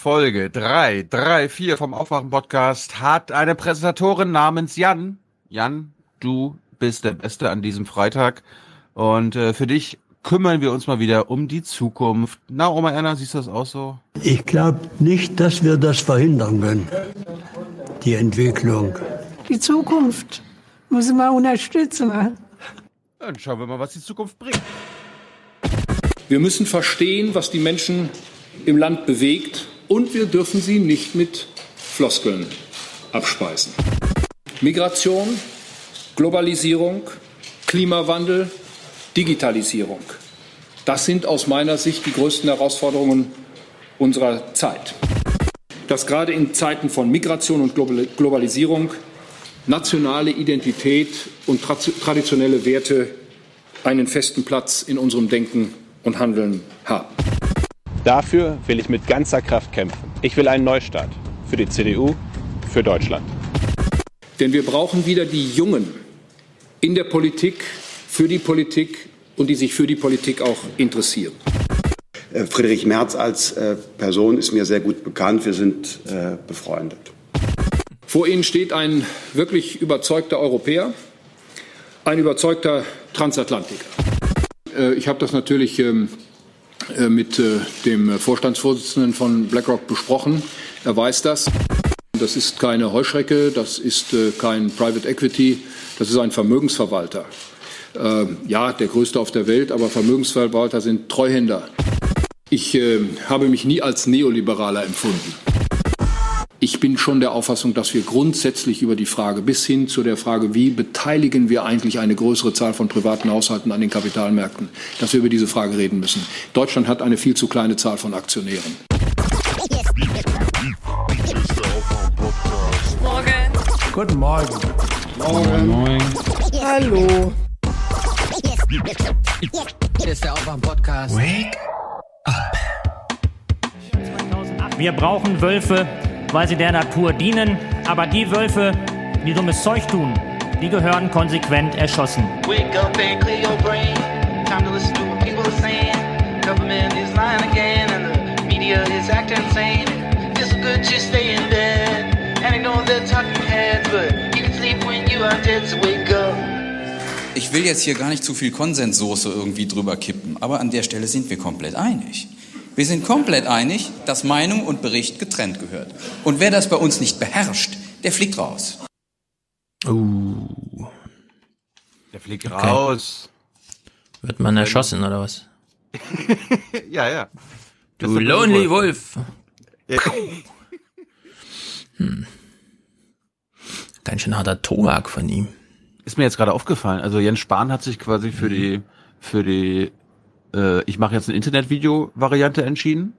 Folge 3, 3, 4 vom Aufwachen-Podcast hat eine Präsentatorin namens Jan. Jan, du bist der Beste an diesem Freitag. Und äh, für dich kümmern wir uns mal wieder um die Zukunft. Na, Oma Erna, siehst du das auch so? Ich glaube nicht, dass wir das verhindern können, die Entwicklung. Die Zukunft muss man unterstützen. Dann schauen wir mal, was die Zukunft bringt. Wir müssen verstehen, was die Menschen im Land bewegt und wir dürfen sie nicht mit Floskeln abspeisen. Migration, Globalisierung, Klimawandel, Digitalisierung. Das sind aus meiner Sicht die größten Herausforderungen unserer Zeit. Dass gerade in Zeiten von Migration und Globalisierung nationale Identität und traditionelle Werte einen festen Platz in unserem Denken und Handeln haben. Dafür will ich mit ganzer Kraft kämpfen. Ich will einen Neustart für die CDU, für Deutschland. Denn wir brauchen wieder die Jungen in der Politik, für die Politik und die sich für die Politik auch interessieren. Äh, Friedrich Merz als äh, Person ist mir sehr gut bekannt. Wir sind äh, befreundet. Vor Ihnen steht ein wirklich überzeugter Europäer, ein überzeugter Transatlantiker. Ich habe das natürlich ähm, äh, mit äh, dem Vorstandsvorsitzenden von BlackRock besprochen. Er weiß das. Das ist keine Heuschrecke, das ist kein Private Equity, das ist ein Vermögensverwalter. Ja, der größte auf der Welt, aber Vermögensverwalter sind Treuhänder. Ich habe mich nie als Neoliberaler empfunden. Ich bin schon der Auffassung, dass wir grundsätzlich über die Frage bis hin zu der Frage, wie beteiligen wir eigentlich eine größere Zahl von privaten Haushalten an den Kapitalmärkten, dass wir über diese Frage reden müssen. Deutschland hat eine viel zu kleine Zahl von Aktionären. Morgen. Guten Morgen. Moin. Moin. Hallo. Hier ist der Aufwand-Podcast. Wake Wir brauchen Wölfe, weil sie der Natur dienen, aber die Wölfe, die dummes Zeug tun, die gehören konsequent erschossen. Wake up and clear your brain. Time to listen to what people are saying. Government is lying again and the media is acting insane. It's good to stay in bed. And I know they're talking heads, but you can sleep when you are dead, so wake up. Ich will jetzt hier gar nicht zu viel Konsenssoße irgendwie drüber kippen, aber an der Stelle sind wir komplett einig. Wir sind komplett einig, dass Meinung und Bericht getrennt gehört. Und wer das bei uns nicht beherrscht, der fliegt raus. Uh. Der fliegt okay. raus. Wird man erschossen oder was? ja, ja. Du Lonely Wolf. hm. Ganz schön harter Tobak von ihm. Ist mir jetzt gerade aufgefallen. Also Jens Spahn hat sich quasi für die für die äh, ich mache jetzt eine Internetvideo-Variante entschieden.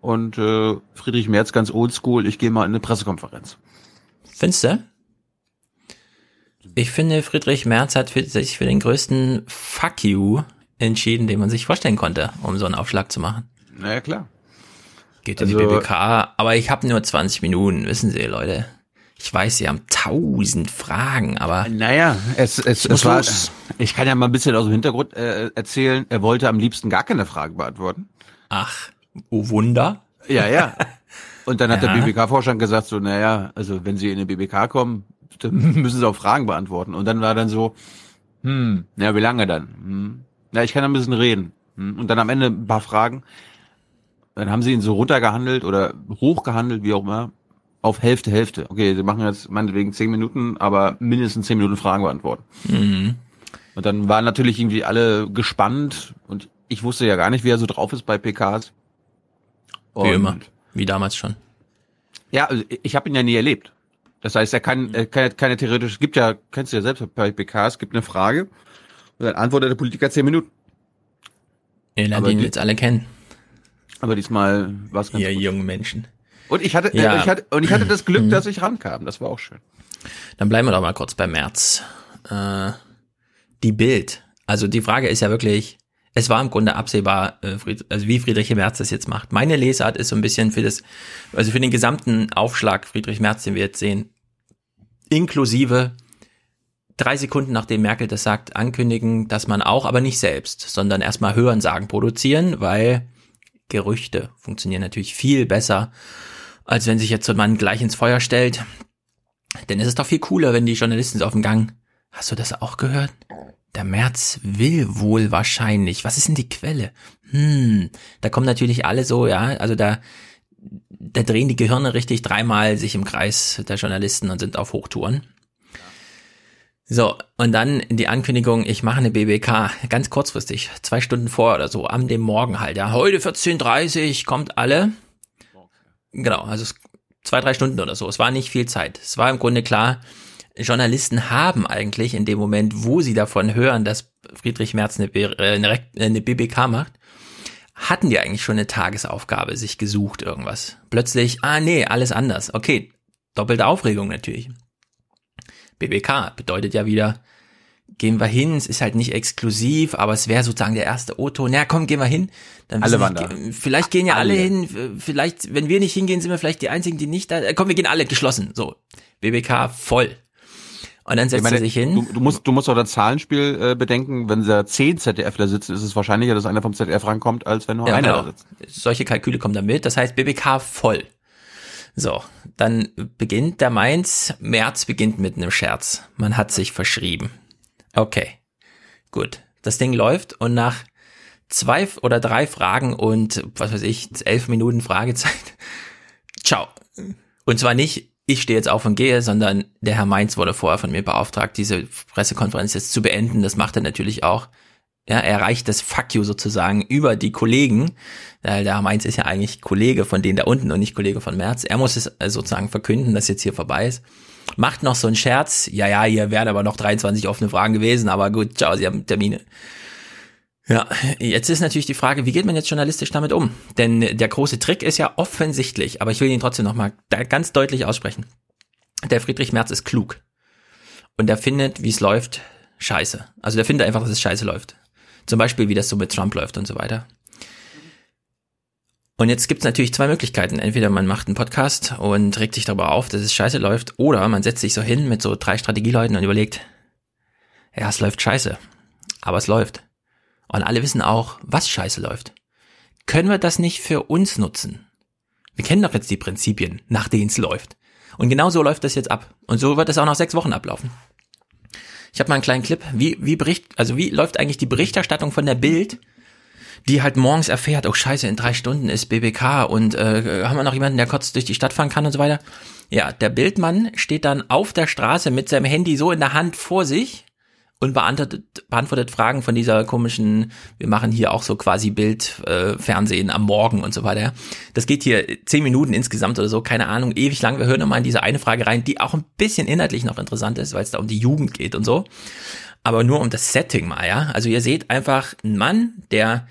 Und äh, Friedrich Merz ganz oldschool, ich gehe mal in eine Pressekonferenz. Findest du? Ich finde, Friedrich Merz hat für, sich für den größten Fuck you entschieden, den man sich vorstellen konnte, um so einen Aufschlag zu machen. Naja, klar. Geht in also, die BBK, aber ich habe nur 20 Minuten, wissen Sie, Leute. Ich weiß, Sie haben tausend Fragen, aber. Naja, es, es, es war, ich kann ja mal ein bisschen aus dem Hintergrund äh, erzählen. Er wollte am liebsten gar keine Fragen beantworten. Ach, oh Wunder. Ja, ja. Und dann hat ja. der BBK-Vorstand gesagt so, naja, also wenn Sie in den BBK kommen, dann müssen Sie auch Fragen beantworten. Und dann war dann so, hm, ja, wie lange dann? Hm, ja, ich kann ein bisschen reden. Hm, und dann am Ende ein paar Fragen. Dann haben sie ihn so runtergehandelt oder hochgehandelt, wie auch immer auf Hälfte, Hälfte. Okay, sie machen jetzt meinetwegen zehn Minuten, aber mindestens zehn Minuten Fragen beantworten. Mhm. Und dann waren natürlich irgendwie alle gespannt und ich wusste ja gar nicht, wie er so drauf ist bei PKs. Und wie immer, wie damals schon. Ja, also ich habe ihn ja nie erlebt. Das heißt, er kann, er kann keine theoretisch, es gibt ja, kennst du ja selbst bei PKs, gibt eine Frage und dann antwortet der Politiker zehn Minuten. Ja, den wir jetzt alle kennen. Aber diesmal war es ganz Ja, gut. junge Menschen. Und ich hatte, ja. äh, ich hatte, und ich hatte das Glück, mhm. dass ich rankam. Das war auch schön. Dann bleiben wir doch mal kurz bei März. Äh, die Bild. Also die Frage ist ja wirklich, es war im Grunde absehbar, äh, also wie Friedrich Merz das jetzt macht. Meine Lesart ist so ein bisschen für das, also für den gesamten Aufschlag Friedrich Merz, den wir jetzt sehen, inklusive drei Sekunden nachdem Merkel das sagt, ankündigen, dass man auch, aber nicht selbst, sondern erstmal Hören sagen produzieren, weil Gerüchte funktionieren natürlich viel besser, als wenn sich jetzt so Mann gleich ins Feuer stellt. Denn es ist doch viel cooler, wenn die Journalisten so auf dem Gang. Hast du das auch gehört? Der März will wohl wahrscheinlich. Was ist denn die Quelle? Hm, da kommen natürlich alle so, ja, also da, da drehen die Gehirne richtig dreimal sich im Kreis der Journalisten und sind auf Hochtouren. So, und dann die Ankündigung, ich mache eine BBK, ganz kurzfristig, zwei Stunden vor oder so, am dem Morgen halt, ja, heute 14.30 kommt alle. Genau, also zwei, drei Stunden oder so, es war nicht viel Zeit. Es war im Grunde klar, Journalisten haben eigentlich in dem Moment, wo sie davon hören, dass Friedrich Merz eine, eine, eine BBK macht, hatten die eigentlich schon eine Tagesaufgabe sich gesucht, irgendwas. Plötzlich, ah nee, alles anders. Okay, doppelte Aufregung natürlich. BBK bedeutet ja wieder, gehen wir hin, es ist halt nicht exklusiv, aber es wäre sozusagen der erste O-Ton. Ja, komm, gehen wir hin. Dann alle waren da. Vielleicht gehen ja alle. alle. hin, vielleicht, wenn wir nicht hingehen, sind wir vielleicht die einzigen, die nicht da, komm, wir gehen alle geschlossen. So. BBK voll. Und dann setzt meine, er sich hin. Du, du, musst, du musst auch das Zahlenspiel äh, bedenken. Wenn da zehn ZDFler sitzen, ist es wahrscheinlicher, dass einer vom ZDF rankommt, als wenn nur ja, einer genau. da sitzt. Solche Kalküle kommen da mit. Das heißt, BBK voll. So, dann beginnt der Mainz. März beginnt mit einem Scherz. Man hat sich verschrieben. Okay, gut. Das Ding läuft und nach zwei oder drei Fragen und was weiß ich, elf Minuten Fragezeit. Ciao. Und zwar nicht, ich stehe jetzt auf und gehe, sondern der Herr Mainz wurde vorher von mir beauftragt, diese Pressekonferenz jetzt zu beenden. Das macht er natürlich auch. Ja, er reicht das Fuck you sozusagen über die Kollegen. Der Herr Mainz ist ja eigentlich Kollege von denen da unten und nicht Kollege von Merz. Er muss es sozusagen verkünden, dass jetzt hier vorbei ist. Macht noch so einen Scherz. Ja, ja, hier wären aber noch 23 offene Fragen gewesen, aber gut, ciao, Sie haben Termine. Ja, jetzt ist natürlich die Frage, wie geht man jetzt journalistisch damit um? Denn der große Trick ist ja offensichtlich, aber ich will ihn trotzdem nochmal ganz deutlich aussprechen. Der Friedrich Merz ist klug. Und der findet, wie es läuft, scheiße. Also der findet einfach, dass es scheiße läuft. Zum Beispiel, wie das so mit Trump läuft und so weiter. Und jetzt gibt es natürlich zwei Möglichkeiten. Entweder man macht einen Podcast und regt sich darüber auf, dass es scheiße läuft, oder man setzt sich so hin mit so drei Strategieleuten und überlegt, ja, es läuft scheiße, aber es läuft. Und alle wissen auch, was scheiße läuft. Können wir das nicht für uns nutzen? Wir kennen doch jetzt die Prinzipien, nach denen es läuft. Und genau so läuft das jetzt ab. Und so wird es auch nach sechs Wochen ablaufen. Ich habe mal einen kleinen Clip. Wie, wie bericht, also wie läuft eigentlich die Berichterstattung von der Bild, die halt morgens erfährt, oh scheiße, in drei Stunden ist BBK und äh, haben wir noch jemanden, der kurz durch die Stadt fahren kann und so weiter. Ja, der Bildmann steht dann auf der Straße mit seinem Handy so in der Hand vor sich und beantwortet, beantwortet Fragen von dieser komischen, wir machen hier auch so quasi Bild, äh, Fernsehen am Morgen und so weiter. Das geht hier zehn Minuten insgesamt oder so, keine Ahnung, ewig lang. Wir hören nochmal in diese eine Frage rein, die auch ein bisschen inhaltlich noch interessant ist, weil es da um die Jugend geht und so. Aber nur um das Setting mal, ja. Also ihr seht einfach einen Mann, der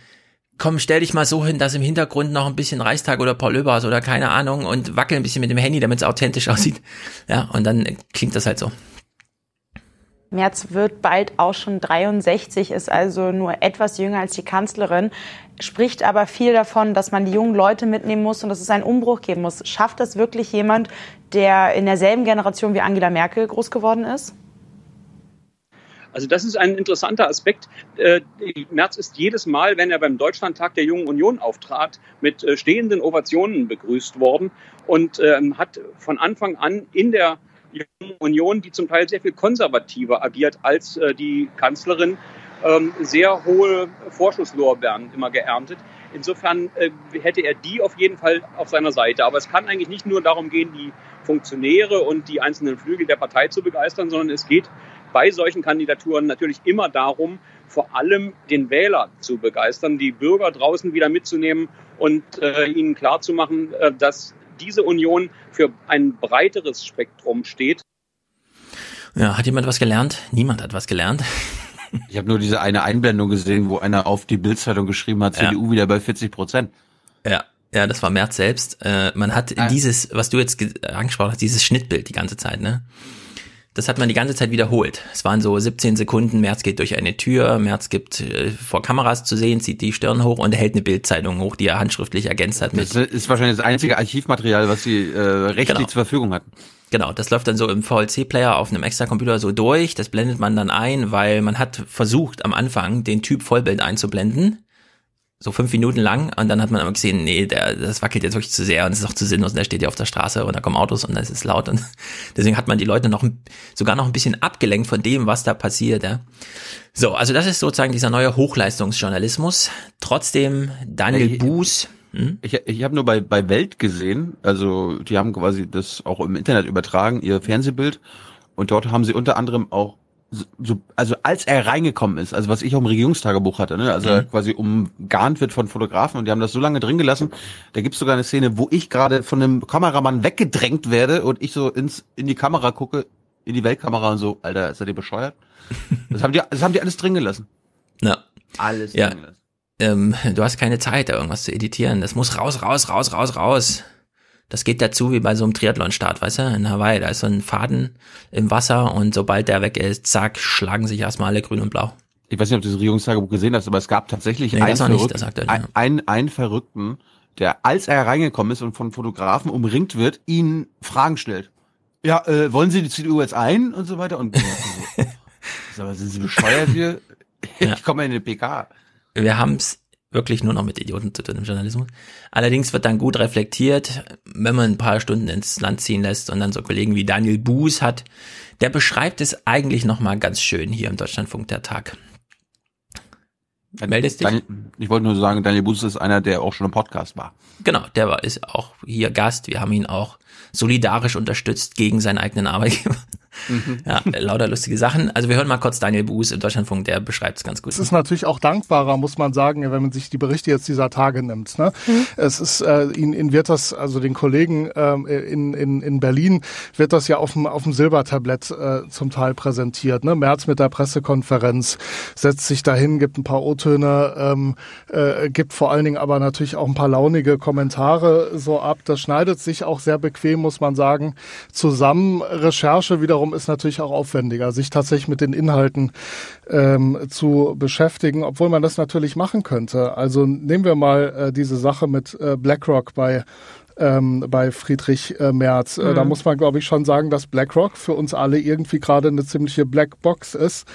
komm, stell dich mal so hin, dass im Hintergrund noch ein bisschen Reichstag oder Paul Löbers oder keine Ahnung und wackel ein bisschen mit dem Handy, damit es authentisch aussieht. Ja, und dann klingt das halt so. Merz wird bald auch schon 63, ist also nur etwas jünger als die Kanzlerin, spricht aber viel davon, dass man die jungen Leute mitnehmen muss und dass es einen Umbruch geben muss. Schafft das wirklich jemand, der in derselben Generation wie Angela Merkel groß geworden ist? Also das ist ein interessanter Aspekt. Äh, Merz ist jedes Mal, wenn er beim Deutschlandtag der Jungen Union auftrat, mit äh, stehenden Ovationen begrüßt worden und ähm, hat von Anfang an in der Union, die zum Teil sehr viel konservativer agiert als äh, die Kanzlerin, ähm, sehr hohe Vorschusslorbeeren immer geerntet. Insofern hätte er die auf jeden Fall auf seiner Seite. Aber es kann eigentlich nicht nur darum gehen, die Funktionäre und die einzelnen Flügel der Partei zu begeistern, sondern es geht bei solchen Kandidaturen natürlich immer darum, vor allem den Wähler zu begeistern, die Bürger draußen wieder mitzunehmen und äh, ihnen klarzumachen, äh, dass diese Union für ein breiteres Spektrum steht. Ja, hat jemand was gelernt? Niemand hat was gelernt. Ich habe nur diese eine Einblendung gesehen, wo einer auf die Bildzeitung geschrieben hat, CDU ja. wieder bei 40 Prozent. Ja, ja, das war Merz selbst. Äh, man hat ah. dieses, was du jetzt angesprochen hast, dieses Schnittbild die ganze Zeit, ne? Das hat man die ganze Zeit wiederholt. Es waren so 17 Sekunden, Merz geht durch eine Tür, Merz gibt äh, vor Kameras zu sehen, zieht die Stirn hoch und hält eine Bildzeitung hoch, die er handschriftlich ergänzt hat. Mit das ist wahrscheinlich das einzige Archivmaterial, was sie äh, rechtlich genau. zur Verfügung hatten. Genau, das läuft dann so im VLC-Player auf einem extra Computer so durch, das blendet man dann ein, weil man hat versucht am Anfang den Typ Vollbild einzublenden so fünf Minuten lang und dann hat man aber gesehen, nee, der, das wackelt jetzt wirklich zu sehr und es ist auch zu sinnlos und der steht ja auf der Straße und da kommen Autos und es ist laut und deswegen hat man die Leute noch sogar noch ein bisschen abgelenkt von dem, was da passiert. Ja. So, also das ist sozusagen dieser neue Hochleistungsjournalismus. Trotzdem Daniel Ich- Buß. Hm? Ich, ich habe nur bei, bei Welt gesehen, also die haben quasi das auch im Internet übertragen, ihr Fernsehbild. Und dort haben sie unter anderem auch so- so, also als er reingekommen ist, also was ich auch im Regierungstagebuch hatte, ne, also er Mhm. quasi umgarnt wird von Fotografen und die haben das so lange drin gelassen, da gibt's sogar eine Szene, wo ich gerade von einem Kameramann weggedrängt werde und ich so ins in die Kamera gucke, in die Weltkamera und so, Alter, ist er dir bescheuert? Das haben die, das haben die alles drin gelassen. Ja. Alles Ja. drin gelassen. Ähm, du hast keine Zeit, da irgendwas zu editieren. Das muss raus, raus, raus, raus, raus. Das geht dazu wie bei so einem Triathlon-Start, weißt du, in Hawaii. Da ist so ein Faden im Wasser und sobald der weg ist, zack, schlagen sich erstmal alle grün und blau. Ich weiß nicht, ob du das Regierungstagebuch gesehen hast, aber es gab tatsächlich Nee, einen, nicht, Verrückten, sagt er, ein, ja. einen, einen Verrückten, der, als er reingekommen ist und von Fotografen umringt wird, ihnen Fragen stellt. Ja, äh, wollen Sie die CDU jetzt ein und so weiter? Und so, mal, sind Sie bescheuert hier? Ja. Ich komme in eine PK. Wir haben es wirklich nur noch mit Idioten zu tun im Journalismus. Allerdings wird dann gut reflektiert, wenn man ein paar Stunden ins Land ziehen lässt und dann so Kollegen wie Daniel Buß hat. Der beschreibt es eigentlich nochmal ganz schön hier im Deutschlandfunk der Tag. Meldest dich? Daniel, ich wollte nur sagen, Daniel Bus ist einer, der auch schon im Podcast war. Genau, der war, ist auch hier Gast. Wir haben ihn auch solidarisch unterstützt gegen seinen eigenen Arbeitgeber. Ja, lauter lustige Sachen. Also wir hören mal kurz Daniel Buß im Deutschlandfunk, der beschreibt es ganz gut. Es ist natürlich auch dankbarer, muss man sagen, wenn man sich die Berichte jetzt dieser Tage nimmt. Ne? Es ist, äh, ihnen, ihnen wird das, also den Kollegen ähm, in, in, in Berlin wird das ja auf dem, auf dem Silbertablett äh, zum Teil präsentiert. Ne? März mit der Pressekonferenz setzt sich dahin, gibt ein paar O-Töne, ähm, äh, gibt vor allen Dingen aber natürlich auch ein paar launige Kommentare so ab. Das schneidet sich auch sehr bequem, muss man sagen, zusammen. Recherche wiederum ist natürlich auch aufwendiger, sich tatsächlich mit den Inhalten ähm, zu beschäftigen, obwohl man das natürlich machen könnte. Also nehmen wir mal äh, diese Sache mit äh, BlackRock bei ähm, bei Friedrich äh, Merz. Äh, Da Mhm. muss man, glaube ich, schon sagen, dass BlackRock für uns alle irgendwie gerade eine ziemliche Blackbox ist.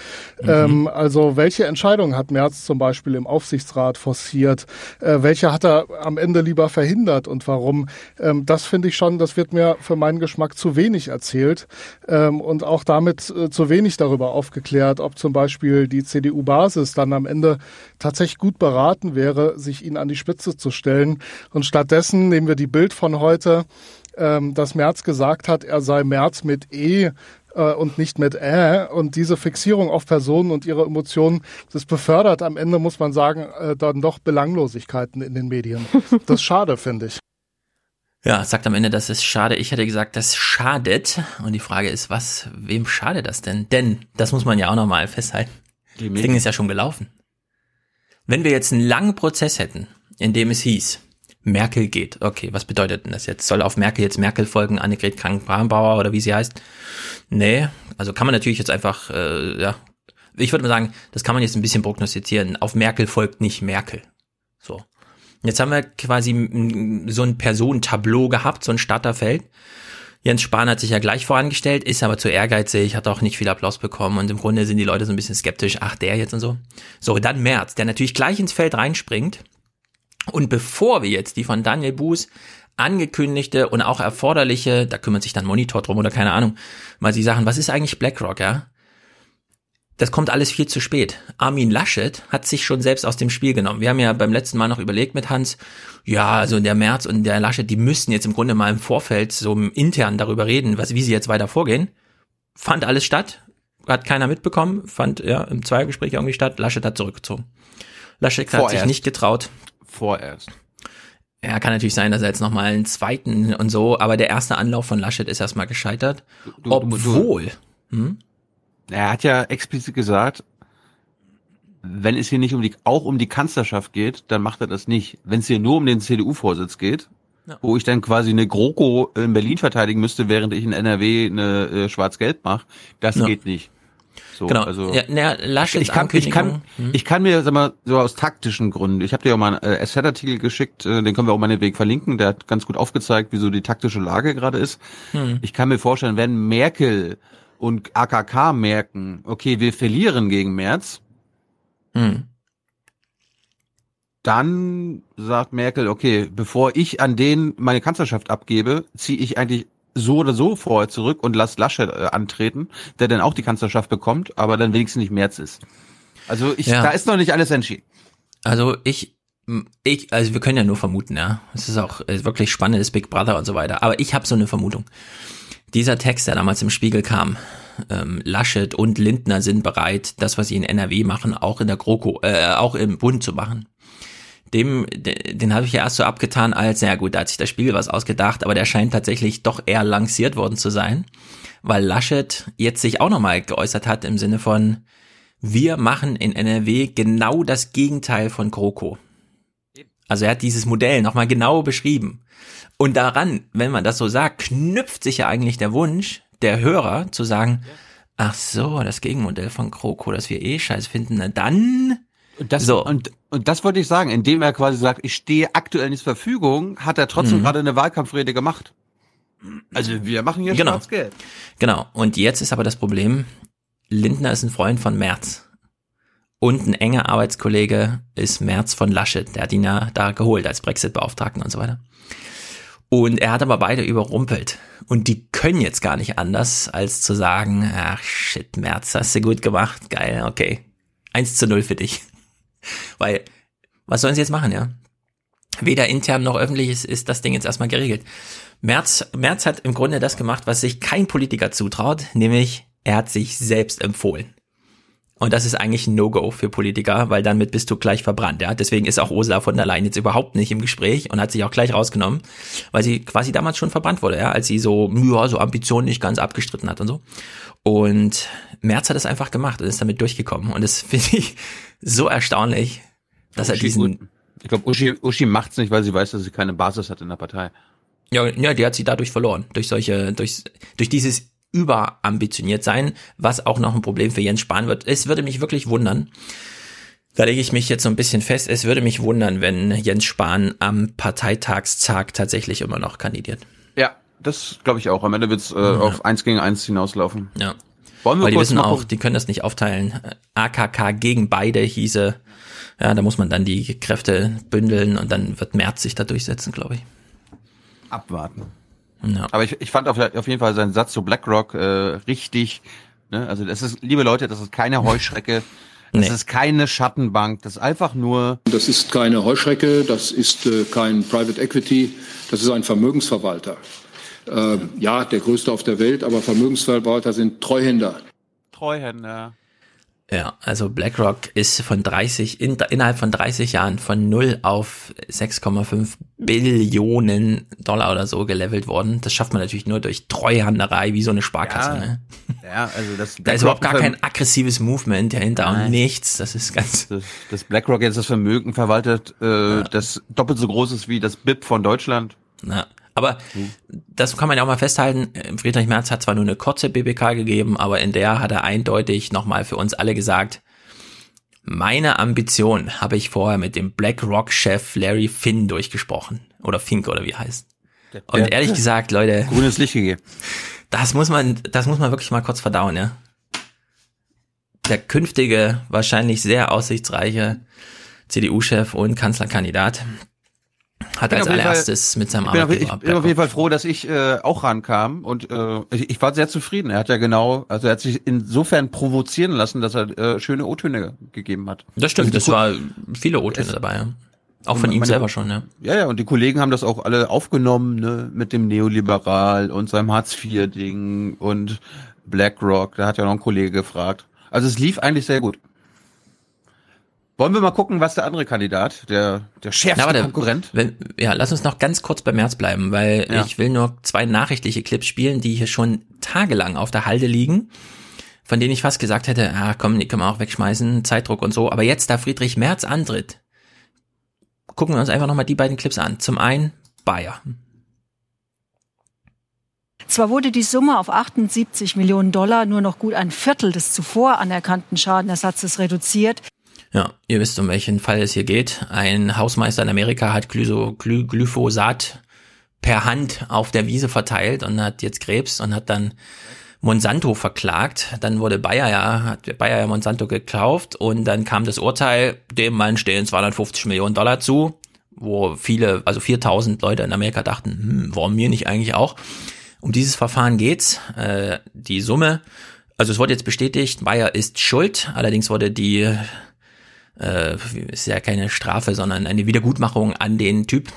Mhm. Ähm, also welche Entscheidung hat Merz zum Beispiel im Aufsichtsrat forciert? Äh, welche hat er am Ende lieber verhindert und warum? Ähm, das finde ich schon, das wird mir für meinen Geschmack zu wenig erzählt ähm, und auch damit äh, zu wenig darüber aufgeklärt, ob zum Beispiel die CDU-Basis dann am Ende tatsächlich gut beraten wäre, sich ihn an die Spitze zu stellen. Und stattdessen nehmen wir die Bild von heute, ähm, dass Merz gesagt hat, er sei Merz mit E äh, und nicht mit Ä. Und diese Fixierung auf Personen und ihre Emotionen, das befördert am Ende, muss man sagen, äh, dann doch Belanglosigkeiten in den Medien. Das ist schade, finde ich. Ja, sagt am Ende, das ist schade. Ich hätte gesagt, das schadet. Und die Frage ist, was, wem schadet das denn? Denn, das muss man ja auch nochmal festhalten. Das Ding ist ja schon gelaufen. Wenn wir jetzt einen langen Prozess hätten, in dem es hieß, Merkel geht. Okay, was bedeutet denn das jetzt? Soll auf Merkel jetzt Merkel folgen, Annegret Krank-Braunbauer oder wie sie heißt? Nee, also kann man natürlich jetzt einfach, äh, ja, ich würde mal sagen, das kann man jetzt ein bisschen prognostizieren. Auf Merkel folgt nicht Merkel. So. Jetzt haben wir quasi so ein Personentableau gehabt, so ein Starterfeld. Jens Spahn hat sich ja gleich vorangestellt, ist aber zu ehrgeizig, hat auch nicht viel Applaus bekommen und im Grunde sind die Leute so ein bisschen skeptisch, ach der jetzt und so. So, dann Merz, der natürlich gleich ins Feld reinspringt und bevor wir jetzt die von Daniel Buß angekündigte und auch erforderliche, da kümmert sich dann Monitor drum oder keine Ahnung, mal die Sachen, was ist eigentlich BlackRock, ja? Das kommt alles viel zu spät. Armin Laschet hat sich schon selbst aus dem Spiel genommen. Wir haben ja beim letzten Mal noch überlegt mit Hans, ja, also der Merz und der Laschet, die müssten jetzt im Grunde mal im Vorfeld so intern darüber reden, was, wie sie jetzt weiter vorgehen. Fand alles statt, hat keiner mitbekommen, fand ja im Zweiergespräch irgendwie statt. Laschet hat zurückgezogen. Laschet hat sich Vorerst. nicht getraut. Vorerst. Ja, kann natürlich sein, dass er jetzt nochmal einen zweiten und so, aber der erste Anlauf von Laschet ist erstmal gescheitert. du- obwohl, hm? Er hat ja explizit gesagt, wenn es hier nicht um die, auch um die Kanzlerschaft geht, dann macht er das nicht. Wenn es hier nur um den CDU-Vorsitz geht, Ja. wo ich dann quasi eine GroKo in Berlin verteidigen müsste, während ich in NRW eine äh, Schwarz-Gelb mache, das Ja. geht nicht. So, Genau. Also Ja, na, Laschets ich kann, ich kann, hm. ich kann mir, sag mal, so aus taktischen Gründen, ich habe dir auch mal einen äh, SZ-Artikel geschickt, äh, den können wir auch meinetwegen verlinken, der hat ganz gut aufgezeigt, wie so die taktische Lage gerade ist. Hm. Ich kann mir vorstellen, wenn Merkel und AKK merken, okay, wir verlieren gegen März, Hm. dann sagt Merkel, okay, bevor ich an den meine Kanzlerschaft abgebe, ziehe ich eigentlich so oder so vorher zurück und lass Laschet äh, antreten, der dann auch die Kanzlerschaft bekommt, aber dann wenigstens nicht März ist. Also ich, Ja. da ist noch nicht alles entschieden. Also ich, ich, also wir können ja nur vermuten, ja. Es ist auch äh, wirklich spannendes Big Brother und so weiter. Aber ich habe so eine Vermutung. Dieser Text, der damals im Spiegel kam, ähm, Laschet und Lindner sind bereit, das, was sie in NRW machen, auch in der GroKo, äh, auch im Bund zu machen. Dem, de- den habe ich ja erst so abgetan als, ja gut, da hat sich der Spiegel was ausgedacht, aber der scheint tatsächlich doch eher lanciert worden zu sein, weil Laschet jetzt sich auch nochmal geäußert hat im Sinne von, wir machen in NRW genau das Gegenteil von GroKo. Also er hat dieses Modell nochmal genau beschrieben. Und daran, wenn man das so sagt, knüpft sich ja eigentlich der Wunsch der Hörer zu sagen, ach so, das Gegenmodell von GroKo, das wir eh scheiße finden, na dann. Und das, So. und, und das wollte ich sagen, indem er quasi sagt, ich stehe aktuell nicht zur Verfügung, hat er trotzdem Mhm. gerade eine Wahlkampfrede gemacht. Also wir machen hier Genau. Schwarz-Gelb. Genau. Und jetzt ist aber das Problem, Lindner ist ein Freund von Merz. Und ein enger Arbeitskollege ist Merz von Laschet. Der hat ihn ja da geholt als Brexit-Beauftragten und so weiter. Und er hat aber beide überrumpelt. Und die können jetzt gar nicht anders, als zu sagen, ach shit, Merz, hast du gut gemacht, geil, okay. 1 zu 0 für dich. Weil, was sollen sie jetzt machen, ja? Weder intern noch öffentlich ist, ist das Ding jetzt erstmal geregelt. Merz, Merz hat im Grunde das gemacht, was sich kein Politiker zutraut, nämlich er hat sich selbst empfohlen. Und das ist eigentlich ein No-Go für Politiker, weil damit bist du gleich verbrannt. Ja? Deswegen ist auch Ursula von der Leyen jetzt überhaupt nicht im Gespräch und hat sich auch gleich rausgenommen, weil sie quasi damals schon verbrannt wurde, ja? als sie so, ja, so Ambitionen nicht ganz abgestritten hat und so. Und Merz hat es einfach gemacht und ist damit durchgekommen. Und das finde ich so erstaunlich, dass er Uschi- diesen, Ich glaube, Uschi, Uschi macht's nicht, weil sie weiß, dass sie keine Basis hat in der Partei. Ja, ja, die hat sie dadurch verloren. Durch solche, durch, durch dieses überambitioniert sein, was auch noch ein Problem für Jens Spahn wird. Es würde mich wirklich wundern. Da lege ich mich jetzt so ein bisschen fest. Es würde mich wundern, wenn Jens Spahn am Parteitagstag tatsächlich immer noch kandidiert. Ja, das glaube ich auch. Am Ende wird's äh, auf eins gegen eins hinauslaufen. Ja. Wollen wir Weil die wissen auch, gucken? die können das nicht aufteilen. AKK gegen beide hieße, ja, da muss man dann die Kräfte bündeln und dann wird Merz sich da durchsetzen, glaube ich. abwarten. Ja. Aber ich, ich fand auf, auf jeden Fall seinen Satz zu BlackRock äh, richtig. Ne? Also das ist, liebe Leute, das ist keine Heuschrecke. Das Nee. ist keine Schattenbank. Das ist einfach nur. Das ist keine Heuschrecke, das ist äh, kein Private Equity, das ist ein Vermögensverwalter. Äh, ja, der größte auf der Welt, aber Vermögensverwalter sind Treuhänder. Treuhänder. Ja, also BlackRock ist von 30, in, innerhalb von 30 Jahren von 0 auf 6,5 Billionen Dollar oder so gelevelt worden. Das schafft man natürlich nur durch Treuhanderei, wie so eine Sparkasse. Ja, ne? Ja, also das. Da ist überhaupt gar kein aggressives Movement dahinter und Nein. nichts. Das ist ganz. Das, das BlackRock jetzt das Vermögen verwaltet, äh, das doppelt so groß ist wie das BIP von Deutschland. Na, aber das kann man ja auch mal festhalten. Friedrich Merz hat zwar nur eine kurze BBK gegeben, aber in der hat er eindeutig nochmal für uns alle gesagt, meine Ambition habe ich vorher mit dem BlackRock-Chef Larry Finn durchgesprochen. Oder Fink oder wie heißt. Und ehrlich gesagt, Leute, Grünes Licht gegeben. das muss man, das muss man wirklich mal kurz verdauen, ja. Der künftige, wahrscheinlich sehr aussichtsreiche CDU-Chef und Kanzlerkandidat hat als jeden Fall- allererstes mit seinem Ich bin, auf, ich Arbeitgeber bin auf jeden Fall froh, dass ich äh, auch rankam und äh, ich, ich war sehr zufrieden. Er hat ja genau, also er hat sich insofern provozieren lassen, dass er äh, schöne O-Töne gegeben hat. Das stimmt, Also Ko- war viele O-Töne dabei, ja. Auch von ihm meine- selber schon, ja. Ja, ja, und die Kollegen haben das auch alle aufgenommen, ne, mit dem Neoliberal und seinem Hartz-IV-Ding und BlackRock. Da hat ja noch ein Kollege gefragt. Also es lief eigentlich sehr gut. Wollen wir mal gucken, was der andere Kandidat, der, der schärfste Na, warte, Konkurrent. Wenn, ja, lass uns noch ganz kurz bei März bleiben, weil Ja. ich will nur zwei nachrichtliche Clips spielen, die hier schon tagelang auf der Halde liegen, von denen ich fast gesagt hätte, ah komm, die können wir auch wegschmeißen, Zeitdruck und so. Aber jetzt, da Friedrich Merz antritt, gucken wir uns einfach nochmal die beiden Clips an. Zum einen Bayer. Zwar wurde die Summe auf 78 Millionen Dollar nur noch gut ein Viertel des zuvor anerkannten Schadenersatzes reduziert. Ja, ihr wisst, um welchen Fall es hier geht. Ein Hausmeister in Amerika hat Glyso, Gly, Glyphosat per Hand auf der Wiese verteilt und hat jetzt Krebs und hat dann Monsanto verklagt. Dann wurde Bayer ja, hat Bayer ja Monsanto gekauft und dann kam das Urteil, dem Mann stehen 250 Millionen Dollar zu, wo viele, also 4000 Leute in Amerika dachten, hm, warum mir nicht eigentlich auch? Um dieses Verfahren geht's. Äh, die Summe, also es wurde jetzt bestätigt, Bayer ist schuld, allerdings wurde die äh, ist ja keine Strafe, sondern eine Wiedergutmachung an den Typ,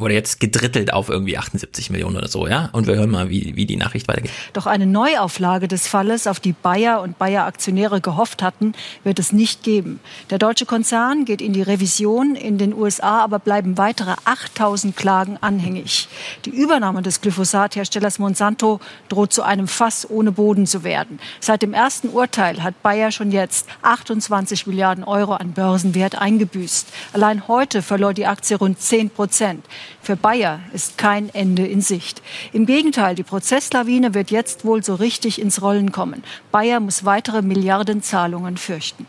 wurde jetzt gedrittelt auf irgendwie 78 Millionen oder so, ja? Und wir hören mal, wie, wie die Nachricht weitergeht. Doch eine Neuauflage des Falles, auf die Bayer und Bayer-Aktionäre gehofft hatten, wird es nicht geben. Der deutsche Konzern geht in die Revision. In den USA aber bleiben weitere 8000 Klagen anhängig. Die Übernahme des Glyphosat-Herstellers Monsanto droht zu einem Fass ohne Boden zu werden. Seit dem ersten Urteil hat Bayer schon jetzt 28 Milliarden Euro an Börsenwert eingebüßt. Allein heute verlor die Aktie rund 10 Prozent. Für Bayer ist kein Ende in Sicht. Im Gegenteil, die Prozesslawine wird jetzt wohl so richtig ins Rollen kommen. Bayer muss weitere Milliardenzahlungen fürchten.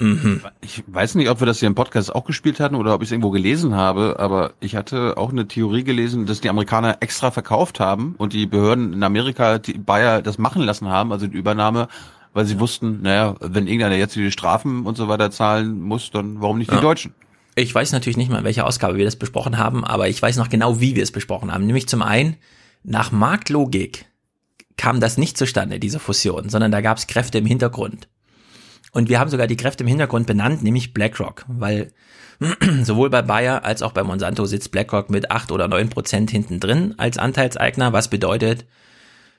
Mhm. Ich weiß nicht, ob wir das hier im Podcast auch gespielt hatten oder ob ich es irgendwo gelesen habe, aber ich hatte auch eine Theorie gelesen, dass die Amerikaner extra verkauft haben und die Behörden in Amerika die Bayer das machen lassen haben, also die Übernahme, weil sie wussten, naja, wenn irgendeiner jetzt die Strafen und so weiter zahlen muss, dann warum nicht die ja. Deutschen? Ich weiß natürlich nicht mal, in welcher Ausgabe wir das besprochen haben, aber ich weiß noch genau, wie wir es besprochen haben. Nämlich zum einen, nach Marktlogik kam das nicht zustande, diese Fusion, sondern da gab es Kräfte im Hintergrund. Und wir haben sogar die Kräfte im Hintergrund benannt, nämlich BlackRock, weil sowohl bei Bayer als auch bei Monsanto sitzt BlackRock mit acht oder neun Prozent hinten drin als Anteilseigner, was bedeutet,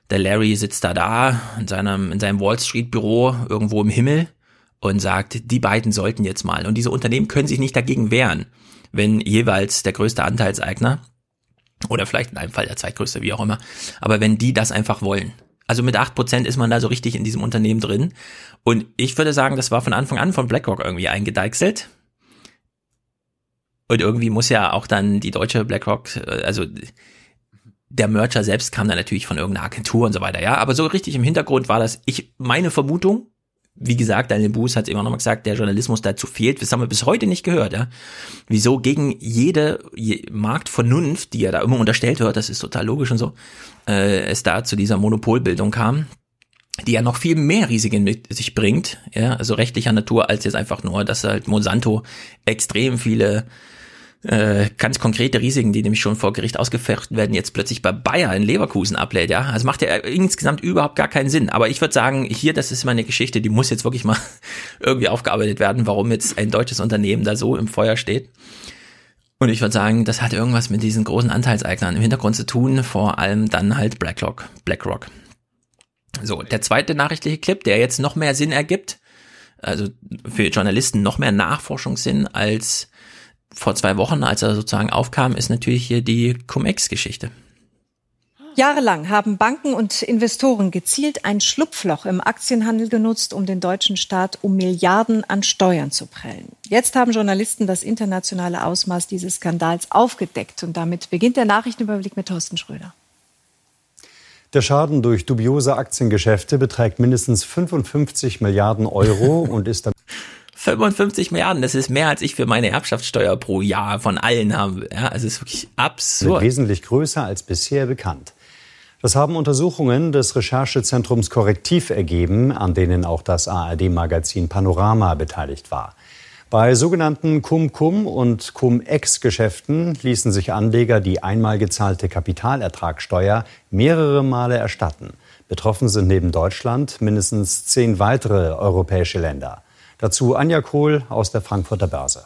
der Larry sitzt da da in seinem, in seinem Wall Street Büro irgendwo im Himmel und sagt, die beiden sollten jetzt mal. Und diese Unternehmen können sich nicht dagegen wehren, wenn jeweils der größte Anteilseigner oder vielleicht in einem Fall der zweitgrößte, wie auch immer, aber wenn die das einfach wollen. Also mit acht Prozent ist man da so richtig in diesem Unternehmen drin. Und ich würde sagen, das war von Anfang an von BlackRock irgendwie eingedeichselt. Und irgendwie muss ja auch dann die deutsche BlackRock, äh, also der Merger selbst kam dann natürlich von irgendeiner Agentur und so weiter, ja. Aber so richtig im Hintergrund war das, ich, meine Vermutung, wie gesagt, Daniel Buß hat immer noch mal gesagt, der Journalismus dazu fehlt. Das haben wir bis heute nicht gehört, ja. Wieso gegen jede Marktvernunft, die ja da immer unterstellt wird, das ist total logisch und so, äh, es da zu dieser Monopolbildung kam, die ja noch viel mehr Risiken mit sich bringt, ja, also rechtlicher Natur, als jetzt einfach nur, dass halt Monsanto extrem viele äh, ganz konkrete Risiken, die nämlich schon vor Gericht ausgefochten werden, jetzt plötzlich bei Bayer in Leverkusen ablädt, ja. Also macht ja insgesamt überhaupt gar keinen Sinn. Aber ich würde sagen, hier, das ist mal eine Geschichte, die muss jetzt wirklich mal irgendwie aufgearbeitet werden, warum jetzt ein deutsches Unternehmen da so im Feuer steht. Und ich würde sagen, das hat irgendwas mit diesen großen Anteilseignern im Hintergrund zu tun, vor allem dann halt BlackRock. BlackRock. So, der zweite nachrichtliche Clip, der jetzt noch mehr Sinn ergibt, also für Journalisten noch mehr Nachforschungssinn als vor zwei Wochen, als er sozusagen aufkam, ist natürlich hier die Cum-Ex-Geschichte. Jahrelang haben Banken und Investoren gezielt ein Schlupfloch im Aktienhandel genutzt, um den deutschen Staat um Milliarden an Steuern zu prellen. Jetzt haben Journalisten das internationale Ausmaß dieses Skandals aufgedeckt. Und damit beginnt der Nachrichtenüberblick mit Thorsten Schröder. Der Schaden durch dubiose Aktiengeschäfte beträgt mindestens 55 Milliarden Euro und ist dann 55 Milliarden, das ist mehr als ich für meine Erbschaftssteuer pro Jahr von allen habe. Ja, es ist wirklich absurd. Wesentlich größer als bisher bekannt. Das haben Untersuchungen des Recherchezentrums Korrektiv ergeben, an denen auch das ARD-Magazin Panorama beteiligt war. Bei sogenannten Cum-Cum und Cum-Ex-Geschäften ließen sich Anleger die einmal gezahlte Kapitalertragssteuer mehrere Male erstatten. Betroffen sind neben Deutschland mindestens zehn weitere europäische Länder. Dazu Anja Kohl aus der Frankfurter Börse.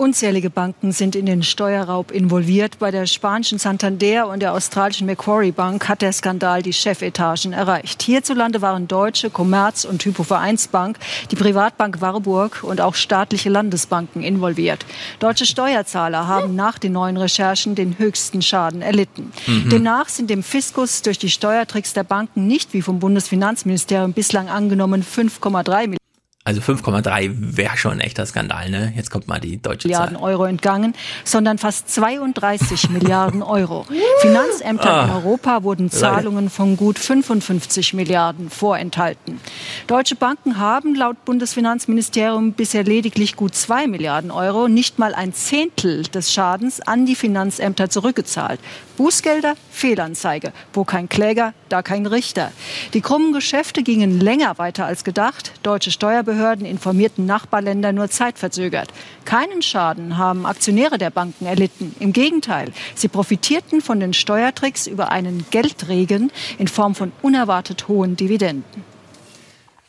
Unzählige Banken sind in den Steuerraub involviert. Bei der spanischen Santander und der australischen Macquarie Bank hat der Skandal die Chefetagen erreicht. Hierzulande waren Deutsche, Commerz und Hypovereinsbank, die Privatbank Warburg und auch staatliche Landesbanken involviert. Deutsche Steuerzahler haben nach den neuen Recherchen den höchsten Schaden erlitten. Mhm. Demnach sind dem Fiskus durch die Steuertricks der Banken nicht wie vom Bundesfinanzministerium bislang angenommen 5,3 Millionen Also 5,3 wäre schon ein echter Skandal, ne? Jetzt kommt mal die deutsche Milliarden Zahl. Euro entgangen, sondern fast 32 Milliarden Euro. Finanzämtern Ah. in Europa wurden Zahlungen von gut 55 Milliarden vorenthalten. Deutsche Banken haben laut Bundesfinanzministerium bisher lediglich gut 2 Milliarden Euro, nicht mal ein Zehntel des Schadens an die Finanzämter zurückgezahlt. Bußgelder, Fehlanzeige. Wo kein Kläger, da kein Richter. Die krummen Geschäfte gingen länger weiter als gedacht. Deutsche Steuerbehörden informierten Nachbarländer nur zeitverzögert. Keinen Schaden haben Aktionäre der Banken erlitten. Im Gegenteil, sie profitierten von den Steuertricks über einen Geldregen in Form von unerwartet hohen Dividenden.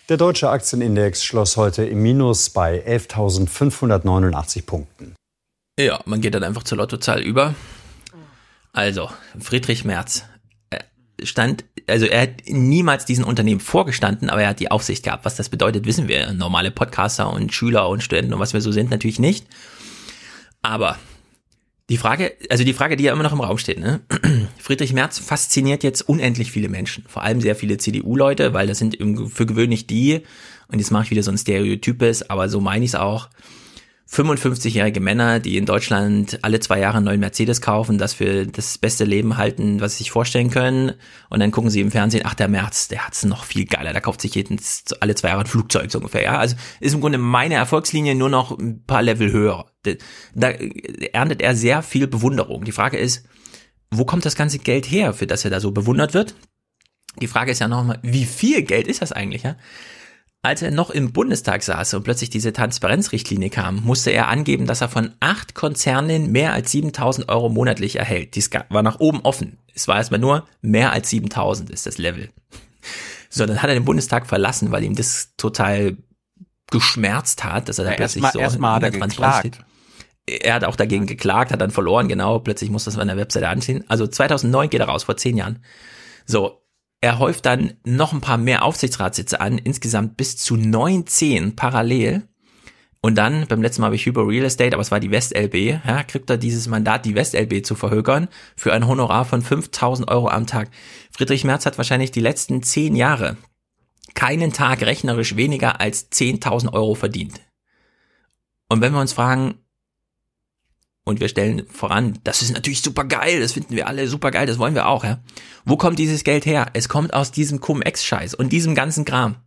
Der deutsche Aktienindex schloss heute im Minus bei 11.589 Punkten. Ja, man geht dann einfach zur Lottozahl über. Also, Friedrich Merz äh, stand, also er hat niemals diesen Unternehmen vorgestanden, aber er hat die Aufsicht gehabt. Was das bedeutet, wissen wir. Normale Podcaster und Schüler und Studenten und was wir so sind, natürlich nicht. Aber die Frage, also die Frage, die ja immer noch im Raum steht, ne? Friedrich Merz fasziniert jetzt unendlich viele Menschen, vor allem sehr viele CDU-Leute, weil das sind für gewöhnlich die, und jetzt mache ich wieder so ein Stereotypes, aber so meine ich es auch, 55-jährige Männer, die in Deutschland alle zwei Jahre einen neuen Mercedes kaufen, das für das beste Leben halten, was sie sich vorstellen können. Und dann gucken sie im Fernsehen, ach, der Merz, der hat's noch viel geiler, der kauft sich jeden, alle zwei Jahre ein Flugzeug so ungefähr. Ja? Also ist im Grunde meine Erfolgslinie nur noch ein paar Level höher. Da erntet er sehr viel Bewunderung. Die Frage ist, wo kommt das ganze Geld her, für das er da so bewundert wird? Die Frage ist ja nochmal, wie viel Geld ist das eigentlich? Ja? Als er noch im Bundestag saß und plötzlich diese Transparenzrichtlinie kam, musste er angeben, dass er von acht Konzernen mehr als 7000 Euro monatlich erhält. Dies war nach oben offen. Es war erstmal nur mehr als 7000 ist das Level. So, dann hat er den Bundestag verlassen, weil ihm das total geschmerzt hat, dass er da Ja, plötzlich erstmal- so erstmal hat er geklagt. steht. Er hat auch dagegen geklagt, hat dann verloren, genau. Plötzlich muss das an der Webseite anziehen. Also 2009 geht er raus, vor zehn Jahren. So, er häuft dann noch ein paar mehr Aufsichtsratssitze an, insgesamt bis zu 19 parallel. Und dann, beim letzten Mal habe ich Hyper Real Estate, aber es war die WestLB, ja, kriegt er dieses Mandat, die WestLB zu verhökern, für ein Honorar von 5000 Euro am Tag. Friedrich Merz hat wahrscheinlich die letzten zehn Jahre keinen Tag rechnerisch weniger als 10.000 Euro verdient. Und wenn wir uns fragen, und wir stellen voran, das ist natürlich super geil, das finden wir alle super geil, das wollen wir auch, ja. Wo kommt dieses Geld her? Es kommt aus diesem Cum-Ex-Scheiß und diesem ganzen Kram.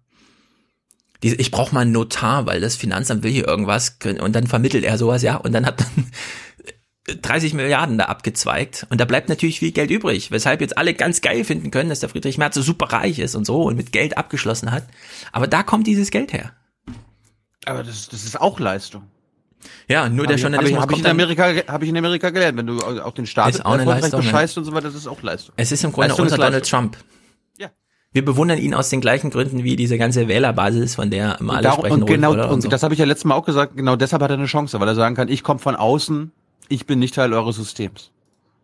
Diese, ich brauche mal einen Notar, weil das Finanzamt will hier irgendwas und dann vermittelt er sowas, ja, und dann hat dann 30 Milliarden da abgezweigt und da bleibt natürlich viel Geld übrig, weshalb jetzt alle ganz geil finden können, dass der Friedrich Merz so super reich ist und so und mit Geld abgeschlossen hat. Aber da kommt dieses Geld her. Aber das, das ist auch Leistung. Ja, nur Hab der Journalismus Habe ich, hab ich, in Amerika, habe ich in Amerika gelernt. Wenn du auch den Staat Ist auch eine Leistung, bescheißt und so weiter, das ist auch Leistung. Es ist im Grunde Leistung unser Donald. Trump. Ja. Wir bewundern ihn aus den gleichen Gründen wie diese ganze Wählerbasis, von der immer Und, alle sprechen. und genau, Rotkohle und so. das habe ich ja letztes Mal auch gesagt, genau deshalb hat er eine Chance, weil er sagen kann, ich komme von außen, ich bin nicht Teil eures Systems.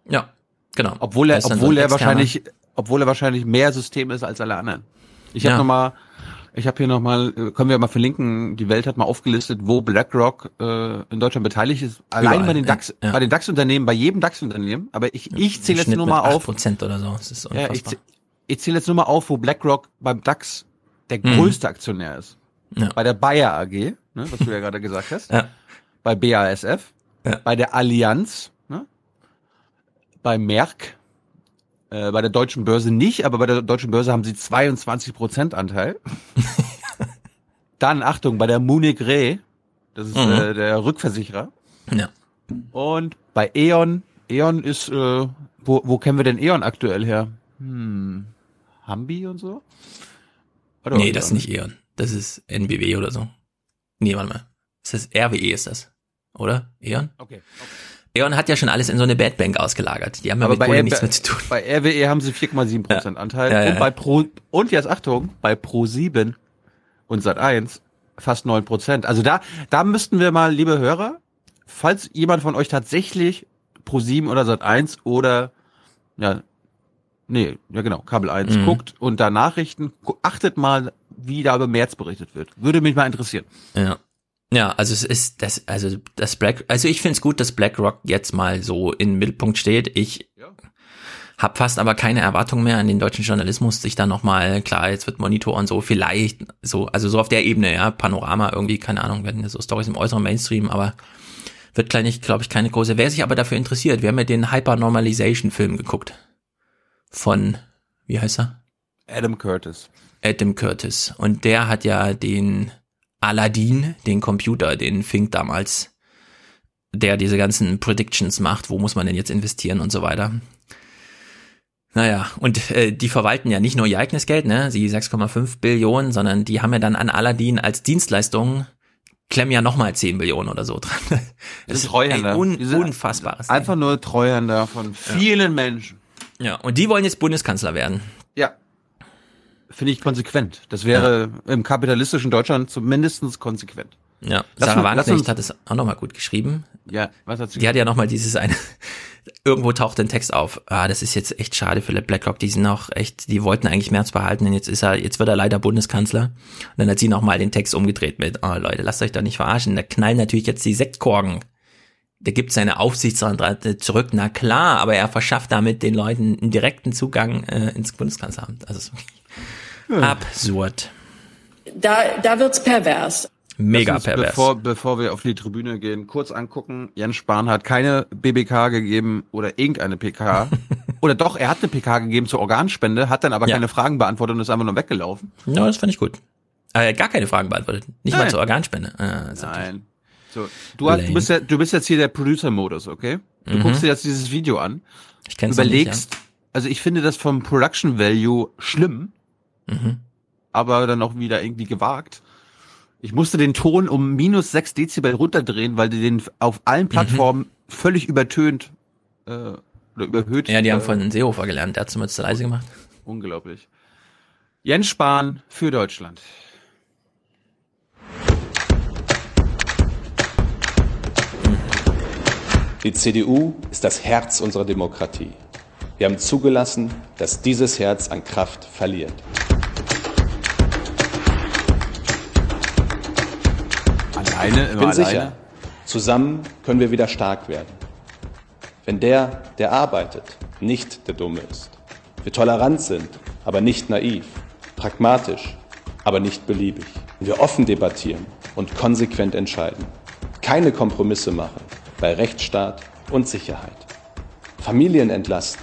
Ja, genau. Obwohl Er so obwohl ein er externer. wahrscheinlich, obwohl er wahrscheinlich mehr System ist als alle anderen. Ich habe Ja. noch mal, ich habe hier noch mal, äh, können wir mal verlinken, die Welt hat mal aufgelistet, wo BlackRock äh, in Deutschland beteiligt ist. Allein Überall, bei den DAX, ja. bei den DAX-Unternehmen, bei jedem DAX-Unternehmen. Aber ich, ich zähle jetzt nur mal auf. 8% oder so. Das ist Ja, ich, ich zähle jetzt nur mal auf, wo BlackRock beim DAX der Mhm. größte Aktionär ist. Ja. Bei der Bayer AG, ne, was du ja gerade gesagt hast. Ja. Bei BASF. Bei der Allianz. Ne, bei Merck. Äh, bei der deutschen Börse nicht, aber bei der deutschen Börse haben sie 22 Prozent Anteil. Dann, Achtung, bei der Munich Re. Das ist Mhm. äh, der Rückversicherer. Ja. Und bei E.ON, E.ON ist, äh, wo, wo kennen wir denn E.ON aktuell her? Hm, Hambi und so? Oder nee, das ist nicht E.ON. Das ist NBW oder so. Nee, warte mal. Das ist RWE ist das. Oder? E.ON? Okay. E.ON hat ja schon alles in so eine Bad Bank ausgelagert. Die haben ja Aber mit bei, Kohle nichts mehr zu tun. bei RWE haben sie 4,7 Prozent Anteil. Ja, ja, und ja. bei Pro, und jetzt Achtung, bei Pro7 und Sat1 fast 9 Prozent. Also da, da müssten wir mal, liebe Hörer, falls jemand von euch tatsächlich Pro7 oder Sat1 oder, ja, nee, ja genau, Kabel 1 Mhm. guckt und da Nachrichten, achtet mal, wie da über März berichtet wird. Würde mich mal interessieren. Ja. Ja, also es ist das, also das Black, also ich finde es gut, dass BlackRock jetzt mal so im Mittelpunkt steht. Ich Hab fast aber keine Erwartung mehr an den deutschen Journalismus, sich da nochmal, klar, jetzt wird Monitor und so, vielleicht so, also so auf der Ebene, ja, Panorama irgendwie, keine Ahnung, werden so Stories im äußeren Mainstream, aber wird gleich glaube ich, keine große. Wer sich aber dafür interessiert, wir haben ja den Hypernormalization-Film geguckt. Von, wie heißt er? Adam Curtis. Adam Curtis. Und der hat ja den Aladdin, den Computer, den Fink damals, der diese ganzen Predictions macht, wo muss man denn jetzt investieren und so weiter. Naja, und äh, die verwalten ja nicht nur ihr eigenes Geld, ne, sie 6,5 Billionen, sondern die haben ja dann an Aladdin als Dienstleistung klemmen ja nochmal 10 Billionen oder so dran. Das, das ist Treuhänder. ein un unfassbares. Ding. Einfach nur Treuhänder von vielen ja. Menschen. Ja, und die wollen jetzt Bundeskanzler werden. Ja. Finde ich konsequent. Das wäre ja. im kapitalistischen Deutschland zumindest konsequent. Ja, lass Sarah Wagenknecht hat es auch nochmal gut geschrieben. Ja, was hat sie Die hat ja nochmal dieses eine, irgendwo taucht ein Text auf. Ah, das ist jetzt echt schade für BlackRock. Die sind auch echt, die wollten eigentlich März behalten und jetzt ist er, jetzt wird er leider Bundeskanzler. Und dann hat sie nochmal den Text umgedreht mit, oh Leute, lasst euch doch nicht verarschen. Da knallen natürlich jetzt die Sektkorken. Der gibt seine Aufsichtsrate zurück, na klar, aber er verschafft damit den Leuten einen direkten Zugang äh, ins Bundeskanzleramt. Also ja. absurd. Da, da wird's pervers. Mega pervers. Bevor, bevor wir auf die Tribüne gehen, kurz angucken. Jens Spahn hat keine BBK gegeben oder irgendeine PK. oder doch, er hat eine PK gegeben zur Organspende, hat dann aber ja. keine Fragen beantwortet und ist einfach nur weggelaufen. Ja, das fand ich gut. Äh, gar keine Fragen beantwortet. Nicht Nein. mal zur Organspende. Äh, Nein. So, du, hast, du, bist ja, du bist jetzt hier der Producer-Modus, okay? Du mhm. guckst dir jetzt dieses Video an. Ich kenn's Überlegst, nicht, ja. also ich finde das vom Production Value schlimm, mhm. aber dann auch wieder irgendwie gewagt. Ich musste den Ton um minus sechs Dezibel runterdrehen, weil die den auf allen Plattformen mhm. völlig übertönt äh, oder überhöht. Ja, die haben äh, von Seehofer gelernt, der hat es zu leise gemacht. Unglaublich. Jens Spahn für Deutschland. Die CDU ist das Herz unserer Demokratie. Wir haben zugelassen, dass dieses Herz an Kraft verliert. Alleine, Ich bin alleine. sicher, zusammen können wir wieder stark werden. Wenn der, der arbeitet, nicht der Dumme ist. Wir tolerant sind, aber nicht naiv. Pragmatisch, aber nicht beliebig. Wir offen debattieren und konsequent entscheiden. Keine Kompromisse machen bei Rechtsstaat und Sicherheit. Familien entlasten,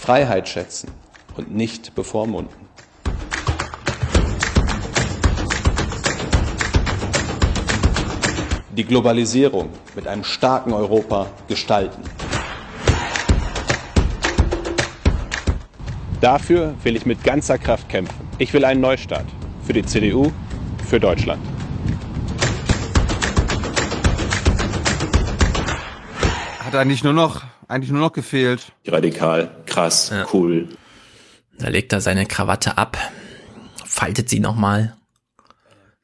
Freiheit schätzen und nicht bevormunden. Die Globalisierung mit einem starken Europa gestalten. Dafür will ich mit ganzer Kraft kämpfen. Ich will einen Neustart für die CDU, für Deutschland. Hat eigentlich nur noch, eigentlich nur noch gefehlt. Radikal, krass, Ja. cool. Da legt er seine Krawatte ab, faltet sie nochmal,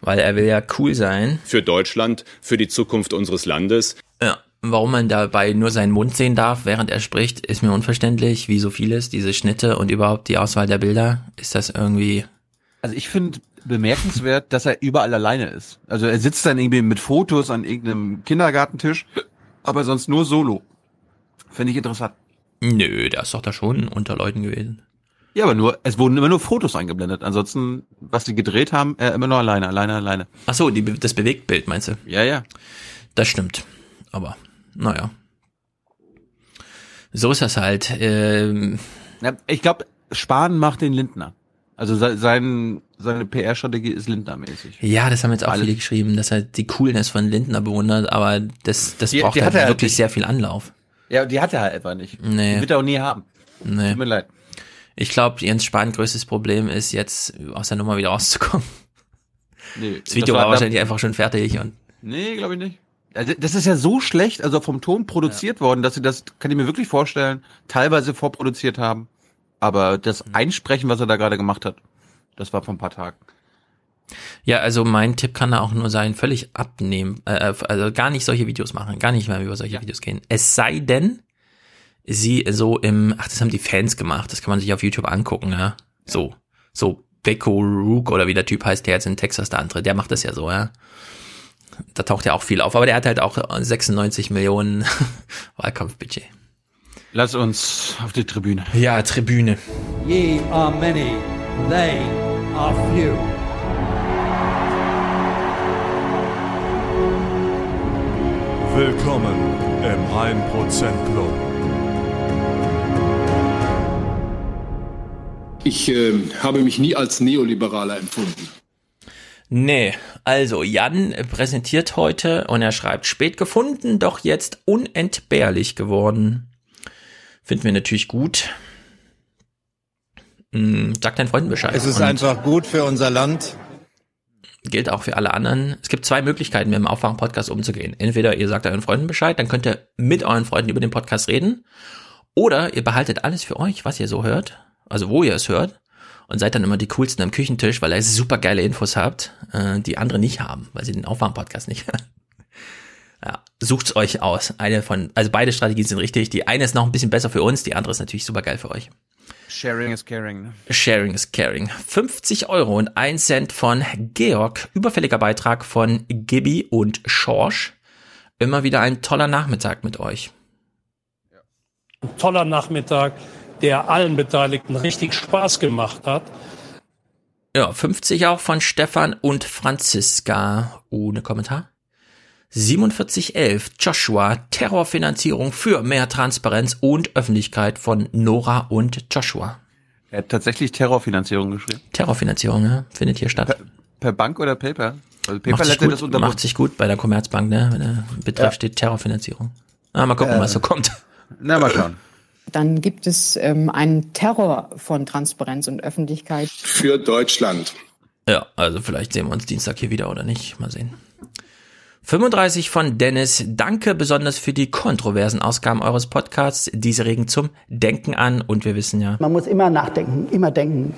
weil er will ja cool sein. Für Deutschland, für die Zukunft unseres Landes. Ja, warum man dabei nur seinen Mund sehen darf, während er spricht, ist mir unverständlich, wie so vieles, diese Schnitte und überhaupt die Auswahl der Bilder. Ist das irgendwie... Also ich finde bemerkenswert, dass er überall alleine ist. Also er sitzt dann irgendwie mit Fotos an irgendeinem Kindergartentisch, aber sonst nur solo. Finde ich interessant. Nö, der ist doch da schon unter Leuten gewesen. Ja, aber nur, es wurden immer nur Fotos eingeblendet. Ansonsten, was sie gedreht haben, er immer nur alleine, alleine, alleine. Ach so, die, das Bewegtbild meinst du? Ja, ja. Das stimmt. Aber, naja. So ist das halt. Ähm, Ja, ich glaube, Spahn macht den Lindner. Also se- sein, seine PR-Strategie ist Lindner-mäßig. ja, das haben jetzt auch Alle- viele geschrieben, dass er die Coolness von Lindner bewundert, aber das, das Die- braucht die halt hat er halt wirklich nicht. sehr viel Anlauf. Ja, die hat er halt einfach nicht. Nee. Die wird er auch nie haben. Nee. Tut mir leid. Ich glaube, Jens Spahn größtes Problem ist jetzt aus der Nummer wieder rauszukommen. Nee, Das Video war- war, wahrscheinlich einfach schon fertig und Nee, glaube ich nicht. Also das ist ja so schlecht, also vom Ton produziert worden, dass sie das, kann ich mir wirklich vorstellen, teilweise vorproduziert haben. Aber das Mhm. Einsprechen, was er da gerade gemacht hat, das war vor ein paar Tagen. Ja, also mein Tipp kann da auch nur sein, völlig abnehmen, äh, also gar nicht solche Videos machen, gar nicht mehr über solche Videos gehen. Es sei denn, sie so im, ach, das haben die Fans gemacht, das kann man sich auf YouTube angucken, ja. So, so Beko Rook oder wie der Typ heißt, der jetzt in Texas da antritt, der macht das ja so, ja. Da taucht ja auch viel auf, aber der hat halt auch 96 Millionen Wahlkampfbudget. Lass uns auf die Tribüne. Ja, Tribüne. Ye are many, they are few. Willkommen im 1% Club. Ich äh, habe mich nie als Neoliberaler empfunden. Nee, also Jan präsentiert heute und er schreibt, spät gefunden, doch jetzt unentbehrlich geworden. Finden wir natürlich gut. Hm, Sag deinen Freunden Bescheid. Es ist einfach gut für unser Land. gilt auch für alle anderen. Es gibt zwei Möglichkeiten, mit dem Aufwachen-Podcast umzugehen. Entweder ihr sagt euren Freunden Bescheid, dann könnt ihr mit euren Freunden über den Podcast reden. Oder ihr behaltet alles für euch, was ihr so hört. Also wo ihr es hört. Und seid dann immer die coolsten am Küchentisch, weil ihr super geile Infos habt, äh, die andere nicht haben, weil sie den Aufwachen-Podcast nicht hören. Ja, sucht's euch aus. Eine von, also beide Strategien sind richtig. Die eine ist noch ein bisschen besser für uns, die andere ist natürlich super geil für euch. Sharing is caring. Ne? Sharing is caring. 50 Euro und 1 Cent von Georg. Überfälliger Beitrag von Gibby und Schorsch. Immer wieder ein toller Nachmittag mit euch. Ein toller Nachmittag, der allen Beteiligten richtig Spaß gemacht hat. Ja, 50 auch von Stefan und Franziska. Ohne Kommentar. 4711 Joshua Terrorfinanzierung für mehr Transparenz und Öffentlichkeit von Nora und Joshua. Er hat tatsächlich Terrorfinanzierung geschrieben. Terrorfinanzierung, ne? Findet hier statt. Per, per Bank oder Paper? Also Macht Paper sich, hätte das gut, unterbunden. macht sich gut bei der Commerzbank, ne? Wenn der Betreff Ja. steht Terrorfinanzierung. Ah, mal gucken, Äh. was so kommt. Na, mal schauen. Dann gibt es ähm, einen Terror von Transparenz und Öffentlichkeit. Für Deutschland. Ja, also vielleicht sehen wir uns Dienstag hier wieder oder nicht. Mal sehen. 35 von Dennis. Danke besonders für die kontroversen Ausgaben eures Podcasts. Diese regen zum Denken an und wir wissen ja, Man muss immer nachdenken, immer denken.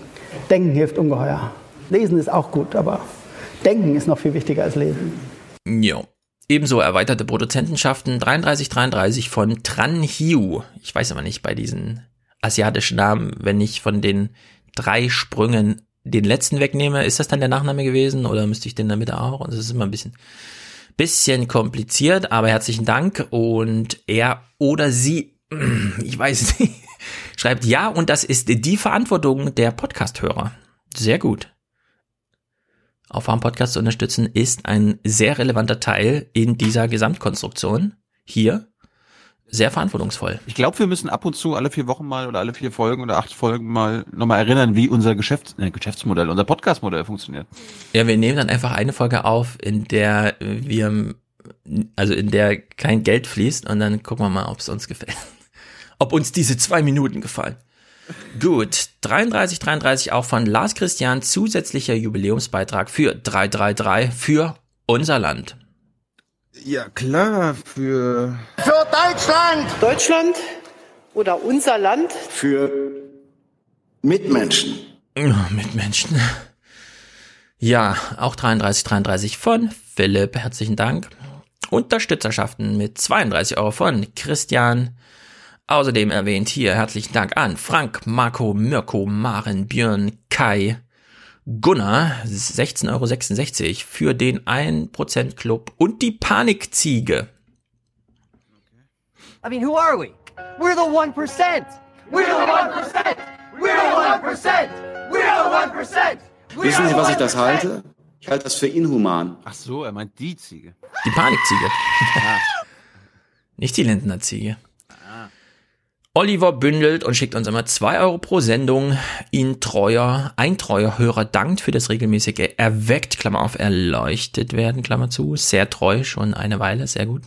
Denken hilft ungeheuer. Lesen ist auch gut, aber denken ist noch viel wichtiger als lesen. Jo. Ebenso erweiterte Produzentenschaften 3333 von Tran Hiu. Ich weiß aber nicht bei diesen asiatischen Namen, wenn ich von den drei Sprüngen den letzten wegnehme, ist das dann der Nachname gewesen oder müsste ich den damit auch? Und das ist immer ein bisschen, bisschen kompliziert, aber herzlichen Dank und er oder sie, ich weiß es nicht, schreibt ja und das ist die Verantwortung der Podcasthörer. Sehr gut. Aufwärm Podcast zu unterstützen, ist ein sehr relevanter Teil in dieser Gesamtkonstruktion. Hier sehr verantwortungsvoll. Ich glaube, wir müssen ab und zu alle vier Wochen mal oder alle vier Folgen oder acht Folgen mal nochmal erinnern, wie unser Geschäfts äh, Geschäftsmodell, unser Podcastmodell funktioniert. Ja, wir nehmen dann einfach eine Folge auf, in der wir, also in der kein Geld fließt und dann gucken wir mal, ob es uns gefällt. Ob uns diese zwei Minuten gefallen. Gut, 33, 33 auch von Lars Christian, zusätzlicher Jubiläumsbeitrag für 333 für unser Land. Ja, klar, für Für Deutschland! Deutschland oder unser Land? Für Mitmenschen. Ja, Mitmenschen. Ja, auch 33, 33 von Philipp, herzlichen Dank. Unterstützerschaften mit 32 Euro von Christian. Außerdem erwähnt hier herzlichen Dank an Frank, Marco, Mirko, Maren, Björn, Kai, Gunnar, 16,66 Euro für den 1% Club und die Panikziege. I mean, who are we? We're the 1%! We're the 1%! We're the 1%! We're the 1%! We're Wissen Sie, was ich das 1%. halte? Ich halte das für inhuman. Ach so, er meint die Ziege. Die Panikziege. Nicht die Lindner Ziege. Oliver bündelt und schickt uns immer zwei Euro pro Sendung. Ihn treuer, ein treuer Hörer dankt für das regelmäßige erweckt, Klammer auf, erleuchtet werden, Klammer zu. Sehr treu, schon eine Weile, sehr gut.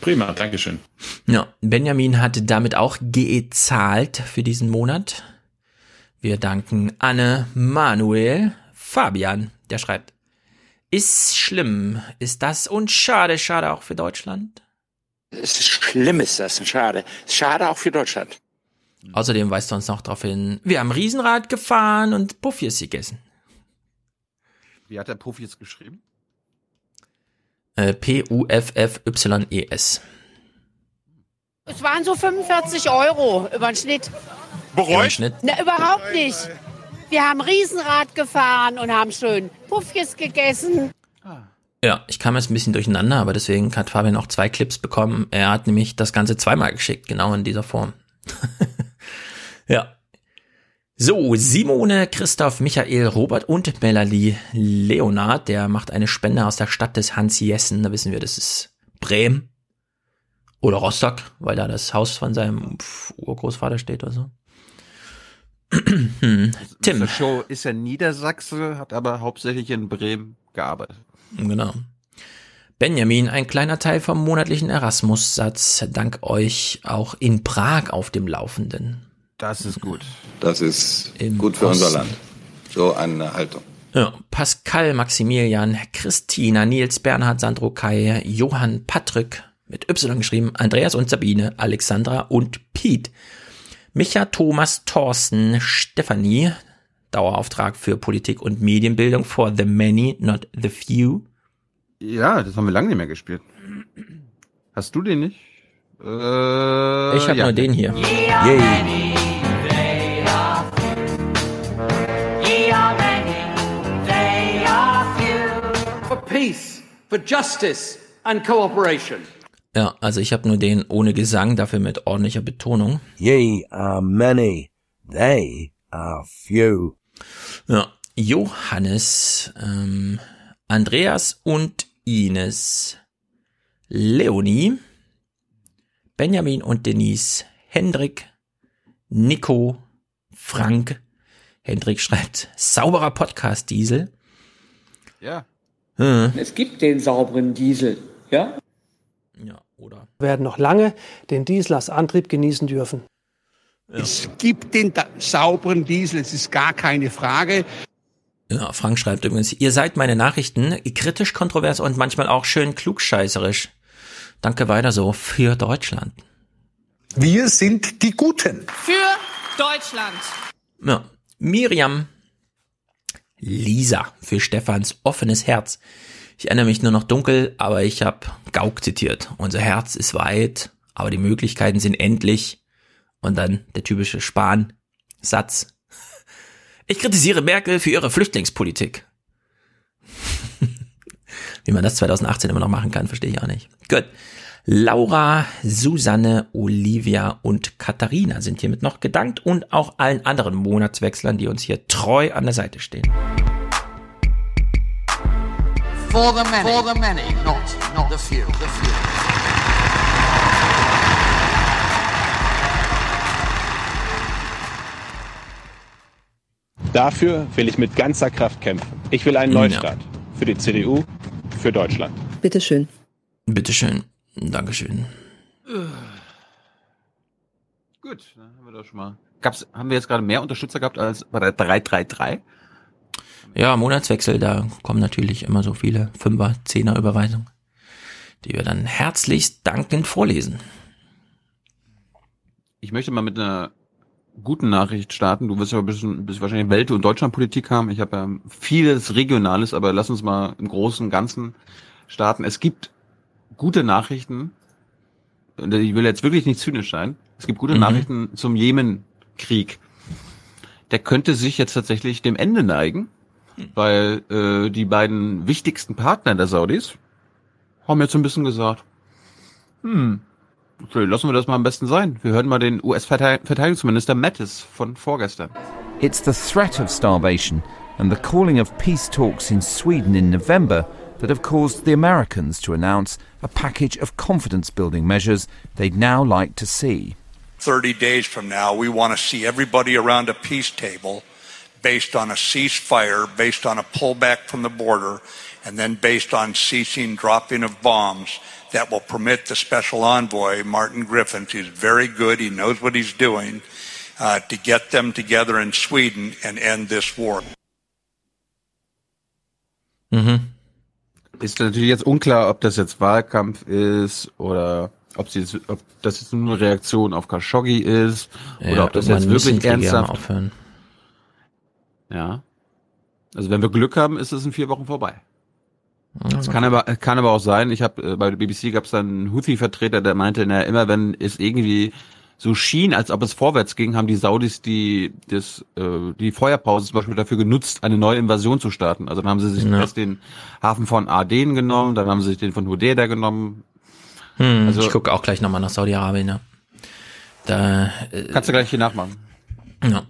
Prima, Dankeschön. Ja, Benjamin hat damit auch gezahlt für diesen Monat. Wir danken Anne, Manuel, Fabian, der schreibt, ist schlimm, ist das und schade, schade auch für Deutschland. Es ist schlimm, ist das. Schade. Schade auch für Deutschland. Außerdem weist er uns noch darauf hin, wir haben Riesenrad gefahren und Puffies gegessen. Wie hat der jetzt geschrieben? Äh, P-U-F-F-Y-E-S. Es waren so 45 Euro über den Schnitt. Bereut? Schnitt. Na, überhaupt nicht. Wir haben Riesenrad gefahren und haben schön Puffjes gegessen. Ja, ich kam jetzt ein bisschen durcheinander, aber deswegen hat Fabian auch zwei Clips bekommen. Er hat nämlich das Ganze zweimal geschickt, genau in dieser Form. ja. So, Simone, Christoph, Michael, Robert und Melanie Leonard, der macht eine Spende aus der Stadt des Hans Jessen. Da wissen wir, das ist Bremen oder Rostock, weil da das Haus von seinem Urgroßvater steht oder so. Tim. Der Show ist ja Niedersachse, hat aber hauptsächlich in Bremen gearbeitet. Genau. Benjamin, ein kleiner Teil vom monatlichen Erasmus-Satz. Dank euch auch in Prag auf dem Laufenden. Das ist gut. Das ist Im gut für unser Osten. Land. So eine Haltung. Ja, Pascal, Maximilian, Christina, Nils, Bernhard, Sandro, Kai, Johann, Patrick, mit Y geschrieben, Andreas und Sabine, Alexandra und Piet. Micha, Thomas, Thorsten, Stefanie, Dauerauftrag für Politik und Medienbildung for the many, not the few. Ja, das haben wir lange nicht mehr gespielt. Hast du den nicht? Äh, Ich habe ja. nur den hier. Yay. For peace, for justice and cooperation. Ja, also ich habe nur den ohne Gesang, dafür mit ordentlicher Betonung. Ye are many, they are few. Ja, Johannes, ähm, Andreas und Ines, Leonie, Benjamin und Denise, Hendrik, Nico, Frank, Hendrik schreibt, sauberer Podcast Diesel. Ja. Hm. Es gibt den sauberen Diesel, ja? Ja, oder? werden noch lange den Diesel als Antrieb genießen dürfen. Es gibt den sauberen Diesel, es ist gar keine Frage. Ja, Frank schreibt übrigens, ihr seid meine Nachrichten kritisch, kontrovers und manchmal auch schön klugscheißerisch. Danke weiter so für Deutschland. Wir sind die Guten. Für Deutschland. Ja, Miriam, Lisa für Stefans offenes Herz. Ich erinnere mich nur noch dunkel, aber ich habe Gauck zitiert. Unser Herz ist weit, aber die Möglichkeiten sind endlich. Und dann der typische Spahn-Satz. Ich kritisiere Merkel für ihre Flüchtlingspolitik. Wie man das 2018 immer noch machen kann, verstehe ich auch nicht. Gut. Laura, Susanne, Olivia und Katharina sind hiermit noch gedankt und auch allen anderen Monatswechslern, die uns hier treu an der Seite stehen. For the many. For the many, not, not the few. The few. Dafür will ich mit ganzer Kraft kämpfen. Ich will einen Ja. Neustart. Für die CDU, für Deutschland. Bitteschön. Bitteschön. Dankeschön. Gut, dann haben wir doch schon mal. Gab's, haben wir jetzt gerade mehr Unterstützer gehabt als bei der 333? Ja, Monatswechsel, da kommen natürlich immer so viele Fünfer, Zehner Überweisungen, die wir dann herzlichst dankend vorlesen. Ich möchte mal mit einer guten Nachricht starten. Du wirst ja ein bisschen, bisschen wahrscheinlich Welt- und Deutschlandpolitik haben. Ich habe ja vieles Regionales, aber lass uns mal im Großen und Ganzen starten. Es gibt gute Nachrichten. Ich will jetzt wirklich nicht zynisch sein. Es gibt gute Mhm. Nachrichten zum Jemenkrieg. Der könnte sich jetzt tatsächlich dem Ende neigen, weil äh, die beiden wichtigsten Partner der Saudis haben jetzt ein bisschen gesagt, hm, lassen wir das mal am besten sein. Wir hören mal den US-Verteidigungsminister Mattis von vorgestern. It's the threat of starvation and the calling of peace talks in Sweden in November that have caused the Americans to announce a package of confidence building measures they'd now like to see. 30 days from now, we want to see everybody around a peace table based on a ceasefire, based on a pullback from the border, and then based on ceasing dropping of bombs that will permit the special envoy, Martin Griffiths, who's very good, he knows what he's doing, uh, to get them together in Sweden and end this war. Mhm. Ist natürlich jetzt unklar, ob das jetzt Wahlkampf ist oder ob, sie, ob das jetzt nur eine Reaktion auf Khashoggi ist Ja, oder ob das jetzt wirklich ernsthaft. aufhören. Ja. Also wenn wir Glück haben, ist es in vier Wochen vorbei. Es kann aber, kann aber auch sein, ich habe äh, bei der BBC gab es dann einen Houthi-Vertreter, der meinte, na, immer wenn es irgendwie so schien, als ob es vorwärts ging, haben die Saudis die, das, äh, die Feuerpause zum Beispiel dafür genutzt, eine neue Invasion zu starten. Also dann haben sie sich Ja. erst den Hafen von Aden genommen, dann haben sie sich den von Hodeida genommen. Hm, Also- ich gucke auch gleich nochmal nach Saudi-Arabien. Ja. Da, äh, Kannst du gleich hier nachmachen. Ja.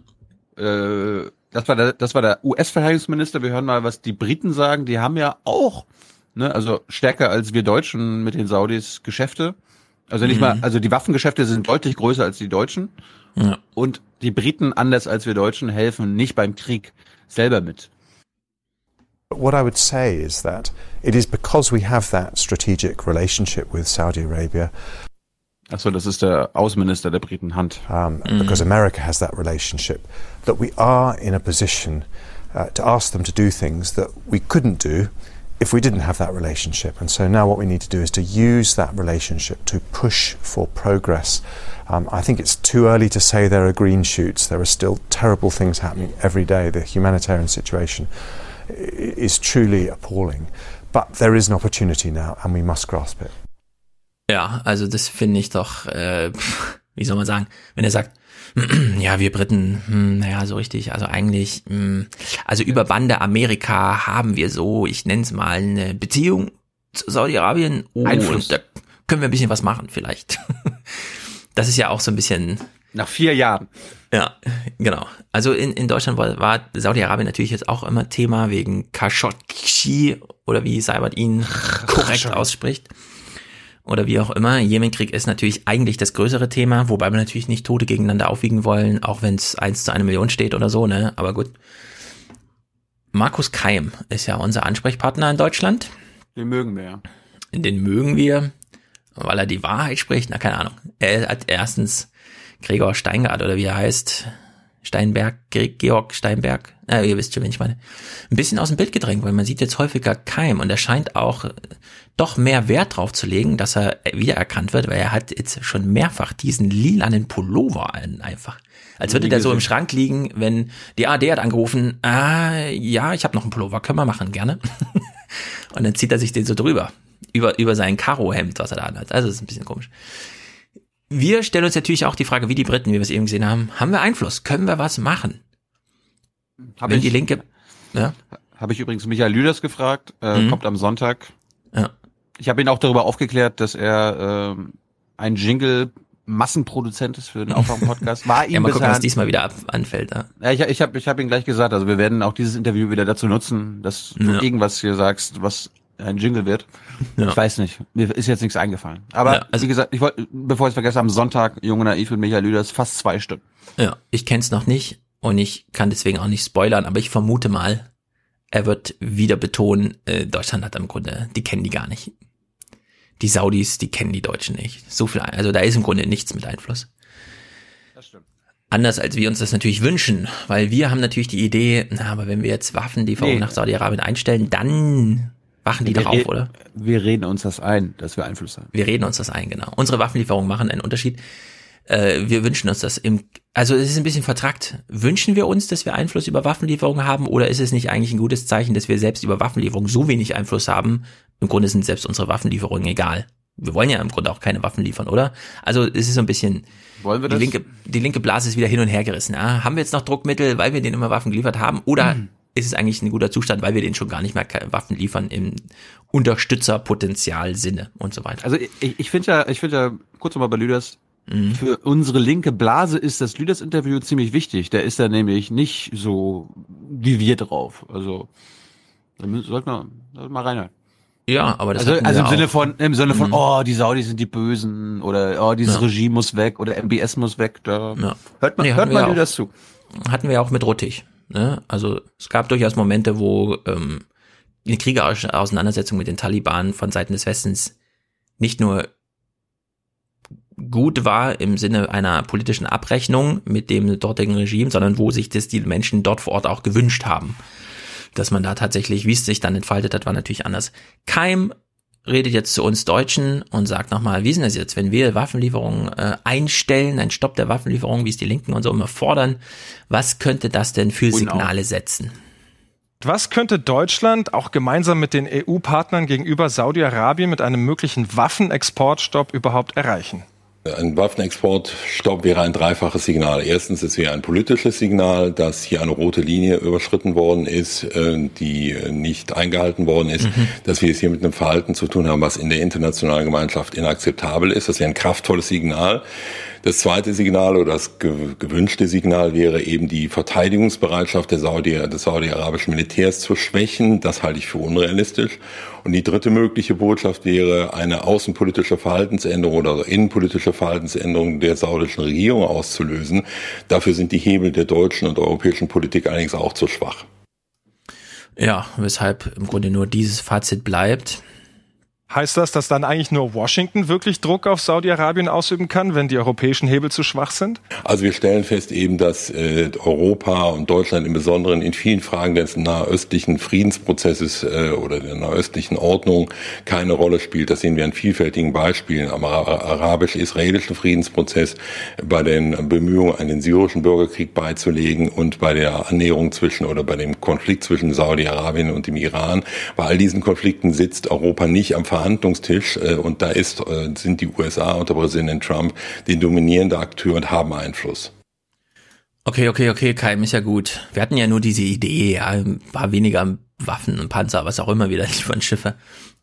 Äh, das war der, das war der US-Verteidigungsminister. Wir hören mal, was die Briten sagen. Die haben ja auch, ne, also stärker als wir Deutschen mit den Saudis Geschäfte. Also nicht mhm. mal, also die Waffengeschäfte sind deutlich größer als die Deutschen. Ja. Und die Briten, anders als wir Deutschen, helfen nicht beim Krieg selber mit. What I would say is that it is because we have that strategic relationship with Saudi Arabia. Achso, das ist der Außenminister der Briten Hunt. Um, mm. Because America has that relationship, that we are in a position uh, to ask them to do things that we couldn't do if we didn't have that relationship. And so now what we need to do is to use that relationship to push for progress. Um, I think it's too early to say there are green shoots. There are still terrible things happening every day. The humanitarian situation is truly appalling. But there is an opportunity now and we must grasp it. Ja, also das finde ich doch, äh, wie soll man sagen, wenn er sagt, ja, wir Briten, hm, naja, so richtig, also eigentlich, hm, also über Bande Amerika haben wir so, ich nenne es mal, eine Beziehung zu Saudi-Arabien. Oh, Einfluss. da können wir ein bisschen was machen vielleicht. Das ist ja auch so ein bisschen... Nach vier Jahren. Ja, genau. Also in, in Deutschland war, war Saudi-Arabien natürlich jetzt auch immer Thema wegen Khashoggi oder wie Seibert ihn korrekt ausspricht oder wie auch immer. Jemenkrieg ist natürlich eigentlich das größere Thema, wobei wir natürlich nicht Tote gegeneinander aufwiegen wollen, auch wenn es eins zu einer Million steht oder so, ne? Aber gut. Markus Keim ist ja unser Ansprechpartner in Deutschland. Den mögen wir ja. Den mögen wir, weil er die Wahrheit spricht. Na, keine Ahnung. Er hat erstens Gregor Steingart oder wie er heißt, Steinberg, Georg Steinberg, äh, ihr wisst schon, wen ich meine, ein bisschen aus dem Bild gedrängt, weil man sieht jetzt häufiger Keim und er scheint auch doch mehr Wert drauf zu legen, dass er wiedererkannt wird, weil er hat jetzt schon mehrfach diesen lilanen Pullover an, einfach. Als würde der so im Schrank liegen, wenn die AD hat angerufen, ah, ja, ich habe noch einen Pullover, können wir machen, gerne. und dann zieht er sich den so drüber, über, über sein Karohemd, was er da hat. Also das ist ein bisschen komisch. Wir stellen uns natürlich auch die Frage, wie die Briten, wie wir es eben gesehen haben, haben wir Einfluss? Können wir was machen? Hab Wenn ich, die Linke, ja? Habe ich übrigens Michael Lüders gefragt, äh, Mhm. kommt am Sonntag. Ja. Ich habe ihn auch darüber aufgeklärt, dass er ähm, ein Jingle Massenproduzent ist für den Aufwachen-Podcast. War ihm Ja, mal gucken, was diesmal wieder anfällt. Ja. ja, ich, ich habe ich hab ihn gleich gesagt, also wir werden auch dieses Interview wieder dazu nutzen, dass du Ja. irgendwas hier sagst, was ein Jingle wird. Ja. Ich weiß nicht, mir ist jetzt nichts eingefallen. Aber Ja, also- wie gesagt, ich wollte, bevor ich es vergesse, am Sonntag, Junge Naiv mit Michael Lüders, fast zwei Stunden. Ja, ich kenn's noch nicht und ich kann deswegen auch nicht spoilern, aber ich vermute mal, er wird wieder betonen, äh, Deutschland hat im Grunde, die kennen die gar nicht. Die Saudis, die kennen die Deutschen nicht. So viel, also da ist im Grunde nichts mit Einfluss. Das stimmt. Anders als wir uns das natürlich wünschen, weil wir haben natürlich die Idee, na, aber wenn wir jetzt Waffenlieferungen Nee. nach Saudi-Arabien einstellen, dann wachen die doch auf, wir, oder? Wir reden uns das ein, dass wir Einfluss haben. Wir reden uns das ein, genau. Unsere Waffenlieferungen machen einen Unterschied. Äh, wir wünschen uns das im, also es ist ein bisschen vertrackt. Wünschen wir uns, dass wir Einfluss über Waffenlieferungen haben oder ist es nicht eigentlich ein gutes Zeichen, dass wir selbst über Waffenlieferungen so wenig Einfluss haben? Im Grunde sind selbst unsere Waffenlieferungen egal. Wir wollen ja im Grunde auch keine Waffen liefern, oder? Also es ist so ein bisschen, Wollen wir die das? linke, die linke Blase ist wieder hin und her gerissen. Ja? Haben wir jetzt noch Druckmittel, weil wir denen immer Waffen geliefert haben? Oder Mhm. ist es eigentlich ein guter Zustand, weil wir denen schon gar nicht mehr Waffen liefern im Unterstützerpotenzial-Sinne und so weiter? Also ich, ich finde ja, ich finde ja, kurz nochmal bei Lüders, Mhm. für unsere linke Blase ist das Lüders-Interview ziemlich wichtig. Der ist da nämlich nicht so wie wir drauf. Also da sollten wir, sollten wir mal reinhören. Ja, aber das also, also im Sinne auch. von, im Sinne von, Mhm. oh, die Saudis sind die Bösen oder oh, dieses Ja. Regime muss weg oder MBS muss weg. Da Ja. hört man, Nee, hört man. Lüders zu. hatten wir auch mit Ruttig. Ne? Also es gab durchaus Momente, wo ähm, eine kriegerische Auseinandersetzung mit den Taliban von Seiten des Westens nicht nur gut war im Sinne einer politischen Abrechnung mit dem dortigen Regime, sondern wo sich das die Menschen dort vor Ort auch gewünscht haben. Dass man da tatsächlich, wie es sich dann entfaltet hat, war natürlich anders. Keim redet jetzt zu uns Deutschen und sagt nochmal, wie ist denn das jetzt, wenn wir Waffenlieferungen äh, einstellen, ein Stopp der Waffenlieferungen, wie es die Linken und so immer fordern, was könnte das denn für Signale setzen? Was könnte Deutschland auch gemeinsam mit den EU-Partnern gegenüber Saudi-Arabien mit einem möglichen Waffenexportstopp überhaupt erreichen? Ein Waffenexportstopp wäre ein dreifaches Signal. Erstens, es wäre ein politisches Signal, dass hier eine rote Linie überschritten worden ist, äh, die nicht eingehalten worden ist, Mhm. dass wir es hier mit einem Verhalten zu tun haben, was in der internationalen Gemeinschaft inakzeptabel ist. Das wäre ein kraftvolles Signal. Das zweite Signal oder das gewünschte Signal wäre eben die Verteidigungsbereitschaft der Saudi, des saudi-arabischen Militärs zu schwächen. Das halte ich für unrealistisch. Und die dritte mögliche Botschaft wäre eine außenpolitische Verhaltensänderung oder innenpolitische Verhaltensänderung der saudischen Regierung auszulösen. Dafür sind die Hebel der deutschen und europäischen Politik allerdings auch zu schwach. Ja, weshalb im Grunde nur dieses Fazit bleibt. Heißt das, dass dann eigentlich nur Washington wirklich Druck auf Saudi-Arabien ausüben kann, wenn die europäischen Hebel zu schwach sind? Also wir stellen fest eben, dass äh, Europa und Deutschland im Besonderen in vielen Fragen des nahöstlichen Friedensprozesses äh, oder der nahöstlichen Ordnung keine Rolle spielt. Das sehen wir an vielfältigen Beispielen am arabisch-israelischen Friedensprozess, bei den Bemühungen, einen syrischen Bürgerkrieg beizulegen und bei der Annäherung zwischen oder bei dem Konflikt zwischen Saudi-Arabien und dem Iran. Bei all diesen Konflikten sitzt Europa nicht am Verhandlungstisch äh, und da ist, äh, sind die USA unter Präsident Trump die dominierende Akteur und haben Einfluss. Okay, okay, okay, Keim ist ja gut. Wir hatten ja nur diese Idee, ja, ein paar weniger Waffen und Panzer, was auch immer wieder liefern Schiffe.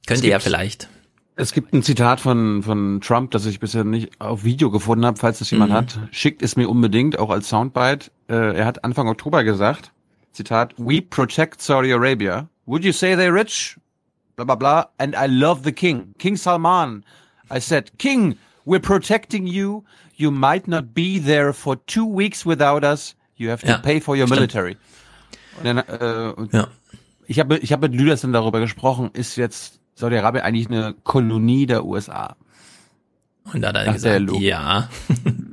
Könnt ihr ja vielleicht. Es gibt ein Zitat von, von Trump, das ich bisher nicht auf Video gefunden habe, falls das jemand mhm. hat. Schickt es mir unbedingt, auch als Soundbite. Äh, er hat Anfang Oktober gesagt, Zitat, We protect Saudi Arabia. Would you say they're rich? Blah, blah, blah. And I love the king, King Salman. I said, King, we're protecting you. You might not be there for two weeks without us. You have to ja, pay for your stimmt. military. Und dann, äh, ja. Ich habe ich hab mit Lüdersen darüber gesprochen, ist jetzt Saudi-Arabien eigentlich eine Kolonie der USA? Und da hat er gesagt, ja.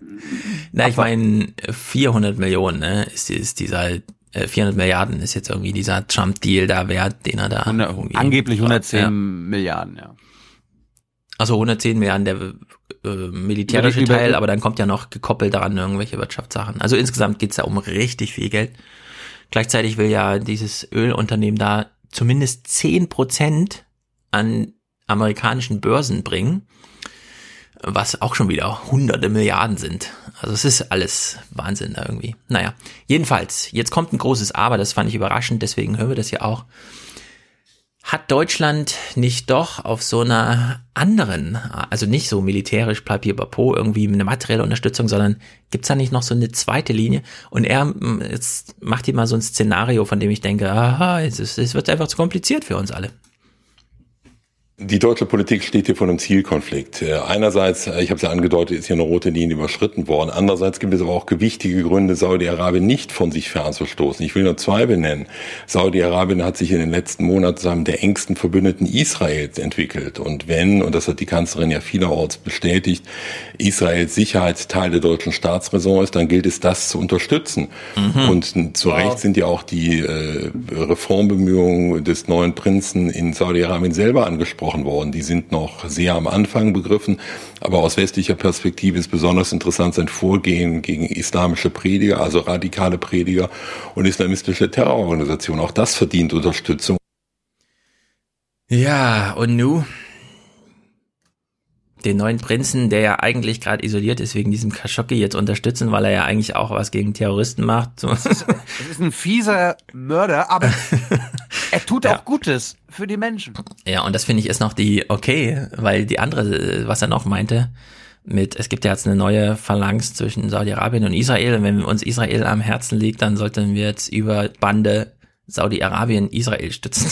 Na, ich meine, 400 Millionen ne, ist, ist dieser 400 äh, Milliarden ist jetzt irgendwie dieser Trump-Deal da wert, den er da 100, angeblich 110 ja. Milliarden, ja. Also 110 Milliarden der äh, militärische Teil, aber dann kommt ja noch gekoppelt daran irgendwelche Wirtschaftssachen. Also insgesamt geht's da um richtig viel Geld. Gleichzeitig will ja dieses Ölunternehmen da zumindest 10 Prozent an amerikanischen Börsen bringen was auch schon wieder hunderte Milliarden sind. Also es ist alles Wahnsinn da irgendwie. Naja, jedenfalls, jetzt kommt ein großes Aber, das fand ich überraschend, deswegen hören wir das ja auch. Hat Deutschland nicht doch auf so einer anderen, also nicht so militärisch Papier-Papo irgendwie eine materielle Unterstützung, sondern gibt's da nicht noch so eine zweite Linie? Und er jetzt macht hier mal so ein Szenario, von dem ich denke, aha, es, ist, es wird einfach zu kompliziert für uns alle. Die deutsche Politik steht hier vor einem Zielkonflikt. Äh, einerseits, äh, ich habe es ja angedeutet, ist hier eine rote Linie überschritten worden. Andererseits gibt es aber auch gewichtige Gründe, Saudi-Arabien nicht von sich fernzustoßen. Ich will nur zwei benennen. Saudi-Arabien hat sich in den letzten Monaten zu einem der engsten Verbündeten Israels entwickelt. Und wenn, und das hat die Kanzlerin ja vielerorts bestätigt, Israels Sicherheit Teil der deutschen Staatsräson ist, dann gilt es, das zu unterstützen. Mhm. Und zu wow. Recht sind ja auch die äh, Reformbemühungen des neuen Prinzen in Saudi-Arabien selber angesprochen angesprochen worden. Die sind noch sehr am Anfang begriffen, aber aus westlicher Perspektive ist besonders interessant sein Vorgehen gegen islamische Prediger, also radikale Prediger und islamistische Terrororganisationen. Auch das verdient Unterstützung. Ja, und nu? Den neuen Prinzen, der ja eigentlich gerade isoliert ist wegen diesem Khashoggi, jetzt unterstützen, weil er ja eigentlich auch was gegen Terroristen macht. Das ist, ist ein fieser Mörder, aber er tut ja. auch Gutes für die Menschen. Ja, und das finde ich ist noch die okay, weil die andere, was er noch meinte, mit, es gibt ja jetzt eine neue Phalanx zwischen Saudi-Arabien und Israel. Und wenn uns Israel am Herzen liegt, dann sollten wir jetzt über Bande Saudi-Arabien Israel stützen.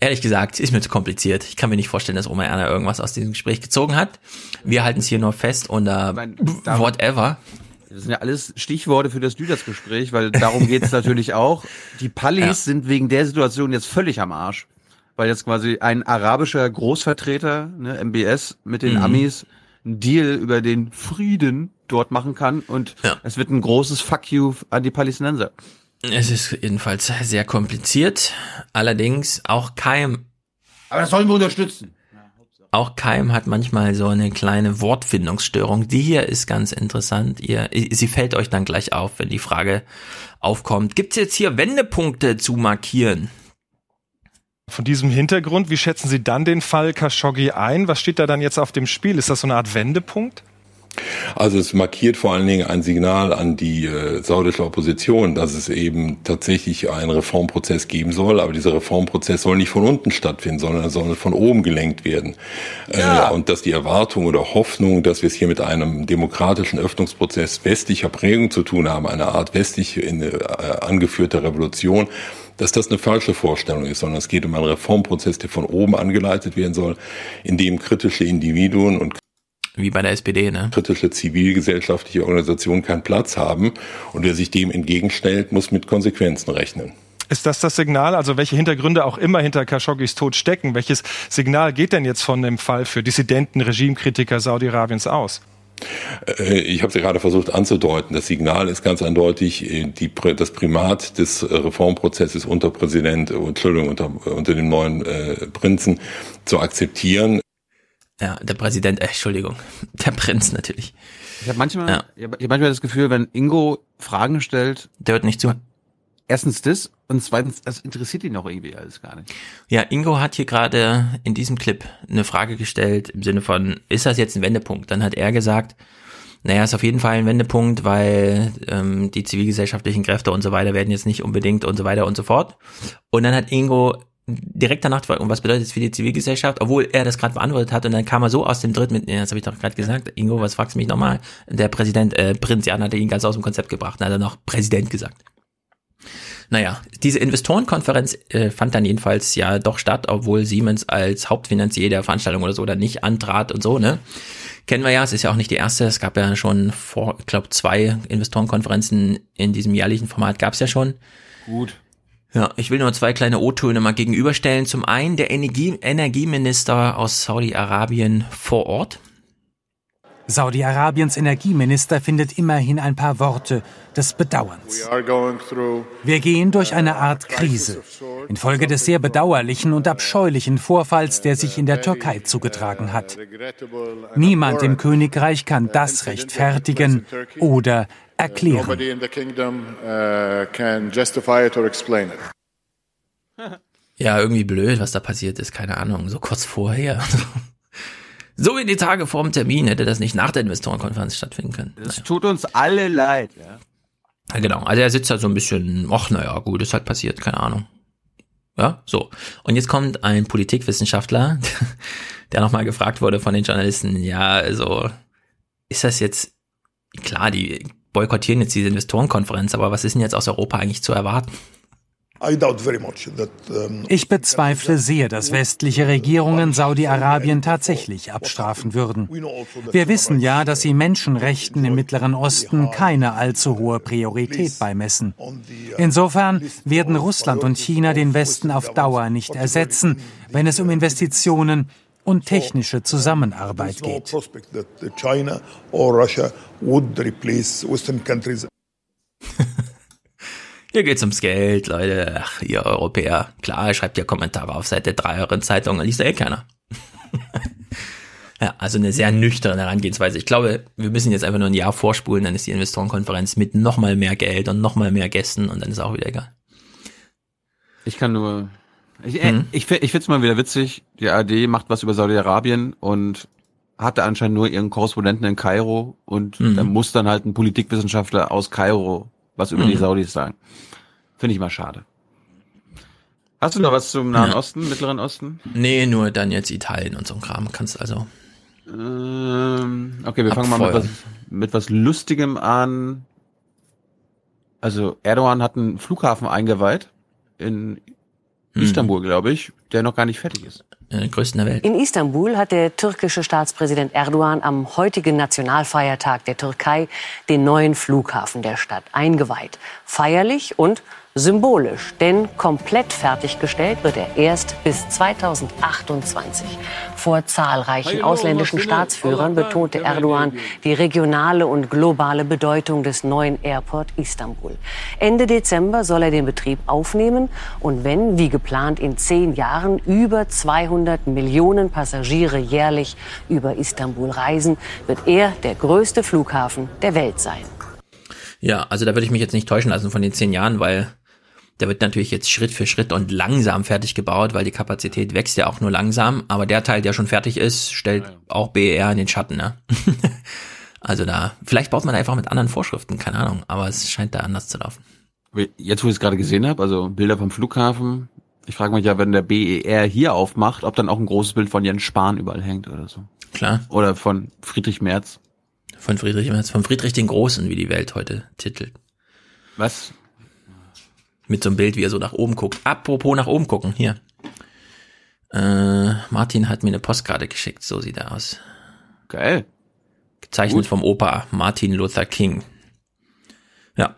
Ehrlich gesagt, ist mir zu kompliziert. Ich kann mir nicht vorstellen, dass Oma Erna irgendwas aus diesem Gespräch gezogen hat. Wir halten es hier nur fest unter meine, whatever. Das sind ja alles Stichworte für das Lüders-Gespräch, weil darum geht es natürlich auch. Die Pallis ja. sind wegen der Situation jetzt völlig am Arsch. Weil jetzt quasi ein arabischer Großvertreter, ne, MBS, mit den mhm. Amis einen Deal über den Frieden dort machen kann und ja. es wird ein großes Fuck you an die Palästinenser. Es ist jedenfalls sehr kompliziert. Allerdings auch Keim. Aber das sollen wir unterstützen. Auch Keim hat manchmal so eine kleine Wortfindungsstörung. Die hier ist ganz interessant. Ihr, sie fällt euch dann gleich auf, wenn die Frage aufkommt. Gibt es jetzt hier Wendepunkte zu markieren? Von diesem Hintergrund, wie schätzen Sie dann den Fall Khashoggi ein? Was steht da dann jetzt auf dem Spiel? Ist das so eine Art Wendepunkt? Also es markiert vor allen Dingen ein Signal an die äh, saudische Opposition, dass es eben tatsächlich einen Reformprozess geben soll, aber dieser Reformprozess soll nicht von unten stattfinden, sondern er soll von oben gelenkt werden. Ja. Äh, und dass die Erwartung oder Hoffnung, dass wir es hier mit einem demokratischen Öffnungsprozess westlicher Prägung zu tun haben, eine Art westlich in, äh, angeführte Revolution, dass das eine falsche Vorstellung ist, sondern es geht um einen Reformprozess, der von oben angeleitet werden soll, in dem kritische Individuen und wie bei der SPD, ne? Kritische zivilgesellschaftliche Organisationen keinen Platz haben und wer sich dem entgegenstellt, muss mit Konsequenzen rechnen. Ist das das Signal, also welche Hintergründe auch immer hinter Khashoggis Tod stecken? Welches Signal geht denn jetzt von dem Fall für Dissidenten, Regimekritiker Saudi-Arabiens aus? Äh, ich habe es ja gerade versucht anzudeuten. Das Signal ist ganz eindeutig äh, die, das Primat des Reformprozesses unter Präsident, Entschuldigung, unter, unter dem neuen äh, Prinzen zu akzeptieren. Ja, der Präsident, äh, Entschuldigung, der Prinz natürlich. Ich habe manchmal, ja. ich hab manchmal das Gefühl, wenn Ingo Fragen stellt, der hört nicht zu. Erstens das und zweitens, das interessiert ihn auch irgendwie alles gar nicht. Ja, Ingo hat hier gerade in diesem Clip eine Frage gestellt im Sinne von, ist das jetzt ein Wendepunkt? Dann hat er gesagt, naja, ist auf jeden Fall ein Wendepunkt, weil ähm, die zivilgesellschaftlichen Kräfte und so weiter werden jetzt nicht unbedingt und so weiter und so fort. Und dann hat Ingo direkt danach und was bedeutet das für die Zivilgesellschaft, obwohl er das gerade beantwortet hat und dann kam er so aus dem Dritt mit, das habe ich doch gerade gesagt, Ingo, was fragst du mich nochmal? Der Präsident, äh, Prinz Jan hat ihn ganz aus dem Konzept gebracht, dann hat er noch Präsident gesagt. Naja, diese Investorenkonferenz äh, fand dann jedenfalls ja doch statt, obwohl Siemens als Hauptfinanzier der Veranstaltung oder so dann nicht antrat und so, ne? Kennen wir ja, es ist ja auch nicht die erste, es gab ja schon vor, ich glaube, zwei Investorenkonferenzen in diesem jährlichen Format gab es ja schon. Gut. Ja, ich will nur zwei kleine O-Töne mal gegenüberstellen. Zum einen der Energie Energieminister aus Saudi-Arabien vor Ort. Saudi-Arabiens Energieminister findet immerhin ein paar Worte des Bedauerns. Wir gehen durch eine Art Krise infolge des sehr bedauerlichen und abscheulichen Vorfalls, der sich in der Türkei zugetragen hat. Niemand im Königreich kann das rechtfertigen oder erklären. Ja, irgendwie blöd, was da passiert ist, keine Ahnung, so kurz vorher. So in die Tage vor dem Termin hätte das nicht nach der Investorenkonferenz stattfinden können. Das naja. tut uns alle leid, ja. ja. Genau, also er sitzt da so ein bisschen, ach naja, gut, ist halt passiert, keine Ahnung. Ja, so. Und jetzt kommt ein Politikwissenschaftler, der nochmal gefragt wurde von den Journalisten, ja, also, ist das jetzt, klar, die boykottieren jetzt diese Investorenkonferenz, aber was ist denn jetzt aus Europa eigentlich zu erwarten? Ich bezweifle sehr, dass westliche Regierungen Saudi-Arabien tatsächlich abstrafen würden. Wir wissen ja, dass sie Menschenrechten im Mittleren Osten keine allzu hohe Priorität beimessen. Insofern werden Russland und China den Westen auf Dauer nicht ersetzen, wenn es um Investitionen und technische Zusammenarbeit geht. Hier geht's ums Geld, Leute. Ach, ihr Europäer. Klar, schreibt ja Kommentare auf Seite 3 euren Zeitungen, liest ja eh keiner. ja, also eine sehr nüchterne Herangehensweise. Ich glaube, wir müssen jetzt einfach nur ein Jahr vorspulen, dann ist die Investorenkonferenz mit nochmal mehr Geld und nochmal mehr Gästen und dann ist auch wieder egal. Ich kann nur, ich, mhm. ich, ich finde es mal wieder witzig, die ARD macht was über Saudi-Arabien und hatte anscheinend nur ihren Korrespondenten in Kairo und mhm. dann muss dann halt ein Politikwissenschaftler aus Kairo was über mhm. die Saudis sagen. Finde ich mal schade. Hast du noch was zum Nahen ja. Osten, Mittleren Osten? Nee, nur dann jetzt Italien und so ein Kram. Kannst also. Ähm, okay, wir fangen mal mit was, mit was Lustigem an. Also Erdogan hat einen Flughafen eingeweiht in hm. Istanbul, glaube ich, der noch gar nicht fertig ist. Den größten der Welt. In Istanbul hat der türkische Staatspräsident Erdogan am heutigen Nationalfeiertag der Türkei den neuen Flughafen der Stadt eingeweiht. Feierlich und Symbolisch, denn komplett fertiggestellt wird er erst bis 2028. Vor zahlreichen ausländischen Staatsführern betonte Erdogan die regionale und globale Bedeutung des neuen Airport Istanbul. Ende Dezember soll er den Betrieb aufnehmen und wenn, wie geplant, in zehn Jahren über 200 Millionen Passagiere jährlich über Istanbul reisen, wird er der größte Flughafen der Welt sein. Ja, also da würde ich mich jetzt nicht täuschen lassen von den zehn Jahren, weil der wird natürlich jetzt Schritt für Schritt und langsam fertig gebaut, weil die Kapazität wächst ja auch nur langsam. Aber der Teil, der schon fertig ist, stellt auch BER in den Schatten. Ne? Also da, vielleicht baut man einfach mit anderen Vorschriften, keine Ahnung, aber es scheint da anders zu laufen. Jetzt, wo ich es gerade gesehen habe, also Bilder vom Flughafen, ich frage mich ja, wenn der BER hier aufmacht, ob dann auch ein großes Bild von Jens Spahn überall hängt oder so. Klar. Oder von Friedrich Merz. Von Friedrich Merz, von Friedrich den Großen, wie die Welt heute titelt. Was? Mit so einem Bild, wie er so nach oben guckt. Apropos nach oben gucken, hier. Äh, Martin hat mir eine Postkarte geschickt, so sieht er aus. Geil. Gezeichnet Gut. vom Opa Martin Luther King. Ja.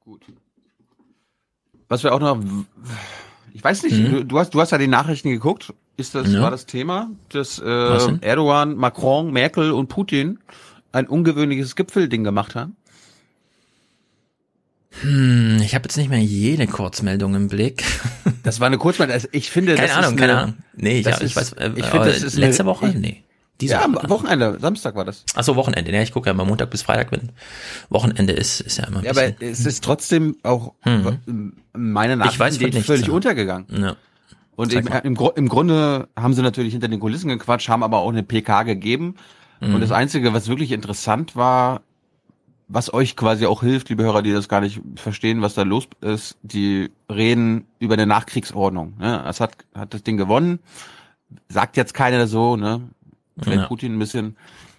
Gut. Was wir auch noch, ich weiß nicht, mhm. du, du, hast, du hast ja die Nachrichten geguckt. Ist das, ja. war das Thema, dass äh, Erdogan, Macron, Merkel und Putin ein ungewöhnliches Gipfelding gemacht haben? Hm, ich habe jetzt nicht mehr jede Kurzmeldung im Blick. Das war eine Kurzmeldung. Also ich finde, keine das Ahnung, ist keine eine, Ahnung. Nee, ich, das ich weiß. Äh, ich finde, das ist letzte eine, Woche. Nee. Diese ja, Woche. Wochenende, Samstag war das. Ach so, Wochenende. Ja, ich gucke ja immer Montag bis Freitag, wenn Wochenende ist, ist ja immer. Ein ja, aber es ist trotzdem auch mhm. meine Nachrichten völlig so. untergegangen. Ja. Und im, im, im, Grunde haben sie natürlich hinter den Kulissen gequatscht, haben aber auch eine PK gegeben. Mhm. Und das Einzige, was wirklich interessant war, was euch quasi auch hilft, liebe Hörer, die das gar nicht verstehen, was da los ist, die reden über eine Nachkriegsordnung. Ne? Assad hat das Ding gewonnen, sagt jetzt keiner so, ne? Vielleicht ja. Putin ein bisschen.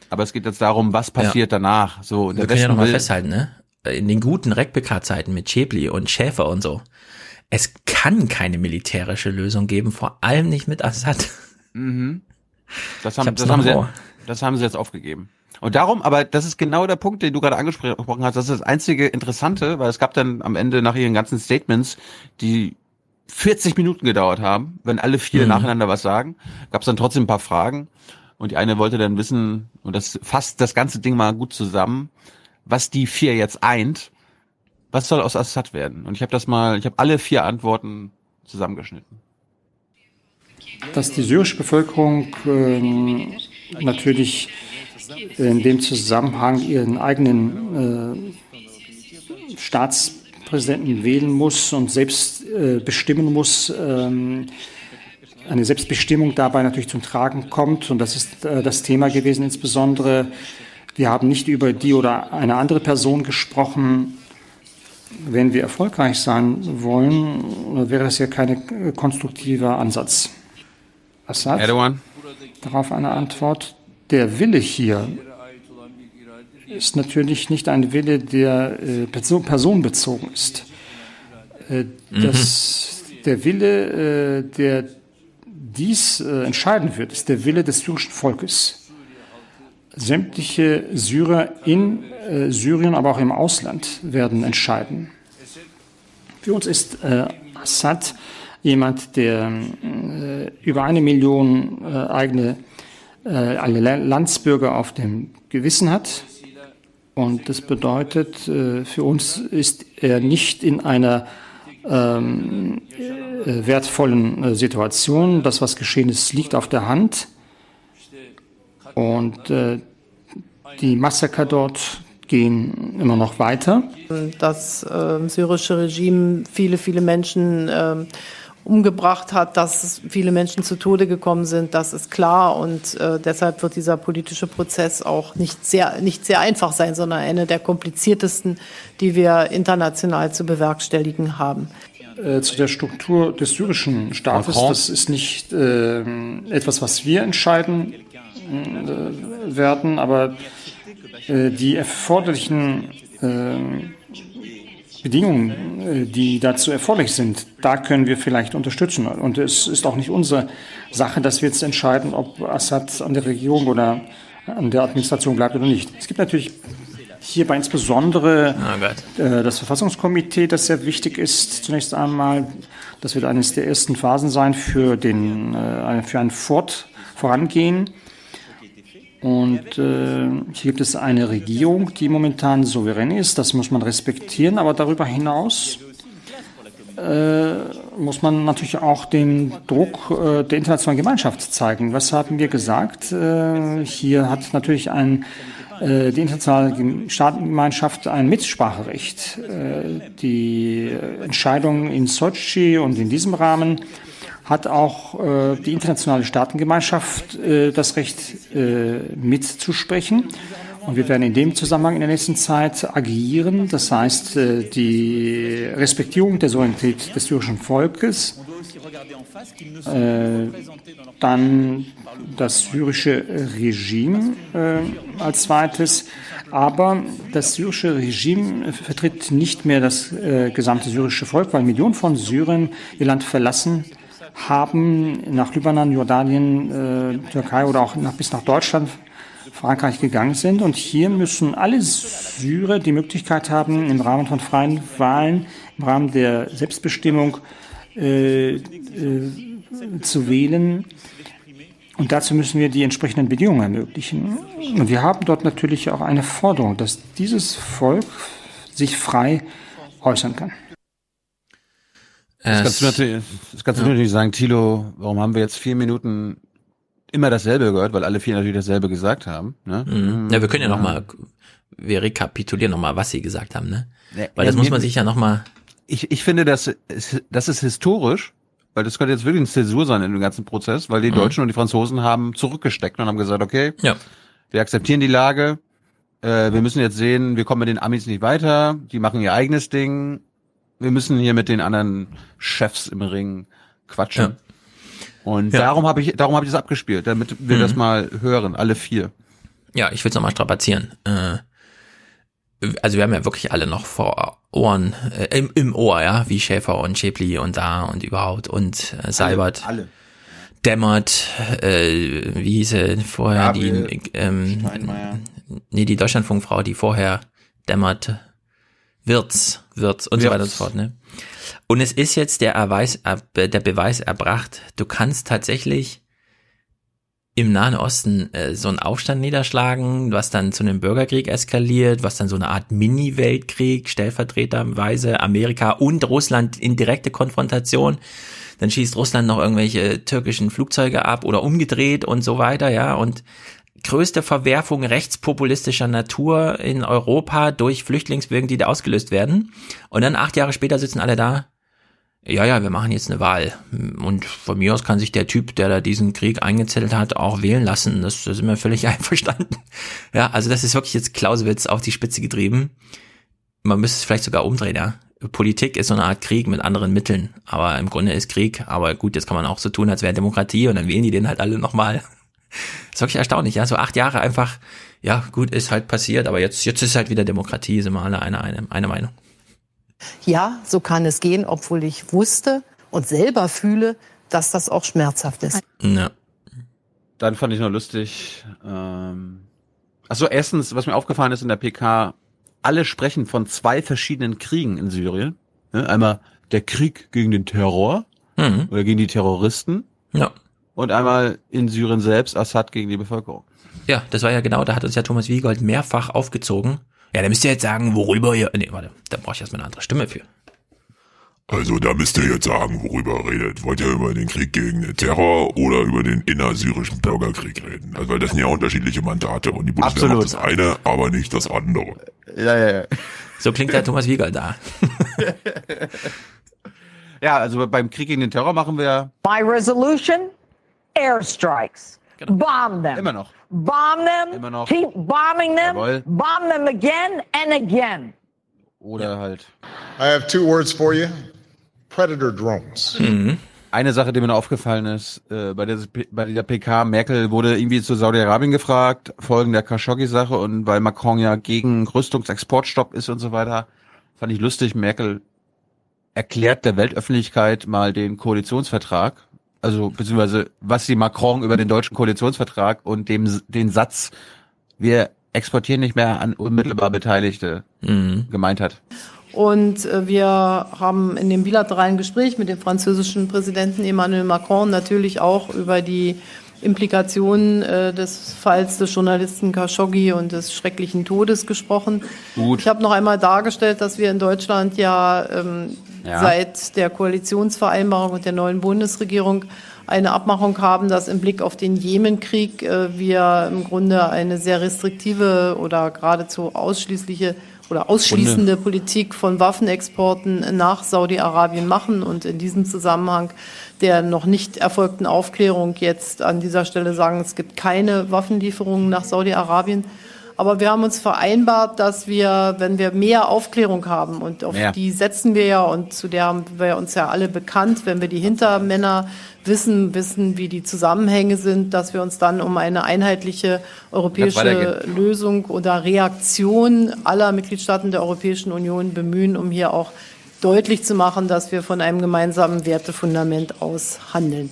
Aber es geht jetzt darum, was passiert ja. danach. So, Wir können ja nochmal festhalten, ne? In den guten Rekpk-Zeiten mit Schäbli und Schäfer und so. Es kann keine militärische Lösung geben, vor allem nicht mit Assad. Mhm. Das haben, das haben, sie, das haben sie jetzt aufgegeben. Und darum, aber das ist genau der Punkt, den du gerade angesprochen hast. Das ist das einzige Interessante, weil es gab dann am Ende nach ihren ganzen Statements, die 40 Minuten gedauert haben, wenn alle vier mhm. nacheinander was sagen, gab es dann trotzdem ein paar Fragen. Und die eine wollte dann wissen, und das fasst das ganze Ding mal gut zusammen, was die vier jetzt eint. Was soll aus Assad werden? Und ich habe das mal, ich habe alle vier Antworten zusammengeschnitten. Dass die syrische Bevölkerung ähm, natürlich in dem Zusammenhang ihren eigenen äh, Staatspräsidenten wählen muss und selbst äh, bestimmen muss, ähm, eine Selbstbestimmung dabei natürlich zum Tragen kommt. Und das ist äh, das Thema gewesen insbesondere. Wir haben nicht über die oder eine andere Person gesprochen. Wenn wir erfolgreich sein wollen, wäre das ja kein konstruktiver Ansatz. Assad? Erdogan? Darauf eine Antwort der Wille hier ist natürlich nicht ein Wille, der äh, personenbezogen ist. Äh, das, mhm. Der Wille, äh, der dies äh, entscheiden wird, ist der Wille des syrischen Volkes. Sämtliche Syrer in äh, Syrien, aber auch im Ausland werden entscheiden. Für uns ist äh, Assad jemand, der über eine Million eigene alle Landsbürger auf dem Gewissen hat. Und das bedeutet, äh, für uns ist er nicht in einer ähm, äh, wertvollen äh, Situation. Das, was geschehen ist, liegt auf der Hand. Und äh, die Massaker dort gehen immer noch weiter. Das äh, syrische Regime viele, viele Menschen äh, umgebracht hat, dass viele Menschen zu Tode gekommen sind, das ist klar. Und äh, deshalb wird dieser politische Prozess auch nicht sehr, nicht sehr einfach sein, sondern einer der kompliziertesten, die wir international zu bewerkstelligen haben. Äh, zu der Struktur des syrischen Staates, das ist nicht äh, etwas, was wir entscheiden äh, werden, aber äh, die erforderlichen äh, Bedingungen, äh, die dazu erforderlich sind, da können wir vielleicht unterstützen. Und es ist auch nicht unsere Sache, dass wir jetzt entscheiden, ob Assad an der Regierung oder an der Administration bleibt oder nicht. Es gibt natürlich hierbei insbesondere oh das Verfassungskomitee, das sehr wichtig ist. Zunächst einmal, das wird eines der ersten Phasen sein für, den, äh, für ein Fort Vorangehen und äh, hier gibt es eine Regierung, die momentan souverän ist. Das muss man respektieren. Aber darüber hinaus äh, muss man natürlich auch den Druck äh, der internationalen Gemeinschaft zeigen. Was haben wir gesagt? Äh, hier hat natürlich ein, äh, die internationale Staatengemeinschaft ein Mitspracherecht. Äh, die Entscheidung in Sochi und in diesem Rahmen hat auch äh, die internationale Staatengemeinschaft äh, das Recht äh, mitzusprechen. Und wir werden in dem Zusammenhang in der nächsten Zeit agieren. Das heißt, äh, die Respektierung der Souveränität des syrischen Volkes, äh, dann das syrische Regime äh, als zweites. Aber das syrische Regime vertritt nicht mehr das gesamte syrische Volk, weil Millionen von Syrern ihr Land verlassen haben, nach Libanon, Jordanien, äh, Türkei oder auch nach, bis nach Deutschland, Frankreich gegangen sind. Und hier müssen alle Syrer die Möglichkeit haben, im Rahmen von freien Wahlen, im Rahmen der Selbstbestimmung äh, äh, zu wählen. Und dazu müssen wir die entsprechenden Bedingungen ermöglichen. Und wir haben dort natürlich auch eine Forderung, dass dieses Volk sich frei äußern kann. Das kannst du natürlich, das kannst du natürlich sagen, Thilo, warum haben wir jetzt vier Minuten immer dasselbe gehört, weil alle vier natürlich dasselbe gesagt haben. Ne? Mhm. Ja, wir können ja, ja. nochmal, wir rekapitulieren nochmal, was sie gesagt haben, ne? Ja, weil das ja, muss man sich ja nochmal. Ich, ich finde, das, das ist historisch, weil das könnte jetzt wirklich eine Zäsur sein in dem ganzen Prozess, weil die mhm. Deutschen und die Franzosen haben zurückgesteckt und haben gesagt, okay, ja. wir akzeptieren die Lage, äh, wir müssen jetzt sehen, wir kommen mit den Amis nicht weiter, die machen ihr eigenes Ding, wir müssen hier mit den anderen Chefs im Ring quatschen. Ja. Und ja. darum habe ich, darum habe ich das abgespielt, damit wir mhm. das mal hören, alle vier. Ja, ich will es nochmal strapazieren. Äh, also wir haben ja wirklich alle noch vor Ohren, äh, im, im Ohr, ja, wie Schäfer und Schäpli und da und überhaupt und äh, Seibert. Alle. alle. Dämmert, äh, wie hieß er vorher, Gabriel, die, ähm, nee, die Deutschlandfunkfrau, die vorher Dämmert, Wirtz, Wirtz und Wirtz. so weiter und so fort, ne? Und es ist jetzt der, Erweis, der Beweis erbracht, du kannst tatsächlich im Nahen Osten äh, so einen Aufstand niederschlagen, was dann zu einem Bürgerkrieg eskaliert, was dann so eine Art Mini-Weltkrieg, stellvertreterweise Amerika und Russland in direkte Konfrontation. Dann schießt Russland noch irgendwelche türkischen Flugzeuge ab oder umgedreht und so weiter, ja. Und größte Verwerfung rechtspopulistischer Natur in Europa durch Flüchtlingswirken, die da ausgelöst werden. Und dann acht Jahre später sitzen alle da, ja, ja, wir machen jetzt eine Wahl. Und von mir aus kann sich der Typ, der da diesen Krieg eingezettelt hat, auch wählen lassen. Das, das sind wir völlig einverstanden. Ja, also das ist wirklich jetzt Clausewitz auf die Spitze getrieben. Man müsste es vielleicht sogar umdrehen, ja. Politik ist so eine Art Krieg mit anderen Mitteln. Aber im Grunde ist Krieg. Aber gut, jetzt kann man auch so tun, als wäre Demokratie und dann wählen die den halt alle nochmal. Das ist wirklich erstaunlich, ja. So acht Jahre einfach, ja, gut, ist halt passiert, aber jetzt, jetzt ist halt wieder Demokratie, sind wir alle einer, eine, eine Meinung. Ja, so kann es gehen, obwohl ich wusste und selber fühle, dass das auch schmerzhaft ist. Ja. Dann fand ich noch lustig. Ähm, also erstens, was mir aufgefallen ist in der PK, alle sprechen von zwei verschiedenen Kriegen in Syrien. Einmal der Krieg gegen den Terror mhm. oder gegen die Terroristen. Ja. Und einmal in Syrien selbst Assad gegen die Bevölkerung. Ja, das war ja genau, da hat uns ja Thomas Wiegold mehrfach aufgezogen, ja, da müsst ihr jetzt sagen, worüber ihr. Nee, warte, da brauche ich erstmal eine andere Stimme für. Also da müsst ihr jetzt sagen, worüber ihr redet. Wollt ihr über den Krieg gegen den Terror oder über den innersyrischen Bürgerkrieg reden? Also weil das sind ja unterschiedliche Mandate und die Bundeswehr Absolut. macht das eine, aber nicht das andere. Ja, ja, ja. So klingt der Thomas Wieger da. ja, also beim Krieg gegen den Terror machen wir. By resolution, airstrikes. Genau. Bomb them. Immer noch. Bomb them. Immer noch. Keep bombing them. Jawohl. Bomb them again and again. Oder halt. I have two words for you. Predator drones. Mhm. Eine Sache, die mir noch aufgefallen ist, äh, bei, der, bei dieser PK, Merkel wurde irgendwie zu Saudi-Arabien gefragt, folgen der Khashoggi-Sache und weil Macron ja gegen Rüstungsexportstopp ist und so weiter, fand ich lustig, Merkel erklärt der Weltöffentlichkeit mal den Koalitionsvertrag also beziehungsweise was die Macron über den deutschen Koalitionsvertrag und dem den Satz, wir exportieren nicht mehr an unmittelbar Beteiligte mhm. gemeint hat. Und äh, wir haben in dem bilateralen Gespräch mit dem französischen Präsidenten Emmanuel Macron natürlich auch über die Implikationen äh, des Falls des Journalisten Khashoggi und des schrecklichen Todes gesprochen. Gut. Ich habe noch einmal dargestellt, dass wir in Deutschland ja ähm, ja. seit der Koalitionsvereinbarung und der neuen Bundesregierung eine Abmachung haben, dass im Blick auf den Jemenkrieg äh, wir im Grunde eine sehr restriktive oder geradezu ausschließliche oder ausschließende Runde. Politik von Waffenexporten nach Saudi-Arabien machen und in diesem Zusammenhang der noch nicht erfolgten Aufklärung jetzt an dieser Stelle sagen, es gibt keine Waffenlieferungen nach Saudi-Arabien. Aber wir haben uns vereinbart, dass wir, wenn wir mehr Aufklärung haben, und auf Ja. die setzen wir ja, und zu der haben wir uns ja alle bekannt, wenn wir die Hintermänner wissen, wissen, wie die Zusammenhänge sind, dass wir uns dann um eine einheitliche europäische. Lösung oder Reaktion aller Mitgliedstaaten der Europäischen Union bemühen, um hier auch deutlich zu machen, dass wir von einem gemeinsamen Wertefundament aus handeln.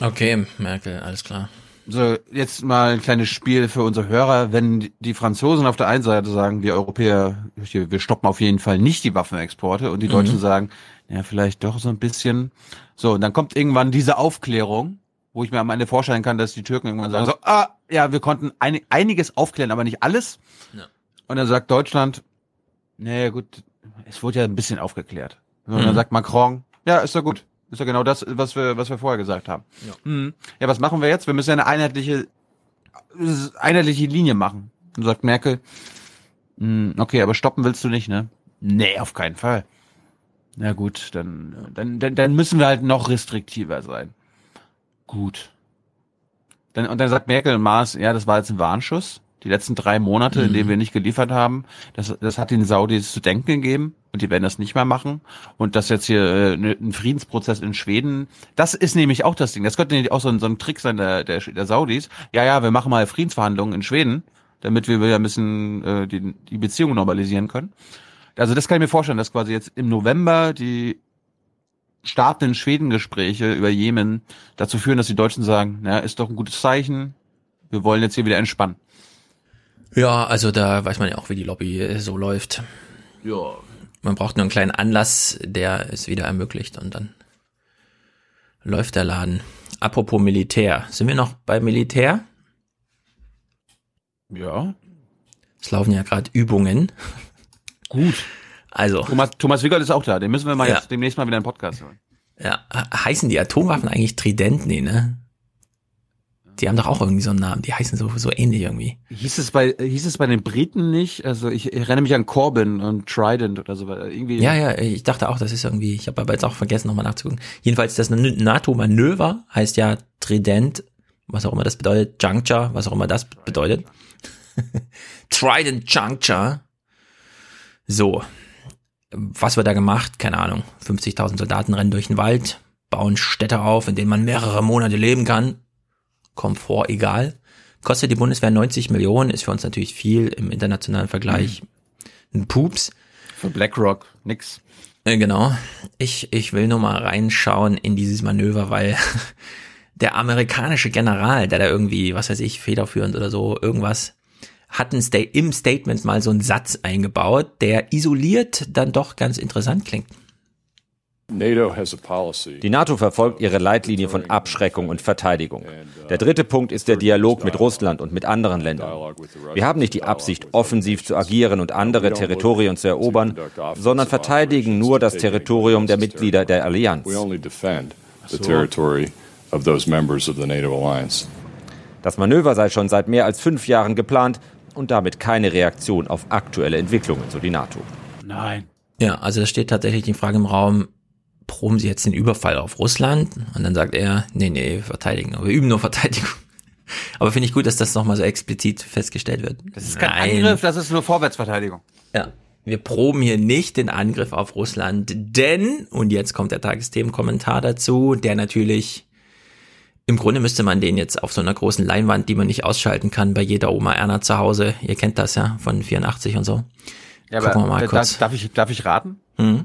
Okay, Merkel, alles klar. So, jetzt mal ein kleines Spiel für unsere Hörer. Wenn die Franzosen auf der einen Seite sagen, wir Europäer, wir stoppen auf jeden Fall nicht die Waffenexporte und die Mhm. Deutschen sagen, ja, vielleicht doch so ein bisschen. So, und dann kommt irgendwann diese Aufklärung, wo ich mir am Ende vorstellen kann, dass die Türken irgendwann sagen so, ah, ja, wir konnten ein, einiges aufklären, aber nicht alles. Ja. Und dann sagt Deutschland, naja gut, es wurde ja ein bisschen aufgeklärt. Und Mhm. dann sagt Macron, ja, ist doch gut. Ist ja genau das, was wir, was wir vorher gesagt haben. Ja. Hm. Ja, was machen wir jetzt? Wir müssen ja eine einheitliche, einheitliche Linie machen. Und sagt Merkel, hm, okay, aber stoppen willst du nicht, ne? Nee, auf keinen Fall. Na gut, dann, dann, dann, dann müssen wir halt noch restriktiver sein. Gut. Dann, und dann sagt Merkel und Maas, ja, das war jetzt ein Warnschuss. Die letzten drei Monate, in denen wir nicht geliefert haben, das, das hat den Saudis zu denken gegeben und die werden das nicht mehr machen. Und das jetzt hier äh, ne- ein Friedensprozess in Schweden, das ist nämlich auch das Ding. Das könnte nämlich auch so ein, so ein Trick sein der, der, der Saudis. Ja, ja, wir machen mal Friedensverhandlungen in Schweden, damit wir wieder ein bisschen äh, die, die Beziehungen normalisieren können. Also das kann ich mir vorstellen, dass quasi jetzt im November die startenden Schwedengespräche über Jemen dazu führen, dass die Deutschen sagen, na, ist doch ein gutes Zeichen, wir wollen jetzt hier wieder entspannen. Ja, also da weiß man ja auch, wie die Lobby so läuft. Ja. Man braucht nur einen kleinen Anlass, der es wieder ermöglicht und dann läuft der Laden. Apropos Militär. Sind wir noch bei Militär? Ja. Es laufen ja gerade Übungen. Gut. Also. Thomas, Thomas Wiggold ist auch da, den müssen wir mal Ja. jetzt demnächst mal wieder einen Podcast hören. Ja, he- heißen die Atomwaffen eigentlich Trident? Nee, ne? Die haben doch auch irgendwie so einen Namen. Die heißen so, so ähnlich irgendwie. Hieß es bei hieß es bei den Briten nicht? Also ich erinnere mich an Corbyn und Trident oder so irgendwie. Ja, ja, ich dachte auch, das ist irgendwie, ich habe aber jetzt auch vergessen, nochmal nachzugucken. Jedenfalls das NATO-Manöver heißt ja Trident, was auch immer das bedeutet, Juncture, was auch immer das bedeutet. Trident Juncture. So. Was wird da gemacht? Keine Ahnung. 50.000 Soldaten rennen durch den Wald, bauen Städte auf, in denen man mehrere Monate leben kann. Komfort egal. Kostet die Bundeswehr 90 Millionen, ist für uns natürlich viel im internationalen Vergleich. Ein Pups. Für BlackRock nix. Äh, Genau. Ich, ich will nur mal reinschauen in dieses Manöver, weil der amerikanische General, der da irgendwie, was weiß ich, federführend oder so, irgendwas, hat ein Sta im Statement mal so einen Satz eingebaut, der isoliert dann doch ganz interessant klingt. Die NATO verfolgt ihre Leitlinie von Abschreckung und Verteidigung. Der dritte Punkt ist der Dialog mit Russland und mit anderen Ländern. Wir haben nicht die Absicht, offensiv zu agieren und andere Territorien zu erobern, sondern verteidigen nur das Territorium der Mitglieder der Allianz. Das Manöver sei schon seit mehr als fünf Jahren geplant und damit keine Reaktion auf aktuelle Entwicklungen, so die NATO. Nein. Ja, also da steht tatsächlich die Frage im Raum, proben Sie jetzt den Überfall auf Russland? Und dann sagt er, nee, nee, wir verteidigen, wir üben nur Verteidigung. Aber finde ich gut, dass das nochmal so explizit festgestellt wird. Das ist kein Angriff, das ist nur Vorwärtsverteidigung. Ja. Wir proben hier nicht den Angriff auf Russland, denn, und jetzt kommt der Tagesthemenkommentar dazu, der natürlich, im Grunde müsste man den jetzt auf so einer großen Leinwand, die man nicht ausschalten kann, bei jeder Oma Erna zu Hause, ihr kennt das ja, von 84 und so. Ja, Gucken wir aber mal da- kurz. darf ich darf ich raten? Mhm.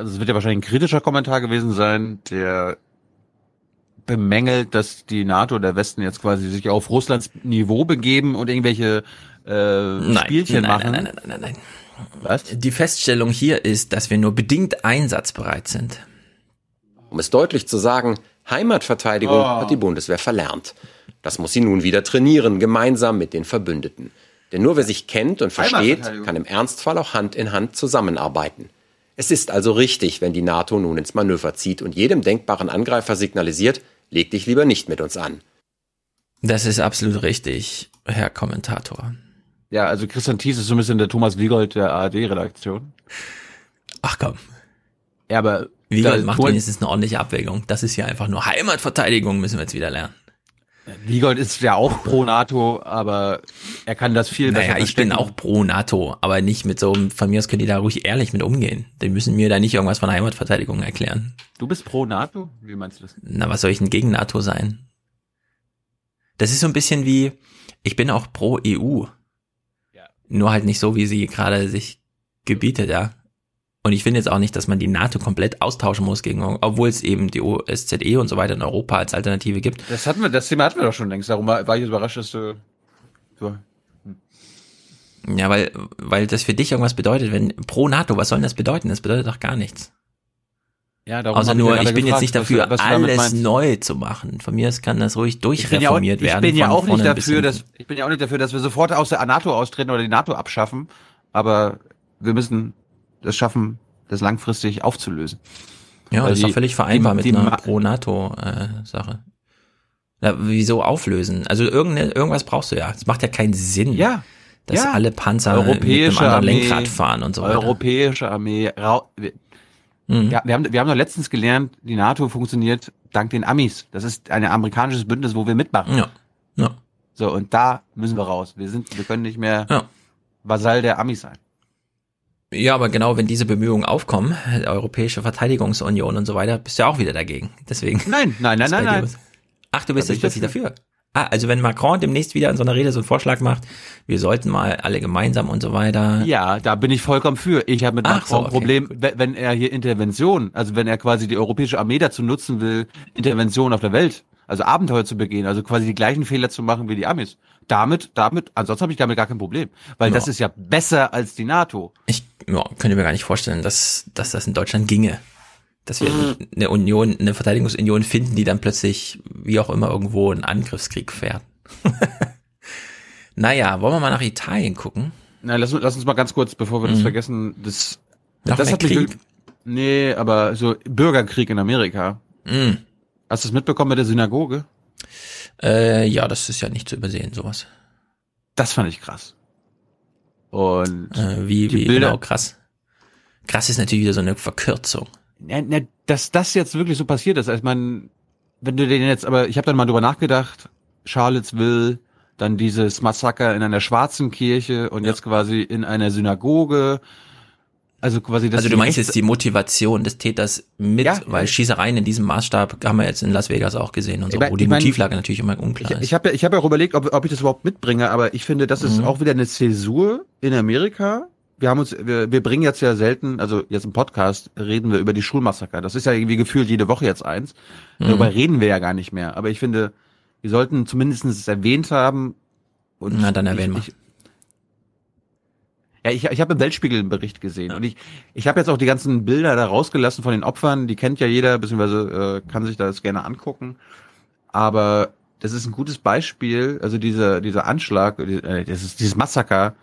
Also es wird ja wahrscheinlich ein kritischer Kommentar gewesen sein, der bemängelt, dass die NATO der Westen jetzt quasi sich auf Russlands Niveau begeben und irgendwelche äh, Spielchen nein, machen. Nein, nein, nein, nein, nein. Was? Die Feststellung hier ist, dass wir nur bedingt einsatzbereit sind. Um es deutlich zu sagen, Heimatverteidigung Oh. hat die Bundeswehr verlernt. Das muss sie nun wieder trainieren, gemeinsam mit den Verbündeten. Denn nur wer sich kennt und versteht, kann im Ernstfall auch Hand in Hand zusammenarbeiten. Es ist also richtig, wenn die NATO nun ins Manöver zieht und jedem denkbaren Angreifer signalisiert, leg dich lieber nicht mit uns an. Das ist absolut richtig, Herr Kommentator. Ja, also Christian Thies ist so ein bisschen der Thomas Wiegold der ARD-Redaktion. Ach komm. Ja, aber Wiegold macht wenigstens eine ordentliche Abwägung. Das ist hier einfach nur Heimatverteidigung, müssen wir jetzt wieder lernen. Wiegold ist ja auch pro NATO, aber er kann das viel naja, besser ich bin auch pro NATO, aber nicht mit so einem, von mir aus können die da ruhig ehrlich mit umgehen. Die müssen mir da nicht irgendwas von Heimatverteidigung erklären. Du bist pro NATO? Wie meinst du das? Na, was soll ich denn gegen NATO sein? Das ist so ein bisschen wie, ich bin auch pro EU. Ja. Nur halt nicht so, wie sie gerade sich gebietet, ja. Und ich finde jetzt auch nicht, dass man die NATO komplett austauschen muss gegen, obwohl es eben die OSZE und so weiter in Europa als Alternative gibt. Das hatten wir, das Thema hatten wir doch schon längst. Darum war ich überrascht, dass du. So. Hm. Ja, weil, weil das für dich irgendwas bedeutet, wenn pro NATO, was soll denn das bedeuten? Das bedeutet doch gar nichts. Ja, darum Außer nur, ich bin gefragt, jetzt nicht dafür, was, was alles neu zu machen. Von mir aus kann das ruhig durchreformiert ich werden. Ich bin ja auch nicht dafür, dass ich bin ja auch nicht dafür, dass wir sofort aus der NATO austreten oder die NATO abschaffen. Aber wir müssen das schaffen, das langfristig aufzulösen. Ja, Weil das ist doch völlig vereinbar die, die mit einer Pro-NATO-Sache. Äh, wieso auflösen? Also irgende, irgendwas brauchst du ja. Es macht ja keinen Sinn. Ja. Dass ja. alle Panzer europäische mit einem Armee, Lenkrad fahren und so weiter. Europäische Armee. Wir, mhm. ja, wir haben, wir haben doch letztens gelernt, die NATO funktioniert dank den Amis. Das ist ein amerikanisches Bündnis, wo wir mitmachen. Ja. ja. So, und da müssen wir raus. Wir sind, wir können nicht mehr ja. Vasall der Amis sein. Ja, aber genau, wenn diese Bemühungen aufkommen, Europäische Verteidigungsunion und so weiter, bist du ja auch wieder dagegen. Deswegen. Nein, nein, nein, nein, nein. Ach, du bist jetzt plötzlich dafür. Ah, also wenn Macron demnächst wieder in so einer Rede so einen Vorschlag macht, wir sollten mal alle gemeinsam und so weiter. Ja, da bin ich vollkommen für. Ich habe mit Ach Macron so, ein okay, Problem, wenn er hier Intervention, also wenn er quasi die europäische Armee dazu nutzen will, Intervention auf der Welt, also Abenteuer zu begehen, also quasi die gleichen Fehler zu machen wie die Amis. Damit, damit, ansonsten habe ich damit gar kein Problem, weil Ja. das ist ja besser als die NATO. Ich ja, könnte mir gar nicht vorstellen, dass, dass das in Deutschland ginge. Dass wir eine Union, eine Verteidigungsunion finden, die dann plötzlich, wie auch immer, irgendwo einen Angriffskrieg fährt. naja, wollen wir mal nach Italien gucken? Na, lass, lass uns mal ganz kurz, bevor wir das Mhm. vergessen, das, Noch das hat Krieg? nee, aber so Bürgerkrieg in Amerika. Mhm. Hast du es mitbekommen mit der Synagoge? Äh, ja, das ist ja nicht zu übersehen, sowas. Das fand ich krass. Und Äh, wie, wie Bilder- genau krass. Krass ist natürlich wieder so eine Verkürzung. Ja, na, dass das jetzt wirklich so passiert ist, als man, wenn du den jetzt, aber ich habe dann mal drüber nachgedacht, Charlottesville, dann dieses Massaker in einer schwarzen Kirche und jetzt quasi in einer Synagoge. Also quasi das. also du meinst jetzt die Motivation des Täters mit, Ja. weil Schießereien in diesem Maßstab haben wir jetzt in Las Vegas auch gesehen und so, wo die ich mein- Motivlage natürlich immer unklar Ich, ist. ich habe ja, ich hab ja auch überlegt, ob, ob ich das überhaupt mitbringe, aber ich finde, das ist Mhm. auch wieder eine Zäsur in Amerika. Wir haben uns, wir, wir bringen jetzt ja selten, also jetzt im Podcast reden wir über die Schulmassaker. Das ist ja irgendwie gefühlt jede Woche jetzt eins. Mhm. Darüber reden wir ja gar nicht mehr. Aber ich finde, wir sollten zumindest es erwähnt haben. Und Na, dann erwähnen wir. ich, ja, ich, ich habe im Weltspiegel einen Bericht gesehen und ich, ich habe jetzt auch die ganzen Bilder da rausgelassen von den Opfern. Die kennt ja jeder, beziehungsweise äh, kann sich das gerne angucken. Aber das ist ein gutes Beispiel. Also dieser dieser Anschlag, äh, das ist, dieses Massaker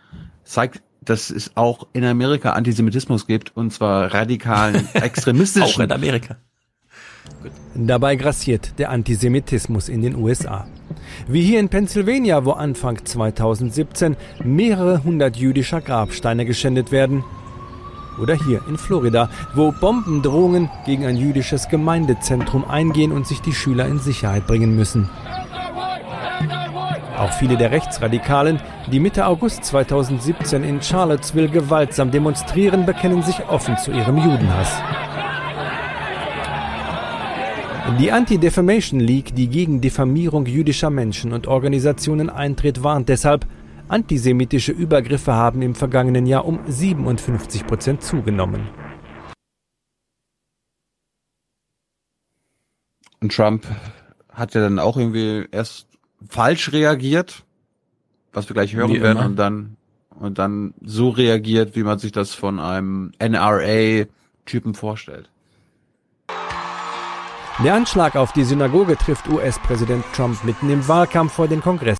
zeigt, dass es auch in Amerika Antisemitismus gibt und zwar radikalen extremistischen. Auch in Amerika. Dabei grassiert der Antisemitismus in den USA. Wie hier in Pennsylvania, wo Anfang 2017 mehrere hundert jüdischer Grabsteine geschändet werden. Oder hier in Florida, wo Bombendrohungen gegen ein jüdisches Gemeindezentrum eingehen und sich die Schüler in Sicherheit bringen müssen. Auch viele der Rechtsradikalen, die Mitte August 2017 in Charlottesville gewaltsam demonstrieren, bekennen sich offen zu ihrem Judenhass. Die Anti-Defamation League, die gegen Diffamierung jüdischer Menschen und Organisationen eintritt, warnt deshalb, antisemitische Übergriffe haben im vergangenen Jahr um 57 Prozent zugenommen. Und Trump hat ja dann auch irgendwie erst falsch reagiert, was wir gleich hören Wie werden, immer. und dann und dann so reagiert, wie man sich das von einem NRA-Typen vorstellt. Der Anschlag auf die Synagoge trifft US-Präsident Trump mitten im Wahlkampf vor den Kongress.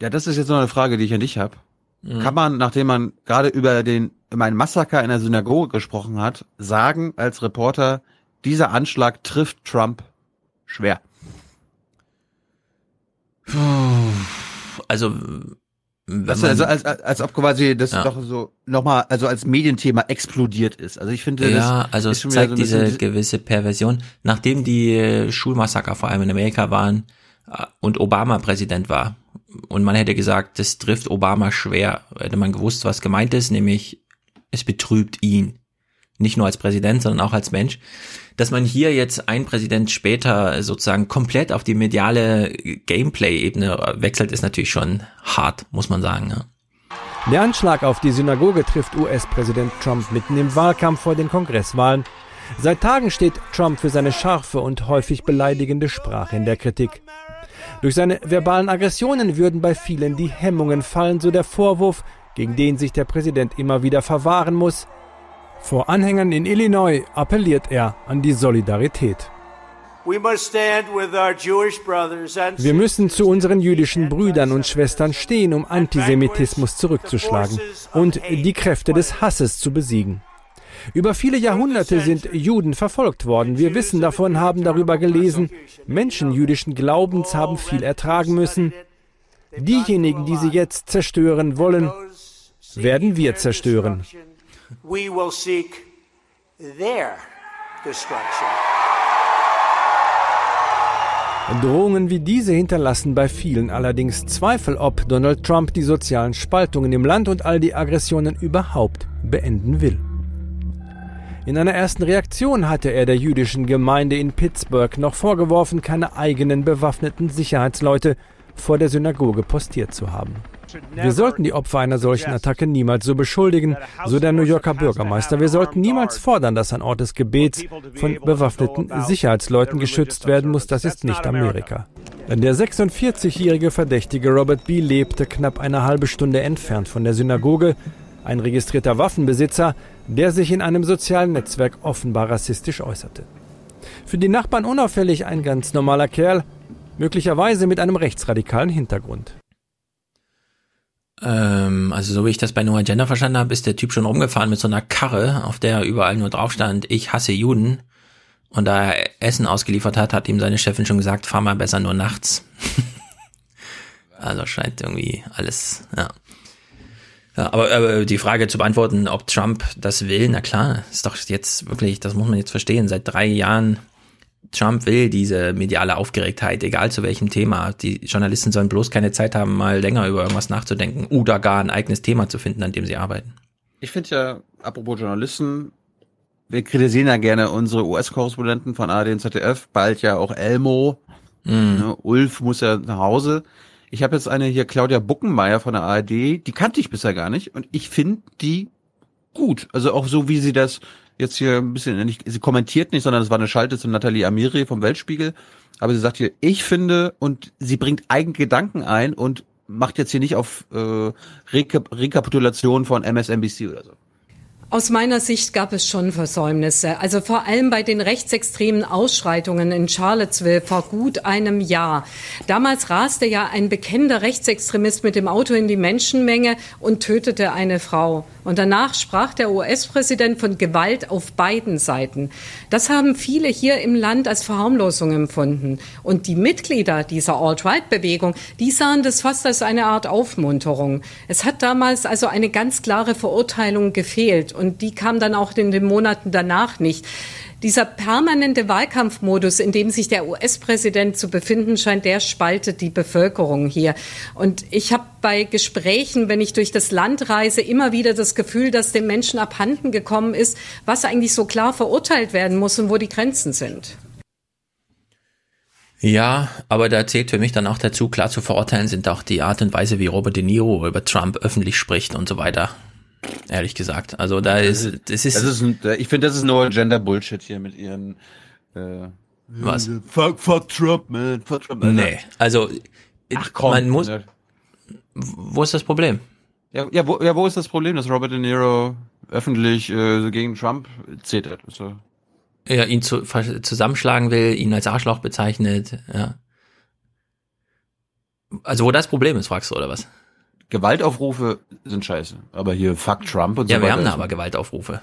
Ja, das ist jetzt noch eine Frage, die ich an dich habe. Mhm. Kann man, nachdem man gerade über den über einen Massaker in der Synagoge gesprochen hat, sagen als Reporter, dieser Anschlag trifft Trump schwer? Also, man, also als, als, als ob quasi das Ja. doch so nochmal, also als Medienthema explodiert ist. Also ich finde, ja, das also ist es zeigt so diese gewisse Perversion. Nachdem die äh, Schulmassaker vor allem in Amerika waren, und Obama Präsident war. Und man hätte gesagt, das trifft Obama schwer. Hätte man gewusst, was gemeint ist, nämlich es betrübt ihn. Nicht nur als Präsident, sondern auch als Mensch. Dass man hier jetzt ein Präsident später sozusagen komplett auf die mediale Gameplay-Ebene wechselt, ist natürlich schon hart, muss man sagen. Ja. Der Anschlag auf die Synagoge trifft US-Präsident Trump mitten im Wahlkampf vor den Kongresswahlen. Seit Tagen steht Trump für seine scharfe und häufig beleidigende Sprache in der Kritik. Durch seine verbalen Aggressionen würden bei vielen die Hemmungen fallen, so der Vorwurf, gegen den sich der Präsident immer wieder verwahren muss. Vor Anhängern in Illinois appelliert er an die Solidarität. Wir müssen zu unseren jüdischen Brüdern und Schwestern stehen, um Antisemitismus zurückzuschlagen und die Kräfte des Hasses zu besiegen. Über viele Jahrhunderte sind Juden verfolgt worden. Wir wissen davon, haben darüber gelesen. Menschen jüdischen Glaubens haben viel ertragen müssen. Diejenigen, die sie jetzt zerstören wollen, werden wir zerstören. Drohungen wie diese hinterlassen bei vielen allerdings Zweifel, ob Donald Trump die sozialen Spaltungen im Land und all die Aggressionen überhaupt beenden will. In einer ersten Reaktion hatte er der jüdischen Gemeinde in Pittsburgh noch vorgeworfen, keine eigenen bewaffneten Sicherheitsleute vor der Synagoge postiert zu haben. Wir sollten die Opfer einer solchen Attacke niemals so beschuldigen, so der New Yorker Bürgermeister. Wir sollten niemals fordern, dass ein Ort des Gebets von bewaffneten Sicherheitsleuten geschützt werden muss. Das ist nicht Amerika. Der 46-jährige Verdächtige Robert B. lebte knapp eine halbe Stunde entfernt von der Synagoge, ein registrierter Waffenbesitzer, der sich in einem sozialen Netzwerk offenbar rassistisch äußerte. Für die Nachbarn unauffällig ein ganz normaler Kerl, möglicherweise mit einem rechtsradikalen Hintergrund. Ähm, also so wie ich das bei No Agenda verstanden habe, ist der Typ schon rumgefahren mit so einer Karre, auf der überall nur drauf stand, ich hasse Juden. Und da er Essen ausgeliefert hat, hat ihm seine Chefin schon gesagt, fahr mal besser nur nachts. also scheint irgendwie alles, ja. Ja, aber, aber die Frage zu beantworten, ob Trump das will, na klar, ist doch jetzt wirklich, das muss man jetzt verstehen. Seit drei Jahren, Trump will diese mediale Aufgeregtheit, egal zu welchem Thema. Die Journalisten sollen bloß keine Zeit haben, mal länger über irgendwas nachzudenken oder gar ein eigenes Thema zu finden, an dem sie arbeiten. Ich finde ja, apropos Journalisten, wir kritisieren ja gerne unsere US-Korrespondenten von ARD und ZDF, bald ja auch Elmo. Mm. Ne, Ulf muss ja nach Hause. Ich habe jetzt eine hier, Claudia Buckenmeier von der ARD, die kannte ich bisher gar nicht und ich finde die gut. Also auch so, wie sie das jetzt hier ein bisschen, nicht, sie kommentiert nicht, sondern es war eine Schalte zu Nathalie Amiri vom Weltspiegel. Aber sie sagt hier, ich finde, und sie bringt eigene Gedanken ein und macht jetzt hier nicht auf äh, Rekap Rekapitulation von MSNBC oder so. Aus meiner Sicht gab es schon Versäumnisse. Also vor allem bei den rechtsextremen Ausschreitungen in Charlottesville vor gut einem Jahr. Damals raste ja ein bekennender Rechtsextremist mit dem Auto in die Menschenmenge und tötete eine Frau. Und danach sprach der US-Präsident von Gewalt auf beiden Seiten. Das haben viele hier im Land als Verharmlosung empfunden. Und die Mitglieder dieser Alt-Right-Bewegung, die sahen das fast als eine Art Aufmunterung. Es hat damals also eine ganz klare Verurteilung gefehlt und die kam dann auch in den Monaten danach nicht. Dieser permanente Wahlkampfmodus, in dem sich der US-Präsident zu befinden scheint, der spaltet die Bevölkerung hier. Und ich habe bei Gesprächen, wenn ich durch das Land reise, immer wieder das Gefühl, dass den Menschen abhanden gekommen ist, was eigentlich so klar verurteilt werden muss und wo die Grenzen sind. Ja, aber da zählt für mich dann auch dazu, klar zu verurteilen sind auch die Art und Weise, wie Robert De Niro über Trump öffentlich spricht und so weiter ehrlich gesagt. Also da ist, das ist, das ist ein, ich finde, das ist nur Gender Bullshit hier mit ihren, äh, was? Fuck, fuck Trump, man, fuck Trump. Alter. Nee, also, Ach, komm, man muss, wo ist das Problem? Ja, ja, wo, ja, wo ist das Problem, dass Robert De Niro öffentlich äh, gegen Trump zetert? Also. Ja, ihn zu, zusammenschlagen will, ihn als Arschloch bezeichnet, ja. Also wo das Problem ist, fragst du, oder was? Gewaltaufrufe sind scheiße. Aber hier fuck Trump und ja, so weiter. Ja, wir haben da aber Gewaltaufrufe.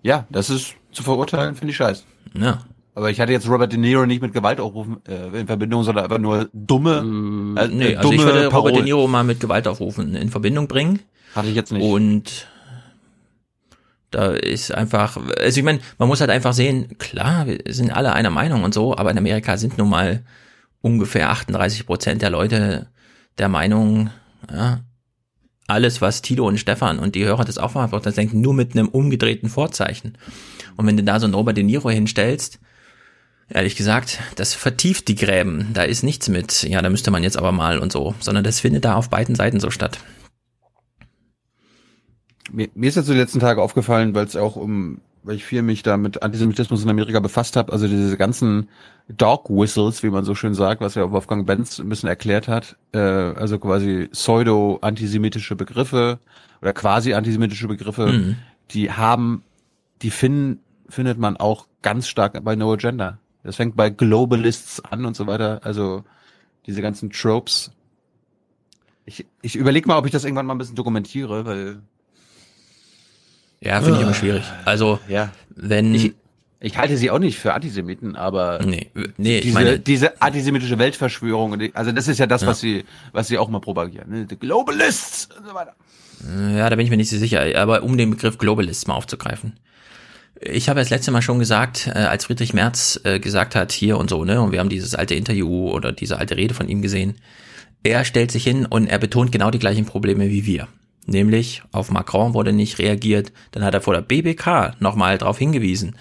Ja, das ist zu verurteilen, finde ich scheiße. Ja. Aber ich hatte jetzt Robert De Niro nicht mit Gewaltaufrufen äh, in Verbindung, sondern einfach nur dumme. Äh, nee, also ich würde Robert De Niro mal mit Gewaltaufrufen in Verbindung bringen. Hatte ich jetzt nicht. Und da ist einfach, also ich meine, man muss halt einfach sehen, klar, wir sind alle einer Meinung und so, aber in Amerika sind nun mal ungefähr 38 Prozent der Leute der Meinung, ja, alles, was Tilo und Stefan und die Hörer des Aufwachers denken, nur mit einem umgedrehten Vorzeichen. Und wenn du da so einen Robert De Niro hinstellst, ehrlich gesagt, das vertieft die Gräben. Da ist nichts mit, ja, da müsste man jetzt aber mal und so, sondern das findet da auf beiden Seiten so statt. Mir, mir ist jetzt die letzten Tage aufgefallen, weil es auch um, weil ich viel mich da mit Antisemitismus in Amerika befasst habe, also diese ganzen Dog Whistles, wie man so schön sagt, was ja Wolfgang Benz ein bisschen erklärt hat, äh, also quasi pseudo-antisemitische Begriffe oder quasi antisemitische Begriffe, mhm. die haben, die finden, findet man auch ganz stark bei No Agenda. Das fängt bei Globalists an und so weiter, also diese ganzen Tropes. Ich, ich überlege mal, ob ich das irgendwann mal ein bisschen dokumentiere, weil ja, finde ich immer schwierig. Also, ja. wenn. Ich, ich halte sie auch nicht für Antisemiten, aber nee, nee, diese, ich meine, diese antisemitische Weltverschwörung, also das ist ja das, ja. was sie, was sie auch mal propagieren. Ne? The Globalists und so weiter. Ja, da bin ich mir nicht so sicher, aber um den Begriff Globalists mal aufzugreifen. Ich habe das letzte Mal schon gesagt, äh, als Friedrich Merz äh, gesagt hat, hier und so, ne, und wir haben dieses alte Interview oder diese alte Rede von ihm gesehen. Er stellt sich hin und er betont genau die gleichen Probleme wie wir. Nämlich auf Macron wurde nicht reagiert. Dann hat er vor der BBK nochmal darauf hingewiesen.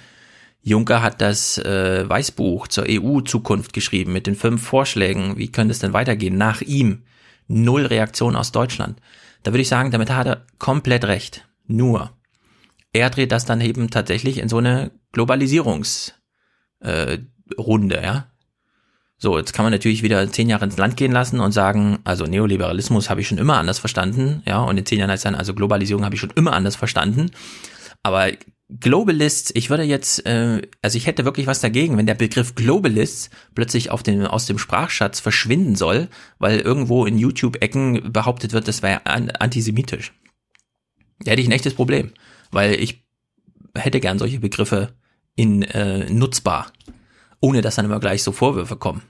Juncker hat das äh, Weißbuch zur EU-Zukunft geschrieben mit den fünf Vorschlägen. Wie könnte es denn weitergehen? Nach ihm null Reaktion aus Deutschland. Da würde ich sagen, damit hat er komplett recht. Nur, er dreht das dann eben tatsächlich in so eine Globalisierungsrunde, äh, ja. So, jetzt kann man natürlich wieder zehn Jahre ins Land gehen lassen und sagen, also Neoliberalismus habe ich schon immer anders verstanden, ja, und in zehn Jahren heißt dann, also Globalisierung habe ich schon immer anders verstanden. Aber Globalists, ich würde jetzt, äh, also ich hätte wirklich was dagegen, wenn der Begriff Globalists plötzlich auf den, aus dem Sprachschatz verschwinden soll, weil irgendwo in YouTube-Ecken behauptet wird, das wäre antisemitisch. Da hätte ich ein echtes Problem, weil ich hätte gern solche Begriffe in äh, nutzbar ohne dass dann immer gleich so Vorwürfe kommen.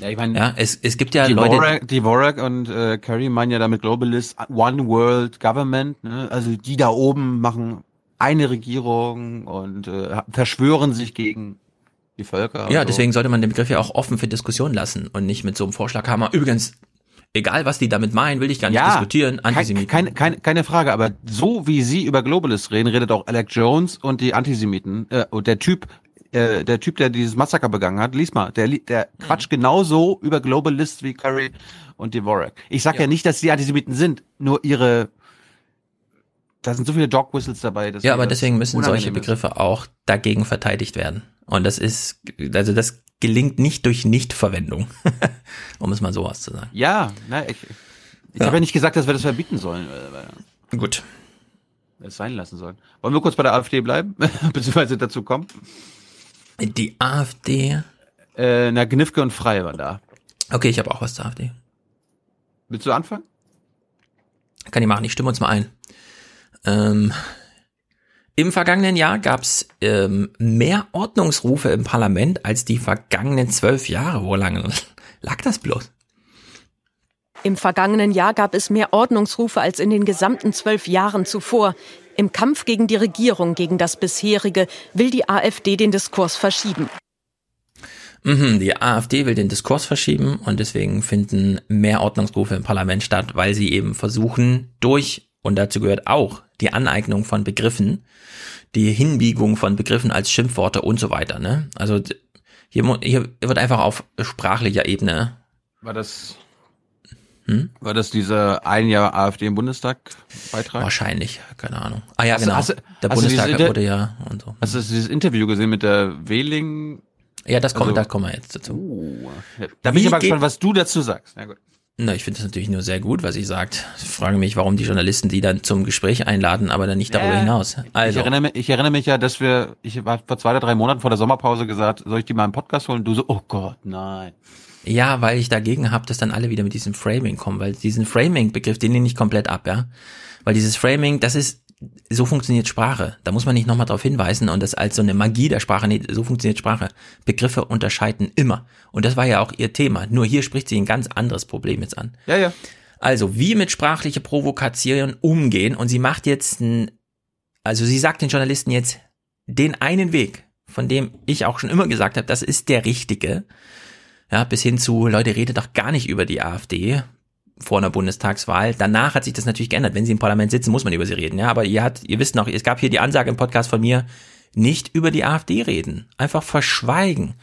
Ja, ich meine, ja, es, es gibt ja die Leute. Vorak, die Vorak und äh, Kerry meinen ja damit Globalist One World Government, ne? also die da oben machen eine Regierung und äh, verschwören sich gegen die Völker. Ja, so. deswegen sollte man den Begriff ja auch offen für Diskussion lassen und nicht mit so einem Vorschlaghammer. Übrigens, egal was die damit meinen, will ich gar nicht ja, diskutieren. Antisemiten. Keine, keine, keine Frage, aber so wie sie über Globalists reden, redet auch Alec Jones und die Antisemiten. Äh, und der Typ äh, der Typ, der dieses Massaker begangen hat, lies mal, der, der mhm. quatscht genauso über Globalists wie Curry und Dvorak. Ich sag ja. ja nicht, dass die Antisemiten sind, nur ihre da sind so viele Dog Whistles dabei. Ja, aber deswegen müssen solche Begriffe auch dagegen verteidigt werden. Und das ist, also das gelingt nicht durch Nichtverwendung, um es mal so auszusagen. Ja, na, ich, ich ja. habe ja nicht gesagt, dass wir das verbieten sollen. Gut. Es sein lassen sollen. Wollen wir kurz bei der AfD bleiben, beziehungsweise dazu kommen? Die AfD. Äh, na, Gnifke und Frei waren da. Okay, ich habe auch was zur AfD. Willst du anfangen? Kann ich machen, ich stimme uns mal ein. Ähm, Im vergangenen Jahr gab es ähm, mehr Ordnungsrufe im Parlament als die vergangenen zwölf Jahre. Wo lange lag das bloß? Im vergangenen Jahr gab es mehr Ordnungsrufe als in den gesamten zwölf Jahren zuvor. Im Kampf gegen die Regierung, gegen das bisherige, will die AfD den Diskurs verschieben. Mhm, die AfD will den Diskurs verschieben und deswegen finden mehr Ordnungsrufe im Parlament statt, weil sie eben versuchen, durch, und dazu gehört auch die Aneignung von Begriffen, die Hinbiegung von Begriffen als Schimpfworte und so weiter. Ne? Also hier, hier wird einfach auf sprachlicher Ebene. War das hm? War das dieser ein Jahr AfD im Bundestag Beitrag? Wahrscheinlich, keine Ahnung. Ah ja, hast genau. Hast, der Bundestag wurde ja und so. Hast du dieses Interview gesehen mit der Wehling? Ja, das kommt, also, da kommen wir jetzt dazu. Uh, da bin ich aber gespannt, was du dazu sagst. Na gut. Na, ich finde das natürlich nur sehr gut, was sie sagt. Ich frage mich, warum die Journalisten die dann zum Gespräch einladen, aber dann nicht darüber äh, hinaus. Also. Ich, erinnere mich, ich erinnere mich ja, dass wir, ich war vor zwei oder drei Monaten vor der Sommerpause gesagt, soll ich die mal im Podcast holen? Du so, oh Gott, nein. Ja, weil ich dagegen habe, dass dann alle wieder mit diesem Framing kommen, weil diesen Framing-Begriff, den nehme ich komplett ab, ja. Weil dieses Framing, das ist, so funktioniert Sprache. Da muss man nicht nochmal darauf hinweisen und das als so eine Magie der Sprache, nee, so funktioniert Sprache. Begriffe unterscheiden immer. Und das war ja auch ihr Thema. Nur hier spricht sie ein ganz anderes Problem jetzt an. Ja, ja. Also, wie mit sprachlicher Provokation umgehen und sie macht jetzt ein, also sie sagt den Journalisten jetzt den einen Weg, von dem ich auch schon immer gesagt habe, das ist der richtige Ja, bis hin zu, Leute, redet doch gar nicht über die AfD vor einer Bundestagswahl. Danach hat sich das natürlich geändert. Wenn sie im Parlament sitzen, muss man über sie reden. Ja, aber ihr hat, ihr wisst noch, es gab hier die Ansage im Podcast von mir, nicht über die AfD reden. Einfach verschweigen.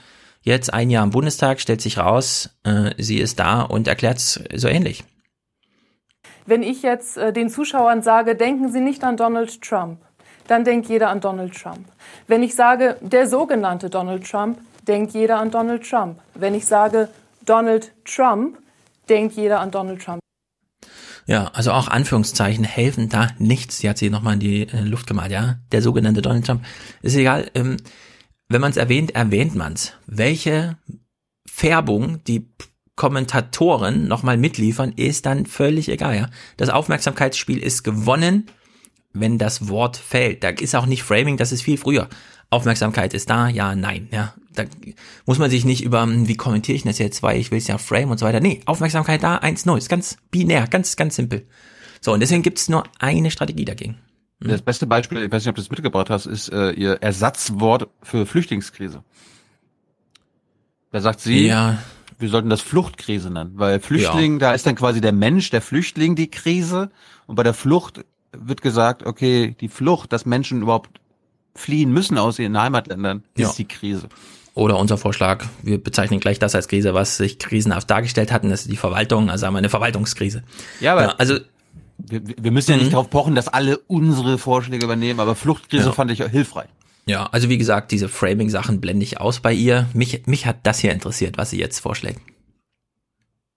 Jetzt ein Jahr im Bundestag stellt sich raus, äh, sie ist da und erklärt es so ähnlich. Wenn ich jetzt äh, den Zuschauern sage, denken Sie nicht an Donald Trump, dann denkt jeder an Donald Trump. Wenn ich sage, der sogenannte Donald Trump, denkt jeder an Donald Trump. Wenn ich sage, Donald Trump, denkt jeder an Donald Trump. Ja, also auch Anführungszeichen helfen da nichts. Sie hat sie nochmal in die äh, Luft gemalt, ja. Der sogenannte Donald Trump. Ist egal. Ähm, wenn man es erwähnt, erwähnt man es. Welche Färbung die Kommentatoren nochmal mitliefern, ist dann völlig egal, ja. Das Aufmerksamkeitsspiel ist gewonnen, wenn das Wort fällt. Da ist auch nicht Framing, das ist viel früher. Aufmerksamkeit ist da, ja, nein, ja. Da muss man sich nicht über, hm, wie kommentiere ich das jetzt, weil ich will es ja frame und so weiter. Nee, Aufmerksamkeit da, 1-0, ist ganz binär, ganz, ganz simpel. So, und deswegen gibt es nur eine Strategie dagegen. Hm. Das beste Beispiel, ich weiß nicht, ob du das mitgebracht hast, ist äh, ihr Ersatzwort für Flüchtlingskrise. Da sagt sie, ja. wir sollten das Fluchtkrise nennen, weil Flüchtling, ja. da ist dann quasi der Mensch, der Flüchtling die Krise und bei der Flucht wird gesagt, okay, die Flucht, dass Menschen überhaupt fliehen müssen aus ihren Heimatländern, ist ja. die Krise. Oder unser Vorschlag, wir bezeichnen gleich das als Krise, was sich krisenhaft dargestellt hatten, das ist die Verwaltung, also haben wir eine Verwaltungskrise. Ja, aber ja, also wir, wir müssen ja nicht mhm. darauf pochen, dass alle unsere Vorschläge übernehmen, aber Fluchtkrise ja. fand ich hilfreich. Ja, also wie gesagt, diese Framing-Sachen blende ich aus bei ihr. Mich, mich hat das hier interessiert, was sie jetzt vorschlägt.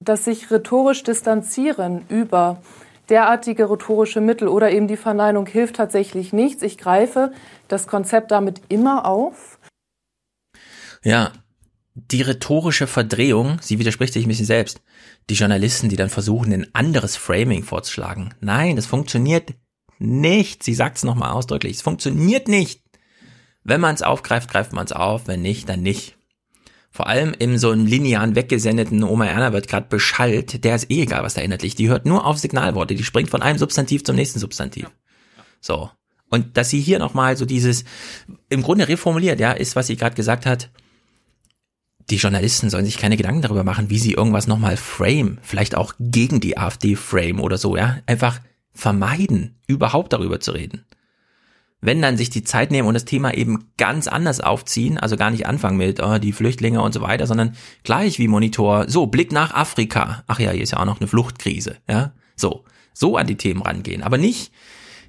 Dass sich rhetorisch distanzieren über derartige rhetorische Mittel oder eben die Verneinung hilft tatsächlich nichts. Ich greife das Konzept damit immer auf. Ja, die rhetorische Verdrehung, sie widerspricht sich ein bisschen selbst. Die Journalisten, die dann versuchen, ein anderes Framing vorzuschlagen. Nein, das funktioniert nicht. Sie sagt es nochmal ausdrücklich. Es funktioniert nicht. Wenn man es aufgreift, greift man es auf. Wenn nicht, dann nicht. Vor allem in so einem linearen weggesendeten Oma Erna wird gerade beschallt, der ist eh egal, was da inhaltlich. Die hört nur auf Signalworte, die springt von einem Substantiv zum nächsten Substantiv. So. Und dass sie hier nochmal so dieses, im Grunde reformuliert, ja, ist, was sie gerade gesagt hat, die Journalisten sollen sich keine Gedanken darüber machen, wie sie irgendwas nochmal frame, vielleicht auch gegen die AfD frame oder so, ja. Einfach vermeiden, überhaupt darüber zu reden wenn dann sich die Zeit nehmen und das Thema eben ganz anders aufziehen, also gar nicht anfangen mit oh, die Flüchtlinge und so weiter, sondern gleich wie Monitor, so Blick nach Afrika. Ach ja, hier ist ja auch noch eine Fluchtkrise, ja? So, so an die Themen rangehen, aber nicht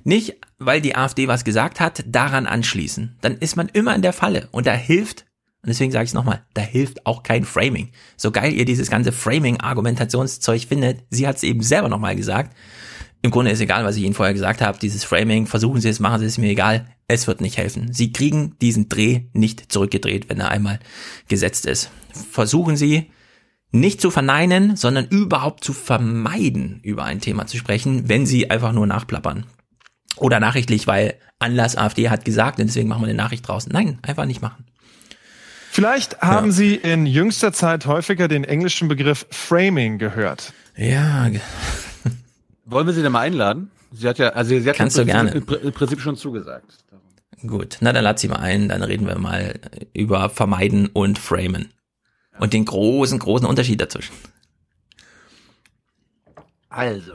nicht, weil die AfD was gesagt hat, daran anschließen. Dann ist man immer in der Falle und da hilft und deswegen sage ich es nochmal, da hilft auch kein Framing. So geil ihr dieses ganze Framing-Argumentationszeug findet, sie hat es eben selber nochmal gesagt, im Grunde ist egal, was ich Ihnen vorher gesagt habe, dieses Framing, versuchen Sie es, machen Sie es mir egal, es wird nicht helfen. Sie kriegen diesen Dreh nicht zurückgedreht, wenn er einmal gesetzt ist. Versuchen Sie nicht zu verneinen, sondern überhaupt zu vermeiden, über ein Thema zu sprechen, wenn Sie einfach nur nachplappern. Oder nachrichtlich, weil Anlass AfD hat gesagt und deswegen machen wir eine Nachricht draußen. Nein, einfach nicht machen. Vielleicht haben ja. Sie in jüngster Zeit häufiger den englischen Begriff Framing gehört. Ja, wollen wir sie denn mal einladen? Sie hat ja, also sie hat Kannst im, du gerne. im Prinzip schon zugesagt. Gut, na dann lad sie mal ein, dann reden wir mal über Vermeiden und Framen. Und den großen, großen Unterschied dazwischen. Also.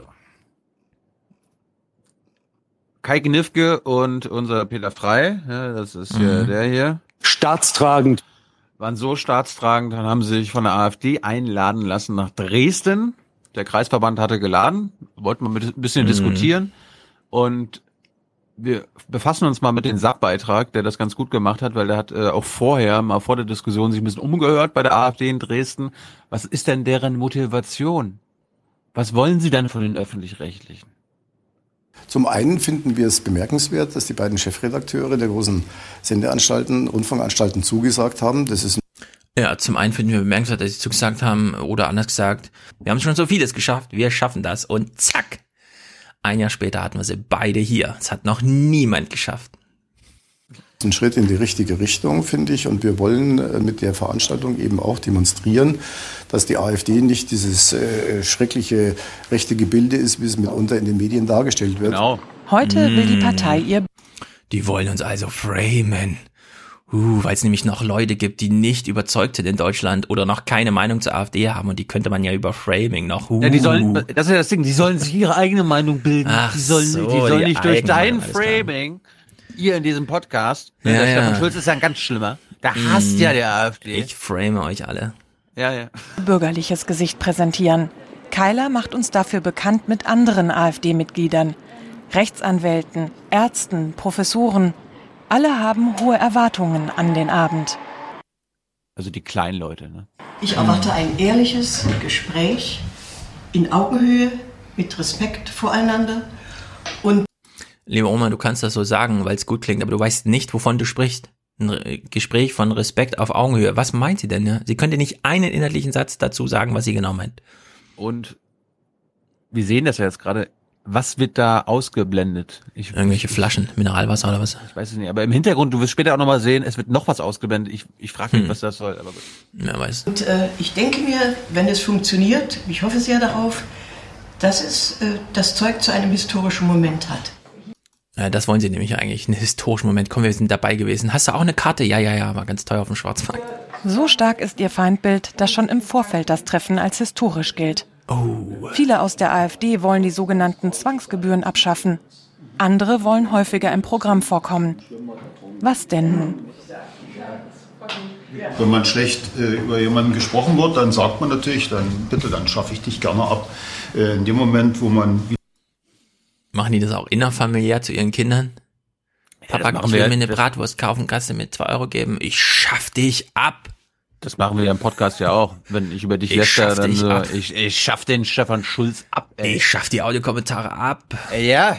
Kai Gnifke und unser Peter Frei, ja, das ist hier mhm. der hier. Staatstragend. Waren so staatstragend, dann haben sie sich von der AfD einladen lassen nach Dresden der Kreisverband hatte geladen, wollten wir mit ein bisschen mhm. diskutieren und wir befassen uns mal mit dem Sachbeitrag, der das ganz gut gemacht hat, weil der hat äh, auch vorher, mal vor der Diskussion, sich ein bisschen umgehört bei der AfD in Dresden. Was ist denn deren Motivation? Was wollen sie dann von den Öffentlich-Rechtlichen? Zum einen finden wir es bemerkenswert, dass die beiden Chefredakteure der großen Sendeanstalten, Rundfunkanstalten zugesagt haben. Das ist ja, zum einen finden wir bemerkenswert, dass sie zugesagt haben, oder anders gesagt, wir haben schon so vieles geschafft, wir schaffen das und zack, ein Jahr später hatten wir sie beide hier. Es hat noch niemand geschafft. Ein Schritt in die richtige Richtung, finde ich. Und wir wollen äh, mit der Veranstaltung eben auch demonstrieren, dass die AfD nicht dieses äh, schreckliche rechte Gebilde ist, wie es mitunter in den Medien dargestellt wird. Genau. Heute will die Partei ihr. Die wollen uns also framen Uh, weil es nämlich noch Leute gibt, die nicht überzeugt sind in Deutschland oder noch keine Meinung zur AfD haben und die könnte man ja über Framing noch. Uh. Ja, die sollen, das ist ja das Ding, die sollen sich ihre eigene Meinung bilden. Ach die sollen, so, die sollen die nicht durch dein. Framing, ihr in diesem Podcast, Ja, der ja. Stefan Schulz ist ja ein ganz schlimmer, da hasst ja der AfD. Ich frame euch alle. Ja, ja. bürgerliches Gesicht präsentieren. Keiler macht uns dafür bekannt mit anderen AfD-Mitgliedern. Rechtsanwälten, Ärzten, Professoren. Alle haben hohe Erwartungen an den Abend. Also die kleinen Leute, ne? Ich erwarte ein ehrliches Gespräch in Augenhöhe, mit Respekt voreinander und Liebe Oma, du kannst das so sagen, weil es gut klingt, aber du weißt nicht, wovon du sprichst. Ein Re- Gespräch von Respekt auf Augenhöhe. Was meint sie denn? Ne? Sie könnte nicht einen inhaltlichen Satz dazu sagen, was sie genau meint. Und wir sehen das ja jetzt gerade. Was wird da ausgeblendet? Ich, Irgendwelche Flaschen, Mineralwasser oder was? ich weiß es nicht, aber im Hintergrund, du wirst später auch nochmal sehen, es wird noch was ausgeblendet. Ich, ich frage mich, Hm. was das soll. Aber gut. Wer weiß. Und äh, ich denke mir, wenn es funktioniert, ich hoffe sehr darauf, dass es äh, das Zeug zu einem historischen Moment hat. Ja, das wollen sie nämlich eigentlich. Einen historischen Moment. Komm, wir sind dabei gewesen. Hast du auch eine Karte? Ja, ja, ja, war ganz teuer auf dem Schwarzmarkt. So stark ist ihr Feindbild, dass schon im Vorfeld das Treffen als historisch gilt. Oh. Viele aus der AfD wollen die sogenannten Zwangsgebühren abschaffen. Andere wollen häufiger im Programm vorkommen. Was denn nun? Wenn man schlecht äh, über jemanden gesprochen wird, dann sagt man natürlich, dann bitte, dann schaffe ich dich gerne ab. Äh, in dem Moment, wo man Machen die das auch innerfamiliär zu ihren Kindern? Papa, machen ich wir- will mir eine Bratwurst kaufen, kannst du mir zwei Euro geben? Ich schaff dich ab. Das machen wir ja im Podcast ja auch. Wenn ich über dich Ich läster, dann so, ab. ich, ich schaff den Stefan Schulz ab, ey. Ich schaff die Audiokommentare ab. Ja.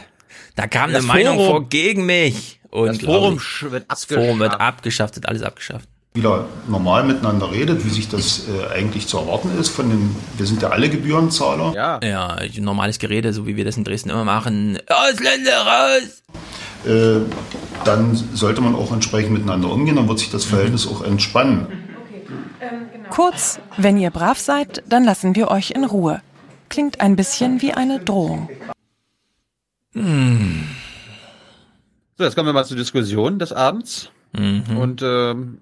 Da kam Das eine Meinung Forum- vor gegen mich. Das Forum sch- wird Das Forum wird abgeschafft. abgeschafft, wird alles abgeschafft. wieder normal miteinander redet, wie sich das äh, eigentlich zu erwarten ist von den, wir sind ja alle Gebührenzahler. Ja. Ja, normales Gerede, so wie wir das in Dresden immer machen. Ausländer raus! Äh, dann sollte man auch entsprechend miteinander umgehen, dann wird sich das Verhältnis auch entspannen. Kurz, wenn ihr brav seid, dann lassen wir euch in Ruhe. Klingt ein bisschen wie eine Drohung. Hm. So, jetzt kommen wir mal zur Diskussion des Abends. Mhm. Und ähm,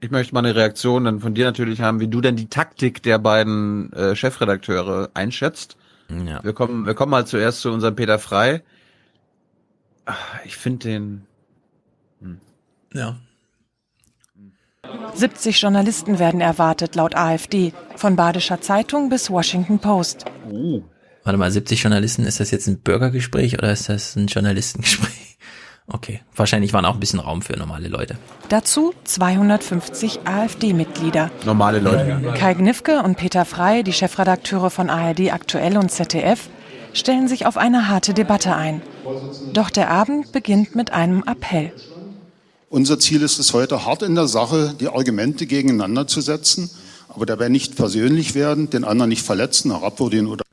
ich möchte mal eine Reaktion dann von dir natürlich haben, wie du denn die Taktik der beiden äh, Chefredakteure einschätzt. Ja. Wir kommen, wir kommen mal zuerst zu unserem Peter Frei. Ah, Ich finde den. Ja. 70 Journalisten werden erwartet, laut AfD, von Badischer Zeitung bis Washington Post. Uh. Warte mal, 70 Journalisten, ist das jetzt ein Bürgergespräch oder ist das ein Journalistengespräch? Okay, wahrscheinlich waren auch ein bisschen Raum für normale Leute. Dazu 250 AfD-Mitglieder. Normale Leute. Kai Gnifke und Peter Frei, die Chefredakteure von ARD Aktuell und ZDF, stellen sich auf eine harte Debatte ein. Doch der Abend beginnt mit einem Appell. Unser Ziel ist es heute, hart in der Sache die Argumente gegeneinander zu setzen, aber dabei nicht persönlich werden, den anderen nicht verletzen, herabwürdigen oder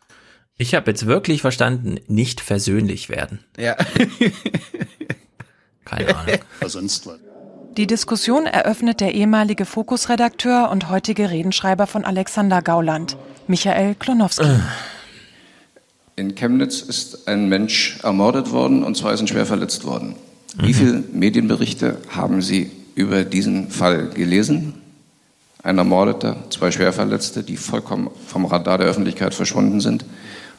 Ich habe jetzt wirklich verstanden, nicht versöhnlich werden. Ja. Keine Ahnung. sonst was. Die Diskussion eröffnet der ehemalige Fokus-Redakteur und heutige Redenschreiber von Alexander Gauland, Michael Klonowski. In Chemnitz ist ein Mensch ermordet worden und zwei sind schwer verletzt worden. Wie viele Medienberichte haben Sie über diesen Fall gelesen? Ein Ermordeter, zwei Schwerverletzte, die vollkommen vom Radar der Öffentlichkeit verschwunden sind.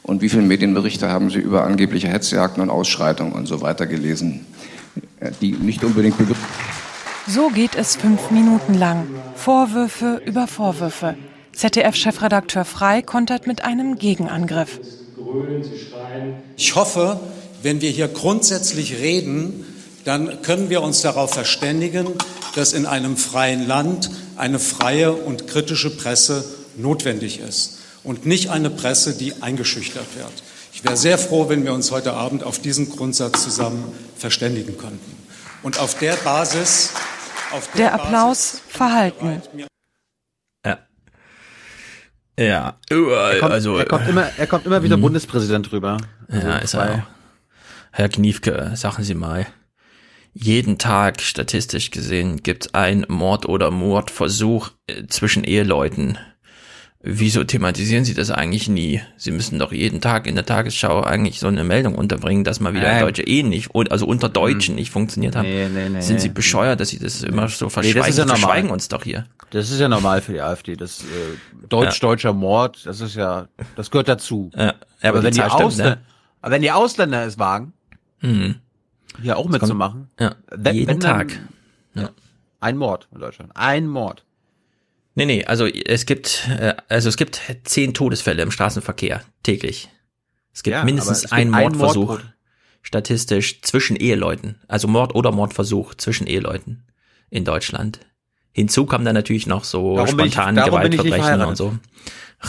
Und wie viele Medienberichte haben Sie über angebliche Hetzjagden und Ausschreitungen und so weiter gelesen, äh, die nicht unbedingt begriffen So geht es fünf Minuten lang. Vorwürfe über Vorwürfe. ZDF-Chefredakteur Frei kontert mit einem Gegenangriff. Ich hoffe, wenn wir hier grundsätzlich reden, dann können wir uns darauf verständigen, dass in einem freien Land eine freie und kritische Presse notwendig ist und nicht eine Presse, die eingeschüchtert wird. Ich wäre sehr froh, wenn wir uns heute Abend auf diesen Grundsatz zusammen verständigen könnten. Und auf der Basis, auf der, Der Applaus verhalten. Ja, Er kommt, also er kommt immer, er kommt immer wieder Mhm. Bundespräsident rüber. Also Ja, ist zwei- er auch. Herr Kniefke, sagen Sie mal, jeden Tag statistisch gesehen gibt es einen Mord oder Mordversuch äh, zwischen Eheleuten. Wieso thematisieren Sie das eigentlich nie? Sie müssen doch jeden Tag in der Tagesschau eigentlich so eine Meldung unterbringen, dass mal wieder Nein. Deutsche eh nicht, also unter Deutschen nicht funktioniert haben. Nee, nee, nee, Sind Sie nee. bescheuert, dass Sie das immer so Nee, verschweigen? das ist ja normal. verschweigen uns doch hier. Das ist ja normal für die AfD. Das äh, deutsch-deutscher Mord, das ist ja, das gehört dazu. Ja, ja, aber die wenn die stimmt, Ausländer, ne? aber wenn die Ausländer es wagen, Mhm. Hier auch mitzumachen, Ja, wenn- jeden wenn dann- Tag. Ja. ein Mord in Deutschland, ein Mord. Nee, nee, also es gibt, äh, also es gibt zehn Todesfälle im Straßenverkehr täglich. Es gibt Ja, mindestens es einen Mordversuch. Mord statistisch zwischen Eheleuten. Also Mord oder Mordversuch zwischen Eheleuten in Deutschland. Hinzu kommen dann natürlich noch so Darum spontane ich Gewaltverbrechen und so.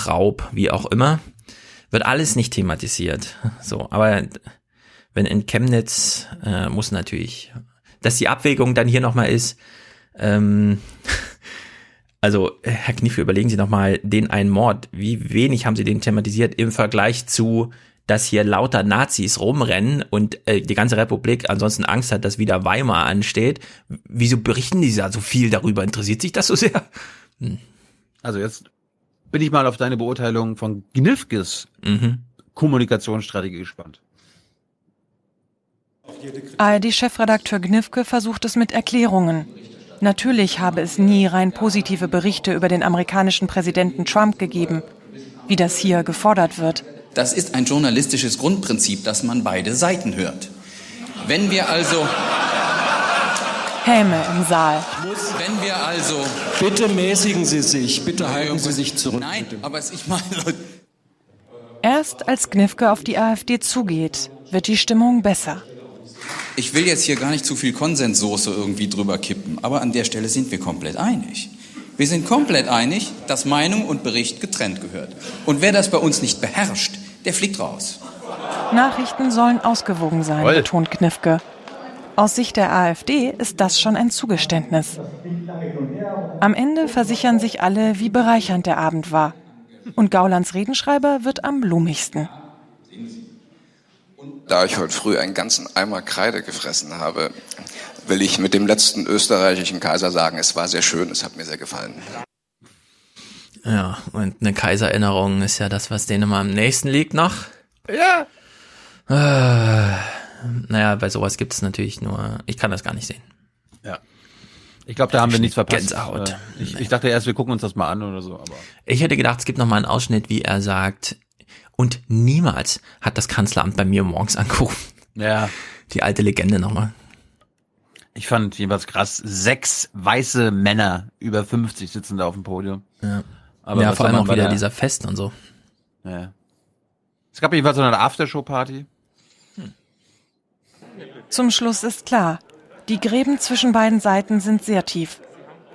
Raub, wie auch immer. Wird alles nicht thematisiert. So, aber wenn in Chemnitz äh, muss natürlich, dass die Abwägung dann hier nochmal ist, ähm, also, Herr Kniefe, überlegen Sie nochmal den einen Mord. Wie wenig haben Sie den thematisiert im Vergleich zu, dass hier lauter Nazis rumrennen und äh, die ganze Republik ansonsten Angst hat, dass wieder Weimar ansteht. Wieso berichten die da so viel darüber? Interessiert sich das so sehr? Also jetzt bin ich mal auf deine Beurteilung von Gnifkes Mhm. Kommunikationsstrategie gespannt. ARD-Chefredakteur Gnifke versucht es mit Erklärungen. Natürlich habe es nie rein positive Berichte über den amerikanischen Präsidenten Trump gegeben, wie das hier gefordert wird. Das ist ein journalistisches Grundprinzip, dass man beide Seiten hört. Wenn wir also, Häme im Saal. wenn wir also, Bitte mäßigen Sie sich, bitte halten Sie sich zurück. nein, aber ich meine, Erst als Gnifke auf die AfD zugeht, wird die Stimmung besser. Ich will jetzt hier gar nicht zu viel Konsenssoße irgendwie drüber kippen, aber an der Stelle sind wir komplett einig. Wir sind komplett einig, dass Meinung und Bericht getrennt gehört. Und wer das bei uns nicht beherrscht, der fliegt raus. Nachrichten sollen ausgewogen sein, Toll. betont Knifke. Aus Sicht der AfD ist das schon ein Zugeständnis. Am Ende versichern sich alle, wie bereichernd der Abend war. Und Gaulands Redenschreiber wird am blumigsten. Da ich heute früh einen ganzen Eimer Kreide gefressen habe, will ich mit dem letzten österreichischen Kaiser sagen, es war sehr schön, es hat mir sehr gefallen. Ja, und eine Kaisererinnerung ist ja das, was denen immer am nächsten liegt noch. Ja. Äh, naja, bei sowas gibt es natürlich nur, ich kann das gar nicht sehen. Ja. Ich glaube, da haben wir nichts verpasst. Gänsehaut. Äh, Ich, ich dachte erst, wir gucken uns das mal an oder so, aber. Ich hätte gedacht, es gibt noch mal einen Ausschnitt, wie er sagt, und niemals hat das Kanzleramt bei mir morgens angerufen. Ja. Die alte Legende nochmal. Ich fand jedenfalls krass, sechs weiße Männer über 50 sitzen da auf dem Podium. Ja, Aber ja vor allem auch wieder der- dieser Fest und so. Ja. Es gab jedenfalls so eine Aftershow-Party. Zum Schluss ist klar, die Gräben zwischen beiden Seiten sind sehr tief.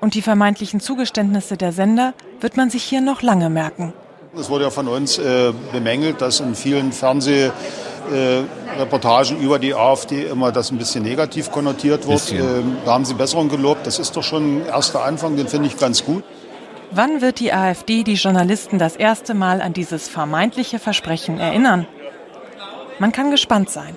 Und die vermeintlichen Zugeständnisse der Sender wird man sich hier noch lange merken. Es wurde ja von uns äh, bemängelt, dass in vielen Fernsehreportagen über die AfD immer das ein bisschen negativ konnotiert wird. Ähm, da haben Sie Besserung gelobt. Das ist doch schon ein erster Anfang, den finde ich ganz gut. Wann wird die AfD die Journalisten das erste Mal an dieses vermeintliche Versprechen erinnern? Man kann gespannt sein.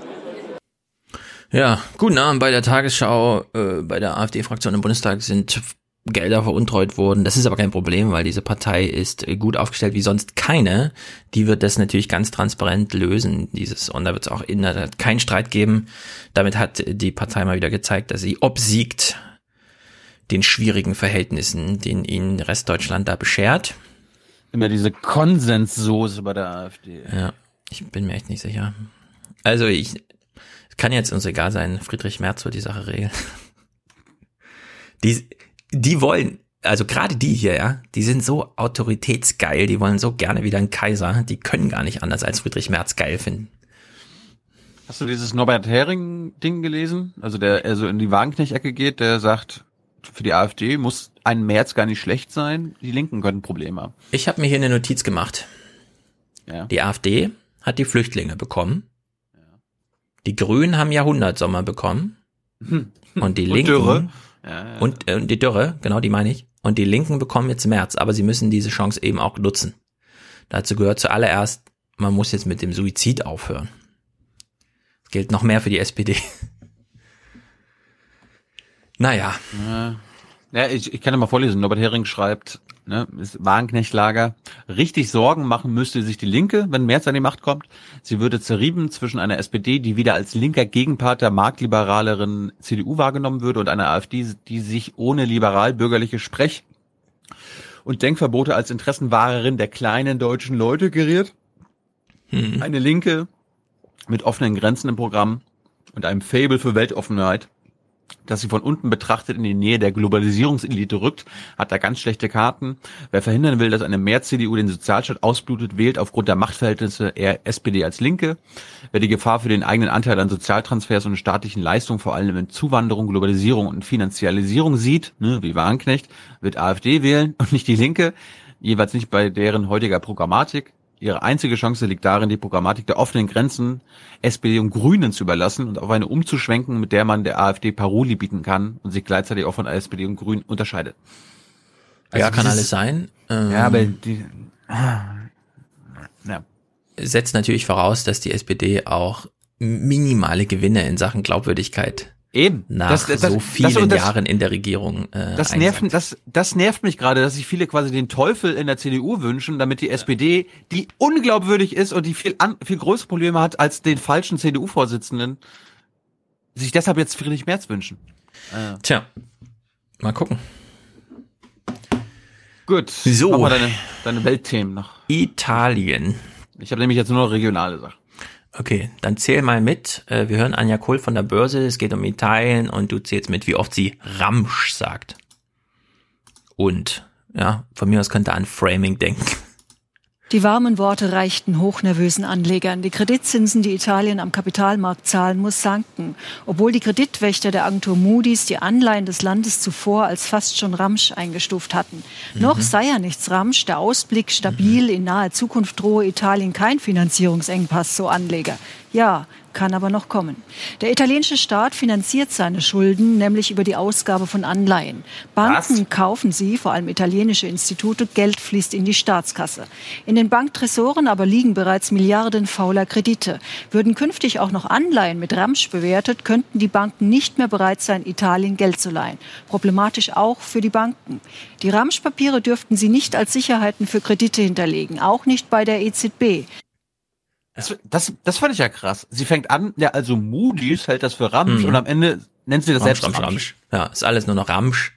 Ja, guten Abend bei der Tagesschau. Äh, bei der AfD-Fraktion im Bundestag sind Gelder veruntreut worden. Das ist aber kein Problem, weil diese Partei ist gut aufgestellt wie sonst keine. Die wird das natürlich ganz transparent lösen, dieses. Und da wird es auch in der Tat keinen Streit geben. Damit hat die Partei mal wieder gezeigt, dass sie obsiegt den schwierigen Verhältnissen, den ihnen Restdeutschland da beschert. Immer diese Konsenssoße bei der AfD. Ja, ich bin mir echt nicht sicher. Also ich kann jetzt uns egal sein, Friedrich Merz wird die Sache regeln. Die, die wollen, also gerade die hier, ja, die sind so autoritätsgeil, die wollen so gerne wieder einen Kaiser, die können gar nicht anders als Friedrich Merz geil finden. Hast du dieses Norbert Hering-Ding gelesen? Also der also in die Wagenknecht-Ecke geht, der sagt, für die AfD muss ein März gar nicht schlecht sein, die Linken könnten Probleme haben. Ich habe mir hier eine Notiz gemacht. Ja. Die AfD hat die Flüchtlinge bekommen. Die Grünen haben Jahrhundertsommer bekommen. Hm. Und die Und Linken Dürre. Ja, ja. und äh, die Dürre, genau die meine ich. Und die Linken bekommen jetzt März, aber sie müssen diese Chance eben auch nutzen. Dazu gehört zuallererst, man muss jetzt mit dem Suizid aufhören. Das gilt noch mehr für die SPD. naja. Ja, ja ich, ich kann ja mal vorlesen. Norbert Hering schreibt, ne, ist Wagenknechtlager, Richtig Sorgen machen müsste sich die Linke, wenn Merz an die Macht kommt. Sie würde zerrieben zwischen einer SPD, die wieder als linker Gegenpart der marktliberaleren CDU wahrgenommen würde, und einer AfD, die sich ohne liberal-bürgerliche Sprech- und Denkverbote als Interessenwahrerin der kleinen deutschen Leute geriert. Hm. Eine Linke mit offenen Grenzen im Programm und einem Fable für Weltoffenheit dass sie von unten betrachtet in die Nähe der Globalisierungselite rückt, hat da ganz schlechte Karten. Wer verhindern will, dass eine Mehr-CDU den Sozialstaat ausblutet, wählt aufgrund der Machtverhältnisse eher SPD als Linke. Wer die Gefahr für den eigenen Anteil an Sozialtransfers und staatlichen Leistungen, vor allem in Zuwanderung, Globalisierung und Finanzialisierung sieht, ne, wie Wagenknecht, wird AfD wählen und nicht die Linke, jeweils nicht bei deren heutiger Programmatik. Ihre einzige Chance liegt darin, die Programmatik der offenen Grenzen SPD und Grünen zu überlassen und auf eine umzuschwenken, mit der man der AfD Paroli bieten kann und sich gleichzeitig auch von SPD und Grünen unterscheidet. Also ja, kann alles sein. Ähm, ja, aber die, ja. setzt natürlich voraus, dass die SPD auch minimale Gewinne in Sachen Glaubwürdigkeit Eben. Nach das, das, so vielen das, Jahren in der Regierung. Äh, das, nervt, das, das nervt mich gerade, dass sich viele quasi den Teufel in der CDU wünschen, damit die. SPD, die unglaubwürdig ist und die viel, an, viel größere Probleme hat als den falschen CDU-Vorsitzenden, sich deshalb jetzt Friedrich Merz wünschen. Äh. Tja, mal gucken. Gut, so. mach mal deine, deine Weltthemen noch. Italien. Ich habe nämlich jetzt nur noch regionale Sachen. Okay, dann zähl mal mit. Äh, wir hören Anja Kohl von der Börse, es geht um Italien und du zählst mit, wie oft sie Ramsch sagt. Und, ja, von mir aus könnte an Framing denken. Die warmen Worte reichten hochnervösen Anlegern. Die Kreditzinsen, die Italien am Kapitalmarkt zahlen muss, sanken. Obwohl die Kreditwächter der Agentur Moody's die Anleihen des Landes zuvor als fast schon Ramsch eingestuft hatten. Mhm. Noch sei ja nichts Ramsch, der Ausblick stabil, mhm. in naher Zukunft drohe Italien kein Finanzierungsengpass, so Anleger. Ja, kann aber noch kommen. Der italienische Staat finanziert seine Schulden nämlich über die Ausgabe von Anleihen. Banken Was? kaufen sie, vor allem italienische Institute, Geld fließt in die Staatskasse. In den Banktresoren aber liegen bereits Milliarden fauler Kredite. Würden künftig auch noch Anleihen mit Ramsch bewertet, könnten die Banken nicht mehr bereit sein, Italien Geld zu leihen. Problematisch auch für die Banken. Die Ramsch-Papiere dürften sie nicht als Sicherheiten für Kredite hinterlegen, auch nicht bei der EZB. Das, das, das fand ich ja krass. Sie fängt an, ja, also Moody's hält das für Ramsch mhm. und am Ende nennt sie das Ramsch, selbst Ramsch, Ramsch. Ja, ist alles nur noch Ramsch.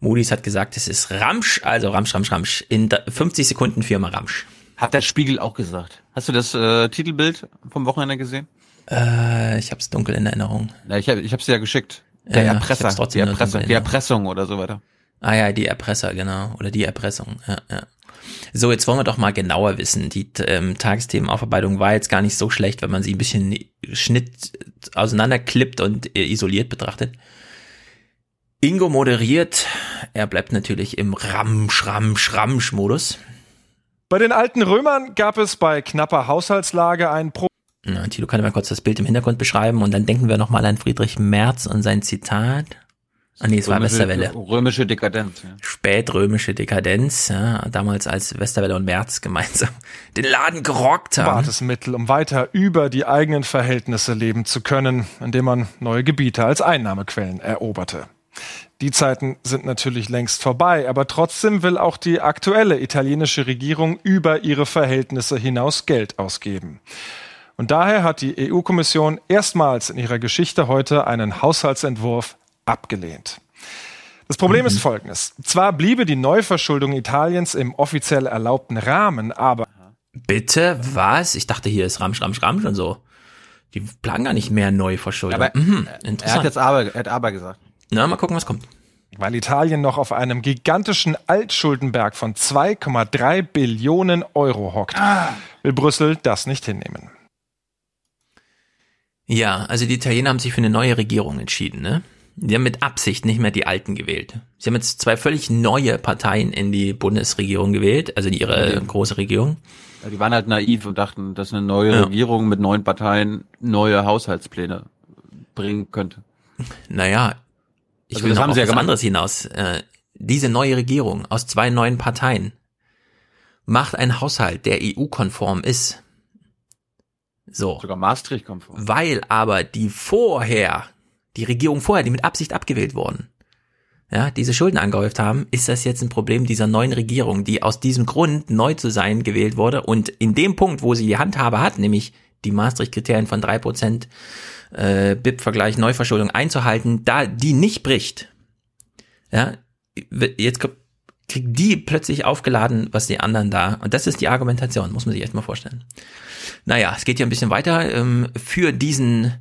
Moody's hat gesagt, es ist Ramsch, also Ramsch, Ramsch, Ramsch. In 50 Sekunden Firma Ramsch. Hat der Spiegel auch gesagt. Hast du das äh, Titelbild vom Wochenende gesehen? Äh, ich hab's dunkel in Erinnerung. Ja, ich, hab, ich hab's ja geschickt. Der ja, Erpresser, die, Erpresser die Erpressung oder so weiter. Ah ja, die Erpresser, genau. Oder die Erpressung, ja, ja. So, jetzt wollen wir doch mal genauer wissen. Die ähm, Tagesthemenaufarbeitung war jetzt gar nicht so schlecht, wenn man sie ein bisschen Schnitt auseinanderklippt und äh, isoliert betrachtet. Ingo moderiert. Er bleibt natürlich im Ramsch, Ramsch, Ramsch-Modus. Bei den alten Römern gab es bei knapper Haushaltslage ein Pro Na, Tilo kann mal kurz das Bild im Hintergrund beschreiben und dann denken wir nochmal an Friedrich Merz und sein Zitat. Ah nee, es war Westerwelle. Römische Dekadenz. Ja. Spätrömische Dekadenz, ja, damals als Westerwelle und Merz gemeinsam den Laden gerockt haben. War das Mittel, um weiter über die eigenen Verhältnisse leben zu können, indem man neue Gebiete als Einnahmequellen eroberte. Die Zeiten sind natürlich längst vorbei, aber trotzdem will auch die aktuelle italienische Regierung über ihre Verhältnisse hinaus Geld ausgeben. Und daher hat die EU-Kommission erstmals in ihrer Geschichte heute einen Haushaltsentwurf abgelehnt. Das Problem mhm. ist folgendes. Zwar bliebe die Neuverschuldung Italiens im offiziell erlaubten Rahmen, aber. Bitte? Was? Ich dachte, hier ist Ramsch, Ramsch, Ramsch und so. Die planen gar nicht mehr Neuverschuldung. Aber mhm, interessant. Er hat jetzt aber, er hat aber gesagt. Na, mal gucken, was kommt. Weil Italien noch auf einem gigantischen Altschuldenberg von 2,3 Billionen Euro hockt, ah. will Brüssel das nicht hinnehmen. Ja, also die Italiener haben sich für eine neue Regierung entschieden, ne? Die haben mit Absicht nicht mehr die Alten gewählt. Sie haben jetzt zwei völlig neue Parteien in die Bundesregierung gewählt, also ihre ja. große Regierung. Ja, die waren halt naiv und dachten, dass eine neue ja. Regierung mit neuen Parteien neue Haushaltspläne bringen könnte. Naja, ich also will noch auf ja was anderes hinaus. Äh, diese neue Regierung aus zwei neuen Parteien macht einen Haushalt, der EU-konform ist. So. Sogar Maastricht-konform. Weil aber die vorher die Regierung vorher, die mit Absicht abgewählt worden, ja, diese Schulden angehäuft haben, ist das jetzt ein Problem dieser neuen Regierung, die aus diesem Grund neu zu sein gewählt wurde und in dem Punkt, wo sie die Handhabe hat, nämlich die Maastricht-Kriterien von drei Prozent äh, BIP-Vergleich Neuverschuldung einzuhalten, da die nicht bricht, ja, jetzt kriegt die plötzlich aufgeladen, was die anderen da. Und das ist die Argumentation, muss man sich echt mal vorstellen. Naja, es geht ja ein bisschen weiter. Ähm, für diesen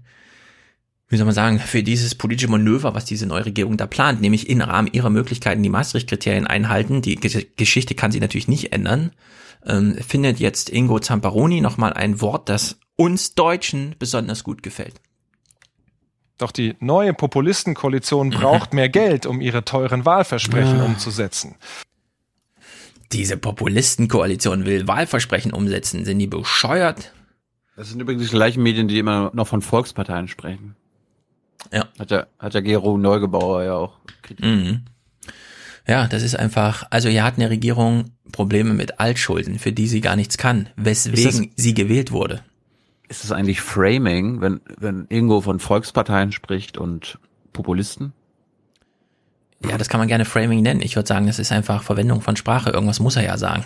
wie soll man sagen, für dieses politische Manöver, was diese neue Regierung da plant, nämlich im Rahmen ihrer Möglichkeiten die Maastricht-Kriterien einhalten, die Geschichte kann sie natürlich nicht ändern, ähm, findet jetzt Ingo Zamparoni nochmal ein Wort, das uns Deutschen besonders gut gefällt. Doch die neue Populistenkoalition braucht mehr Geld, um ihre teuren Wahlversprechen ja. umzusetzen. Diese Populistenkoalition will Wahlversprechen umsetzen. Sind die bescheuert? Das sind übrigens die gleichen Medien, die immer noch von Volksparteien sprechen. Ja. Hat der, hat der Gero Neugebauer ja auch. Mhm. Ja, das ist einfach, also hier hat eine Regierung Probleme mit Altschulden, für die sie gar nichts kann, weswegen das, sie gewählt wurde. Ist das eigentlich Framing, wenn, wenn Ingo von Volksparteien spricht und Populisten? Ja, das kann man gerne Framing nennen. Ich würde sagen, das ist einfach Verwendung von Sprache. Irgendwas muss er ja sagen.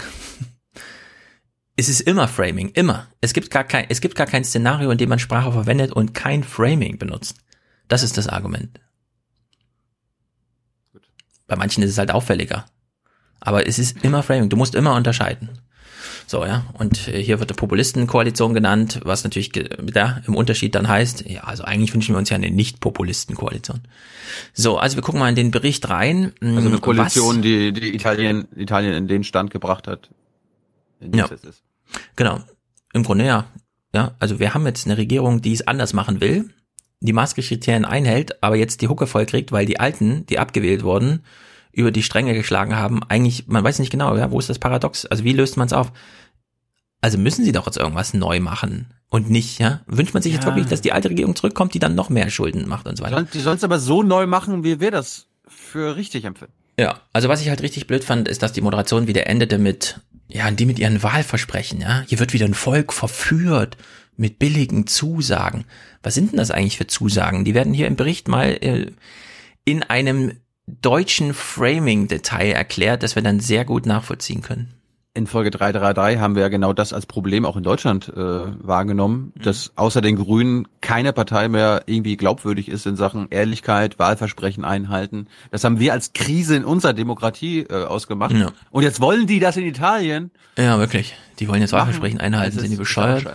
es ist immer Framing, immer. Es gibt gar kein, es gibt gar kein Szenario, in dem man Sprache verwendet und kein Framing benutzt. Das ist das Argument. Bei manchen ist es halt auffälliger. Aber es ist immer Framing. Du musst immer unterscheiden. So, ja. Und äh, hier wird eine Populistenkoalition genannt, was natürlich ja, im Unterschied dann heißt, ja, also eigentlich wünschen wir uns ja eine Nicht-Populistenkoalition. So, also wir gucken mal in den Bericht rein. Also eine Koalition, was, die, die Italien, Italien in den Stand gebracht hat. Ja. Genau. Im Grunde ja. Ja, also wir haben jetzt eine Regierung, die es anders machen will, die Maastricht-Kriterien einhält, aber jetzt die Hucke voll kriegt, weil die Alten, die abgewählt wurden, über die Stränge geschlagen haben. Eigentlich, man weiß nicht genau, ja, wo ist das Paradox? Also wie löst man es auf? Also müssen sie doch jetzt irgendwas neu machen und nicht, ja? Wünscht man sich ja. jetzt wirklich, dass die alte Regierung zurückkommt, die dann noch mehr Schulden macht und so weiter? Die sollen es aber so neu machen, wie wir das für richtig empfinden. Ja, also was ich halt richtig blöd fand, ist, dass die Moderation wieder endete mit, ja, die mit ihren Wahlversprechen, ja? Hier wird wieder ein Volk verführt mit billigen Zusagen. Was sind denn das eigentlich für Zusagen? Die werden hier im Bericht mal äh, in einem deutschen Framing-Detail erklärt, das wir dann sehr gut nachvollziehen können. In Folge 333 haben wir ja genau das als Problem auch in Deutschland äh, wahrgenommen, mhm. dass außer den Grünen keine Partei mehr irgendwie glaubwürdig ist in Sachen Ehrlichkeit, Wahlversprechen einhalten. Das haben wir als Krise in unserer Demokratie äh, ausgemacht. Ja. Und jetzt wollen die das in Italien. Ja, wirklich. Die wollen jetzt Wahlversprechen einhalten. Sind die bescheuert? Ja.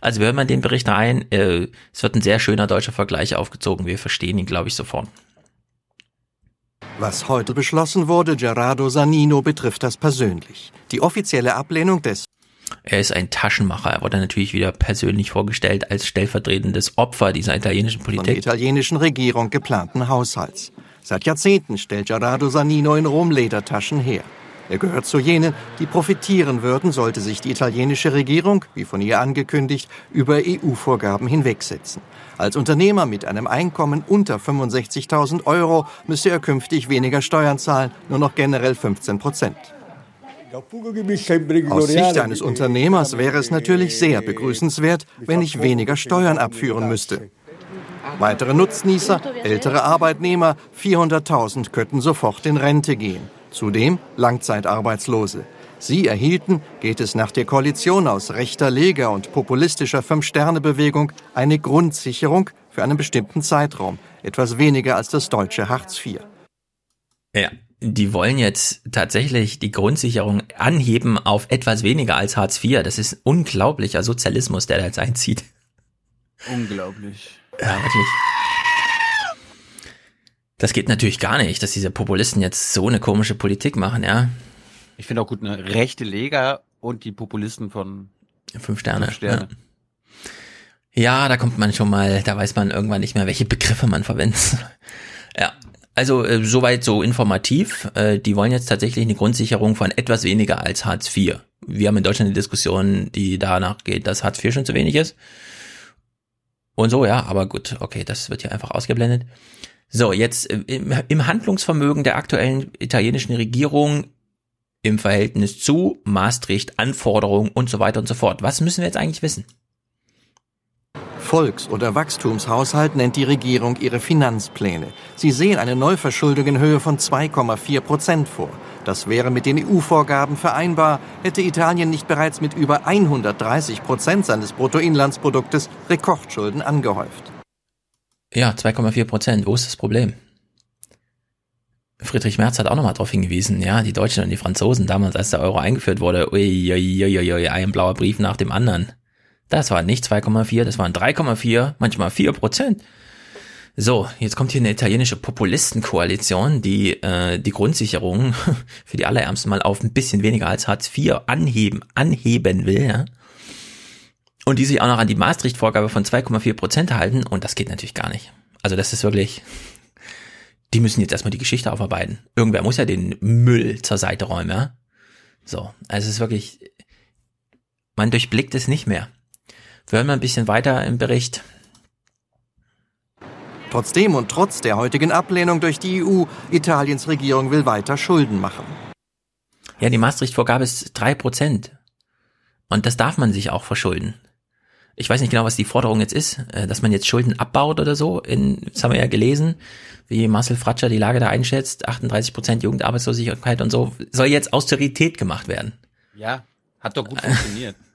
Also hört man den Bericht rein, äh, es wird ein sehr schöner deutscher Vergleich aufgezogen. Wir verstehen ihn, glaube ich, sofort. Was heute beschlossen wurde, Gerardo Sanino, betrifft das persönlich. Die offizielle Ablehnung des er ist ein Taschenmacher. Er wurde natürlich wieder persönlich vorgestellt als stellvertretendes Opfer dieser italienischen Politik. Von der italienischen Regierung geplanten Haushalts. Seit Jahrzehnten stellt Gerardo Sanino in Rom Ledertaschen her. Er gehört zu jenen, die profitieren würden, sollte sich die italienische Regierung, wie von ihr angekündigt, über EU-Vorgaben hinwegsetzen. Als Unternehmer mit einem Einkommen unter 65.000 Euro müsse er künftig weniger Steuern zahlen, nur noch generell 15 Prozent. Aus Sicht eines Unternehmers wäre es natürlich sehr begrüßenswert, wenn ich weniger Steuern abführen müsste. Weitere Nutznießer, ältere Arbeitnehmer, 400.000 könnten sofort in Rente gehen. Zudem Langzeitarbeitslose. Sie erhielten, geht es nach der Koalition aus rechter Lega und populistischer Fünf-Sterne-Bewegung, eine Grundsicherung für einen bestimmten Zeitraum, etwas weniger als das deutsche Hartz IV. Ja, die wollen jetzt tatsächlich die Grundsicherung anheben auf etwas weniger als Hartz IV. Das ist unglaublicher Sozialismus, der da jetzt einzieht. Unglaublich. Ja, wirklich. Das geht natürlich gar nicht, dass diese Populisten jetzt so eine komische Politik machen, ja. Ich finde auch gut, eine rechte Lega und die Populisten von Fünf Sterne. Fünf Sterne. Ja. ja, da kommt man schon mal, da weiß man irgendwann nicht mehr, welche Begriffe man verwendet. ja, also äh, soweit so informativ. Äh, die wollen jetzt tatsächlich eine Grundsicherung von etwas weniger als Hartz IV. Wir haben in Deutschland eine Diskussion, die danach geht, dass Hartz IV schon zu wenig ist. Und so, ja, aber gut, okay, das wird hier einfach ausgeblendet. So, jetzt äh, im, im Handlungsvermögen der aktuellen italienischen Regierung im Verhältnis zu Maastricht, Anforderungen und so weiter und so fort. Was müssen wir jetzt eigentlich wissen? Volks- oder Wachstumshaushalt nennt die Regierung ihre Finanzpläne. Sie sehen eine Neuverschuldung in Höhe von 2,4 Prozent vor. Das wäre mit den EU-Vorgaben vereinbar, hätte Italien nicht bereits mit über 130 Prozent seines Bruttoinlandsproduktes Rekordschulden angehäuft. Ja, 2,4 Prozent. Wo ist das Problem? Friedrich Merz hat auch nochmal darauf hingewiesen, ja, die Deutschen und die Franzosen damals, als der Euro eingeführt wurde, ui, ui, ui, ui, ein blauer Brief nach dem anderen. Das war nicht 2,4, das waren 3,4, manchmal 4 Prozent. So, jetzt kommt hier eine italienische Populistenkoalition, die äh, die Grundsicherung für die Allerärmsten mal auf ein bisschen weniger als Hartz IV anheben, anheben will, ja. Und die sich auch noch an die Maastricht-Vorgabe von 2,4 Prozent halten und das geht natürlich gar nicht. Also das ist wirklich, die müssen jetzt erstmal die Geschichte aufarbeiten. Irgendwer muss ja den Müll zur Seite räumen, ja. So, also es ist wirklich, man durchblickt es nicht mehr. Wir hören mal ein bisschen weiter im Bericht. Trotzdem und trotz der heutigen Ablehnung durch die EU, Italiens Regierung will weiter Schulden machen. Ja, die Maastricht-Vorgabe ist drei Prozent. Und das darf man sich auch verschulden. Ich weiß nicht genau, was die Forderung jetzt ist, äh, dass man jetzt Schulden abbaut oder so. In, das haben wir ja gelesen, wie Marcel Fratscher die Lage da einschätzt. 38 Prozent Jugendarbeitslosigkeit und so. Soll jetzt Austerität gemacht werden. Ja, hat doch gut funktioniert.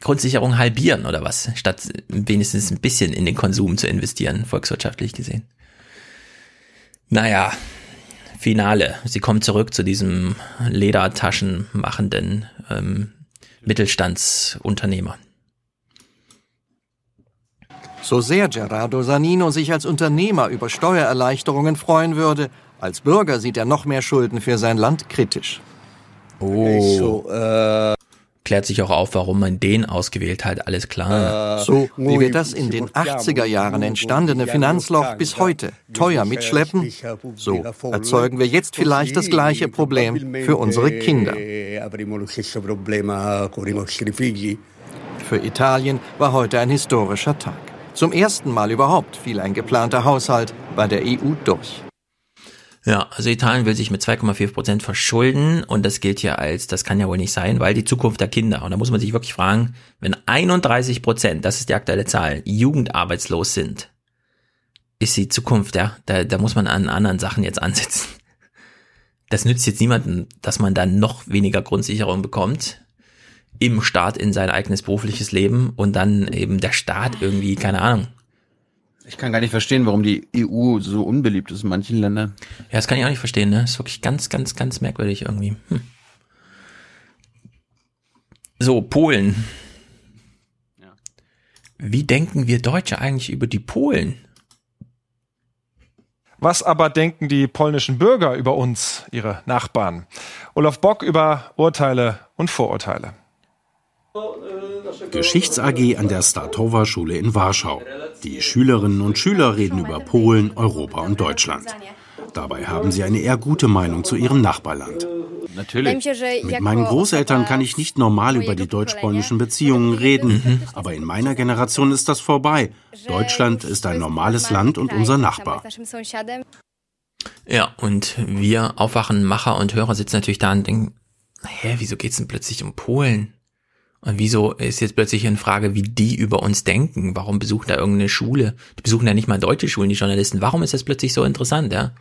Grundsicherung halbieren oder was, statt wenigstens ein bisschen in den Konsum zu investieren, volkswirtschaftlich gesehen. Naja, Finale. Sie kommen zurück zu diesem Ledertaschen machenden ähm, Mittelstandsunternehmer. So sehr Gerardo Sanino sich als Unternehmer über Steuererleichterungen freuen würde, als Bürger sieht er noch mehr Schulden für sein Land kritisch. Oh. äh klärt sich auch auf, warum man den ausgewählt hat, alles klar. Äh, so wie wir das in den 80er Jahren entstandene Finanzloch bis heute teuer mitschleppen, so erzeugen wir jetzt vielleicht das gleiche Problem für unsere Kinder. Für Italien war heute ein historischer Tag. Zum ersten Mal überhaupt fiel ein geplanter Haushalt bei der EU durch. Ja, also Italien will sich mit 2,4 Prozent verschulden und das gilt ja als, das kann ja wohl nicht sein, weil die Zukunft der Kinder. Und da muss man sich wirklich fragen, wenn 31 Prozent, das ist die aktuelle Zahl, jugendarbeitslos sind, ist die Zukunft, ja, da, da muss man an anderen Sachen jetzt ansetzen. Das nützt jetzt niemandem, dass man dann noch weniger Grundsicherung bekommt im Staat in sein eigenes berufliches Leben und dann eben der Staat irgendwie, keine Ahnung, ich kann gar nicht verstehen, warum die EU so unbeliebt ist in manchen Ländern. Ja, das kann ich auch nicht verstehen, ne? Das ist wirklich ganz, ganz, ganz merkwürdig irgendwie. Hm. So, Polen. Ja. Wie denken wir Deutsche eigentlich über die Polen? Was aber denken die polnischen Bürger über uns, ihre Nachbarn? Olaf Bock über Urteile und Vorurteile. Geschichts AG an der Statowa Schule in Warschau. Die Schülerinnen und Schüler reden über Polen, Europa und Deutschland. Dabei haben sie eine eher gute Meinung zu ihrem Nachbarland. Natürlich. Mit meinen Großeltern kann ich nicht normal über die deutsch-polnischen Beziehungen reden, mhm. aber in meiner Generation ist das vorbei. Deutschland ist ein normales Land und unser Nachbar. Ja, und wir Aufwachen, Macher und Hörer sitzen natürlich da und denken, hä, wieso geht's denn plötzlich um Polen? Und wieso ist jetzt plötzlich in Frage, wie die über uns denken? Warum besuchen da irgendeine Schule? Die besuchen ja nicht mal deutsche Schulen, die Journalisten. Warum ist das plötzlich so interessant, ja?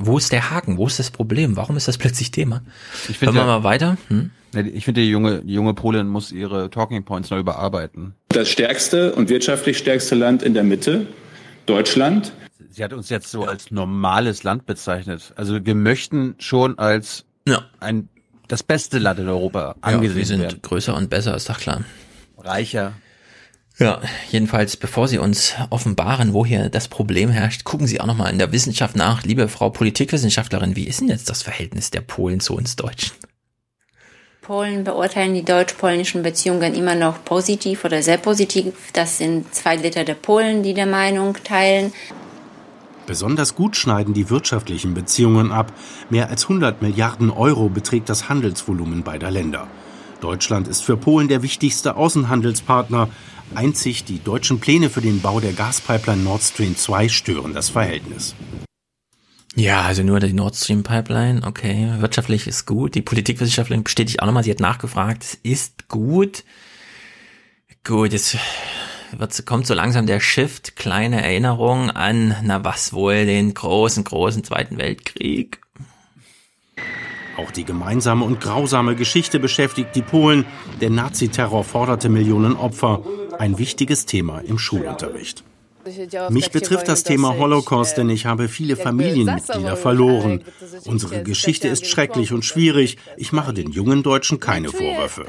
Wo ist der Haken? Wo ist das Problem? Warum ist das plötzlich Thema? Ich finde ja, mal weiter. Hm? Ich finde, die junge, die junge Polin muss ihre Talking Points neu überarbeiten. Das stärkste und wirtschaftlich stärkste Land in der Mitte, Deutschland. Sie hat uns jetzt so als normales Land bezeichnet. Also wir möchten schon als ja. ein das beste Land in Europa angesehen ja, wir sind werden. größer und besser, ist doch klar. Reicher. Ja, jedenfalls, bevor Sie uns offenbaren, wo hier das Problem herrscht, gucken Sie auch nochmal in der Wissenschaft nach. Liebe Frau Politikwissenschaftlerin, wie ist denn jetzt das Verhältnis der Polen zu uns Deutschen? Polen beurteilen die deutsch-polnischen Beziehungen immer noch positiv oder sehr positiv. Das sind zwei Liter der Polen, die der Meinung teilen. Besonders gut schneiden die wirtschaftlichen Beziehungen ab. Mehr als 100 Milliarden Euro beträgt das Handelsvolumen beider Länder. Deutschland ist für Polen der wichtigste Außenhandelspartner. Einzig die deutschen Pläne für den Bau der Gaspipeline Nord Stream 2 stören das Verhältnis. Ja, also nur die Nord Stream Pipeline, okay. Wirtschaftlich ist gut. Die Politikwissenschaftlerin bestätigt auch nochmal, sie hat nachgefragt, es ist gut. Gut, jetzt wird, kommt so langsam der Shift, kleine Erinnerung an, na was wohl, den großen, großen Zweiten Weltkrieg. Auch die gemeinsame und grausame Geschichte beschäftigt die Polen. Der Naziterror forderte Millionen Opfer. Ein wichtiges Thema im Schulunterricht. Mich betrifft das Thema Holocaust, denn ich habe viele Familienmitglieder verloren. Unsere Geschichte ist schrecklich und schwierig. Ich mache den jungen Deutschen keine Vorwürfe.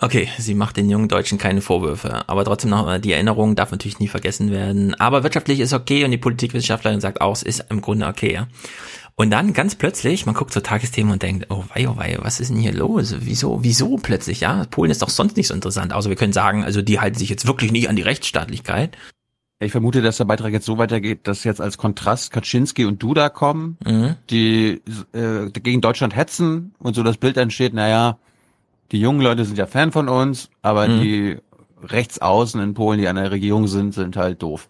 Okay, sie macht den jungen Deutschen keine Vorwürfe, aber trotzdem noch die Erinnerung darf natürlich nie vergessen werden. Aber wirtschaftlich ist okay und die Politikwissenschaftlerin sagt auch, es ist im Grunde okay, ja. Und dann ganz plötzlich, man guckt zur Tagesthemen und denkt, oh wei, oh wei, was ist denn hier los? Wieso, wieso plötzlich, ja? Polen ist doch sonst nicht so interessant. Außer wir können sagen, also die halten sich jetzt wirklich nicht an die Rechtsstaatlichkeit. Ich vermute, dass der Beitrag jetzt so weitergeht, dass jetzt als Kontrast Kaczynski und Duda kommen, mhm. die äh, gegen Deutschland hetzen und so das Bild entsteht, naja, die jungen Leute sind ja Fan von uns, aber mhm. die Rechtsaußen in Polen, die an der Regierung sind, sind halt doof.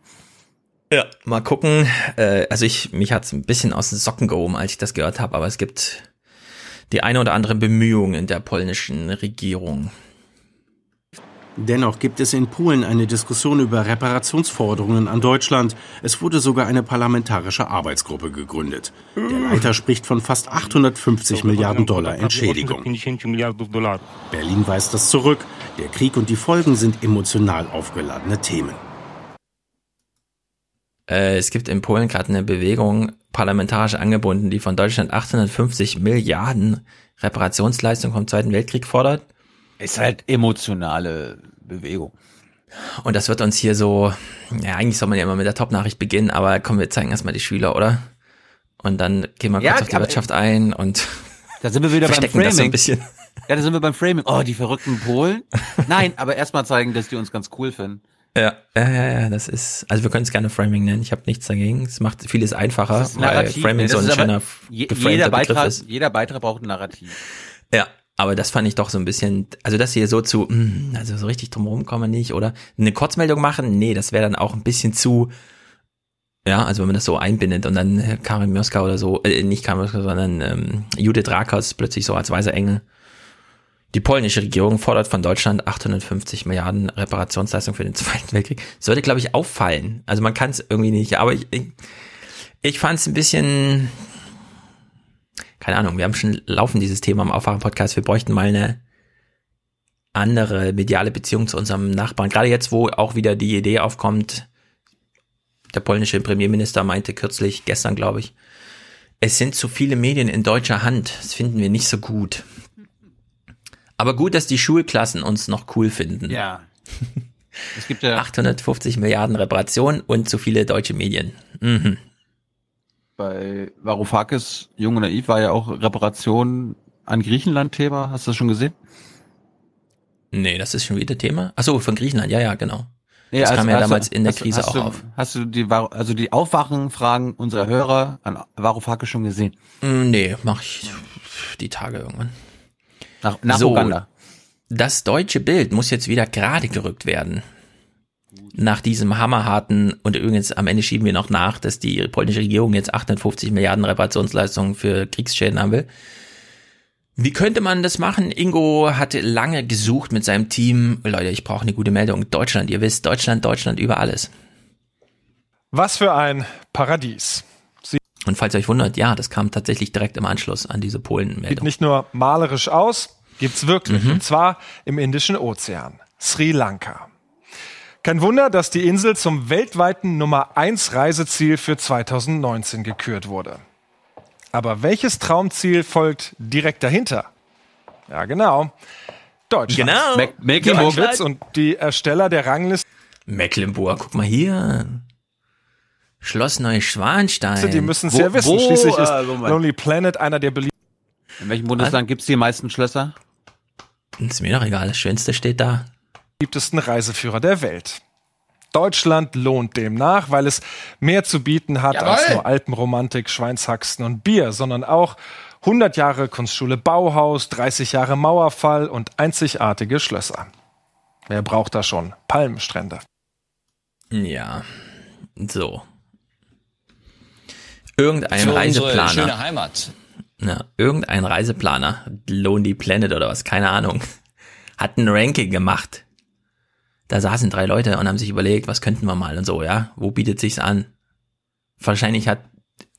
Ja, mal gucken. Äh, also ich, mich hat's ein bisschen aus den Socken gehoben, als ich das gehört habe, aber es gibt die eine oder andere Bemühung in der polnischen Regierung. Dennoch gibt es in Polen eine Diskussion über Reparationsforderungen an Deutschland. Es wurde sogar eine parlamentarische Arbeitsgruppe gegründet. Der Leiter spricht von fast 850 Milliarden Dollar Entschädigung. Berlin weist das zurück. Der Krieg und die Folgen sind emotional aufgeladene Themen. Äh, es gibt in Polen gerade eine Bewegung, parlamentarisch angebunden, die von Deutschland 850 Milliarden Reparationsleistung vom Zweiten Weltkrieg fordert. Ist halt emotionale Bewegung. Und das wird uns hier so, ja, eigentlich soll man ja immer mit der Top-Nachricht beginnen, aber komm, wir zeigen erstmal die Schüler, oder? Und dann gehen wir kurz ja, auf die Wirtschaft ein und da sind wir wieder beim Framing. Das so ein bisschen. Ja, da sind wir beim Framing. Oh, die verrückten Polen. Nein, aber erstmal zeigen, dass die uns ganz cool finden. Ja, ja, ja, ja, das ist, also wir können es gerne Framing nennen. Ich habe nichts dagegen. Es macht vieles einfacher, weil Framing so ein schöner jeder Beitrag, ist. Jeder Beitrag braucht ein Narrativ. Ja, aber das fand ich doch so ein bisschen, also das hier so zu, mh, hm, also so richtig drumherum kommen wir nicht, oder? Eine Kurzmeldung machen? Nee, das wäre dann auch ein bisschen zu, ja, also wenn man das so einbindet und dann Karin Mioska oder so, äh, nicht Karin Mioska, sondern ähm, Judith Rakers plötzlich so als weißer Engel. Die polnische Regierung fordert von Deutschland 850 Milliarden Reparationsleistung für den Zweiten Weltkrieg. Sollte, glaube ich, auffallen. Also man kann es irgendwie nicht, aber ich, ich, ich fand es ein bisschen, keine Ahnung, wir haben schon laufen dieses Thema im Aufwachen-Podcast, wir bräuchten mal eine andere mediale Beziehung zu unserem Nachbarn. Gerade jetzt, wo auch wieder die Idee aufkommt, der polnische Premierminister meinte kürzlich, gestern glaube ich, es sind zu viele Medien in deutscher Hand. Das finden wir nicht so gut. Aber gut, dass die Schulklassen uns noch cool finden. Ja. Es gibt ja 850 Milliarden Reparationen und zu viele deutsche Medien. Mhm bei Varoufakis Jung und Naiv war ja auch Reparation an Griechenland Thema. Hast du das schon gesehen? Nee, das ist schon wieder Thema. Ach so, von Griechenland, ja, ja, genau. Nee, das also, kam ja damals du, in der hast, Krise hast auch du, auf. Hast du die, also die Aufwachenfragen unserer Hörer an Varoufakis schon gesehen? Mm, nee, mach ich die Tage irgendwann. Nach, nach so, Uganda. Das deutsche Bild muss jetzt wieder gerade gerückt werden nach diesem hammerharten, und übrigens am Ende schieben wir noch nach, dass die polnische Regierung jetzt 850 Milliarden Reparationsleistungen für Kriegsschäden haben will. Wie könnte man das machen? Ingo hatte lange gesucht mit seinem Team. Leute, ich brauche eine gute Meldung. Deutschland, ihr wisst, Deutschland, Deutschland über alles. Was für ein Paradies. Sie und falls ihr euch wundert, ja, das kam tatsächlich direkt im Anschluss an diese Polen-Meldung. Sieht nicht nur malerisch aus, gibt's wirklich. Mhm. Und zwar im Indischen Ozean. Sri Lanka. Kein Wunder, dass die Insel zum weltweiten Nummer 1 Reiseziel für 2019 gekürt wurde. Aber welches Traumziel folgt direkt dahinter? Ja, genau. Deutschland. Genau. Me Mecklenburg und die Ersteller der Rangliste. Mecklenburg, guck mal hier. Schloss Neuschwanstein. Die müssen es ja wissen. Wo, Schließlich ist äh, Lonely Planet einer der beliebtesten. In welchem Bundesland gibt es die meisten Schlösser? Ist mir doch egal. Das Schönste steht da beliebtesten Reiseführer der Welt. Deutschland lohnt demnach, weil es mehr zu bieten hat Jawohl. als nur Alpenromantik, Schweinshaxen und Bier, sondern auch 100 Jahre Kunstschule Bauhaus, 30 Jahre Mauerfall und einzigartige Schlösser. Wer braucht da schon Palmenstrände? Ja, so. Irgendein Für Reiseplaner. Schöne Heimat. Ja, irgendein Reiseplaner, Lonely Planet oder was, keine Ahnung, hat ein Ranking gemacht Da saßen drei Leute und haben sich überlegt, was könnten wir mal und so, ja? Wo bietet sich's an? Wahrscheinlich hat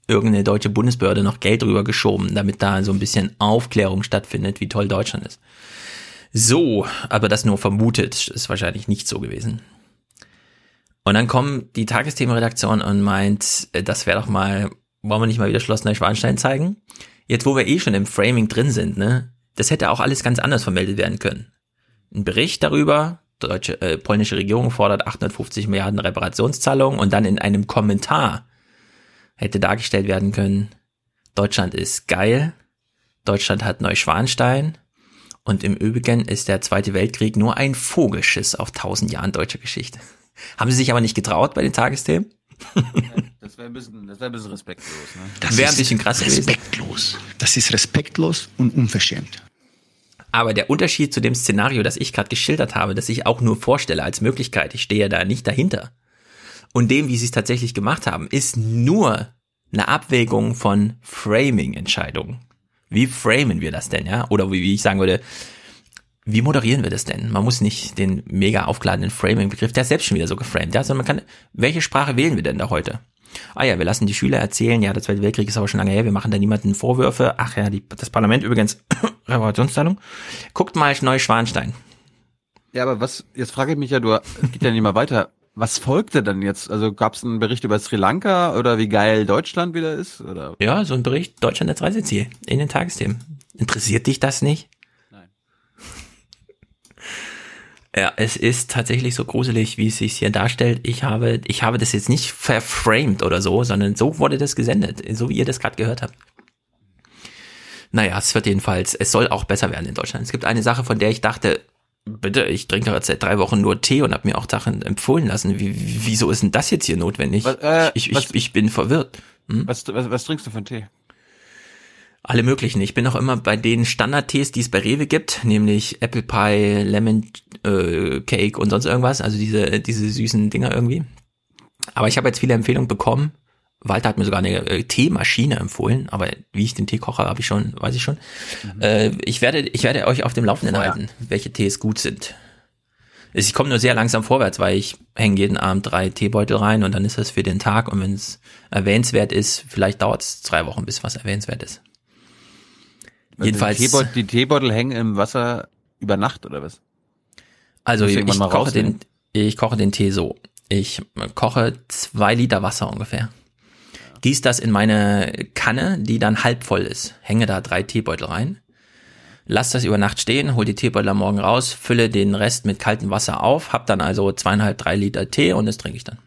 irgendeine deutsche Bundesbehörde noch Geld drüber geschoben, damit da so ein bisschen Aufklärung stattfindet, wie toll Deutschland ist. So, aber das nur vermutet, ist wahrscheinlich nicht so gewesen. Und dann kommt die Tagesthemenredaktion und meint, äh, das wäre doch mal, wollen wir nicht mal wieder Schloss Neuschwanstein zeigen? Jetzt, wo wir eh schon im Framing drin sind, ne, das hätte auch alles ganz anders vermeldet werden können. Ein Bericht darüber, deutsche, äh, polnische Regierung fordert 850 Milliarden Reparationszahlungen und dann in einem Kommentar hätte dargestellt werden können, Deutschland ist geil, Deutschland hat Neuschwanstein und im Übrigen ist der Zweite Weltkrieg nur ein Vogelschiss auf tausend Jahren deutscher Geschichte. Haben Sie sich aber nicht getraut bei den Tagesthemen? das wäre ein, bisschen, das wär ein bisschen respektlos. Ne? Das wäre ein bisschen krass respektlos. Gewesen. Das ist respektlos und unverschämt. Aber der Unterschied zu dem Szenario, das ich gerade geschildert habe, das ich auch nur vorstelle als Möglichkeit, ich stehe da nicht dahinter, und dem, wie sie es tatsächlich gemacht haben, ist nur eine Abwägung von Framing-Entscheidungen. Wie framen wir das denn, ja? Oder wie, wie ich sagen würde, wie moderieren wir das denn? Man muss nicht den mega aufgeladenen Framing-Begriff, der ist selbst schon wieder so geframed, ja, sondern man kann, welche Sprache wählen wir denn da heute? Ah ja, wir lassen die Schüler erzählen, ja, der Zweite Weltkrieg ist aber schon lange her, wir machen da niemanden Vorwürfe. Ach ja, die, das Parlament übrigens, Reparationszahlung. Guckt mal Neuschwanstein. Ja, aber was, jetzt frage ich mich ja, du, geht ja nicht mal weiter. Was folgte dann jetzt? Also gab es einen Bericht über Sri Lanka oder wie geil Deutschland wieder ist? Oder? Ja, so ein Bericht Deutschland als Reiseziel in den Tagesthemen. Interessiert dich das nicht? Ja, es ist tatsächlich so gruselig, wie es sich hier darstellt. Ich habe, ich habe das jetzt nicht verframed oder so, sondern so wurde das gesendet, so wie ihr das gerade gehört habt. Naja, es wird jedenfalls, es soll auch besser werden in Deutschland. Es gibt eine Sache, von der ich dachte, bitte, ich trinke jetzt seit drei Wochen nur Tee und habe mir auch Sachen empfohlen lassen. Wie, wieso ist denn das jetzt hier notwendig? Was, äh, ich, ich, was, ich, bin verwirrt. Hm? Was, was, was trinkst du einen Tee? Alle möglichen. Ich bin auch immer bei den Standardtees, die es bei Rewe gibt, nämlich Apple Pie, Lemon äh, Cake und sonst irgendwas, also diese, diese süßen Dinger irgendwie. Aber ich habe jetzt viele Empfehlungen bekommen. Walter hat mir sogar eine äh, Teemaschine empfohlen, aber wie ich den Tee koche, habe ich schon, weiß ich schon. Mhm. Äh, ich werde, ich werde euch auf dem Laufenden oh, halten, welche Tees gut sind. Ich komme nur sehr langsam vorwärts, weil ich hänge jeden Abend drei Teebeutel rein und dann ist das für den Tag und wenn es erwähnenswert ist, vielleicht dauert es zwei Wochen, bis was erwähnenswert ist. Also Jedenfalls. Die Teebeutel, die Teebeutel hängen im Wasser über Nacht oder was? Also ich, ich koche den, ich koche den Tee so. Ich koche zwei Liter Wasser ungefähr. Gieß das in meine Kanne, die dann halb voll ist. Hänge da drei Teebeutel rein. Lass das über Nacht stehen, hol die Teebeutel am Morgen raus, fülle den Rest mit kaltem Wasser auf, hab dann also zweieinhalb, drei Liter Tee und das trinke ich dann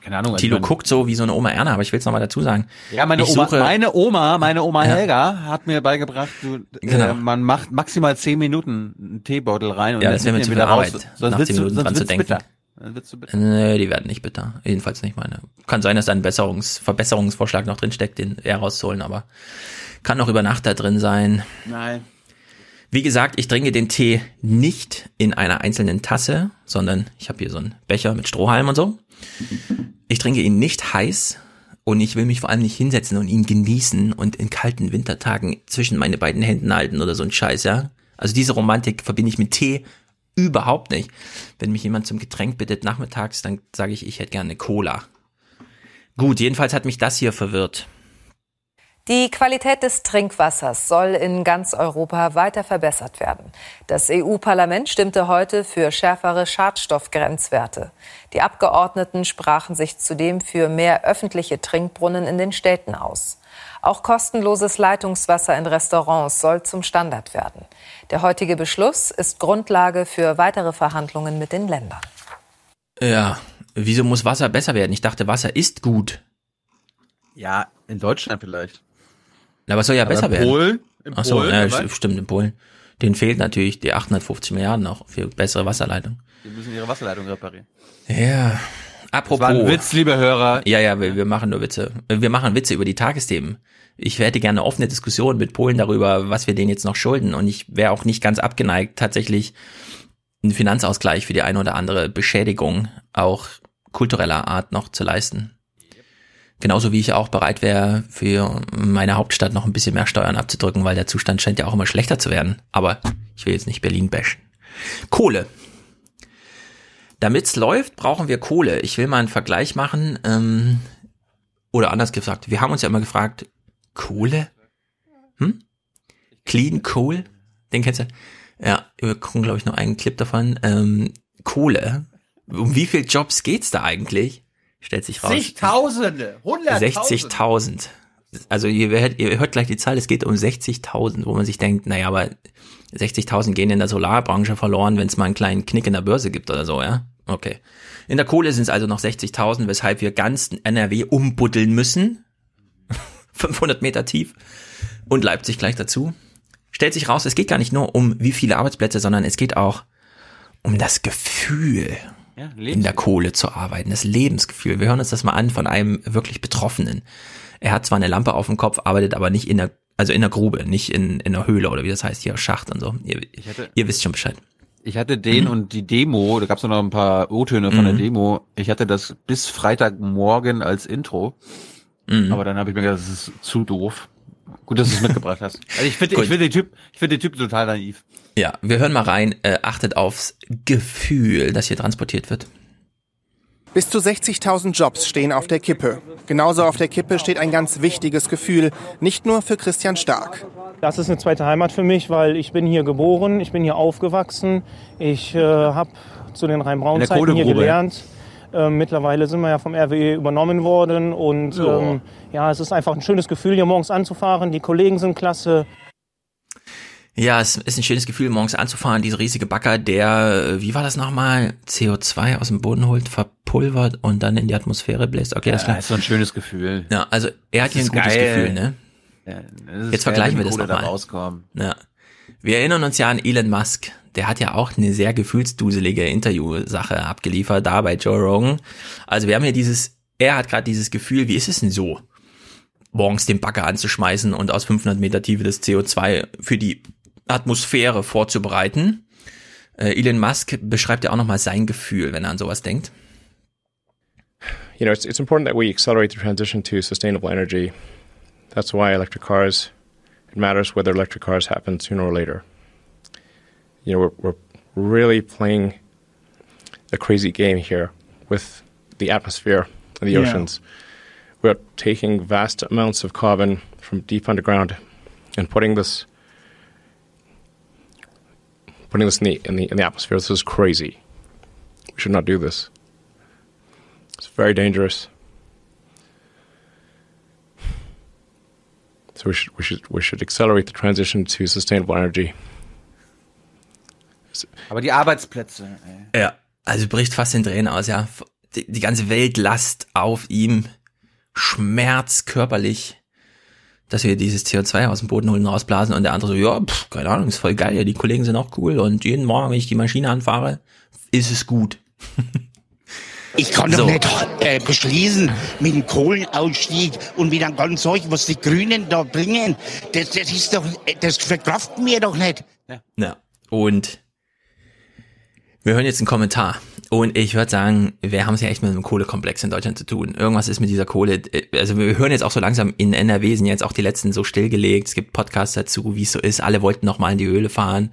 keine Ahnung. Also Tilo guckt so wie so eine Oma Erna, aber ich will es nochmal dazu sagen. Ja, meine Oma, suche, meine Oma, meine Oma ja. Helga hat mir beigebracht, du, genau. äh, man macht maximal zehn Minuten einen Teebeutel rein und ja, das wäre mir zu viel Arbeit, raus. Sonst nach zehn Minuten dran zu denken. Bitter. Dann wird's du bitter. Nee, die werden nicht bitter. Jedenfalls nicht meine. Kann sein, dass da ein Besserungs Verbesserungsvorschlag noch drin steckt, den eher rauszuholen, aber kann noch über Nacht da drin sein. Nein. Wie gesagt, ich trinke den Tee nicht in einer einzelnen Tasse, sondern ich habe hier so einen Becher mit Strohhalm und so. Ich trinke ihn nicht heiß und ich will mich vor allem nicht hinsetzen und ihn genießen und in kalten Wintertagen zwischen meine beiden Händen halten oder so ein Scheiß, ja. Also diese Romantik verbinde ich mit Tee überhaupt nicht. Wenn mich jemand zum Getränk bittet nachmittags, dann sage ich, ich hätte gerne Cola. Gut, jedenfalls hat mich das hier verwirrt. Die Qualität des Trinkwassers soll in ganz Europa weiter verbessert werden. Das EU-Parlament stimmte heute für schärfere Schadstoffgrenzwerte. Die Abgeordneten sprachen sich zudem für mehr öffentliche Trinkbrunnen in den Städten aus. Auch kostenloses Leitungswasser in Restaurants soll zum Standard werden. Der heutige Beschluss ist Grundlage für weitere Verhandlungen mit den Ländern. Ja, wieso muss Wasser besser werden? Ich dachte, Wasser ist gut. Ja, in Deutschland vielleicht. Aber es soll ja Aber besser in werden. Polen? In Ach so, Polen, ja, dabei? stimmt, in Polen. Denen fehlt natürlich die 850 Milliarden noch für bessere Wasserleitung. Die müssen ihre Wasserleitung reparieren. Ja. Apropos. Das war ein Witz, liebe Hörer. Ja, ja, wir, wir machen nur Witze. Wir machen Witze über die Tagesthemen. Ich hätte gerne eine offene Diskussion mit Polen darüber, was wir denen jetzt noch schulden. Und ich wäre auch nicht ganz abgeneigt, tatsächlich einen Finanzausgleich für die eine oder andere Beschädigung auch kultureller Art noch zu leisten. Genauso wie ich auch bereit wäre, für meine Hauptstadt noch ein bisschen mehr Steuern abzudrücken, weil der Zustand scheint ja auch immer schlechter zu werden. Aber ich will jetzt nicht Berlin bashen. Kohle. Damit's läuft, brauchen wir Kohle. Ich will mal einen Vergleich machen. Ähm, oder anders gesagt, wir haben uns ja immer gefragt, Kohle? Hm? Clean Coal? Den kennst du? Ja, wir gucken, glaube ich, noch einen Clip davon. Ähm, Kohle. Um wie viele Jobs geht's da eigentlich? Stellt sich raus. Zigtausende, hunderttausende. 60.000. Also ihr hört, ihr hört gleich die Zahl, es geht um 60.000, wo man sich denkt, naja, aber 60.000 gehen in der Solarbranche verloren, wenn es mal einen kleinen Knick in der Börse gibt oder so, ja? Okay. In der Kohle sind es also noch 60.000, weshalb wir ganz NRW umbuddeln müssen. 500 Meter tief. Und Leipzig gleich dazu. Stellt sich raus, es geht gar nicht nur um wie viele Arbeitsplätze, sondern es geht auch um das Gefühl, Ja, in der Kohle zu arbeiten, das Lebensgefühl. Wir hören uns das mal an von einem wirklich Betroffenen. Er hat zwar eine Lampe auf dem Kopf, arbeitet aber nicht in der, also in der Grube, nicht in, in der Höhle oder wie das heißt, hier Schacht und so. Ihr, hatte- ihr wisst schon Bescheid. Ich hatte den und die Demo, da gab es noch ein paar O-Töne von der Mhm. Demo. Ich hatte das bis Freitagmorgen als Intro. Mhm. Aber dann habe ich mir gedacht, das ist zu doof. Gut, dass du es mitgebracht hast. Also ich finde ich finde den Typ, ich finde den Typ total naiv. Ja, wir hören mal rein, äh, achtet aufs Gefühl, das hier transportiert wird. Bis zu 60.000 Jobs stehen auf der Kippe. Genauso auf der Kippe steht ein ganz wichtiges Gefühl, nicht nur für Christian Stark. Das ist eine zweite Heimat für mich, weil ich bin hier geboren, ich bin hier aufgewachsen, ich äh, habe zu den Rhein-Braun-Zeiten hier gelernt. Ähm, mittlerweile sind wir ja vom RWE übernommen worden und ähm, ja, es ist einfach ein schönes Gefühl, hier morgens anzufahren. Die Kollegen sind klasse. Ja, es ist ein schönes Gefühl, morgens anzufahren, diese riesige Bagger, der, äh, wie war das nochmal, CO2 aus dem Boden holt, verpulvert und dann in die Atmosphäre bläst. Okay, Ja, das klar. ist so ein schönes Gefühl. Ja, also er hat hier ein gutes geil. Gefühl, ne? Ja, Jetzt geil, vergleichen wir das da nochmal. rauskommen. Ja. Wir erinnern uns ja an Elon Musk. Der hat ja auch eine sehr gefühlsduselige Interviewsache abgeliefert, da bei Joe Rogan. Also wir haben hier dieses, er hat gerade dieses Gefühl, wie ist es denn so, morgens den Bagger anzuschmeißen und aus 500 Meter Tiefe das CO2 für die Atmosphäre vorzubereiten. Äh, Elon Musk beschreibt ja auch nochmal sein Gefühl, wenn er an sowas denkt. you know, it's, it's important that we accelerate the transition to sustainable energy. That's why electric cars, it matters whether electric cars happen sooner or later. You know, we're, we're really playing a crazy game here with the atmosphere and the Yeah. oceans. We're taking vast amounts of carbon from deep underground and putting this putting this in the in the in the atmosphere. This is crazy. We should not do this. It's very dangerous. So we should we should we should accelerate the transition to sustainable energy. Aber die Arbeitsplätze, ey. Ja, also er bricht fast in Tränen aus, ja. Die, die ganze Welt last auf ihm. Schmerz körperlich, dass wir dieses CO2 aus dem Boden holen und rausblasen und der andere so, ja, pff, keine Ahnung, ist voll geil, ja, die Kollegen sind auch cool und jeden Morgen, wenn ich die Maschine anfahre, ist es gut. Ich kann doch So. nicht äh, beschließen mit dem Kohlenausstieg und mit einem ganzen Zeug, was die Grünen da bringen. Das, das ist doch, das verkraften wir doch nicht. Ja. Und wir hören jetzt einen Kommentar. Und ich würde sagen, wir haben es ja echt mit einem Kohlekomplex in Deutschland zu tun. Irgendwas ist mit dieser Kohle. Also wir hören jetzt auch so langsam in NRW sind jetzt auch die letzten so stillgelegt. Es gibt Podcasts dazu, wie es so ist. Alle wollten noch mal in die Höhle fahren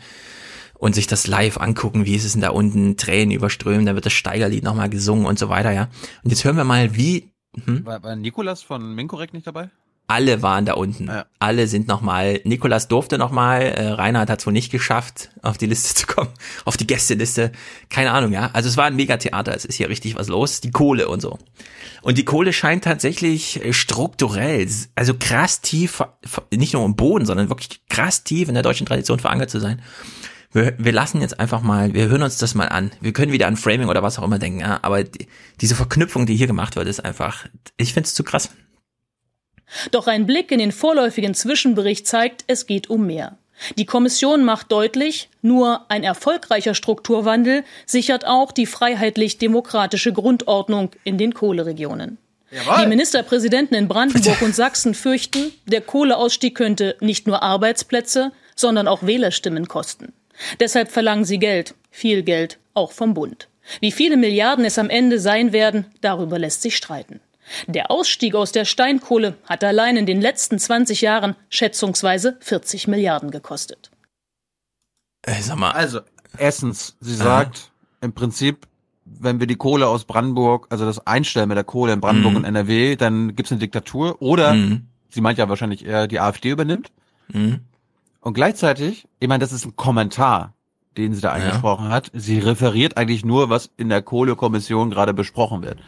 und sich das live angucken. Wie ist es denn da unten? Tränen überströmen. Da wird das Steigerlied noch mal gesungen und so weiter, ja. Und jetzt hören wir mal, wie hm? War, war Nikolas von Minkorrekt nicht dabei? Alle waren da unten. Alle sind nochmal, Nikolas durfte nochmal, äh, Reinhard hat es wohl nicht geschafft, auf die Liste zu kommen, auf die Gästeliste. Keine Ahnung, ja. Also es war ein Megatheater, es ist hier richtig was los. Die Kohle und so. Und die Kohle scheint tatsächlich äh, strukturell, also krass tief, nicht nur im Boden, sondern wirklich krass tief in der deutschen Tradition verankert zu sein. Wir, wir lassen jetzt einfach mal, wir hören uns das mal an. Wir können wieder an Framing oder was auch immer denken, ja. Aber die, diese Verknüpfung, die hier gemacht wird, ist einfach, ich find's zu krass. Doch ein Blick in den vorläufigen Zwischenbericht zeigt, es geht um mehr. Die Kommission macht deutlich, nur ein erfolgreicher Strukturwandel sichert auch die freiheitlich-demokratische Grundordnung in den Kohleregionen. Die Ministerpräsidenten in Brandenburg und Sachsen fürchten, der Kohleausstieg könnte nicht nur Arbeitsplätze, sondern auch Wählerstimmen kosten. Deshalb verlangen sie Geld, viel Geld, auch vom Bund. Wie viele Milliarden es am Ende sein werden, darüber lässt sich streiten. Der Ausstieg aus der Steinkohle hat allein in den letzten 20 Jahren schätzungsweise 40 Milliarden gekostet. Äh, sag mal. Also, erstens, sie sagt im Prinzip, wenn wir die Kohle aus Brandenburg, also das Einstellen mit der Kohle in Brandenburg Mhm. und NRW, dann gibt's eine Diktatur. Oder, Mhm. sie meint ja wahrscheinlich eher, die AfD übernimmt. Mhm. Und gleichzeitig, ich meine, das ist ein Kommentar, den sie da angesprochen hat. Sie referiert eigentlich nur, was in der Kohlekommission gerade besprochen wird.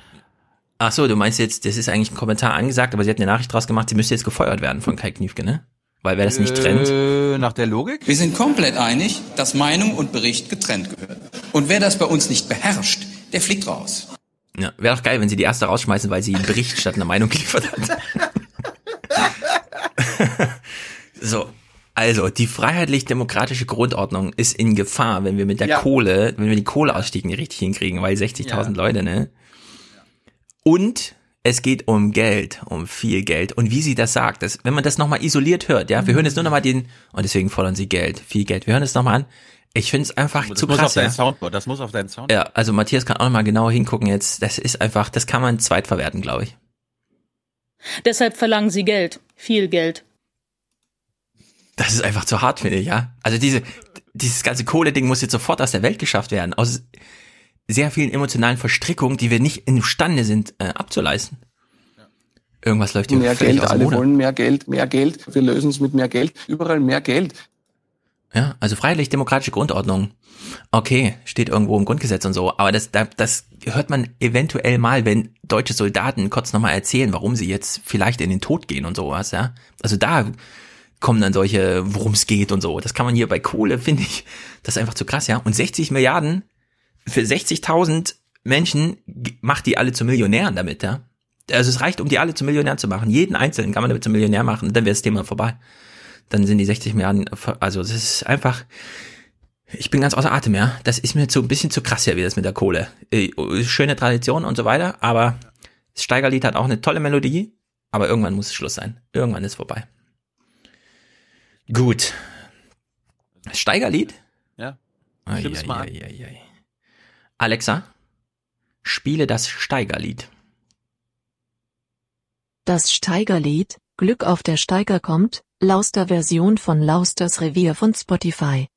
Ach so, du meinst jetzt, das ist eigentlich ein Kommentar angesagt, aber sie hat eine Nachricht draus gemacht, sie müsste jetzt gefeuert werden von Kai Kniefke, ne? Weil wer das nicht trennt. Äh, nach der Logik? Wir sind komplett einig, dass Meinung und Bericht getrennt gehören. Und wer das bei uns nicht beherrscht, der fliegt raus. Ja, wäre doch geil, wenn sie die erste rausschmeißen, weil sie einen Bericht statt einer Meinung geliefert hat. so. Also, die freiheitlich-demokratische Grundordnung ist in Gefahr, wenn wir mit der Ja. Kohle, wenn wir die Kohleausstieg nicht richtig hinkriegen, weil 60.000 Leute, ne? Und es geht um Geld, um viel Geld. Und wie sie das sagt, das, wenn man das nochmal isoliert hört, ja, wir hören jetzt nur nochmal den, und deswegen fordern sie Geld, viel Geld. Wir hören es nochmal an. Ich finde es einfach Das zu muss krass, auf dein ja. Soundboard, das muss auf dein Soundboard. Ja, also Matthias kann auch nochmal genau hingucken jetzt. Das ist einfach, das kann man zweitverwerten, glaube ich. Deshalb verlangen sie Geld, viel Geld. Das ist einfach zu hart, finde ich, ja. Also diese, dieses ganze Kohle-Ding muss jetzt sofort aus der Welt geschafft werden. Aus sehr vielen emotionalen Verstrickungen, die wir nicht imstande sind äh, abzuleisten. Irgendwas läuft hier Mehr Geld, alle Ruder. wollen mehr Geld, mehr Geld. Wir lösen es mit mehr Geld. Überall mehr Geld. Ja, also freiheitlich-demokratische Grundordnung. Okay, steht irgendwo im Grundgesetz und so, aber das, da- das hört man eventuell mal, wenn deutsche Soldaten kurz nochmal erzählen, warum sie jetzt vielleicht in den Tod gehen und sowas, ja. Also da kommen dann solche, worum es geht und so. Das kann man hier bei Kohle, finde ich, das ist einfach zu krass, ja. Und 60 Milliarden für 60.000 Menschen macht die alle zu Millionären damit, ja. Also es reicht, um die alle zu Millionären zu machen. Jeden Einzelnen kann man damit zu Millionär machen, dann wäre das Thema vorbei dann sind die 60 Milliarden, also das ist einfach, ich bin ganz außer Atem, ja. Das ist mir zu ein bisschen zu krass ja, wie das mit der Kohle. Äh, Schöne Tradition und so weiter, aber das Steigerlied hat auch eine tolle Melodie, aber irgendwann muss Schluss sein. Irgendwann ist vorbei. Gut. Steigerlied? Ja. Stimm's ai, mal ai, ai. Alexa, spiele das Steigerlied. Das Steigerlied, Glück auf der Steiger kommt, Lauster Version von Lausters Revier von Spotify.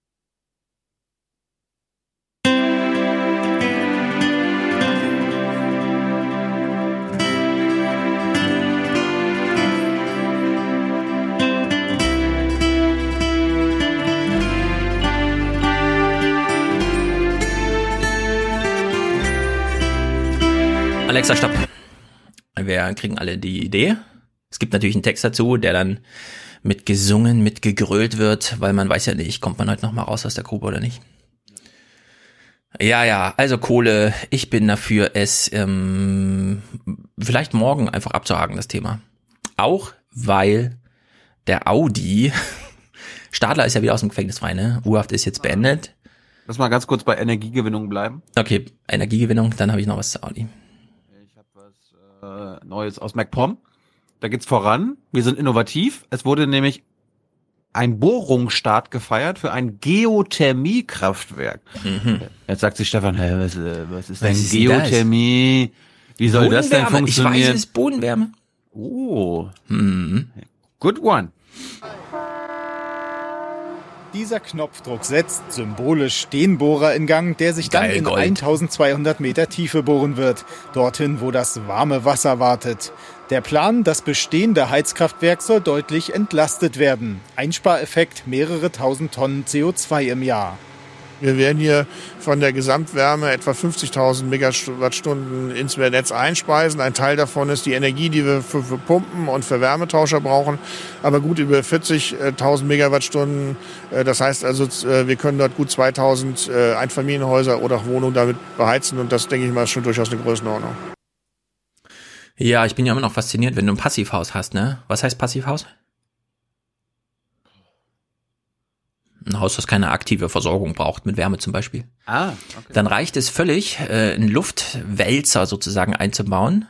Alexa, stopp. Wir kriegen alle die Idee. Es gibt natürlich einen Text dazu, der dann mit gesungen, mit gegrölt wird, weil man weiß ja nicht, kommt man heute noch mal raus aus der Grube oder nicht. Ja, ja, also Kohle, ich bin dafür, es ähm, vielleicht morgen einfach abzuhaken, das Thema. Auch weil der Audi, Stadler ist ja wieder aus dem Gefängnis frei, ne? U-Haft ist jetzt beendet. Lass mal ganz kurz bei Energiegewinnung bleiben. Okay, Energiegewinnung, dann habe ich noch was zu Audi. Äh, Neues aus MacPom. Da geht's voran. Wir sind innovativ. Es wurde nämlich ein Bohrungsstart gefeiert für ein Geothermiekraftwerk. Jetzt sagt sich Stefan, hä, was, äh, was ist Was denn ist denn das? Geothermie? Wie soll das denn Bodenwärme, ich weiß, funktionieren? es ist Bodenwärme. Oh. Hm. Good one. Dieser Knopfdruck setzt symbolisch den Bohrer in Gang, der sich dann Geil, in Gold. 1200 Meter Tiefe bohren wird, dorthin, wo das warme Wasser wartet. Der Plan, das bestehende Heizkraftwerk soll deutlich entlastet werden. Einspareffekt mehrere tausend Tonnen CO2 im Jahr. Wir werden hier von der Gesamtwärme etwa 50.000 Megawattstunden ins Netz einspeisen. Ein Teil davon ist die Energie, die wir für, für Pumpen und für Wärmetauscher brauchen. Aber gut über 40.000 Megawattstunden. Äh, Das heißt also, äh, wir können dort gut 2.000 äh, Einfamilienhäuser oder auch Wohnungen damit beheizen. Und das, denke ich mal, ist schon durchaus eine Größenordnung. Ja, ich bin ja immer noch fasziniert, wenn du ein Passivhaus hast, ne? Was heißt Passivhaus? Ein Haus, das keine aktive Versorgung braucht, mit Wärme zum Beispiel. Ah, okay. Dann reicht es völlig, äh, einen Luftwälzer sozusagen einzubauen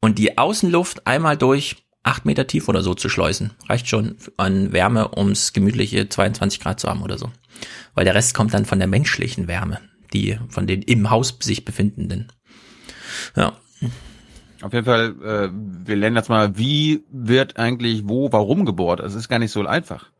und die Außenluft einmal durch acht Meter tief oder so zu schleusen. Reicht schon an Wärme, ums gemütliche 22 Grad zu haben oder so. Weil der Rest kommt dann von der menschlichen Wärme, die von den im Haus sich befindenden. Ja. Auf jeden Fall, äh, wir lernen jetzt mal, wie wird eigentlich wo, warum gebohrt? Es ist gar nicht so einfach.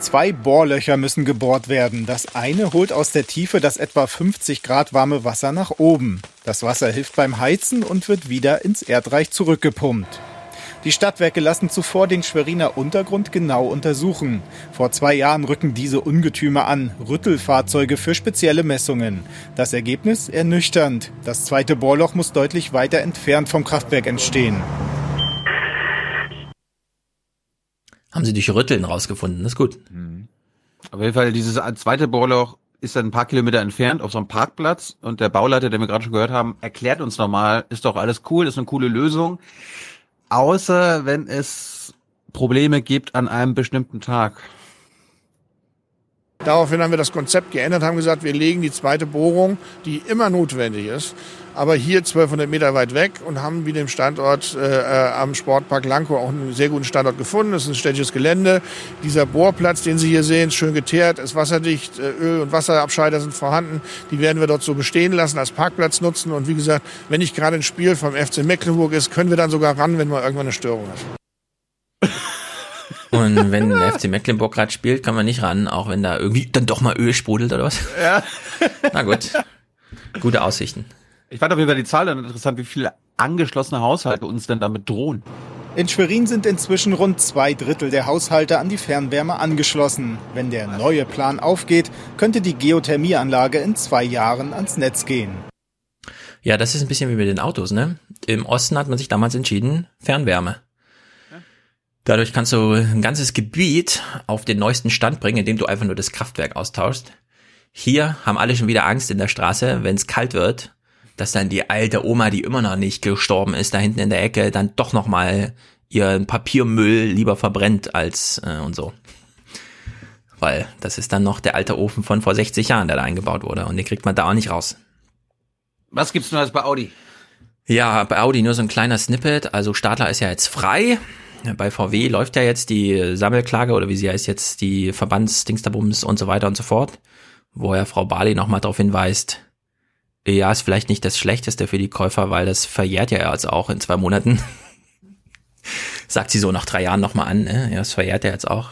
Zwei Bohrlöcher müssen gebohrt werden. Das eine holt aus der Tiefe das etwa 50 Grad warme Wasser nach oben. Das Wasser hilft beim Heizen und wird wieder ins Erdreich zurückgepumpt. Die Stadtwerke lassen zuvor den Schweriner Untergrund genau untersuchen. Vor zwei Jahren rücken diese Ungetüme an, Rüttelfahrzeuge für spezielle Messungen. Das Ergebnis ernüchternd. Das zweite Bohrloch muss deutlich weiter entfernt vom Kraftwerk entstehen. Haben sie durch Rütteln rausgefunden, das ist gut. Auf jeden Fall, dieses zweite Bohrloch ist dann ein paar Kilometer entfernt auf so einem Parkplatz und der Bauleiter, den wir gerade schon gehört haben, erklärt uns nochmal, ist doch alles cool, ist eine coole Lösung. Außer wenn es Probleme gibt an einem bestimmten Tag. Daraufhin haben wir das Konzept geändert, haben gesagt, wir legen die zweite Bohrung, die immer notwendig ist, aber hier 1200 Meter weit weg und haben wie dem Standort äh, am Sportpark Lankow auch einen sehr guten Standort gefunden. Das ist ein städtisches Gelände. Dieser Bohrplatz, den Sie hier sehen, ist schön geteert, ist wasserdicht, äh, Öl- und Wasserabscheider sind vorhanden. Die werden wir dort so bestehen lassen, als Parkplatz nutzen. Und wie gesagt, wenn nicht gerade ein Spiel vom FC Mecklenburg ist, können wir dann sogar ran, wenn man irgendwann eine Störung hat. Und wenn der FC Mecklenburg gerade spielt, kann man nicht ran, auch wenn da irgendwie dann doch mal Öl sprudelt oder was. Ja. Na gut. Gute Aussichten. Ich fand auf jeden Fall die Zahl dann interessant, wie viele angeschlossene Haushalte uns denn damit drohen. In Schwerin sind inzwischen rund zwei Drittel der Haushalte an die Fernwärme angeschlossen. Wenn der neue Plan aufgeht, könnte die Geothermieanlage in zwei Jahren ans Netz gehen. Ja, das ist ein bisschen wie mit den Autos, ne? Im Osten hat man sich damals entschieden, Fernwärme. Dadurch kannst du ein ganzes Gebiet auf den neuesten Stand bringen, indem du einfach nur das Kraftwerk austauschst. Hier haben alle schon wieder Angst in der Straße, wenn es kalt wird, dass dann die alte Oma, die immer noch nicht gestorben ist, da hinten in der Ecke, dann doch noch mal ihren Papiermüll lieber verbrennt als äh, und so. Weil das ist dann noch der alte Ofen von vor 60 Jahren, der da eingebaut wurde und den kriegt man da auch nicht raus. Was gibt's Neues bei Audi? Ja, bei Audi nur so ein kleiner Snippet. Also Stadler ist ja jetzt frei. Bei VW läuft ja jetzt die Sammelklage oder wie sie heißt jetzt die Verbandsdingsterbums und so weiter und so fort, wo ja Frau Barley nochmal darauf hinweist, ja, ist vielleicht nicht das Schlechteste für die Käufer, weil das verjährt ja jetzt auch in zwei Monaten. Sagt sie so nach drei Jahren nochmal an, ne? Ja, das verjährt ja jetzt auch.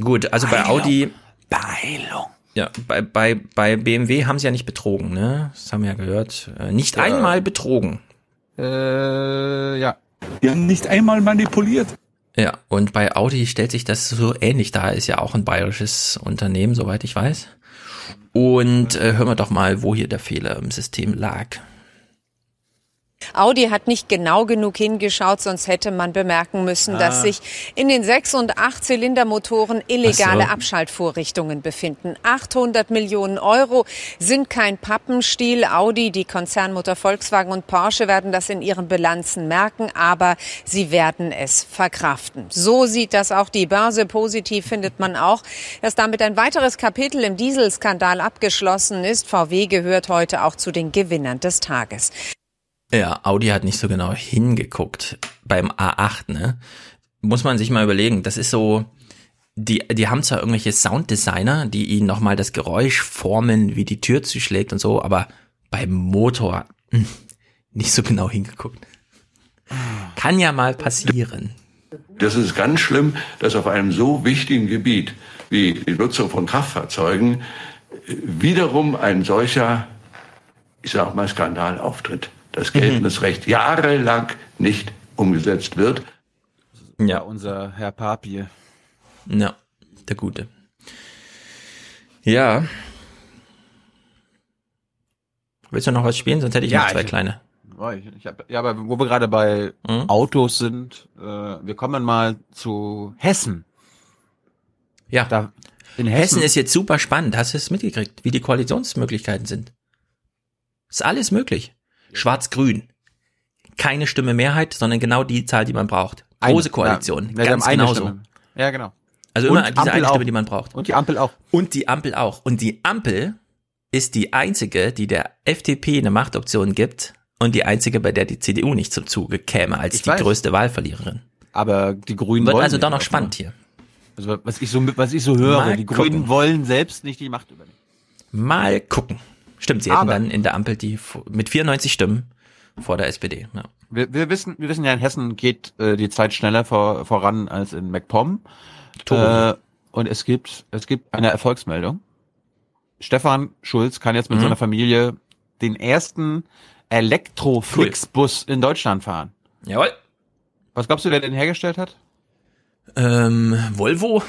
Gut, also bei. Audi. Beilung. Ja, bei, bei, bei BMW haben sie ja nicht betrogen, ne? Das haben wir ja gehört. Äh, Nicht Ja. einmal betrogen. Äh, ja. Die haben nicht einmal manipuliert. Ja, und bei Audi stellt sich das so ähnlich dar, ist ja auch ein bayerisches Unternehmen, soweit ich weiß. Und äh, hören wir doch mal, wo hier der Fehler im System lag. Audi hat nicht genau genug hingeschaut, sonst hätte man bemerken müssen, Ah. dass sich in den sechs und acht Zylindermotoren illegale so. Abschaltvorrichtungen befinden. 800 Millionen Euro sind kein Pappenstiel. Audi, die Konzernmutter Volkswagen und Porsche werden das in ihren Bilanzen merken, aber sie werden es verkraften. So sieht das auch die Börse. Positiv findet man auch, dass damit ein weiteres Kapitel im Dieselskandal abgeschlossen ist. VW gehört heute auch zu den Gewinnern des Tages. Ja, Audi hat nicht so genau hingeguckt beim A8, ne? Muss man sich mal überlegen, das ist so, die, die haben zwar irgendwelche Sounddesigner, die ihnen nochmal das Geräusch formen, wie die Tür zuschlägt und so, aber beim Motor hm, nicht so genau hingeguckt. Kann ja mal passieren. Das ist ganz schlimm, dass auf einem so wichtigen Gebiet wie die Nutzung von Kraftfahrzeugen wiederum ein solcher, ich sag mal, Skandal auftritt. Das geltendes Recht jahrelang nicht umgesetzt wird. Ja. Unser Herr Papier. Ja, der Gute. Ja. Willst du noch was spielen? Sonst hätte ich noch zwei ich- kleine. Oh, ich, ich hab, ja, aber wo wir gerade bei Mhm. Autos sind, äh, wir kommen mal zu Hessen. Ja. Da, in Hessen Hessen, ist jetzt super spannend. Hast du es mitgekriegt, wie die Koalitionsmöglichkeiten sind? Ist alles möglich. Schwarz-Grün. Keine Stimme Mehrheit, sondern genau die Zahl, die man braucht. Eine, Große Koalition. ja. Ganz genauso. Ja, genau. Also Und immer diese Ampel eine auch. Stimme, die man braucht. Und die Ampel auch. Und die Ampel auch. Und die Ampel ist die einzige, die der FDP eine Machtoption gibt und die einzige, bei der die CDU nicht zum Zuge käme als Ich die weiß. größte Wahlverliererin. Aber die Grünen Wird also doch noch spannend hier. Also was ich so was ich so höre, Mal die gucken. Grünen wollen selbst nicht die Macht übernehmen. Mal gucken. Stimmt, sie hätten Aber- dann in der Ampel die mit 94 Stimmen vor der SPD. Ja. Wir, wir wissen, wir wissen ja in Hessen geht äh, die Zeit schneller vor, voran als in MacPom. Äh, und es gibt, es gibt eine Erfolgsmeldung. Stefan Schulz kann jetzt mit Mhm. seiner Familie den ersten Elektro-Flixbus in Deutschland fahren. Jawohl. Was glaubst du, wer den hergestellt hat? Ähm, Volvo?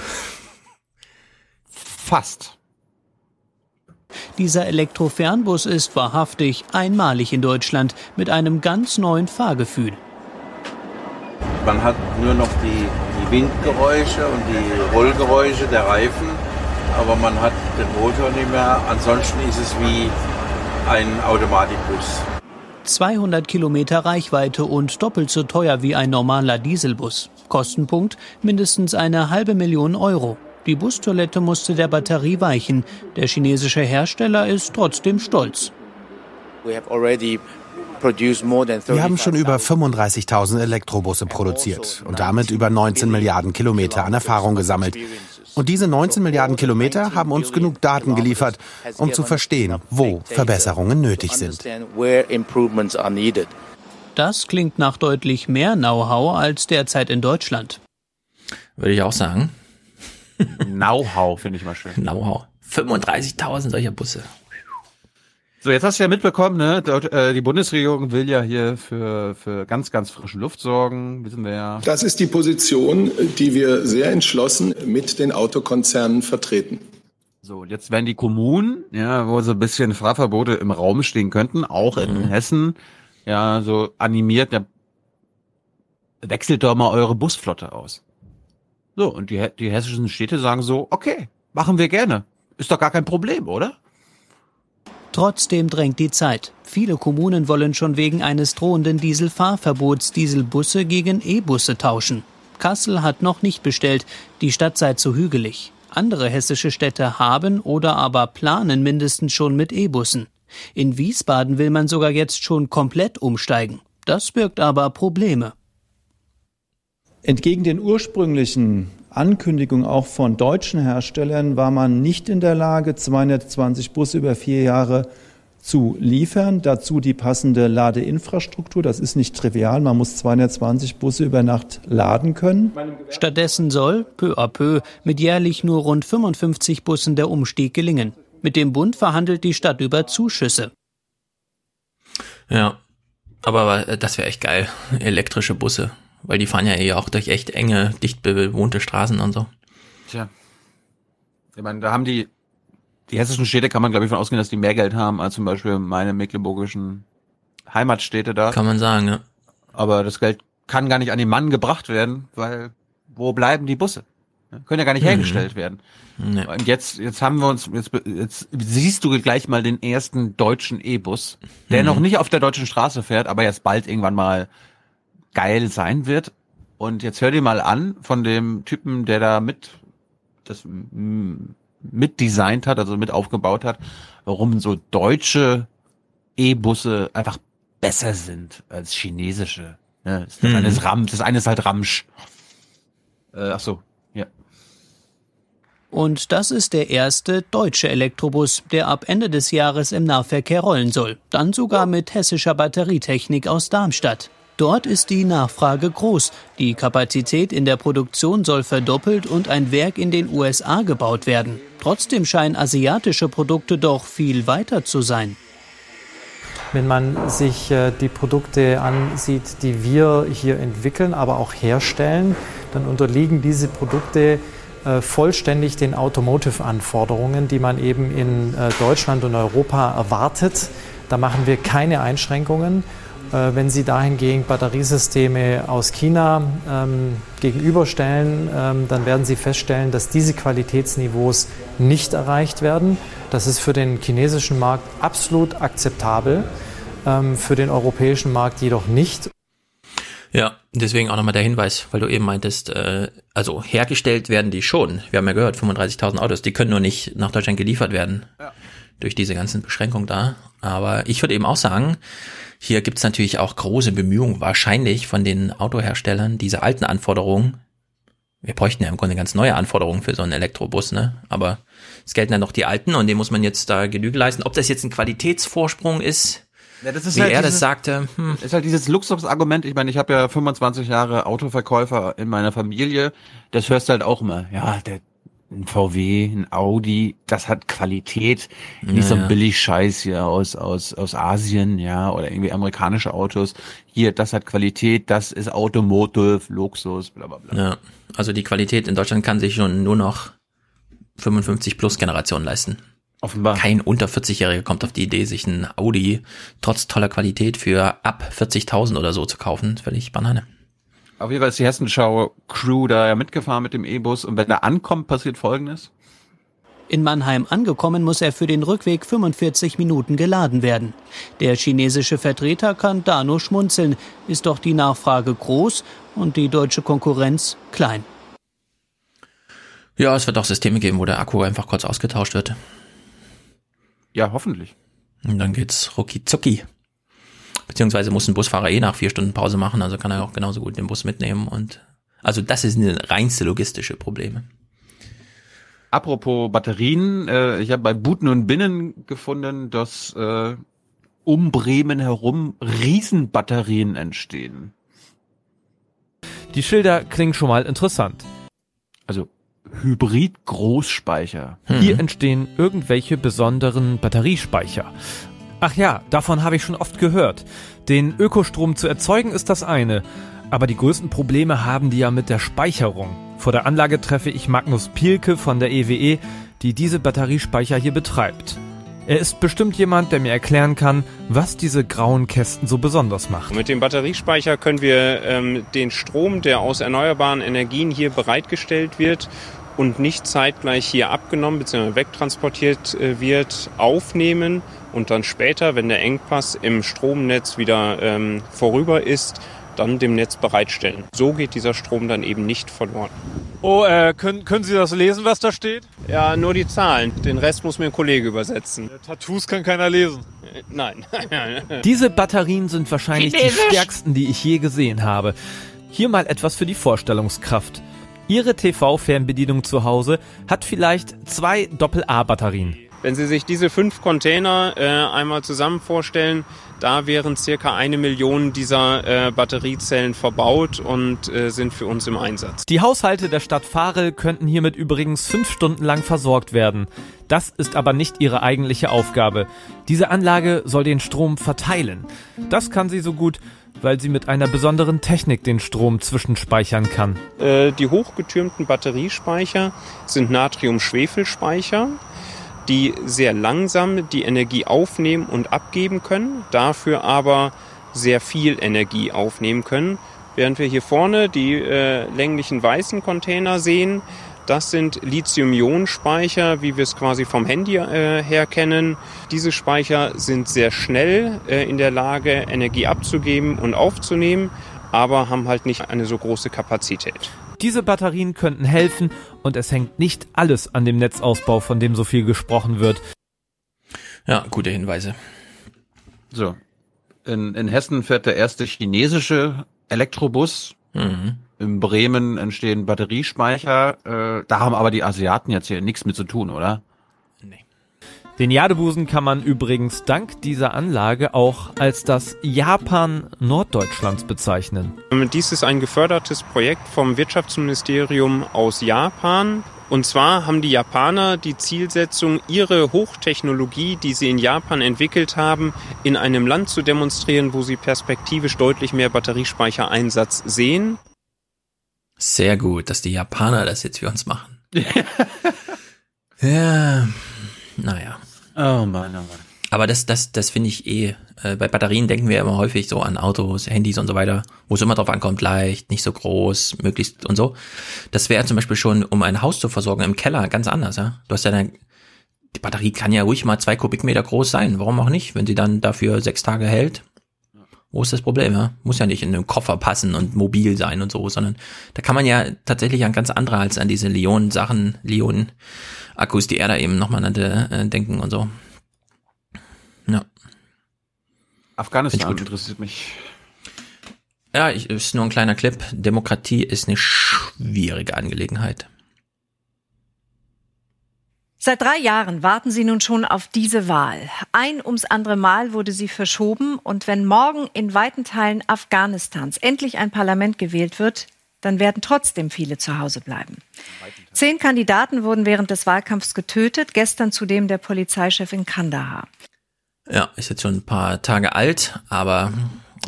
Fast. Dieser Elektrofernbus ist wahrhaftig einmalig in Deutschland mit einem ganz neuen Fahrgefühl. Man hat nur noch die, die Windgeräusche und die Rollgeräusche der Reifen, aber man hat den Motor nicht mehr. Ansonsten ist es wie ein Automatikbus. 200 Kilometer Reichweite und doppelt so teuer wie ein normaler Dieselbus. Kostenpunkt mindestens eine halbe Million Euro. Die Bustoilette musste der Batterie weichen. Der chinesische Hersteller ist trotzdem stolz. Wir haben schon über 35.000 Elektrobusse produziert und damit über 19 Milliarden Kilometer an Erfahrung gesammelt. Und diese 19 Milliarden Kilometer haben uns genug Daten geliefert, um zu verstehen, wo Verbesserungen nötig sind. Das klingt nach deutlich mehr Know-how als derzeit in Deutschland. Würde ich auch sagen. Know-how finde ich mal schön. Know-how. 35.000 solcher Busse. So, jetzt hast du ja mitbekommen, ne? Äh, die Bundesregierung will ja hier für, für ganz, ganz frische Luft sorgen, wissen wir ja. Das ist die Position, die wir sehr entschlossen mit den Autokonzernen vertreten. So, und jetzt werden die Kommunen, ja, wo so ein bisschen Fahrverbote im Raum stehen könnten, auch in Hessen, ja, so animiert, ja, wechselt doch mal eure Busflotte aus. So, und die, die hessischen Städte sagen so, okay, machen wir gerne. Ist doch gar kein Problem, oder? Trotzdem drängt die Zeit. Viele Kommunen wollen schon wegen eines drohenden Dieselfahrverbots Dieselbusse gegen E-Busse tauschen. Kassel hat noch nicht bestellt, die Stadt sei zu hügelig. Andere hessische Städte haben oder aber planen mindestens schon mit E-Bussen. In Wiesbaden will man sogar jetzt schon komplett umsteigen. Das birgt aber Probleme. Entgegen den ursprünglichen Ankündigungen auch von deutschen Herstellern war man nicht in der Lage, 220 Busse über vier Jahre zu liefern. Dazu die passende Ladeinfrastruktur. Das ist nicht trivial. Man muss 220 Busse über Nacht laden können. Stattdessen soll, peu à peu, mit jährlich nur rund 55 Bussen der Umstieg gelingen. Mit dem Bund verhandelt die Stadt über Zuschüsse. Ja, aber das wäre echt geil. Elektrische Busse. Weil die fahren ja eh auch durch echt enge, dicht bewohnte Straßen und so. Tja. Ich meine, da haben die, die hessischen Städte kann man, glaube ich, von ausgehen, dass die mehr Geld haben als zum Beispiel meine mecklenburgischen Heimatstädte da. Kann man sagen, ja. Aber das Geld kann gar nicht an den Mann gebracht werden, weil wo bleiben die Busse? Können ja gar nicht Mhm. hergestellt werden. Nee. Und jetzt, jetzt haben wir uns, jetzt, jetzt siehst du gleich mal den ersten deutschen E-Bus, der Mhm. noch nicht auf der deutschen Straße fährt, aber jetzt bald irgendwann mal geil sein wird. Und jetzt hör dir mal an von dem Typen, der da mit das mitdesignt hat, also mit aufgebaut hat, warum so deutsche E-Busse einfach besser sind als chinesische. Ne? Das, Mhm. eine ist Ram, das eine ist halt Ramsch. Äh, ach so, ja. Und das ist der erste deutsche Elektrobus, der ab Ende des Jahres im Nahverkehr rollen soll. Dann sogar mit hessischer Batterietechnik aus Darmstadt. Dort ist die Nachfrage groß. Die Kapazität in der Produktion soll verdoppelt und ein Werk in den USA gebaut werden. Trotzdem scheinen asiatische Produkte doch viel weiter zu sein. Wenn man sich äh, die Produkte ansieht, die wir hier entwickeln, aber auch herstellen, dann unterliegen diese Produkte äh, vollständig den Automotive-Anforderungen, die man eben in äh, Deutschland und Europa erwartet. Da machen wir keine Einschränkungen. Äh, Wenn Sie dahingehend Batteriesysteme aus China ähm, gegenüberstellen, ähm, dann werden Sie feststellen, dass diese Qualitätsniveaus nicht erreicht werden. Das ist für den chinesischen Markt absolut akzeptabel, ähm, für den europäischen Markt jedoch nicht. Ja, deswegen auch nochmal der Hinweis, weil du eben meintest, äh, also hergestellt werden die schon. Wir haben ja gehört, 35.000 Autos, die können nur nicht nach Deutschland geliefert werden. Durch diese ganzen Beschränkungen da. Aber ich würde eben auch sagen, hier gibt's natürlich auch große Bemühungen, wahrscheinlich von den Autoherstellern, diese alten Anforderungen. Wir bräuchten ja im Grunde ganz neue Anforderungen für so einen Elektrobus, ne? Aber es gelten dann noch die alten und dem muss man jetzt da Genüge leisten. Ob das jetzt ein Qualitätsvorsprung ist, Ja, das wie er das dieses- sagte, hm. Ist halt dieses Luxusargument. Ich meine, ich habe ja 25 Jahre Autoverkäufer in meiner Familie. Das hörst du halt auch immer. Ja, der ein VW, ein Audi, das hat Qualität, nicht so Ja, ein ja. billig Scheiß hier aus, aus, aus Asien, ja, oder irgendwie amerikanische Autos. Hier, das hat Qualität, das ist Automotive, Luxus, bla, bla, bla. Ja, also die Qualität in Deutschland kann sich schon nur noch 55 plus Generation leisten. Offenbar. Kein unter 40-Jähriger kommt auf die Idee, sich ein Audi trotz toller Qualität für ab 40.000 oder so zu kaufen. Völlig Banane. Auf jeden Fall ist die Hessenschau-Crew da ja mitgefahren mit dem E-Bus und wenn er ankommt, passiert Folgendes. In Mannheim angekommen muss er für den Rückweg 45 Minuten geladen werden. Der chinesische Vertreter kann da nur schmunzeln, ist doch die Nachfrage groß und die deutsche Konkurrenz klein. Ja, es wird auch Systeme geben, wo der Akku einfach kurz ausgetauscht wird. Ja, hoffentlich. Und dann geht's rucki zucki. Beziehungsweise muss ein Busfahrer eh nach vier Stunden Pause machen, also kann er auch genauso gut den Bus mitnehmen und also das ist eine reinste logistische Probleme. Apropos Batterien, äh, ich habe bei Buten und Binnen gefunden, dass äh, um Bremen herum Riesenbatterien entstehen. Die Schilder klingen schon mal interessant. Also Hybrid-Großspeicher. Hier entstehen irgendwelche besonderen Batteriespeicher. Ach ja, davon habe ich schon oft gehört. Den Ökostrom zu erzeugen ist das eine, aber die größten Probleme haben die ja mit der Speicherung. Vor der Anlage treffe ich Magnus Pielke von der EWE, die diese Batteriespeicher hier betreibt. Er ist bestimmt jemand, der mir erklären kann, was diese grauen Kästen so besonders macht. Mit dem Batteriespeicher können wir ähm, den Strom, der aus erneuerbaren Energien hier bereitgestellt wird und nicht zeitgleich hier abgenommen bzw. wegtransportiert äh, wird, aufnehmen und dann später, wenn der Engpass im Stromnetz wieder ähm, vorüber ist, dann dem Netz bereitstellen. So geht dieser Strom dann eben nicht verloren. Oh, äh, können, können Sie das lesen, was da steht? Ja, nur die Zahlen. Den Rest muss mir ein Kollege übersetzen. Tattoos kann keiner lesen. Äh, Nein. Diese Batterien sind wahrscheinlich die stärksten, die ich je gesehen habe. Hier mal etwas für die Vorstellungskraft. Ihre TV-Fernbedienung zu Hause hat vielleicht zwei Doppel-A-Batterien. Wenn Sie sich diese fünf Container äh, einmal zusammen vorstellen, da wären circa eine Million dieser äh, Batteriezellen verbaut und äh, sind für uns im Einsatz. Die Haushalte der Stadt Farel könnten hiermit übrigens fünf Stunden lang versorgt werden. Das ist aber nicht ihre eigentliche Aufgabe. Diese Anlage soll den Strom verteilen. Das kann sie so gut, weil sie mit einer besonderen Technik den Strom zwischenspeichern kann. Äh, die hochgetürmten Batteriespeicher sind Natrium-Schwefel-Speicher, die sehr langsam die Energie aufnehmen und abgeben können, dafür aber sehr viel Energie aufnehmen können. Während wir hier vorne die äh, länglichen weißen Container sehen, das sind Lithium-Ionen-Speicher, wie wir es quasi vom Handy äh, her kennen. Diese Speicher sind sehr schnell äh, in der Lage, Energie abzugeben und aufzunehmen, aber haben halt nicht eine so große Kapazität. Diese Batterien könnten helfen und es hängt nicht alles an dem Netzausbau, von dem so viel gesprochen wird. Ja, gute Hinweise. So. In, in Hessen fährt der erste chinesische Elektrobus. Mhm. In Bremen entstehen Batteriespeicher. Äh, da haben aber die Asiaten jetzt hier nichts mit zu tun, oder? Den Jadebusen kann man übrigens dank dieser Anlage auch als das Japan Norddeutschlands bezeichnen. Dies ist ein gefördertes Projekt vom Wirtschaftsministerium aus Japan. Und zwar haben die Japaner die Zielsetzung, ihre Hochtechnologie, die sie in Japan entwickelt haben, in einem Land zu demonstrieren, wo sie perspektivisch deutlich mehr Batteriespeichereinsatz sehen. Sehr gut, dass die Japaner das jetzt für uns machen. ja, naja. Oh Mann, oh Mann. Aber das, das, das finde ich eh. Äh, bei Batterien denken wir immer häufig so an Autos, Handys und so weiter, wo es immer drauf ankommt, leicht, nicht so groß, möglichst und so. Das wäre zum Beispiel schon, um ein Haus zu versorgen, im Keller ganz anders, ja. Du hast ja eine, die Batterie kann ja ruhig mal zwei Kubikmeter groß sein. Warum auch nicht? Wenn sie dann dafür sechs Tage hält, wo ist das Problem, ja? Muss ja nicht in einen Koffer passen und mobil sein und so, sondern da kann man ja tatsächlich an ganz andere als an diese Lionen-Sachen, Lionen-Akkus, die er da eben nochmal nannte, äh, denken und so. Ja. Afghanistan interessiert mich. Ja, ich, ist nur ein kleiner Clip. Demokratie ist eine schwierige Angelegenheit. Seit drei Jahren warten sie nun schon auf diese Wahl. Ein ums andere Mal wurde sie verschoben und wenn morgen in weiten Teilen Afghanistans endlich ein Parlament gewählt wird, dann werden trotzdem viele zu Hause bleiben. Zehn Kandidaten wurden während des Wahlkampfs getötet, gestern zudem der Polizeichef in Kandahar. Ja, ist jetzt schon ein paar Tage alt, aber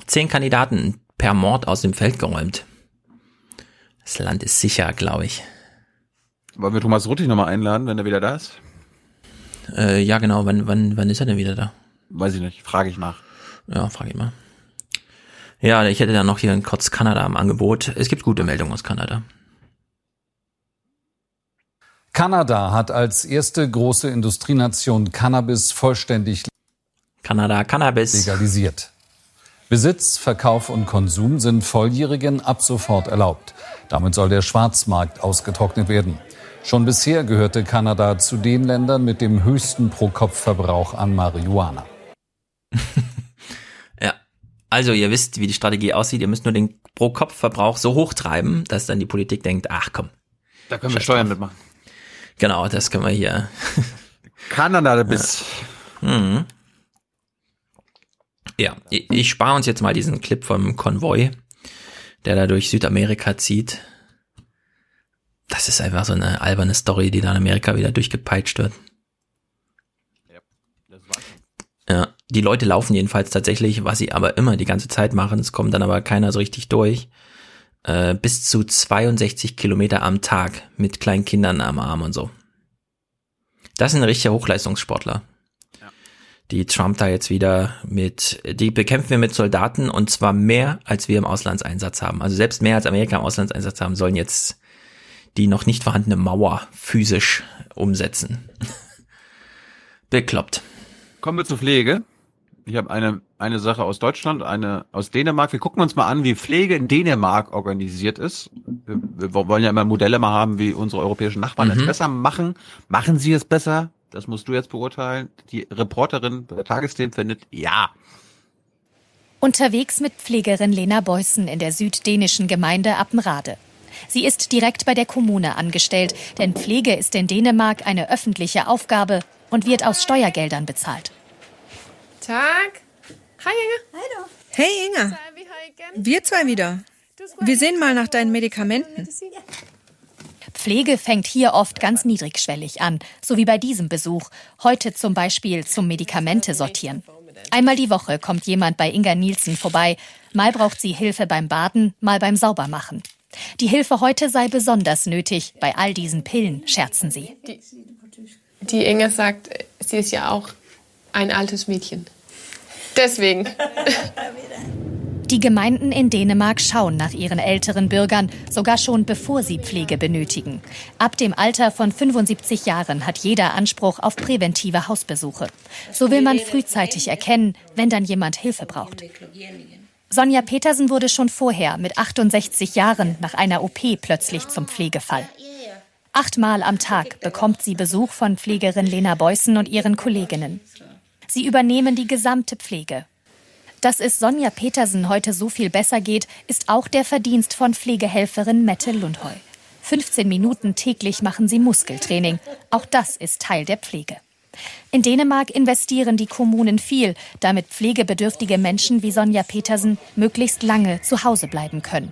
zehn Kandidaten per Mord aus dem Feld geräumt. Das Land ist sicher, glaube ich. Wollen wir Thomas Ruttig nochmal einladen, wenn er wieder da ist? Äh, ja, genau. Wann, wann, wann ist er denn wieder da? Weiß ich nicht. Frage ich nach. Ja, frage ich mal. Ja, ich hätte dann noch hier in kurz Kanada am Angebot. Es gibt gute Meldungen aus Kanada. Kanada hat als erste große Industrienation Cannabis vollständig Kanada Cannabis legalisiert. Besitz, Verkauf und Konsum sind Volljährigen ab sofort erlaubt. Damit soll der Schwarzmarkt ausgetrocknet werden. Schon bisher gehörte Kanada zu den Ländern mit dem höchsten Pro-Kopf-Verbrauch an Marihuana. ja, also ihr wisst, wie die Strategie aussieht. Ihr müsst nur den Pro-Kopf-Verbrauch so hoch treiben, dass dann die Politik denkt, ach komm. Da können wir Steuern mitmachen. Genau, das können wir hier. Kanada bis. Ja. Mhm. Ja, ich spare uns jetzt mal diesen Clip vom Konvoi, der da durch Südamerika zieht. Das ist einfach so eine alberne Story, die da in Amerika wieder durchgepeitscht wird. Ja, die Leute laufen jedenfalls tatsächlich, was sie aber immer die ganze Zeit machen, es kommt dann aber keiner so richtig durch, äh, bis zu 62 Kilometer am Tag mit kleinen Kindern am Arm und so. Das sind richtige Hochleistungssportler die Trump da jetzt wieder mit, die bekämpfen wir mit Soldaten und zwar mehr, als wir im Auslandseinsatz haben. Also selbst mehr als Amerika im Auslandseinsatz haben, sollen jetzt die noch nicht vorhandene Mauer physisch umsetzen. Bekloppt. Kommen wir zur Pflege. Ich habe eine, eine Sache aus Deutschland, eine aus Dänemark. Wir gucken uns mal an, wie Pflege in Dänemark organisiert ist. Wir, wir wollen ja immer Modelle mal haben, wie unsere europäischen Nachbarn mhm. es besser machen. Machen sie es besser? Das musst du jetzt beurteilen. Die Reporterin bei der Tagesthemen findet, ja. Unterwegs mit Pflegerin Lena Beußen in der süddänischen Gemeinde Appenrade. Sie ist direkt bei der Kommune angestellt, denn Pflege ist in Dänemark eine öffentliche Aufgabe und wird aus Steuergeldern bezahlt. Tag. Hi Inge. Hallo. Hey Inge. Wir zwei wieder. Wir sehen mal nach deinen Medikamenten. Pflege fängt hier oft ganz niedrigschwellig an, so wie bei diesem Besuch. Heute zum Beispiel zum Medikamente sortieren. Einmal die Woche kommt jemand bei Inga Nielsen vorbei. Mal braucht sie Hilfe beim Baden, mal beim Saubermachen. Die Hilfe heute sei besonders nötig bei all diesen Pillen, scherzen sie. Die, die Inga sagt, sie ist ja auch ein altes Mädchen. Deswegen. Die Gemeinden in Dänemark schauen nach ihren älteren Bürgern, sogar schon bevor sie Pflege benötigen. Ab dem Alter von 75 Jahren hat jeder Anspruch auf präventive Hausbesuche. So will man frühzeitig erkennen, wenn dann jemand Hilfe braucht. Sonja Petersen wurde schon vorher mit 68 Jahren nach einer OP plötzlich zum Pflegefall. Achtmal am Tag bekommt sie Besuch von Pflegerin Lena Beußen und ihren Kolleginnen. Sie übernehmen die gesamte Pflege dass es Sonja Petersen heute so viel besser geht, ist auch der Verdienst von Pflegehelferin Mette Lundheu. 15 Minuten täglich machen sie Muskeltraining. Auch das ist Teil der Pflege. In Dänemark investieren die Kommunen viel, damit pflegebedürftige Menschen wie Sonja Petersen möglichst lange zu Hause bleiben können.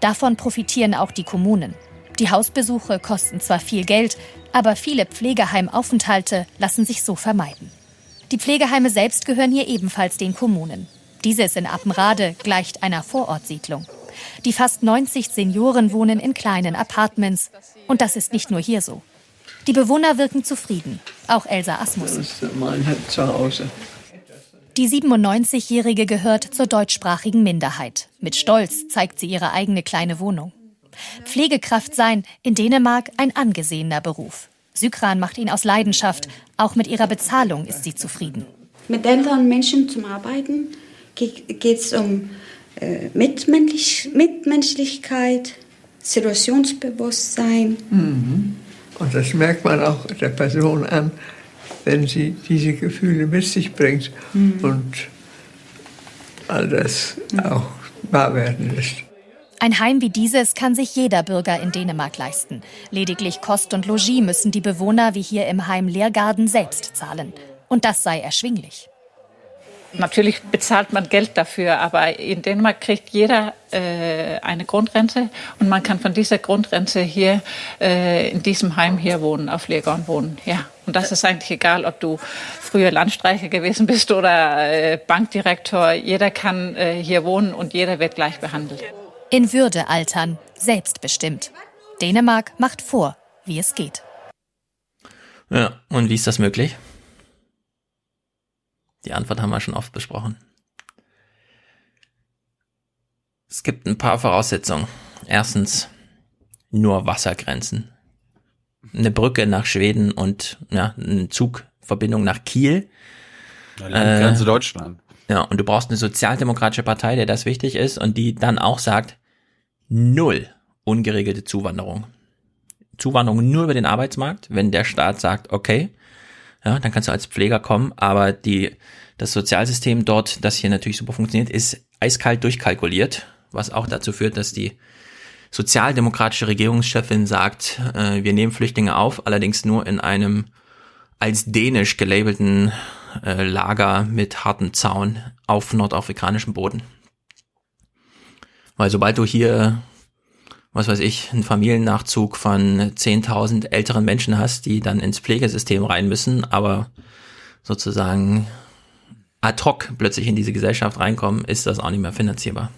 Davon profitieren auch die Kommunen. Die Hausbesuche kosten zwar viel Geld, aber viele Pflegeheimaufenthalte lassen sich so vermeiden. Die Pflegeheime selbst gehören hier ebenfalls den Kommunen. Dieses in Appenrade gleicht einer Vorortsiedlung. Die fast 90 Senioren wohnen in kleinen Apartments. Und das ist nicht nur hier so. Die Bewohner wirken zufrieden. Auch Elsa Asmussen. Die 97-Jährige gehört zur deutschsprachigen Minderheit. Mit Stolz zeigt sie ihre eigene kleine Wohnung. Pflegekraft sein, in Dänemark ein angesehener Beruf. Sykran macht ihn aus Leidenschaft. Auch mit ihrer Bezahlung ist sie zufrieden. Mit älteren Menschen zum Arbeiten geht es um äh, Mitmenschlich Mitmenschlichkeit, Situationsbewusstsein. Mhm. Und das merkt man auch der Person an, wenn sie diese Gefühle mit sich bringt mhm. und all das mhm. auch wahr werden lässt. Ein Heim wie dieses kann sich jeder Bürger in Dänemark leisten. Lediglich Kost und Logis müssen die Bewohner wie hier im Heim Lehrgarden selbst zahlen. Und das sei erschwinglich. Natürlich bezahlt man Geld dafür, aber in Dänemark kriegt jeder äh, eine Grundrente und man kann von dieser Grundrente hier äh, in diesem Heim hier wohnen, auf Legon wohnen. Ja, und das ist eigentlich egal, ob du früher Landstreicher gewesen bist oder äh, Bankdirektor. Jeder kann äh, hier wohnen und jeder wird gleich behandelt. In Würde altern, selbstbestimmt. Dänemark macht vor, wie es geht. Ja, und wie ist das möglich? Die Antwort haben wir schon oft besprochen. Es gibt ein paar Voraussetzungen. Erstens nur Wassergrenzen. Eine Brücke nach Schweden und ja, eine Zugverbindung nach Kiel. Landgrenze äh, Deutschland. Ja, und du brauchst eine sozialdemokratische Partei, der das wichtig ist und die dann auch sagt, null ungeregelte Zuwanderung. Zuwanderung nur über den Arbeitsmarkt, wenn der Staat sagt, okay, ja, dann kannst du als Pfleger kommen, aber die, das Sozialsystem dort, das hier natürlich super funktioniert, ist eiskalt durchkalkuliert, was auch dazu führt, dass die sozialdemokratische Regierungschefin sagt, äh, wir nehmen Flüchtlinge auf, allerdings nur in einem als dänisch gelabelten äh, Lager mit hartem Zaun auf nordafrikanischem Boden. Weil sobald du hier was weiß ich, einen Familiennachzug von 10.000 älteren Menschen hast, die dann ins Pflegesystem rein müssen, aber sozusagen ad hoc plötzlich in diese Gesellschaft reinkommen, ist das auch nicht mehr finanzierbar.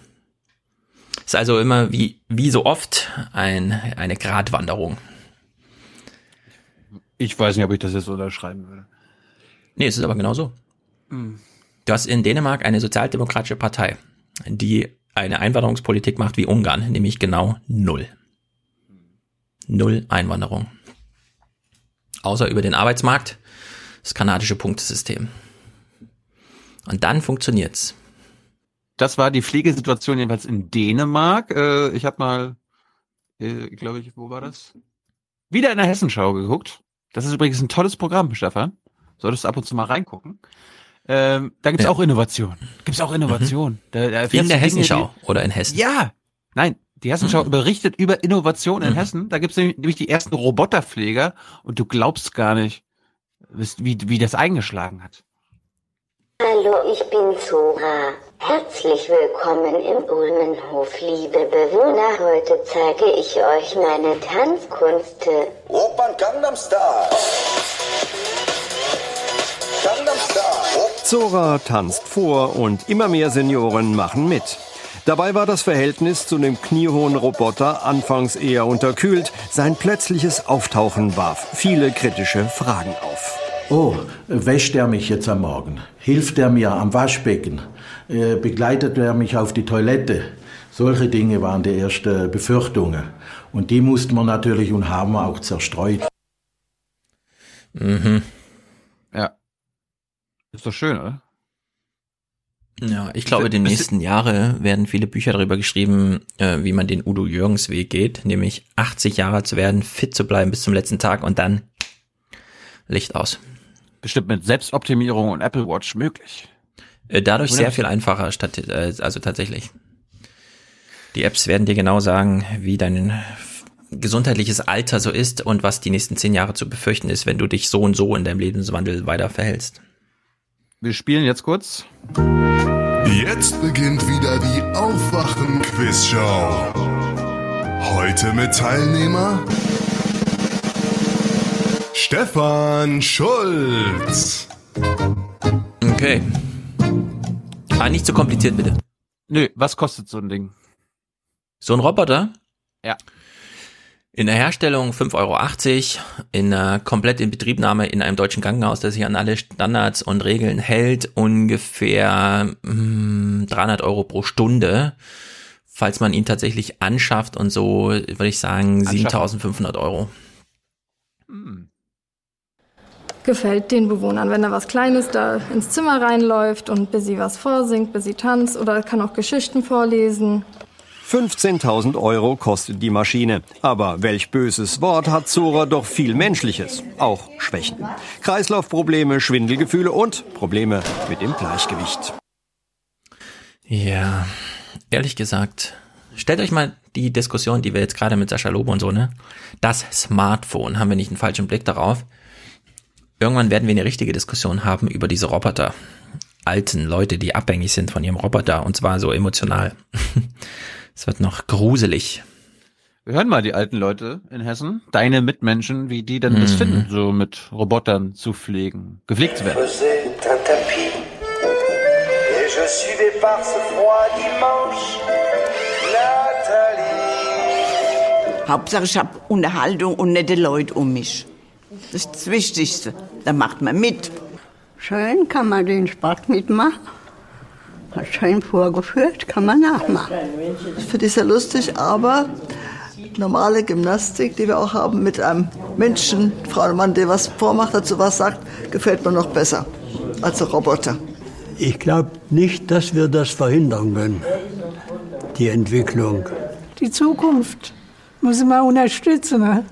Ist also immer wie, wie so oft ein, eine Gratwanderung. Ich weiß nicht, ob ich das jetzt unterschreiben würde. Nee, es ist aber genau so. Mhm. Du hast in Dänemark eine sozialdemokratische Partei, die eine Einwanderungspolitik macht wie Ungarn, nämlich genau null. Null Einwanderung. Außer über den Arbeitsmarkt, das kanadische Punktesystem. Und dann funktioniert's. Das war die Pflegesituation jedenfalls in Dänemark. Äh, ich habe mal, äh, glaube ich, wo war das? Wieder in der Hessenschau geguckt. Das ist übrigens ein tolles Programm, Stefan. Solltest du ab und zu mal reingucken. Ähm, da gibt's ja. auch Innovation. Gibt's auch Innovation. Mhm. Da, da in der Hessenschau die, oder in Hessen? Ja. Nein, die Hessenschau mhm. berichtet über Innovation in mhm. Hessen. Da gibt's nämlich die ersten Roboterpfleger und du glaubst gar nicht, wie, wie das eingeschlagen hat. Hallo, ich bin Zora. Herzlich willkommen im Ulmenhof, liebe Bewohner. Heute zeige ich euch meine Tanzkunste. Opern Gangnam Style. Zora tanzt vor und immer mehr Senioren machen mit. Dabei war das Verhältnis zu dem kniehohen Roboter anfangs eher unterkühlt. Sein plötzliches Auftauchen warf viele kritische Fragen auf. Oh, wäscht er mich jetzt am Morgen? Hilft er mir am Waschbecken? Äh, begleitet er mich auf die Toilette? Solche Dinge waren die ersten Befürchtungen. Und die mussten wir natürlich und haben wir auch zerstreut. Mhm. Ist doch schön, oder? Ja, ich glaube, die nächsten Jahre werden viele Bücher darüber geschrieben, äh, wie man den Udo Jürgens Weg geht, nämlich 80 Jahre zu werden, fit zu bleiben bis zum letzten Tag und dann Licht aus. Bestimmt mit Selbstoptimierung und Apple Watch möglich. Äh, dadurch sehr viel einfacher, statt, äh, also tatsächlich. Die Apps werden dir genau sagen, wie dein gesundheitliches Alter so ist und was die nächsten zehn Jahre zu befürchten ist, wenn du dich so und so in deinem Lebenswandel weiter verhältst. Wir spielen jetzt kurz. Jetzt beginnt wieder die Aufwachen-Quiz-Show. Heute mit Teilnehmer Stefan Schulz. Okay. Ah, nicht zu so kompliziert, bitte. Nö, was kostet so ein Ding? So ein Roboter? Ja. In der Herstellung 5,80 Euro, in einer komplett in Betriebnahme in einem deutschen Krankenhaus, das sich an alle Standards und Regeln hält, ungefähr mh, hm, 300 Euro pro Stunde. Falls man ihn tatsächlich anschafft und so, würde ich sagen 7500 Euro. Hm. Gefällt den Bewohnern, wenn da was Kleines da ins Zimmer reinläuft und bis sie was vorsingt, bis sie tanzt oder kann auch Geschichten vorlesen. 15.000 Euro kostet die Maschine. Aber welch böses Wort hat Zora doch viel Menschliches. Auch Schwächen. Kreislaufprobleme, Schwindelgefühle und Probleme mit dem Gleichgewicht. Ja, ehrlich gesagt, stellt euch mal die Diskussion, die wir jetzt gerade mit Sascha Lobo und so, ne? Das Smartphone, haben wir nicht einen falschen Blick darauf? Irgendwann werden wir eine richtige Diskussion haben über diese Roboter. alten Leute, die abhängig sind von ihrem Roboter und zwar so emotional. Es wird noch gruselig. Wir hören mal die alten Leute in Hessen, deine Mitmenschen, wie die denn das Mhm. finden, so mit Robotern zu pflegen, gepflegt zu werden. Hauptsache, ich habe Unterhaltung und nette Leute um mich. Das ist das Wichtigste. Da macht man mit. Schön kann man den Sport mitmachen. Hat schön vorgeführt, kann man nachmachen. Ich finde es sehr lustig, aber normale Gymnastik, die wir auch haben, mit einem Menschen, Frau und Mann, der was vormacht, dazu was sagt, gefällt mir noch besser als der Roboter. Ich glaube nicht, dass wir das verhindern können, die Entwicklung. Die Zukunft muss man unterstützen. Ne?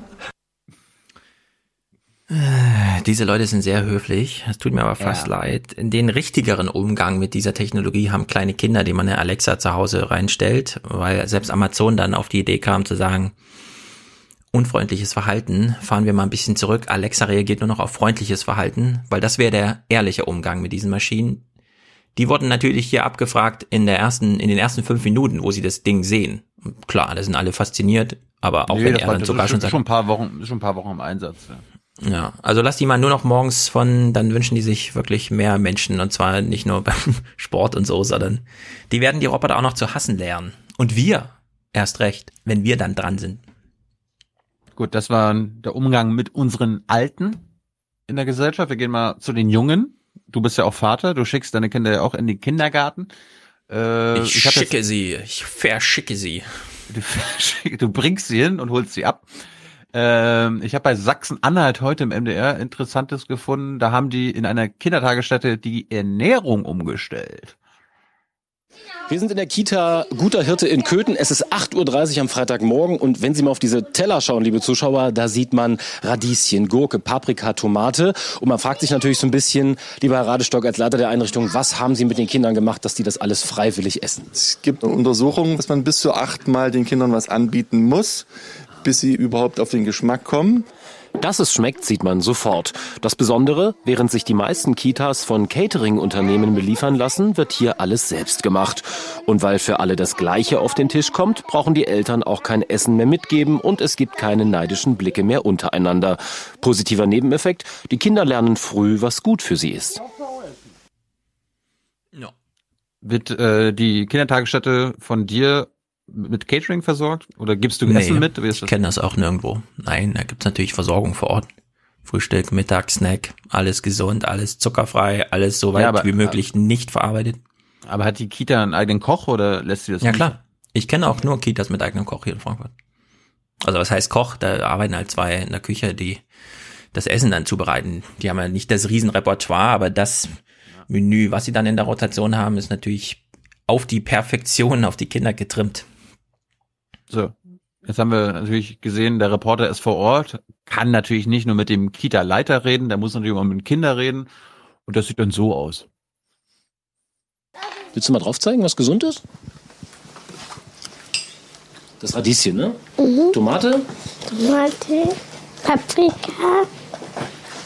Diese Leute sind sehr höflich. Es tut mir aber fast Ja. leid. Den richtigeren Umgang mit dieser Technologie haben kleine Kinder, die man eine Alexa zu Hause reinstellt, weil selbst Amazon dann auf die Idee kam zu sagen, unfreundliches Verhalten, fahren wir mal ein bisschen zurück. Alexa reagiert nur noch auf freundliches Verhalten, weil das wäre der ehrliche Umgang mit diesen Maschinen. Die wurden natürlich hier abgefragt in der ersten, in den ersten fünf Minuten, wo sie das Ding sehen. Klar, da sind alle fasziniert, aber auch Nee, wenn er dann sogar schon sagt, schon ein paar Wochen, schon ein paar Wochen im Einsatz. Ja. Ja, also lass die mal nur noch morgens von, dann wünschen die sich wirklich mehr Menschen und zwar nicht nur beim Sport und so, sondern die werden die Roboter auch noch zu hassen lernen. Und wir erst recht, wenn wir dann dran sind. Gut, das war der Umgang mit unseren Alten in der Gesellschaft. Wir gehen mal zu den Jungen. Du bist ja auch Vater, du schickst deine Kinder ja auch in den Kindergarten. Äh, Ich, hab schicke sie, ich verschicke sie. Du, du bringst sie hin und holst sie ab. Ähm, ich habe bei Sachsen-Anhalt heute im MDR Interessantes gefunden. Da haben die in einer Kindertagesstätte die Ernährung umgestellt. Wir sind in der Kita Guter Hirte in Köthen. Es ist 8.30 Uhr am Freitagmorgen und wenn Sie mal auf diese Teller schauen, liebe Zuschauer, da sieht man Radieschen, Gurke, Paprika, Tomate und man fragt sich natürlich so ein bisschen, lieber Herr Radestock als Leiter der Einrichtung, was haben Sie mit den Kindern gemacht, dass die das alles freiwillig essen? Es gibt eine Untersuchung, dass man bis zu achtmal den Kindern was anbieten muss, bis sie überhaupt auf den Geschmack kommen. Dass es schmeckt, sieht man sofort. Das Besondere, während sich die meisten Kitas von Catering-Unternehmen beliefern lassen, wird hier alles selbst gemacht. Und weil für alle das Gleiche auf den Tisch kommt, brauchen die Eltern auch kein Essen mehr mitgeben und es gibt keine neidischen Blicke mehr untereinander. Positiver Nebeneffekt, die Kinder lernen früh, was gut für sie ist. Wird äh, die Kindertagesstätte von dir mit Catering versorgt? Oder gibst du Nee, Essen mit? Ich kenne das auch nirgendwo. Nein, da gibt's natürlich Versorgung vor Ort. Frühstück, Mittag, Snack, alles gesund, alles zuckerfrei, alles so weit Ja, aber- wie möglich nicht verarbeitet. Aber hat die Kita einen eigenen Koch oder lässt sie das Ja nicht? klar. Ich kenne auch nur Kitas mit eigenem Koch hier in Frankfurt. Also was heißt Koch? Da arbeiten halt zwei in der Küche, die das Essen dann zubereiten. Die haben ja nicht das Riesenrepertoire, aber das Menü, was sie dann in der Rotation haben, ist natürlich auf die Perfektion, auf die Kinder getrimmt. So. Jetzt haben wir natürlich gesehen, der Reporter ist vor Ort, kann natürlich nicht nur mit dem Kita-Leiter reden, der muss natürlich auch mit den Kindern reden. Und das sieht dann so aus. Willst du mal drauf zeigen, was gesund ist? Das Radieschen, ne? Mhm. Tomate? Tomate, Paprika,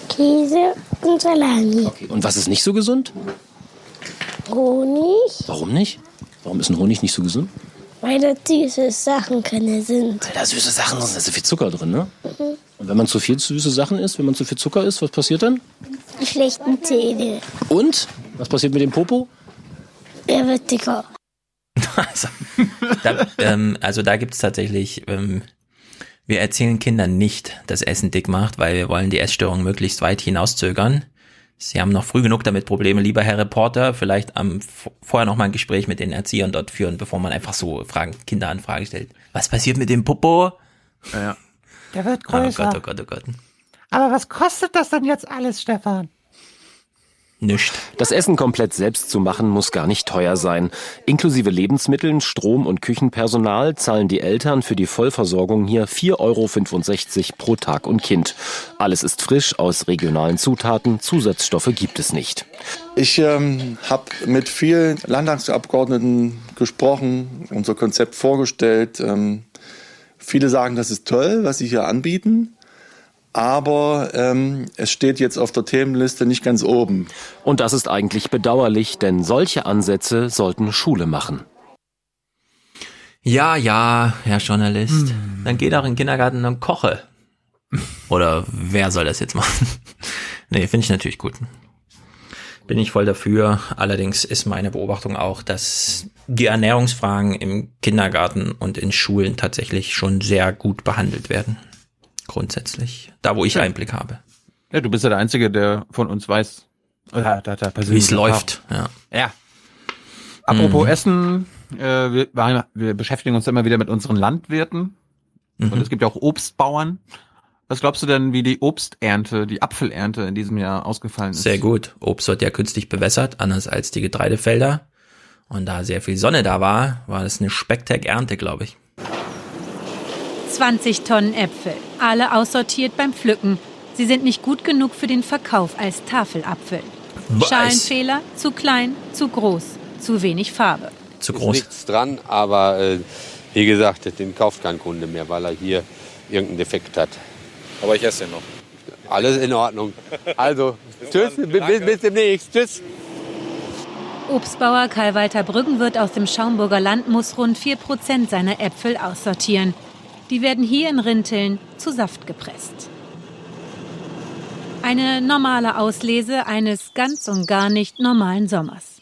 Käse und Salami. Und was ist nicht so gesund? Honig, Warum nicht? Warum ist ein Honig nicht so gesund? Weil da süße Sachen drin sind. Weil da süße Sachen sind, da ist so viel Zucker drin, ne? Mhm. Und wenn man zu viel süße Sachen isst, wenn man zu viel Zucker isst, was passiert dann? Die schlechten Zähne. Und? Was passiert mit dem Popo? Er wird dicker. Da, ähm, also da gibt's tatsächlich, ähm, wir erzählen Kindern nicht, dass Essen dick macht, weil wir wollen die Essstörung möglichst weit hinauszögern. Sie haben noch früh genug damit Probleme, lieber Herr Reporter, vielleicht am vorher noch mal ein Gespräch mit den Erziehern dort führen, bevor man einfach so Fragen, Kinderanfragen stellt. Was passiert mit dem Popo? Ja. Der wird Oh größer. Gott, oh Gott, oh Gott. Aber was kostet das denn jetzt alles, Stefan? Nischt. Das Essen komplett selbst zu machen, muss gar nicht teuer sein. Inklusive Lebensmitteln, Strom und Küchenpersonal zahlen die Eltern für die Vollversorgung hier 4,65 Euro pro Tag und Kind. Alles ist frisch aus regionalen Zutaten, Zusatzstoffe gibt es nicht. Ich ähm, habe mit vielen Landtagsabgeordneten gesprochen, unser Konzept vorgestellt. Ähm, viele sagen, das ist toll, was sie hier anbieten. Aber ähm, es steht jetzt auf der Themenliste nicht ganz oben. Und das ist eigentlich bedauerlich, denn solche Ansätze sollten Schule machen. Ja, ja, Herr Journalist. Hm. Dann geht auch in den Kindergarten und koche. Oder wer soll das jetzt machen? nee, finde ich natürlich gut. Bin ich voll dafür. Allerdings ist meine Beobachtung auch, dass die Ernährungsfragen im Kindergarten und in Schulen tatsächlich schon sehr gut behandelt werden. Grundsätzlich. Da, wo ich ja. Einblick habe. Ja, du bist ja der Einzige, der von uns weiß, ja, da, da wie es läuft. Ja. ja. Apropos mhm. Essen, äh, wir, wir beschäftigen uns immer wieder mit unseren Landwirten. Mhm. Und es gibt ja auch Obstbauern. Was glaubst du denn, wie die Obsternte, die Apfelernte in diesem Jahr ausgefallen ist? Sehr gut. Obst wird ja künstlich bewässert, anders als die Getreidefelder. Und da sehr viel Sonne da war, war das eine Spektak-Ernte, glaube ich. 20 Tonnen Äpfel, alle aussortiert beim Pflücken. Sie sind nicht gut genug für den Verkauf als Tafelapfel. Was? Schalenfehler, zu klein, zu groß, zu wenig Farbe. Zu groß. Ist nichts dran, aber äh, wie gesagt, den kauft kein Kunde mehr, weil er hier irgendeinen Defekt hat. Aber ich esse den noch. Alles in Ordnung. Also, tschüss, bis, bis demnächst. Tschüss. Obstbauer Karl-Walter Brüggenwirt aus dem Schaumburger Land muss rund 4% seiner Äpfel aussortieren. Die werden hier in Rinteln zu Saft gepresst. Eine normale Auslese eines ganz und gar nicht normalen Sommers.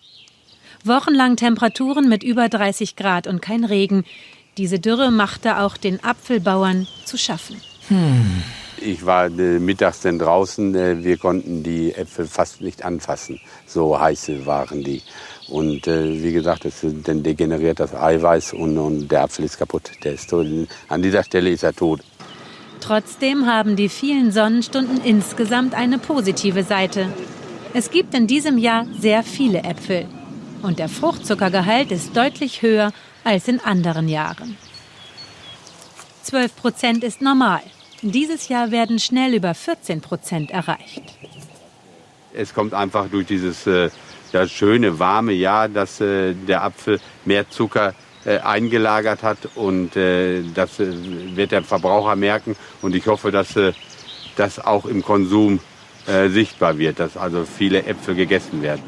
Wochenlang Temperaturen mit über 30 Grad und kein Regen. Diese Dürre machte auch den Apfelbauern zu schaffen. Hm. Ich war äh, mittags dann draußen, äh, wir konnten die Äpfel fast nicht anfassen. So heiße waren die. Und äh, wie gesagt, es, dann degeneriert das Eiweiß und, und der Apfel ist kaputt. Der ist tot. An dieser Stelle ist er tot. Trotzdem haben die vielen Sonnenstunden insgesamt eine positive Seite. Es gibt in diesem Jahr sehr viele Äpfel. Und der Fruchtzuckergehalt ist deutlich höher als in anderen Jahren. 12 Prozent ist normal. Dieses Jahr werden schnell über 14 Prozent erreicht. Es kommt einfach durch dieses äh, das schöne, warme Jahr, dass äh, der Apfel mehr Zucker äh, eingelagert hat. Und äh, das äh, wird der Verbraucher merken. Und ich hoffe, dass äh, das auch im Konsum äh, sichtbar wird, dass also viele Äpfel gegessen werden.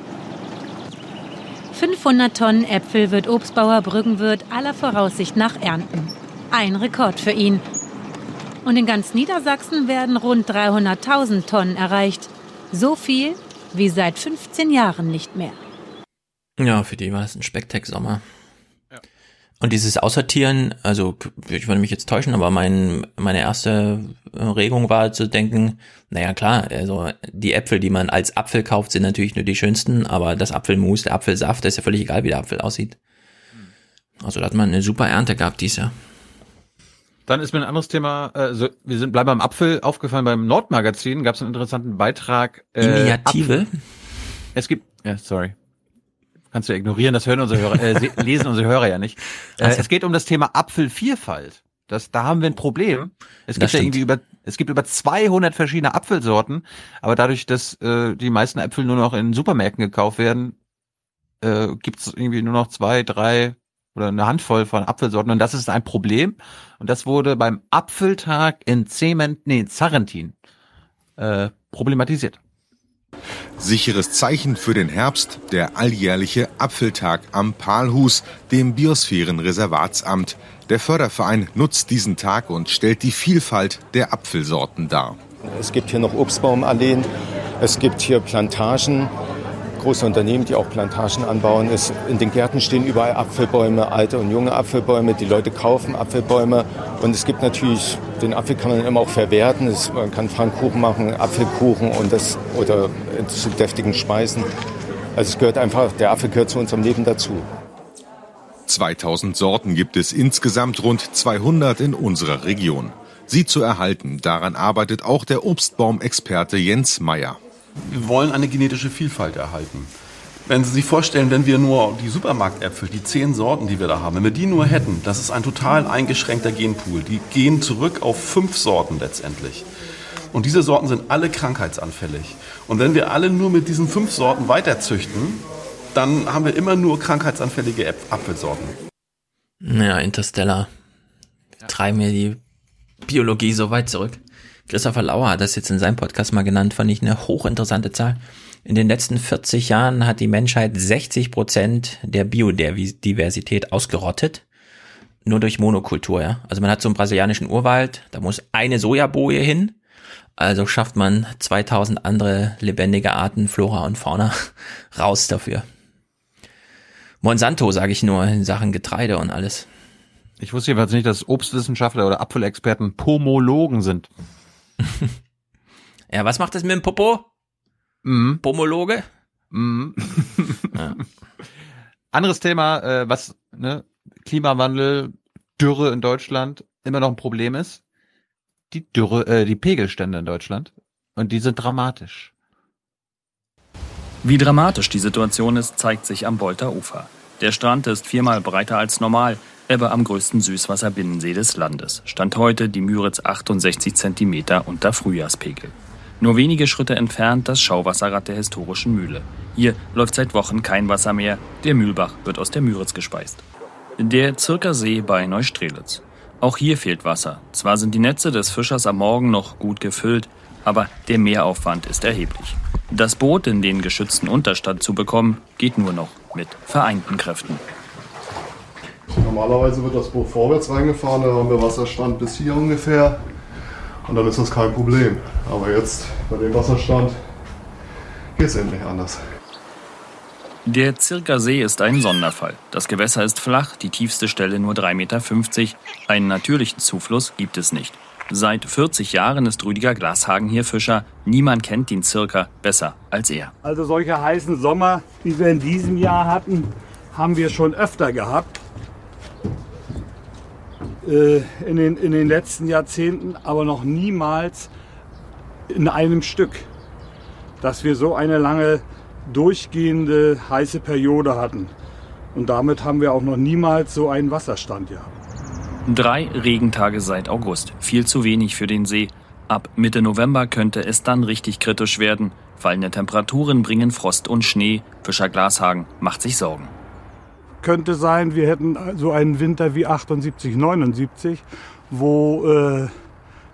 500 Tonnen Äpfel wird Obstbauer Brüggenwirt aller Voraussicht nach ernten. Ein Rekord für ihn. Und in ganz Niedersachsen werden rund 300.000 Tonnen erreicht. So viel wie seit 15 Jahren nicht mehr. Ja, für die war es ein Spektak-Sommer. Ja. Und dieses Aussortieren, also ich würde mich jetzt täuschen, aber mein, meine erste Regung war zu denken, naja klar, also die Äpfel, die man als Apfel kauft, sind natürlich nur die schönsten, aber das Apfelmus, der Apfelsaft, das ist ja völlig egal, wie der Apfel aussieht. Also da hat man eine super Ernte gehabt dies Jahr. Dann ist mir ein anderes Thema, also wir sind bleiben beim Apfel aufgefallen, beim Nordmagazin gab es einen interessanten Beitrag. Äh, Initiative? Apfel. Es gibt, ja, sorry. Kannst du ignorieren, das hören unsere Hörer, äh, lesen unsere Hörer ja nicht. Äh, also. Es geht um das Thema Apfelvielfalt. Das, da haben wir ein Problem. Es gibt ja irgendwie über, es gibt über 200 verschiedene Apfelsorten, aber dadurch, dass äh, die meisten Äpfel nur noch in Supermärkten gekauft werden, äh, gibt es irgendwie nur noch zwei, drei oder eine Handvoll von Apfelsorten und das ist ein Problem und das wurde beim Apfeltag in Zement, nee, Zarrentin äh, problematisiert. Sicheres Zeichen für den Herbst, der alljährliche Apfeltag am Palhus, dem Biosphärenreservatsamt. Der Förderverein nutzt diesen Tag und stellt die Vielfalt der Apfelsorten dar. Es gibt hier noch Obstbaumalleen, es gibt hier Plantagen, große Unternehmen, die auch Plantagen anbauen. Es, in den Gärten stehen überall Apfelbäume, alte und junge Apfelbäume. Die Leute kaufen Apfelbäume. Und es gibt natürlich, den Apfel kann man immer auch verwerten. Es, man kann Pfannkuchen machen, Apfelkuchen und das, oder zu deftigen Speisen. Also es gehört einfach, der Apfel gehört zu unserem Leben dazu. 2000 Sorten gibt es insgesamt rund 200 in unserer Region. Sie zu erhalten, daran arbeitet auch der Obstbaumexperte Jens Meyer. Wir wollen eine genetische Vielfalt erhalten. Wenn Sie sich vorstellen, wenn wir nur die Supermarktäpfel, die zehn Sorten, die wir da haben, wenn wir die nur hätten, das ist ein total eingeschränkter Genpool. Die gehen zurück auf fünf Sorten letztendlich. Und diese Sorten sind alle krankheitsanfällig. Und wenn wir alle nur mit diesen fünf Sorten weiterzüchten, dann haben wir immer nur krankheitsanfällige Apfelsorten. Ja, Interstellar. Treiben wir die Biologie so weit zurück. Christopher Lauer hat das jetzt in seinem Podcast mal genannt, fand ich eine hochinteressante Zahl. In den letzten 40 Jahren hat die Menschheit 60 Prozent der Biodiversität ausgerottet. Nur durch Monokultur, ja. Also man hat so einen brasilianischen Urwald, da muss eine Sojaboje hin. Also schafft man 2000 andere lebendige Arten, Flora und Fauna raus dafür. Monsanto, sage ich nur, in Sachen Getreide und alles. Ich wusste jedenfalls nicht, dass Obstwissenschaftler oder Apfelexperten Pomologen sind. ja, was macht das mit dem Popo? Mhm. Pomologe? Mhm. ja. Anderes Thema, äh, was ne, Klimawandel, Dürre in Deutschland immer noch ein Problem ist. Die Dürre, äh, die Pegelstände in Deutschland. Und die sind dramatisch. Wie dramatisch die Situation ist, zeigt sich am Bolter Ufer. Der Strand ist viermal breiter als normal, Ebbe am größten Süßwasserbinnensee des Landes. Stand heute die Müritz 68 Zentimeter unter Frühjahrspegel. Nur wenige Schritte entfernt das Schauwasserrad der historischen Mühle. Hier läuft seit Wochen kein Wasser mehr. Der Mühlbach wird aus der Müritz gespeist. Der Zirker See bei Neustrelitz. Auch hier fehlt Wasser. Zwar sind die Netze des Fischers am Morgen noch gut gefüllt, aber der Mehraufwand ist erheblich. Das Boot in den geschützten Unterstand zu bekommen, geht nur noch mit vereinten Kräften. Normalerweise wird das Boot vorwärts reingefahren, da haben wir Wasserstand bis hier ungefähr. Und dann ist das kein Problem. Aber jetzt bei dem Wasserstand geht es endlich anders. Der Zirker See ist ein Sonderfall. Das Gewässer ist flach, die tiefste Stelle nur 3,50 Meter. Einen natürlichen Zufluss gibt es nicht. Seit 40 Jahren ist Rüdiger Glashagen hier Fischer. Niemand kennt den Zirker besser als er. Also solche heißen Sommer, wie wir in diesem Jahr hatten, haben wir schon öfter gehabt. Äh, in, den, in den letzten Jahrzehnten, aber noch niemals in einem Stück, dass wir so eine lange durchgehende heiße Periode hatten. Und damit haben wir auch noch niemals so einen Wasserstand gehabt. Drei Regentage seit August. Viel zu wenig für den See. Ab Mitte November könnte es dann richtig kritisch werden. Fallende Temperaturen bringen Frost und Schnee. Fischer Glashagen macht sich Sorgen. Könnte sein, wir hätten so einen Winter wie 78, 79, wo äh,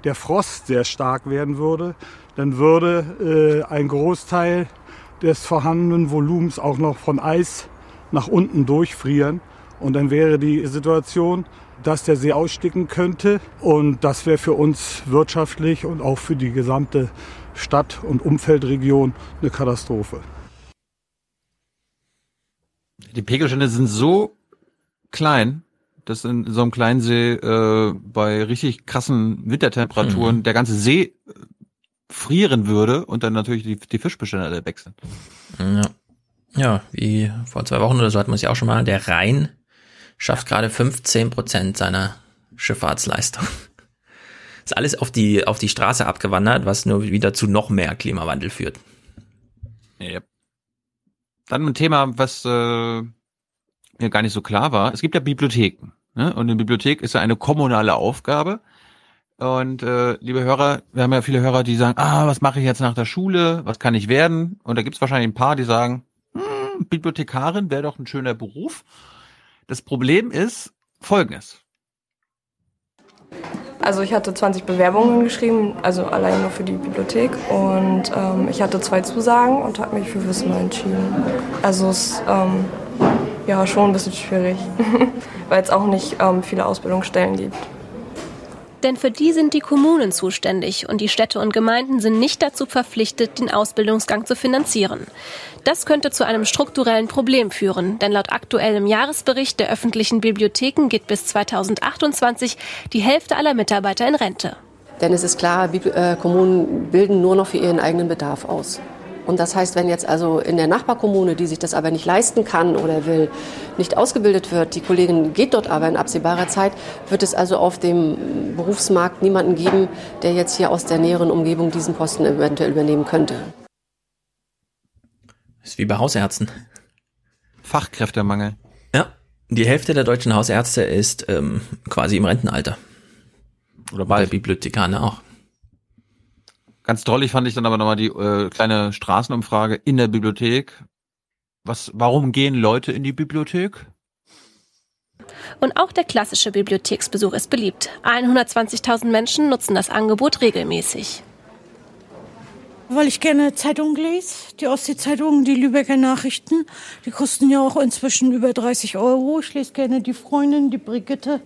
der Frost sehr stark werden würde. Dann würde äh, ein Großteil des vorhandenen Volumens auch noch von Eis nach unten durchfrieren. Und dann wäre die Situation, dass der See aussticken könnte. Und das wäre für uns wirtschaftlich und auch für die gesamte Stadt- und Umfeldregion eine Katastrophe. Die Pegelstände sind so klein, dass in so einem kleinen See äh, bei richtig krassen Wintertemperaturen mhm. der ganze See äh, frieren würde und dann natürlich die, die Fischbestände alle weg sind. Ja. ja, wie vor zwei Wochen oder so hatten wir es ja auch schon mal, der Rhein schafft gerade 15 Prozent seiner Schifffahrtsleistung. Ist alles auf die, auf die Straße abgewandert, was nur wieder zu noch mehr Klimawandel führt. Ja. Dann ein Thema, was äh, mir gar nicht so klar war. Es gibt ja Bibliotheken. Ne? Und eine Bibliothek ist ja eine kommunale Aufgabe. Und äh, liebe Hörer, wir haben ja viele Hörer, die sagen, ah, was mache ich jetzt nach der Schule? Was kann ich werden? Und da gibt es wahrscheinlich ein paar, die sagen, hm, Bibliothekarin wäre doch ein schöner Beruf. Das Problem ist folgendes. Also ich hatte 20 Bewerbungen geschrieben, also allein nur für die Bibliothek. Und ähm, ich hatte zwei Zusagen und habe mich für Wismar entschieden. Also es ist ähm, ja schon ein bisschen schwierig, weil es auch nicht ähm, viele Ausbildungsstellen gibt. Denn für die sind die Kommunen zuständig und die Städte und Gemeinden sind nicht dazu verpflichtet, den Ausbildungsgang zu finanzieren. Das könnte zu einem strukturellen Problem führen, denn laut aktuellem Jahresbericht der öffentlichen Bibliotheken geht bis 2028 die Hälfte aller Mitarbeiter in Rente. Denn es ist klar, äh, Kommunen bilden nur noch für ihren eigenen Bedarf aus. Und das heißt, wenn jetzt also in der Nachbarkommune, die sich das aber nicht leisten kann oder will, nicht ausgebildet wird, die Kollegin geht dort aber in absehbarer Zeit, wird es also auf dem Berufsmarkt niemanden geben, der jetzt hier aus der näheren Umgebung diesen Posten eventuell übernehmen könnte. Ist wie bei Hausärzten. Fachkräftemangel. Ja, die Hälfte der deutschen Hausärzte ist ähm, quasi im Rentenalter. Oder bei Bibliothekane auch. Ganz drollig fand ich dann aber nochmal die äh, kleine Straßenumfrage in der Bibliothek. Was, warum gehen Leute in die Bibliothek? Und auch der klassische Bibliotheksbesuch ist beliebt. 120.000 Menschen nutzen das Angebot regelmäßig. Weil ich gerne Zeitungen lese, die Ostsee-Zeitungen, die Lübecker Nachrichten. Die kosten ja auch inzwischen über 30 Euro. Ich lese gerne die Freundin, die Brigitte,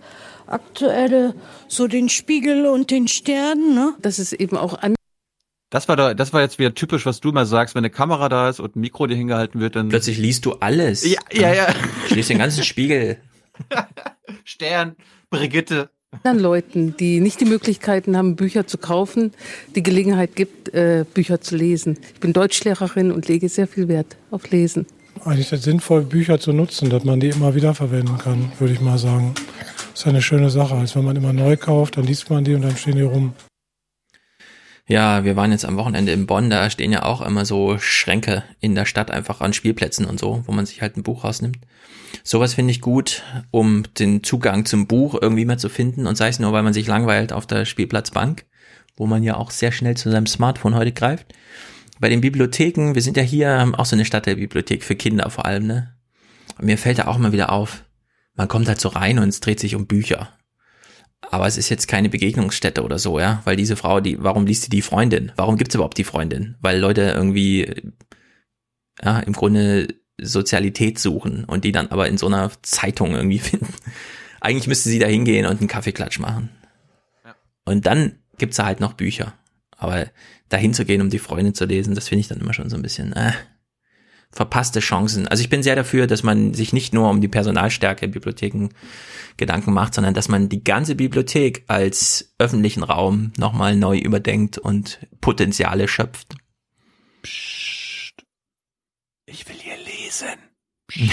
aktuelle, so den Spiegel und den Stern. Ne? Das ist eben auch an das war da, das war jetzt wieder typisch, was du mal sagst, wenn eine Kamera da ist und ein Mikro dir hingehalten wird, dann. Plötzlich liest du alles. Ja, ja, ja. Ich lese den ganzen Spiegel. Stern, Brigitte. Dann Leuten, die nicht die Möglichkeiten haben, Bücher zu kaufen, die Gelegenheit gibt, äh, Bücher zu lesen. Ich bin Deutschlehrerin und lege sehr viel Wert auf Lesen. Eigentlich ist es sinnvoll, Bücher zu nutzen, dass man die immer wieder verwenden kann, würde ich mal sagen. Das ist eine schöne Sache. Als wenn man immer neu kauft, dann liest man die und dann stehen die rum. Ja, wir waren jetzt am Wochenende in Bonn, da stehen ja auch immer so Schränke in der Stadt einfach an Spielplätzen und so, wo man sich halt ein Buch rausnimmt. Sowas finde ich gut, um den Zugang zum Buch irgendwie mal zu finden und sei es nur, weil man sich langweilt auf der Spielplatzbank, wo man ja auch sehr schnell zu seinem Smartphone heute greift. Bei den Bibliotheken, wir sind ja hier auch so eine Stadt der Bibliothek für Kinder vor allem, ne? Und mir fällt da auch mal wieder auf, man kommt halt so rein und es dreht sich um Bücher. Aber es ist jetzt keine Begegnungsstätte oder so, ja, weil diese Frau, die, warum liest sie die Freundin? Warum gibt's überhaupt die Freundin? Weil Leute irgendwie, ja, im Grunde Sozialität suchen und die dann aber in so einer Zeitung irgendwie finden. Eigentlich müsste sie da hingehen und einen Kaffeeklatsch machen. Ja. Und dann gibt's da halt noch Bücher. Aber dahin zu gehen, um die Freundin zu lesen, das finde ich dann immer schon so ein bisschen, äh, verpasste Chancen. Also ich bin sehr dafür, dass man sich nicht nur um die Personalstärke in Bibliotheken Gedanken macht, sondern dass man die ganze Bibliothek als öffentlichen Raum nochmal neu überdenkt und Potenziale schöpft. Psst. Ich will hier lesen.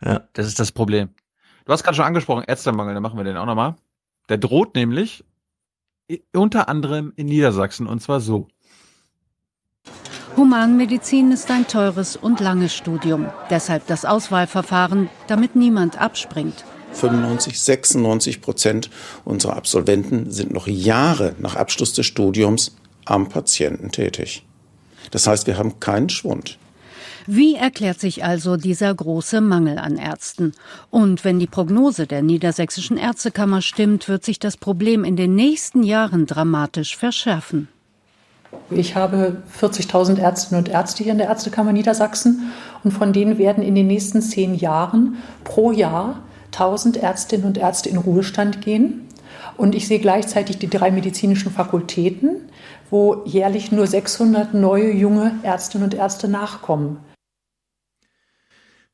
ja. Das ist das Problem. Du hast gerade schon angesprochen, Ärztemangel, da machen wir den auch nochmal. Der droht nämlich unter anderem in Niedersachsen und zwar so. Humanmedizin ist ein teures und langes Studium. Deshalb das Auswahlverfahren, damit niemand abspringt. 95, 96 Prozent unserer Absolventen sind noch Jahre nach Abschluss des Studiums am Patienten tätig. Das heißt, wir haben keinen Schwund. Wie erklärt sich also dieser große Mangel an Ärzten? Und wenn die Prognose der Niedersächsischen Ärztekammer stimmt, wird sich das Problem in den nächsten Jahren dramatisch verschärfen. Ich habe 40.000 Ärztinnen und Ärzte hier in der Ärztekammer Niedersachsen und von denen werden in den nächsten zehn Jahren pro Jahr 1000 Ärztinnen und Ärzte in Ruhestand gehen. Und ich sehe gleichzeitig die drei medizinischen Fakultäten, wo jährlich nur 600 neue junge Ärztinnen und Ärzte nachkommen.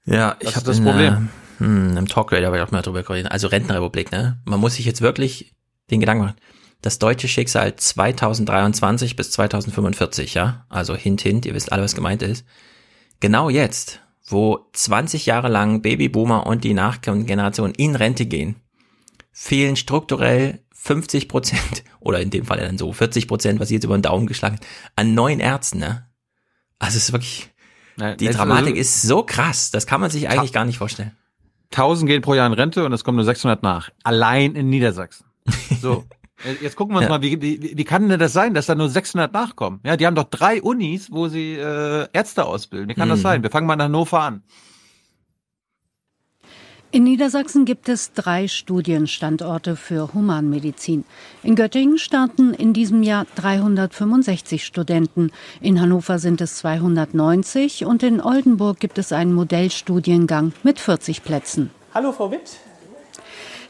Ja, ich habe das in, Problem. Äh, hm, Im Talkradio habe ich auch mal drüber geredet. Also Rentenrepublik, ne? Man muss sich jetzt wirklich den Gedanken machen. Das deutsche Schicksal 2023 bis 2045, ja? Also hint, hint, ihr wisst alle, was gemeint ist. Genau jetzt, wo 20 Jahre lang Babyboomer und die Nachgeneration in Rente gehen, fehlen strukturell 50 Prozent, oder in dem Fall dann so 40 Prozent, was jetzt über den Daumen geschlagen an neuen Ärzten, ne? Also es ist wirklich, Nein, die Dramatik ist so krass, das kann man sich eigentlich gar nicht vorstellen. 1000 gehen pro Jahr in Rente und es kommen nur 600 nach. Allein in Niedersachsen. So. Jetzt gucken wir uns ja. mal, wie, wie, wie kann denn das sein, dass da nur 600 nachkommen? Ja, die haben doch drei Unis, wo sie äh, Ärzte ausbilden. Wie kann mhm. das sein? Wir fangen mal in Hannover an. In Niedersachsen gibt es drei Studienstandorte für Humanmedizin. In Göttingen starten in diesem Jahr 365 Studenten, in Hannover sind es 290 und in Oldenburg gibt es einen Modellstudiengang mit 40 Plätzen. Hallo Frau Witt.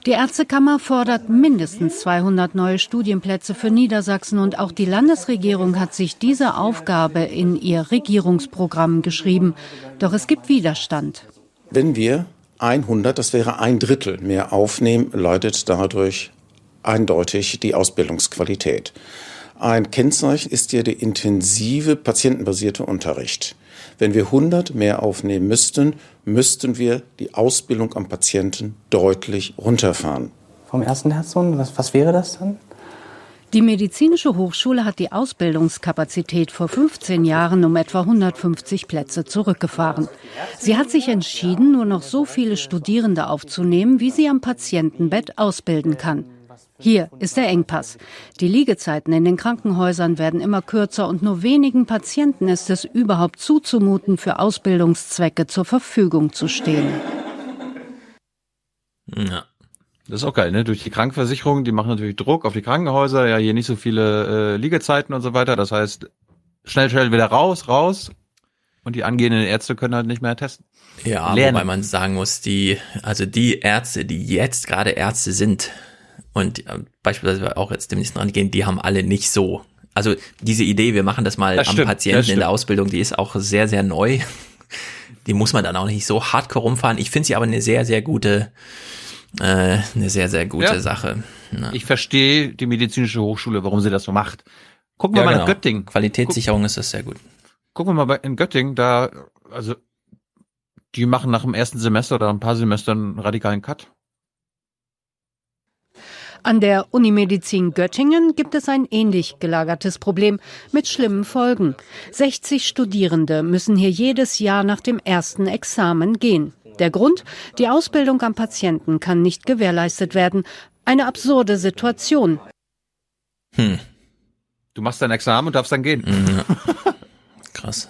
Die Ärztekammer fordert mindestens 200 neue Studienplätze für Niedersachsen und auch die Landesregierung hat sich diese Aufgabe in ihr Regierungsprogramm geschrieben. Doch es gibt Widerstand. Wenn wir 100, das wäre ein Drittel mehr aufnehmen, leidet dadurch eindeutig die Ausbildungsqualität. Ein Kennzeichen ist ja der intensive patientenbasierte Unterricht. Wenn wir 100 mehr aufnehmen müssten, müssten wir die Ausbildung am Patienten deutlich runterfahren. Vom ersten Herzen, was, was wäre das dann? Die medizinische Hochschule hat die Ausbildungskapazität vor 15 Jahren um etwa 150 Plätze zurückgefahren. Sie hat sich entschieden, nur noch so viele Studierende aufzunehmen, wie sie am Patientenbett ausbilden kann. Hier ist der Engpass. Die Liegezeiten in den Krankenhäusern werden immer kürzer und nur wenigen Patienten ist es überhaupt zuzumuten, für Ausbildungszwecke zur Verfügung zu stehen. Ja. Das ist auch geil, ne? Durch die Krankenversicherung, die machen natürlich Druck auf die Krankenhäuser, ja, hier nicht so viele äh, Liegezeiten und so weiter. Das heißt, schnell, schnell wieder raus, raus. Und die angehenden Ärzte können halt nicht mehr testen. Ja, Lernen. wobei man sagen muss, die, also die Ärzte, die jetzt gerade Ärzte sind und äh, beispielsweise auch jetzt demnächst rangehen, die haben alle nicht so. Also diese Idee, wir machen das mal Das am stimmt, Patienten in der Ausbildung, die ist auch sehr, sehr neu. Die muss man dann auch nicht so hardcore rumfahren. Ich finde sie aber eine sehr, sehr gute, äh, eine sehr, sehr gute Ja. Sache. Ja. Ich verstehe die medizinische Hochschule, warum sie das so macht. Gucken wir Ja, mal genau. nach Göttingen. Qualitätssicherung ist das sehr gut. Gucken wir mal in Göttingen, da, also, die machen nach dem ersten Semester oder ein paar Semestern einen radikalen Cut. An der Unimedizin Göttingen gibt es ein ähnlich gelagertes Problem mit schlimmen Folgen. 60 Studierende müssen hier jedes Jahr nach dem ersten Examen gehen. Der Grund? Die Ausbildung am Patienten kann nicht gewährleistet werden. Eine absurde Situation. Hm. Du machst dein Examen und darfst dann gehen. Ja. Krass.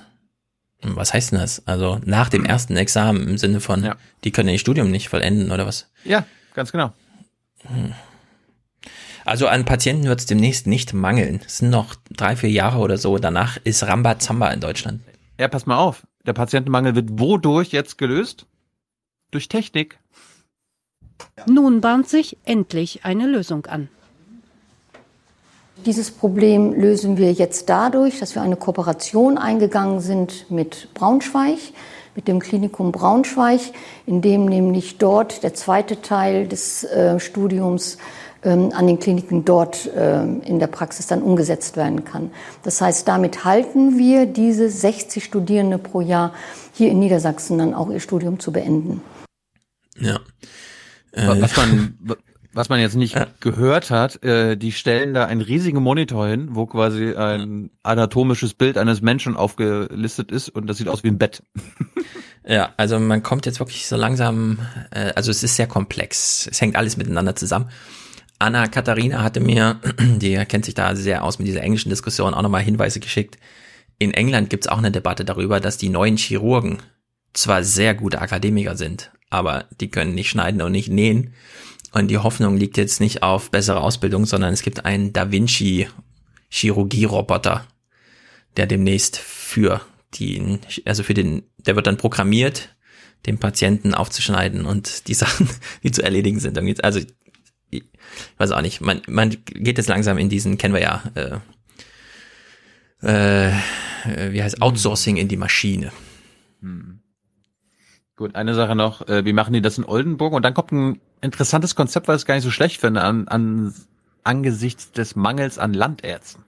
Was heißt denn das? Also nach dem ersten Examen im Sinne von, die können ihr Studium nicht vollenden oder was? Ja, ganz genau. Also an Patienten wird es demnächst nicht mangeln. Es sind noch drei, vier Jahre oder so. Danach ist Rambazamba in Deutschland. Ja, pass mal auf. Der Patientenmangel wird wodurch jetzt gelöst? Durch Technik. Nun bahnt sich endlich eine Lösung an. Dieses Problem lösen wir jetzt dadurch, dass wir eine Kooperation eingegangen sind mit Braunschweig, mit dem Klinikum Braunschweig, in dem nämlich dort der zweite Teil des äh, Studiums an den Kliniken dort ähm, in der Praxis dann umgesetzt werden kann. Das heißt, damit halten wir diese 60 Studierende pro Jahr hier in Niedersachsen dann auch ihr Studium zu beenden. Ja. Wa- Was man, was man jetzt nicht gehört hat, äh, die stellen da einen riesigen Monitor hin, wo quasi ein anatomisches Bild eines Menschen aufgelistet ist und das sieht aus wie ein Bett. Ja, also man kommt jetzt wirklich so langsam, äh, also es ist sehr komplex. Es hängt alles miteinander zusammen. Anna Katharina hatte mir, die kennt sich da sehr aus mit dieser englischen Diskussion, auch nochmal Hinweise geschickt. In England gibt's auch eine Debatte darüber, dass die neuen Chirurgen zwar sehr gute Akademiker sind, aber die können nicht schneiden und nicht nähen. Und die Hoffnung liegt jetzt nicht auf bessere Ausbildung, sondern es gibt einen Da Vinci Chirurgie-Roboter, der demnächst für die, also für den, der wird dann programmiert, den Patienten aufzuschneiden und die Sachen, die zu erledigen sind. Also ich weiß auch nicht, man, man geht jetzt langsam in diesen, kennen wir ja, äh, äh, wie heißt Outsourcing in die Maschine. Hm. Gut, eine Sache noch, äh, wie machen die das in Oldenburg? Und dann kommt ein interessantes Konzept, was ich gar nicht so schlecht finde, an, an angesichts des Mangels an Landärzten.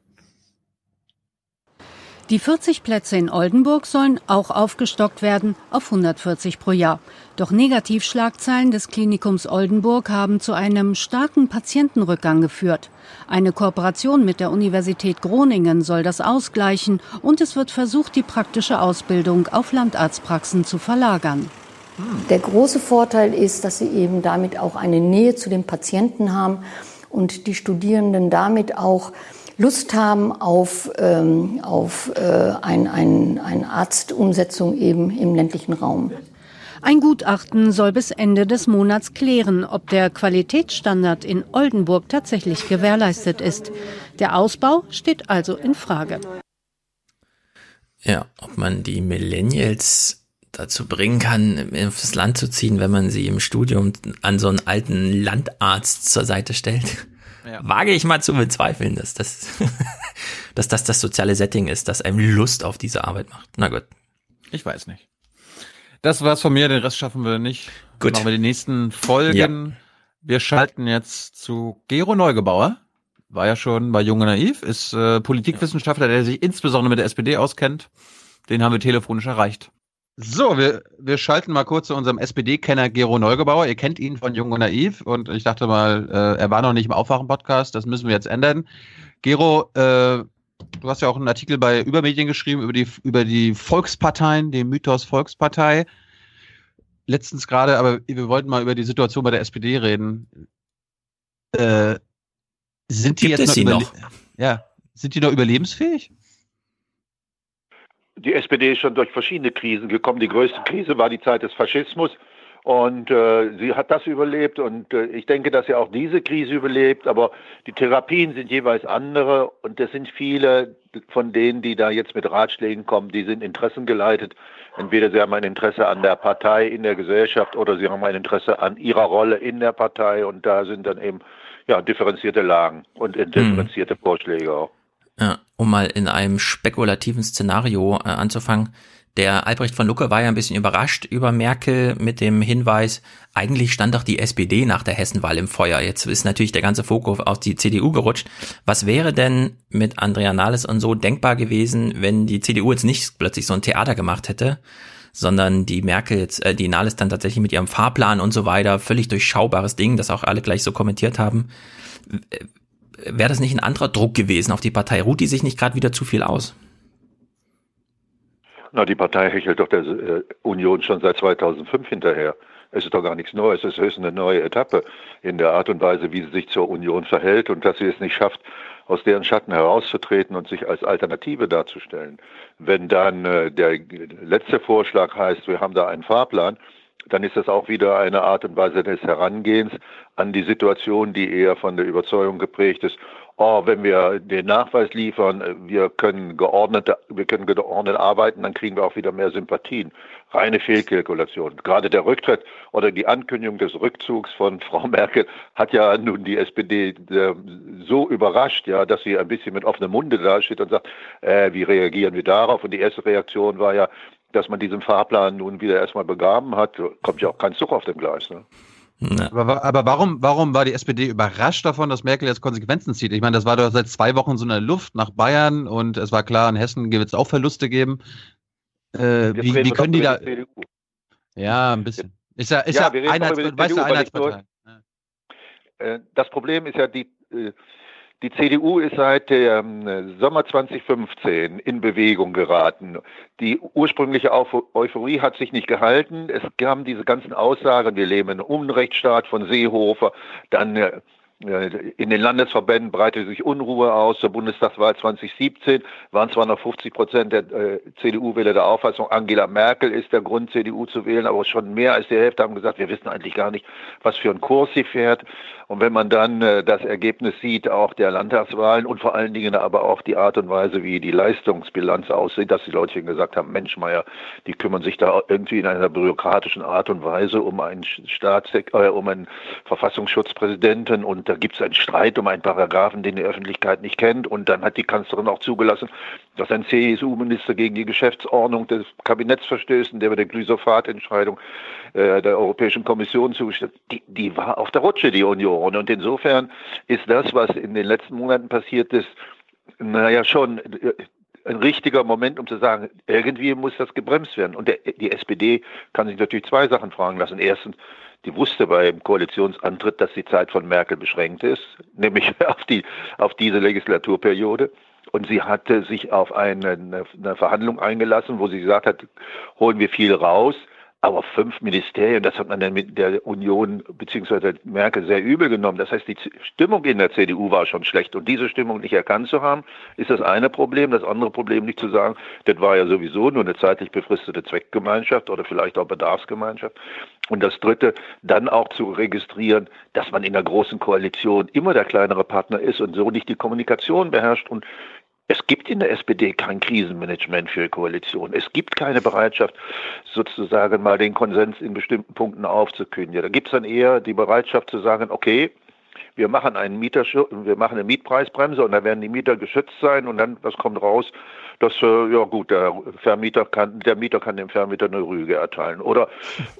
Die 40 Plätze in Oldenburg sollen auch aufgestockt werden auf 140 pro Jahr. Doch Negativschlagzeilen des Klinikums Oldenburg haben zu einem starken Patientenrückgang geführt. Eine Kooperation mit der Universität Groningen soll das ausgleichen und es wird versucht, die praktische Ausbildung auf Landarztpraxen zu verlagern. Der große Vorteil ist, dass sie eben damit auch eine Nähe zu den Patienten haben und die Studierenden damit auch Lust haben auf, ähm, auf äh, ein, ein, eine Arztumsetzung eben im ländlichen Raum. Ein Gutachten soll bis Ende des Monats klären, ob der Qualitätsstandard in Oldenburg tatsächlich gewährleistet ist. Der Ausbau steht also in Frage. Ja, ob man die Millennials dazu bringen kann, aufs Land zu ziehen, wenn man sie im Studium an so einen alten Landarzt zur Seite stellt. Ja. Wage ich mal zu bezweifeln, dass das, dass das das soziale Setting ist, das einem Lust auf diese Arbeit macht. Na gut. Ich weiß nicht. Das war's von mir, den Rest schaffen wir nicht. Gut. Machen wir die nächsten Folgen. Wir schalten jetzt zu Gero Neugebauer. War ja schon bei Junge Naiv, ist äh, Politikwissenschaftler, der sich insbesondere mit der SPD auskennt. Den haben wir telefonisch erreicht. So, wir, wir schalten mal kurz zu unserem SPD-Kenner Gero Neugebauer. Ihr kennt ihn von Jung und Naiv und ich dachte mal, äh, er war noch nicht im Aufwachen-Podcast, das müssen wir jetzt ändern. Gero, äh, du hast ja auch einen Artikel bei Übermedien geschrieben über die, über die Volksparteien, den Mythos Volkspartei. Letztens gerade, aber wir wollten mal über die Situation bei der SPD reden. Äh, sind die Gibt jetzt überle- noch? Ja, sind die noch überlebensfähig? Die SPD ist schon durch verschiedene Krisen gekommen. Die größte Krise war die Zeit des Faschismus. Und äh, sie hat das überlebt und äh, ich denke, dass sie auch diese Krise überlebt. Aber die Therapien sind jeweils andere und es sind viele von denen, die da jetzt mit Ratschlägen kommen, die sind interessengeleitet. Entweder sie haben ein Interesse an der Partei in der Gesellschaft oder sie haben ein Interesse an ihrer Rolle in der Partei und da sind dann eben ja differenzierte Lagen und differenzierte hm. Vorschläge auch. Ja, um mal in einem spekulativen Szenario äh, anzufangen. Der Albrecht von Lucke war ja ein bisschen überrascht über Merkel mit dem Hinweis, eigentlich stand doch die SPD nach der Hessenwahl im Feuer. Jetzt ist natürlich der ganze Fokus auf die CDU gerutscht. Was wäre denn mit Andrea Nahles und so denkbar gewesen, wenn die CDU jetzt nicht plötzlich so ein Theater gemacht hätte, sondern die Merkel jetzt, äh, die Nahles dann tatsächlich mit ihrem Fahrplan und so weiter, völlig durchschaubares Ding, das auch alle gleich so kommentiert haben. Wäre das nicht ein anderer Druck gewesen auf die Partei? Ruht die sich nicht gerade wieder zu viel aus? Na, die Partei hechelt doch der äh, Union schon seit 2005 hinterher. Es ist doch gar nichts Neues. Es ist höchstens eine neue Etappe in der Art und Weise, wie sie sich zur Union verhält und dass sie es nicht schafft, aus deren Schatten herauszutreten und sich als Alternative darzustellen. Wenn dann äh, der letzte Vorschlag heißt, wir haben da einen Fahrplan, dann ist das auch wieder eine Art und Weise des Herangehens an die Situation, die eher von der Überzeugung geprägt ist, oh, wenn wir den Nachweis liefern, äh, wir können geordnet, wir können geordnet arbeiten, dann kriegen wir auch wieder mehr Sympathien. Reine Fehlkalkulation. Gerade der Rücktritt oder die Ankündigung des Rückzugs von Frau Merkel hat ja nun die SPD äh, so überrascht, ja, dass sie ein bisschen mit offenem Munde dasteht und sagt, äh, wie reagieren wir darauf? Und die erste Reaktion war ja, dass man diesen Fahrplan nun wieder erstmal begaben hat. Kommt ja auch kein Zug auf dem Gleis. Ne? Aber, aber, warum, warum war die SPD überrascht davon, dass Merkel jetzt Konsequenzen zieht? Ich meine, das war doch seit zwei Wochen so eine Luft nach Bayern und es war klar, in Hessen wird es auch Verluste geben. Äh, wie, wie können die da. Ja, ein bisschen. Ist ja, ist ja, ja Einheits, weißt du, Einheitspartei. Äh, das Problem ist ja die, äh, die CDU ist seit dem Sommer 2015 in Bewegung geraten. Die ursprüngliche Euphorie hat sich nicht gehalten. Es kamen diese ganzen Aussagen, wir leben in einem Unrechtsstaat von Seehofer, dann äh, in den Landesverbänden breitete sich Unruhe aus. Zur Bundestagswahl 2017 waren zwar noch 50 Prozent der äh, CDU-Wähler der Auffassung, Angela Merkel ist der Grund, CDU zu wählen, aber schon mehr als die Hälfte haben gesagt, wir wissen eigentlich gar nicht, was für einen Kurs sie fährt. Und wenn man dann äh, das Ergebnis sieht, auch der Landtagswahlen und vor allen Dingen aber auch die Art und Weise, wie die Leistungsbilanz aussieht, dass die Leute gesagt haben, Mensch, Meier, die kümmern sich da irgendwie in einer bürokratischen Art und Weise um einen Staats äh, um einen Verfassungsschutzpräsidenten und da gibt es einen Streit um einen Paragraphen, den die Öffentlichkeit nicht kennt. Und dann hat die Kanzlerin auch zugelassen, dass ein CSU-Minister gegen die Geschäftsordnung des Kabinetts verstößt, der bei der Glyphosat-Entscheidung äh, der Europäischen Kommission zugestimmt die, die war auf der Rutsche, die Union. Und insofern ist das, was in den letzten Monaten passiert ist, naja, schon äh, ein richtiger Moment, um zu sagen, irgendwie muss das gebremst werden. Und der, die SPD kann sich natürlich zwei Sachen fragen lassen. Erstens, die wusste beim Koalitionsantritt, dass die Zeit von Merkel beschränkt ist, nämlich auf, die, auf diese Legislaturperiode. Und sie hatte sich auf eine, eine Verhandlung eingelassen, wo sie gesagt hat, holen wir viel raus, aber fünf Ministerien, das hat man dann mit der Union bzw. Merkel sehr übel genommen. Das heißt, die Stimmung in der CDU war schon schlecht. Und diese Stimmung nicht erkannt zu haben, ist das eine Problem. Das andere Problem nicht zu sagen, das war ja sowieso nur eine zeitlich befristete Zweckgemeinschaft oder vielleicht auch Bedarfsgemeinschaft. Und das dritte, dann auch zu registrieren, dass man in der großen Koalition immer der kleinere Partner ist und so nicht die Kommunikation beherrscht und es gibt in der SPD kein Krisenmanagement für Koalition. Es gibt keine Bereitschaft, sozusagen mal den Konsens in bestimmten Punkten aufzukündigen. Da gibt es dann eher die Bereitschaft zu sagen, okay, wir machen einen Mieter, wir machen eine Mietpreisbremse und da werden die Mieter geschützt sein und dann, was kommt raus? Dass äh, ja gut, der Vermieter kann, der Mieter kann dem Vermieter eine Rüge erteilen. Oder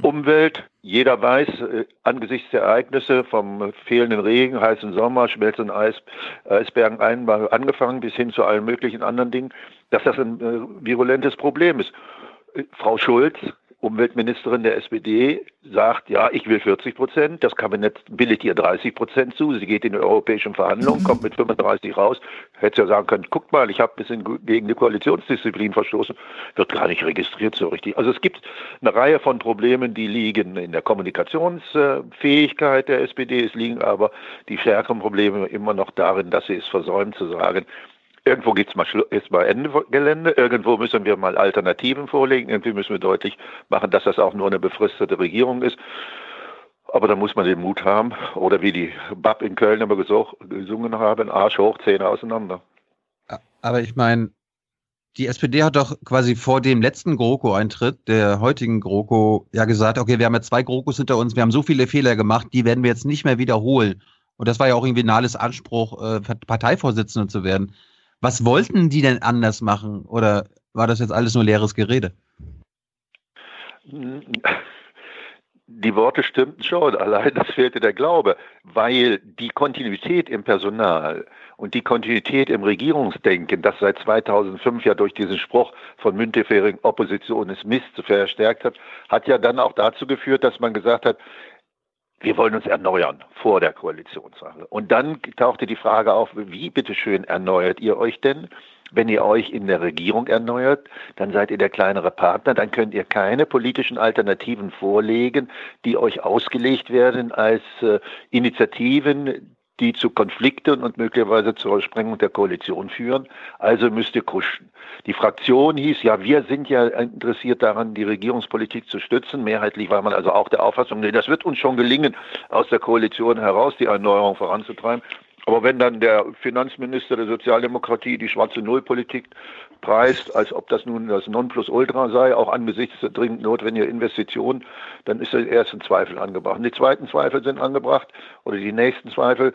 Umwelt, jeder weiß, äh, angesichts der Ereignisse vom fehlenden Regen, heißen Sommer, schmelzenden Eis, Eisbergen einmal angefangen bis hin zu allen möglichen anderen Dingen, dass das ein äh, virulentes Problem ist. Frau Schulz Umweltministerin der SPD sagt, ja, ich will 40 Prozent, das Kabinett billigt ihr 30 Prozent zu, sie geht in die europäischen Verhandlungen, kommt mit 35 raus, hätte ja sagen können, guckt mal, ich habe ein bisschen gegen die Koalitionsdisziplin verstoßen, wird gar nicht registriert so richtig. Also es gibt eine Reihe von Problemen, die liegen in der Kommunikationsfähigkeit der SPD, es liegen aber die stärkeren Probleme immer noch darin, dass sie es versäumt zu sagen, Irgendwo geht's mal, ist mal Ende Gelände, irgendwo müssen wir mal Alternativen vorlegen, irgendwie müssen wir deutlich machen, dass das auch nur eine befristete Regierung ist. Aber da muss man den Mut haben, oder wie die Bab in Köln immer gesungen haben, Arsch hoch, Zähne auseinander. Aber ich meine, die SPD hat doch quasi vor dem letzten GroKo-Eintritt, der heutigen GroKo, ja gesagt, okay, wir haben jetzt zwei GroKos hinter uns, wir haben so viele Fehler gemacht, die werden wir jetzt nicht mehr wiederholen. Und das war ja auch irgendwie Nahles Anspruch, äh, Parteivorsitzende zu werden. Was wollten die denn anders machen? Oder war das jetzt alles nur leeres Gerede? Die Worte stimmten schon, allein das fehlte der Glaube, weil die Kontinuität im Personal und die Kontinuität im Regierungsdenken, das seit 2005 ja durch diesen Spruch von Müntefering Opposition ist Mist verstärkt hat, hat ja dann auch dazu geführt, dass man gesagt hat, wir wollen uns erneuern vor der Koalitionssache. Und dann tauchte die Frage auf, wie bitteschön erneuert ihr euch denn? Wenn ihr euch in der Regierung erneuert, dann seid ihr der kleinere Partner, dann könnt ihr keine politischen Alternativen vorlegen, die euch ausgelegt werden als äh, Initiativen, die zu Konflikten und möglicherweise zur Sprengung der Koalition führen. Also müsst ihr kuschen. Die Fraktion hieß, ja, wir sind ja interessiert daran, die Regierungspolitik zu stützen. Mehrheitlich war man also auch der Auffassung, nee, das wird uns schon gelingen, aus der Koalition heraus die Erneuerung voranzutreiben. Aber wenn dann der Finanzminister der Sozialdemokratie die schwarze Nullpolitik preist, als ob das nun das Nonplusultra sei, auch angesichts der dringend notwendigen Investitionen, dann ist der erste Zweifel angebracht. Und die zweiten Zweifel sind angebracht oder die nächsten Zweifel,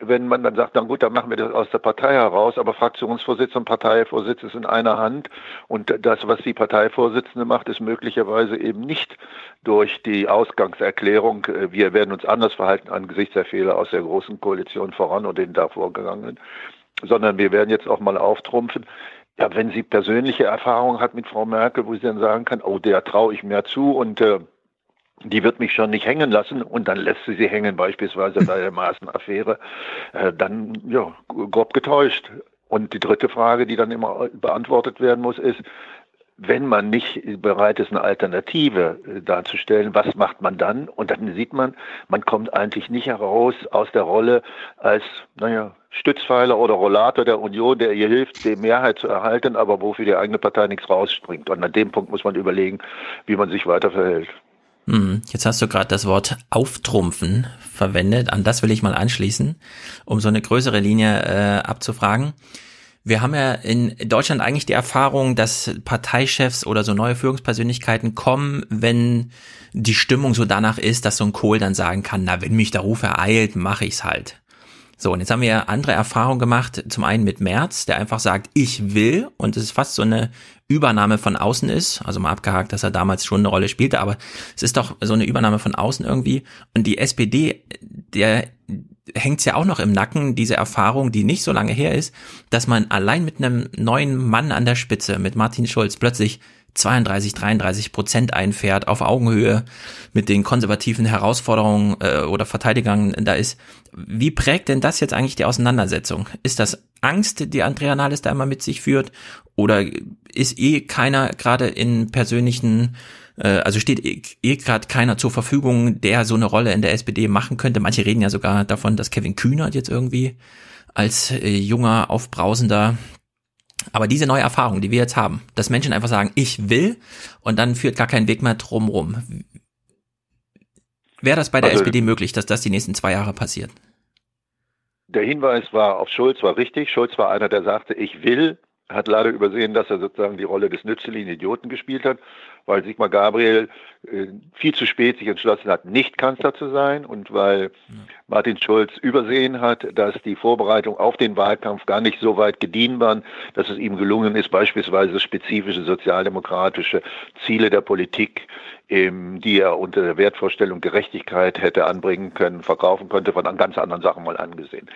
wenn man dann sagt, dann gut, dann machen wir das aus der Partei heraus, aber Fraktionsvorsitz und Parteivorsitz ist in einer Hand und das, was die Parteivorsitzende macht, ist möglicherweise eben nicht durch die Ausgangserklärung, äh, wir werden uns anders verhalten angesichts der Fehler aus der großen Koalition voran und den davor gegangenen, sondern wir werden jetzt auch mal auftrumpfen. Ja, wenn sie persönliche Erfahrungen hat mit Frau Merkel, wo sie dann sagen kann, oh, der traue ich mehr zu und äh, die wird mich schon nicht hängen lassen und dann lässt sie sie hängen, beispielsweise bei der Maßenaffäre, äh, dann ja, grob getäuscht. Und die dritte Frage, die dann immer beantwortet werden muss, ist, wenn man nicht bereit ist, eine Alternative äh, darzustellen, was macht man dann? Und dann sieht man, man kommt eigentlich nicht heraus aus der Rolle als, naja, Stützpfeiler oder Rollator der Union, der ihr hilft, die Mehrheit zu erhalten, aber wofür die eigene Partei nichts rausspringt. Und an dem Punkt muss man überlegen, wie man sich weiter verhält. Hm, jetzt hast du gerade das Wort auftrumpfen verwendet. An das will ich mal anschließen, um so eine größere Linie äh, abzufragen. Wir haben ja in Deutschland eigentlich die Erfahrung, dass Parteichefs oder so neue Führungspersönlichkeiten kommen, wenn die Stimmung so danach ist, dass so ein Kohl dann sagen kann, na, wenn mich der Ruf ereilt, mache ich's halt. So, und jetzt haben wir andere Erfahrungen gemacht. Zum einen mit Merz, der einfach sagt, ich will, und es ist fast so eine Übernahme von außen ist. Also mal abgehakt, dass er damals schon eine Rolle spielte, aber es ist doch so eine Übernahme von außen irgendwie. Und die SPD, der hängt's ja auch noch im Nacken, diese Erfahrung, die nicht so lange her ist, dass man allein mit einem neuen Mann an der Spitze, mit Martin Schulz, plötzlich 32, 33 Prozent einfährt, auf Augenhöhe mit den konservativen Herausforderungen äh, oder Verteidigern da ist. Wie prägt denn das jetzt eigentlich die Auseinandersetzung? Ist das Angst, die Andrea Nahles da immer mit sich führt? Oder ist eh keiner gerade in persönlichen, äh, also steht eh, eh gerade keiner zur Verfügung, der so eine Rolle in der SPD machen könnte? Manche reden ja sogar davon, dass Kevin Kühnert jetzt irgendwie als äh, junger, aufbrausender aber diese neue Erfahrung, die wir jetzt haben, dass Menschen einfach sagen, ich will und dann führt gar kein Weg mehr drumrum. Wäre das bei der also, SPD möglich, dass das die nächsten zwei Jahre passiert? Der Hinweis war auf Schulz war richtig. Schulz war einer, der sagte, ich will, hat leider übersehen, dass er sozusagen die Rolle des nützlichen Idioten gespielt hat weil Sigmar Gabriel äh, viel zu spät sich entschlossen hat, nicht Kanzler zu sein und weil Martin Schulz übersehen hat, dass die Vorbereitung auf den Wahlkampf gar nicht so weit gediehen waren, dass es ihm gelungen ist, beispielsweise spezifische sozialdemokratische Ziele der Politik, ähm, die er unter der Wertvorstellung Gerechtigkeit hätte anbringen können, verkaufen könnte, von ganz anderen Sachen mal angesehen.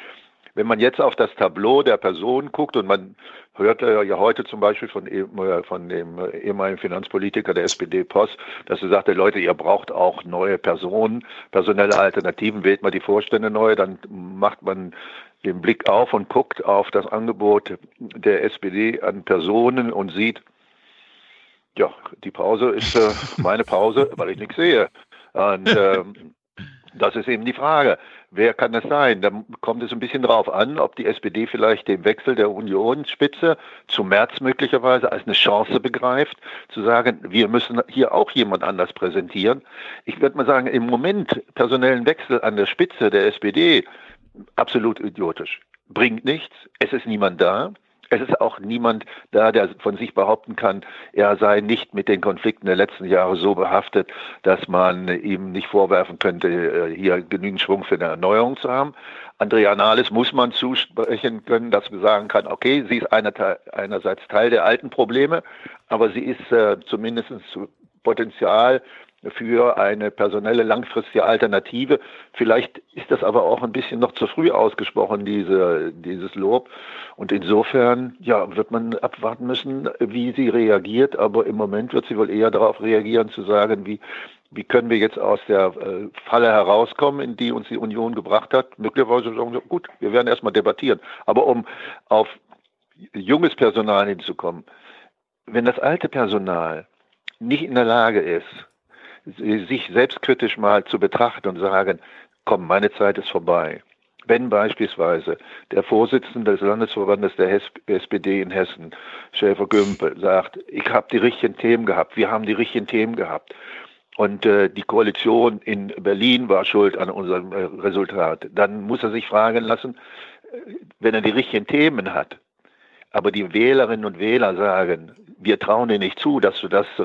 Wenn man jetzt auf das Tableau der Person guckt und man hört ja heute zum Beispiel von, äh, von dem ehemaligen Finanzpolitiker der SPD Post, dass er sagte, Leute, ihr braucht auch neue Personen, personelle Alternativen, wählt mal die Vorstände neu, dann macht man den Blick auf und guckt auf das Angebot der SPD an Personen und sieht, ja, die Pause ist äh, meine Pause, weil ich nichts sehe. Und ähm, das ist eben die Frage Wer kann das sein? Da kommt es ein bisschen drauf an, ob die SPD vielleicht den Wechsel der Unionsspitze zu März möglicherweise als eine Chance begreift, zu sagen, wir müssen hier auch jemand anders präsentieren. Ich würde mal sagen, im Moment personellen Wechsel an der Spitze der SPD absolut idiotisch. Bringt nichts, es ist niemand da. Es ist auch niemand da, der von sich behaupten kann, er sei nicht mit den Konflikten der letzten Jahre so behaftet, dass man ihm nicht vorwerfen könnte, äh, hier genügend Schwung für eine Erneuerung zu haben. Andrea Nahles muss man zusprechen können, dass man sagen kann, okay, sie ist einer, einerseits Teil der alten Probleme, aber sie ist äh, zumindest Potenzial für eine personelle langfristige Alternative. Vielleicht ist das aber auch ein bisschen noch zu früh ausgesprochen, diese, dieses Lob. Und insofern, ja, wird man abwarten müssen, wie sie reagiert. Aber im Moment wird sie wohl eher darauf reagieren, zu sagen, wie, wie können wir jetzt aus der äh, Falle herauskommen, in die uns die Union gebracht hat. Möglicherweise sagen sie, gut, wir werden erstmal debattieren. Aber um auf junges Personal hinzukommen, wenn das alte Personal nicht in der Lage ist, sich selbstkritisch mal zu betrachten und sagen, komm, meine Zeit ist vorbei. Wenn beispielsweise der Vorsitzende des Landesverbandes der SPD in Hessen, Schäfer Gümpel, sagt, ich habe die richtigen Themen gehabt, wir haben die richtigen Themen gehabt und äh, die Koalition in Berlin war schuld an unserem äh, Resultat, dann muss er sich fragen lassen, äh, wenn er die richtigen Themen hat, aber die Wählerinnen und Wähler sagen, wir trauen dir nicht zu, dass du das äh,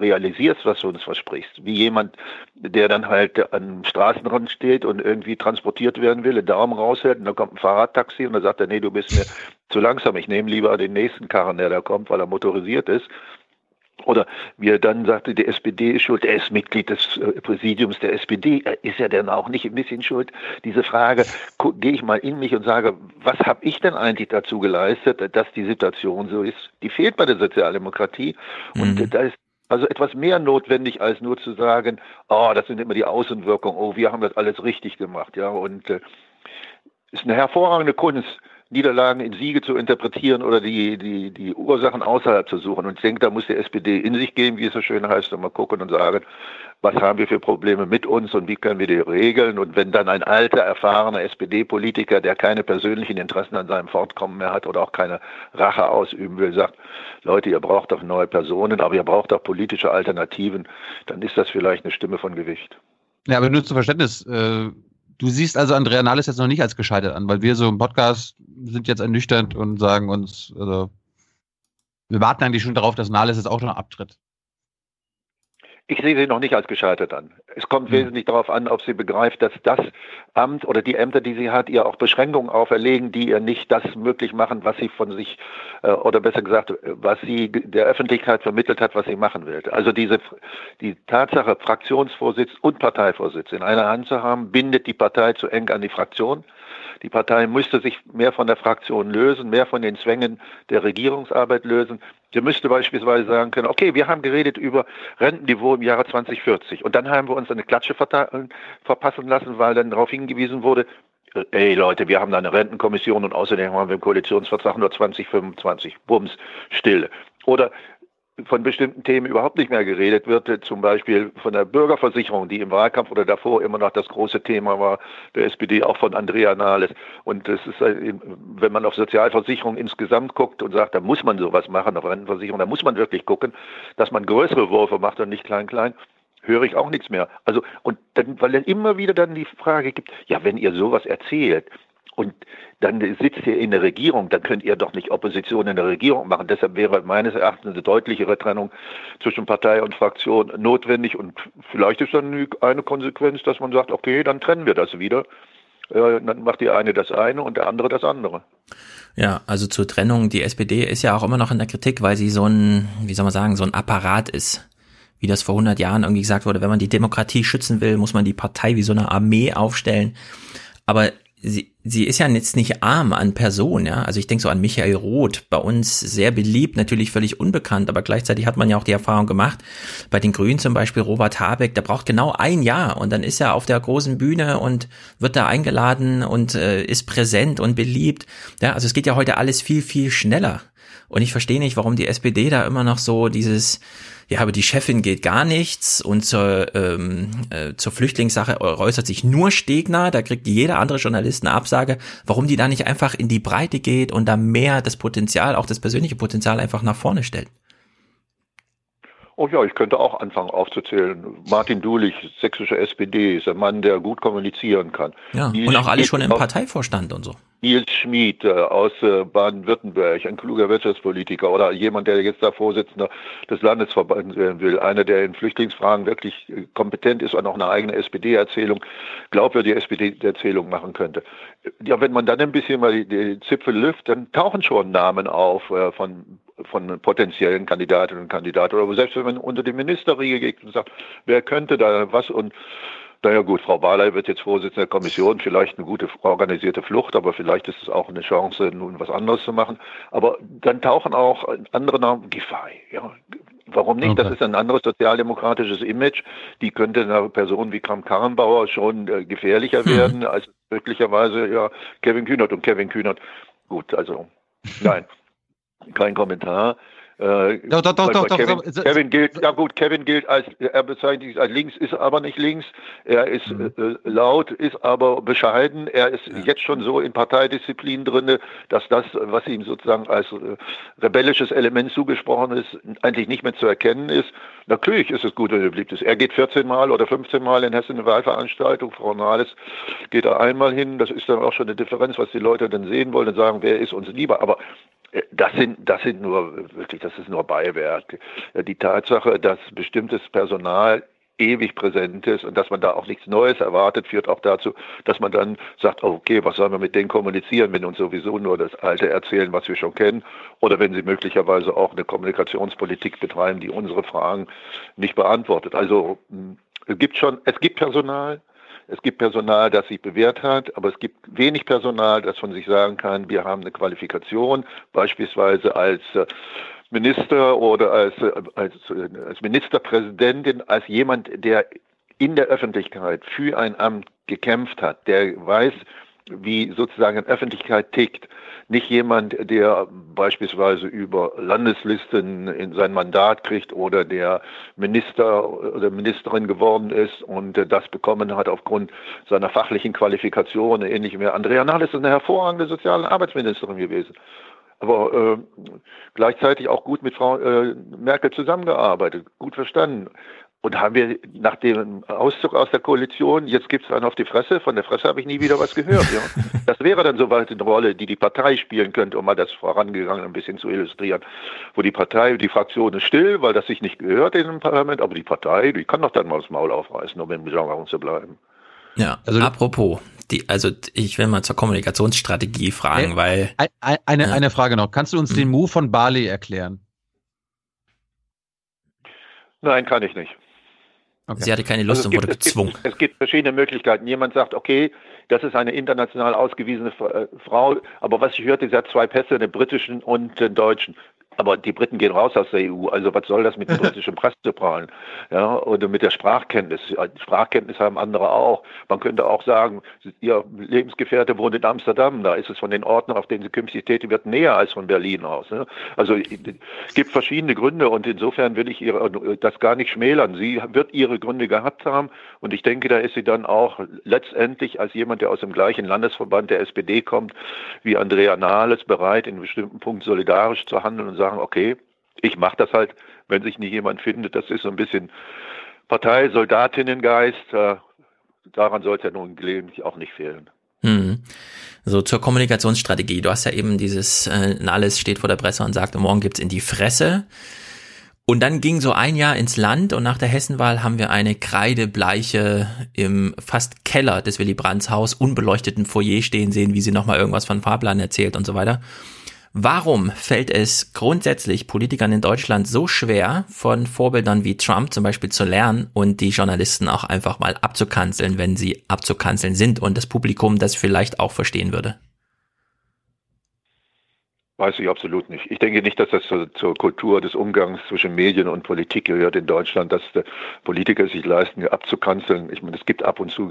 realisierst, was du uns versprichst. Wie jemand, der dann halt am Straßenrand steht und irgendwie transportiert werden will, den Daumen raushält und dann kommt ein Fahrradtaxi und dann sagt er, nee, du bist mir zu langsam, ich nehme lieber den nächsten Karren, der da kommt, weil er motorisiert ist. Oder wie er dann sagte, die SPD ist schuld, er ist Mitglied des äh, Präsidiums der SPD, ist er denn auch nicht ein bisschen schuld? Diese Frage, gehe ich mal in mich und sage, was habe ich denn eigentlich dazu geleistet, dass die Situation so ist? Die fehlt bei der Sozialdemokratie und mhm. da ist also etwas mehr notwendig, als nur zu sagen, oh, das sind immer die Außenwirkungen, oh, wir haben das alles richtig gemacht, ja, und äh, ist eine hervorragende Kunst, Niederlagen in Siege zu interpretieren oder die, die, die Ursachen außerhalb zu suchen. Und ich denke, da muss die SPD in sich gehen, wie es so schön heißt, und mal gucken und sagen, was haben wir für Probleme mit uns und wie können wir die regeln. Und wenn dann ein alter, erfahrener SPD-Politiker, der keine persönlichen Interessen an seinem Fortkommen mehr hat oder auch keine Rache ausüben will, sagt, Leute, ihr braucht doch neue Personen, aber ihr braucht auch politische Alternativen, dann ist das vielleicht eine Stimme von Gewicht. Ja, aber nur zum Verständnis, äh Du siehst also Andrea Nahles jetzt noch nicht als gescheitert an, weil wir so im Podcast sind jetzt ernüchternd und sagen uns, also, wir warten eigentlich schon darauf, dass Nahles jetzt auch noch abtritt. Ich sehe sie noch nicht als gescheitert an. Es kommt mhm. wesentlich darauf an, ob sie begreift, dass das Amt oder die Ämter, die sie hat, ihr auch Beschränkungen auferlegen, die ihr nicht das möglich machen, was sie von sich, äh, oder besser gesagt, was sie der Öffentlichkeit vermittelt hat, was sie machen will. Also diese, die Tatsache, Fraktionsvorsitz und Parteivorsitz in einer Hand zu haben, bindet die Partei zu eng an die Fraktion. Die Partei müsste sich mehr von der Fraktion lösen, mehr von den Zwängen der Regierungsarbeit lösen. Sie müsste beispielsweise sagen können, okay, wir haben geredet über Rentenniveau im Jahre 2040 und dann haben wir uns eine Klatsche verpassen lassen, weil dann darauf hingewiesen wurde, ey Leute, wir haben da eine Rentenkommission und außerdem haben wir im Koalitionsvertrag nur 2025. Bums, still. Oder von bestimmten Themen überhaupt nicht mehr geredet wird, zum Beispiel von der Bürgerversicherung, die im Wahlkampf oder davor immer noch das große Thema war, der SPD, auch von Andrea Nahles. Und das ist, wenn man auf Sozialversicherung insgesamt guckt und sagt, da muss man sowas machen, auf Rentenversicherung, da muss man wirklich gucken, dass man größere Würfe macht und nicht klein, klein höre ich auch nichts mehr. Also, und dann, weil dann immer wieder dann die Frage gibt, ja, wenn ihr sowas erzählt, und dann sitzt ihr in der Regierung, dann könnt ihr doch nicht Opposition in der Regierung machen. Deshalb wäre meines Erachtens eine deutlichere Trennung zwischen Partei und Fraktion notwendig. Und vielleicht ist dann eine Konsequenz, dass man sagt, okay, dann trennen wir das wieder. Dann macht die eine das eine und der andere das andere. Ja, also zur Trennung, die SPD ist ja auch immer noch in der Kritik, weil sie so ein, wie soll man sagen, so ein Apparat ist. Wie das vor 100 Jahren irgendwie gesagt wurde, wenn man die Demokratie schützen will, muss man die Partei wie so eine Armee aufstellen. Aber sie, sie ist ja jetzt nicht arm an Personen, ja. Also ich denke so an Michael Roth, bei uns sehr beliebt, natürlich völlig unbekannt, aber gleichzeitig hat man ja auch die Erfahrung gemacht, bei den Grünen zum Beispiel Robert Habeck, der braucht genau ein Jahr und dann ist er auf der großen Bühne und wird da eingeladen und äh, ist präsent und beliebt. Ja, also es geht ja heute alles viel, viel schneller. Und ich verstehe nicht, warum die SPD da immer noch so dieses, ja, aber die Chefin geht gar nichts und zur, ähm, äh, zur Flüchtlingssache äußert sich nur Stegner, da kriegt jeder andere Journalist eine Absage, warum die da nicht einfach in die Breite geht und da mehr das Potenzial, auch das persönliche Potenzial einfach nach vorne stellt. Oh ja, ich könnte auch anfangen aufzuzählen. Martin Dulich, sächsische SPD, ist ein Mann, der gut kommunizieren kann. Ja, Nils und auch alle schon im Parteivorstand und so. Nils Schmid äh, aus äh, Baden-Württemberg, ein kluger Wirtschaftspolitiker oder jemand, der jetzt da Vorsitzender des Landesverbandes werden will, einer, der in Flüchtlingsfragen wirklich äh, kompetent ist und auch eine eigene SPD-Erzählung, glaubwürdige SPD-Erzählung machen könnte. Ja, wenn man dann ein bisschen mal die, Zipfel lüft, dann tauchen schon Namen auf äh, von von potenziellen Kandidatinnen und Kandidaten. Oder selbst wenn man unter die Ministerriege geht und sagt, wer könnte da was und naja gut, Frau Barley wird jetzt Vorsitzende der Kommission, vielleicht eine gute organisierte Flucht, aber vielleicht ist es auch eine Chance, nun was anderes zu machen. Aber dann tauchen auch andere Namen, Giffey, ja. Warum nicht? Okay. Das ist ein anderes sozialdemokratisches Image. Die könnte einer Person wie Kram-Karrenbauer schon äh, gefährlicher hm. werden als möglicherweise ja Kevin Kühnert. Und Kevin Kühnert, gut, also nein kein Kommentar. Äh, doch, doch, doch, doch, Kevin, doch, Kevin gilt, ja gut, Kevin gilt als, er bezeichnet sich als links, ist aber nicht links. Er ist mhm. äh, laut, ist aber bescheiden. Er ist ja. jetzt schon so in Parteidisziplin drin, dass das, was ihm sozusagen als äh, rebellisches Element zugesprochen ist, eigentlich nicht mehr zu erkennen ist. Natürlich ist es gut, wenn er beliebt ist. Er geht 14 Mal oder 15 Mal in Hessen eine Wahlveranstaltung. Frau Nahles geht da einmal hin. Das ist dann auch schon eine Differenz, was die Leute dann sehen wollen und sagen, wer ist uns lieber. Aber das sind, das sind nur, wirklich, das ist nur Beiwerk. Die Tatsache, dass bestimmtes Personal ewig präsent ist und dass man da auch nichts Neues erwartet, führt auch dazu, dass man dann sagt, okay, was sollen wir mit denen kommunizieren, wenn uns sowieso nur das Alte erzählen, was wir schon kennen, oder wenn sie möglicherweise auch eine Kommunikationspolitik betreiben, die unsere Fragen nicht beantwortet. Also es gibt schon, es gibt Personal, es gibt Personal, das sich bewährt hat, aber es gibt wenig Personal, das von sich sagen kann, wir haben eine Qualifikation, beispielsweise als äh, Minister oder als, äh, als, äh, als Ministerpräsidentin, als jemand, der in der Öffentlichkeit für ein Amt gekämpft hat, der weiß, wie sozusagen eine Öffentlichkeit tickt. Nicht jemand, der beispielsweise über Landeslisten in sein Mandat kriegt oder der Minister oder Ministerin geworden ist und das bekommen hat aufgrund seiner fachlichen Qualifikation, ähnlich wie Andrea Nahles ist eine hervorragende soziale Arbeitsministerin gewesen aber äh, gleichzeitig auch gut mit Frau äh, Merkel zusammengearbeitet, gut verstanden. Und haben wir nach dem Auszug aus der Koalition, jetzt gibt es einen auf die Fresse, von der Fresse habe ich nie wieder was gehört. Ja. Das wäre dann soweit eine Rolle, die die Partei spielen könnte, um mal das vorangegangen ein bisschen zu illustrieren. Wo die Partei, die Fraktion ist still, weil das sich nicht gehört in dem Parlament, aber die Partei, die kann doch dann mal das Maul aufreißen, um im Genre zu bleiben. Ja, also apropos, die, also ich will mal zur Kommunikationsstrategie fragen, äh, weil. Eine, äh, eine Frage noch. Kannst du uns hm. den Move von Bali erklären? Nein, kann ich nicht. Okay. Sie hatte keine Lust also und wurde gezwungen. Es gibt, es gibt, verschiedene Möglichkeiten. Jemand sagt, okay, das ist eine international ausgewiesene äh, Frau, aber was ich hörte, sie hat zwei Pässe, einen britischen und einen deutschen. Aber die Briten gehen raus aus der EU. Also was soll das mit dem britischen Presse prallen? Ja, oder mit der Sprachkenntnis. Sprachkenntnis haben andere auch. Man könnte auch sagen, ihr Lebensgefährte wohnt in Amsterdam. Da ist es von den Orten, auf denen sie künftig tätig wird, näher als von Berlin aus. Ne? Also es gibt verschiedene Gründe und insofern will ich ihre, das gar nicht schmälern. Sie wird ihre Gründe gehabt haben und ich denke, da ist sie dann auch letztendlich als jemand, der aus dem gleichen Landesverband der SPD kommt, wie Andrea Nahles, bereit, in bestimmten Punkten solidarisch zu handeln und sagen, okay, ich mache das halt, wenn sich nicht jemand findet. Das ist so ein bisschen Partei-Soldatinnengeist. Äh, daran sollte ja nun gelegentlich auch nicht fehlen. Hm. So zur Kommunikationsstrategie. Du hast ja eben dieses, äh, Nahles steht vor der Presse und sagt, morgen gibt's in die Fresse. Und dann ging so ein Jahr ins Land und nach der Hessenwahl haben wir eine kreidebleiche im fast Keller des Willy Brandts Haus unbeleuchteten Foyer stehen sehen, wie sie nochmal irgendwas von Fahrplan erzählt und so weiter. Warum fällt es grundsätzlich Politikern in Deutschland so schwer, von Vorbildern wie Trump zum Beispiel zu lernen und die Journalisten auch einfach mal abzukanzeln, wenn sie abzukanzeln sind und das Publikum das vielleicht auch verstehen würde? Weiß ich absolut nicht. Ich denke nicht, dass das zur, zur, Kultur des Umgangs zwischen Medien und Politik gehört in Deutschland, dass Politiker sich leisten, abzukanzeln. Ich meine, es gibt ab und zu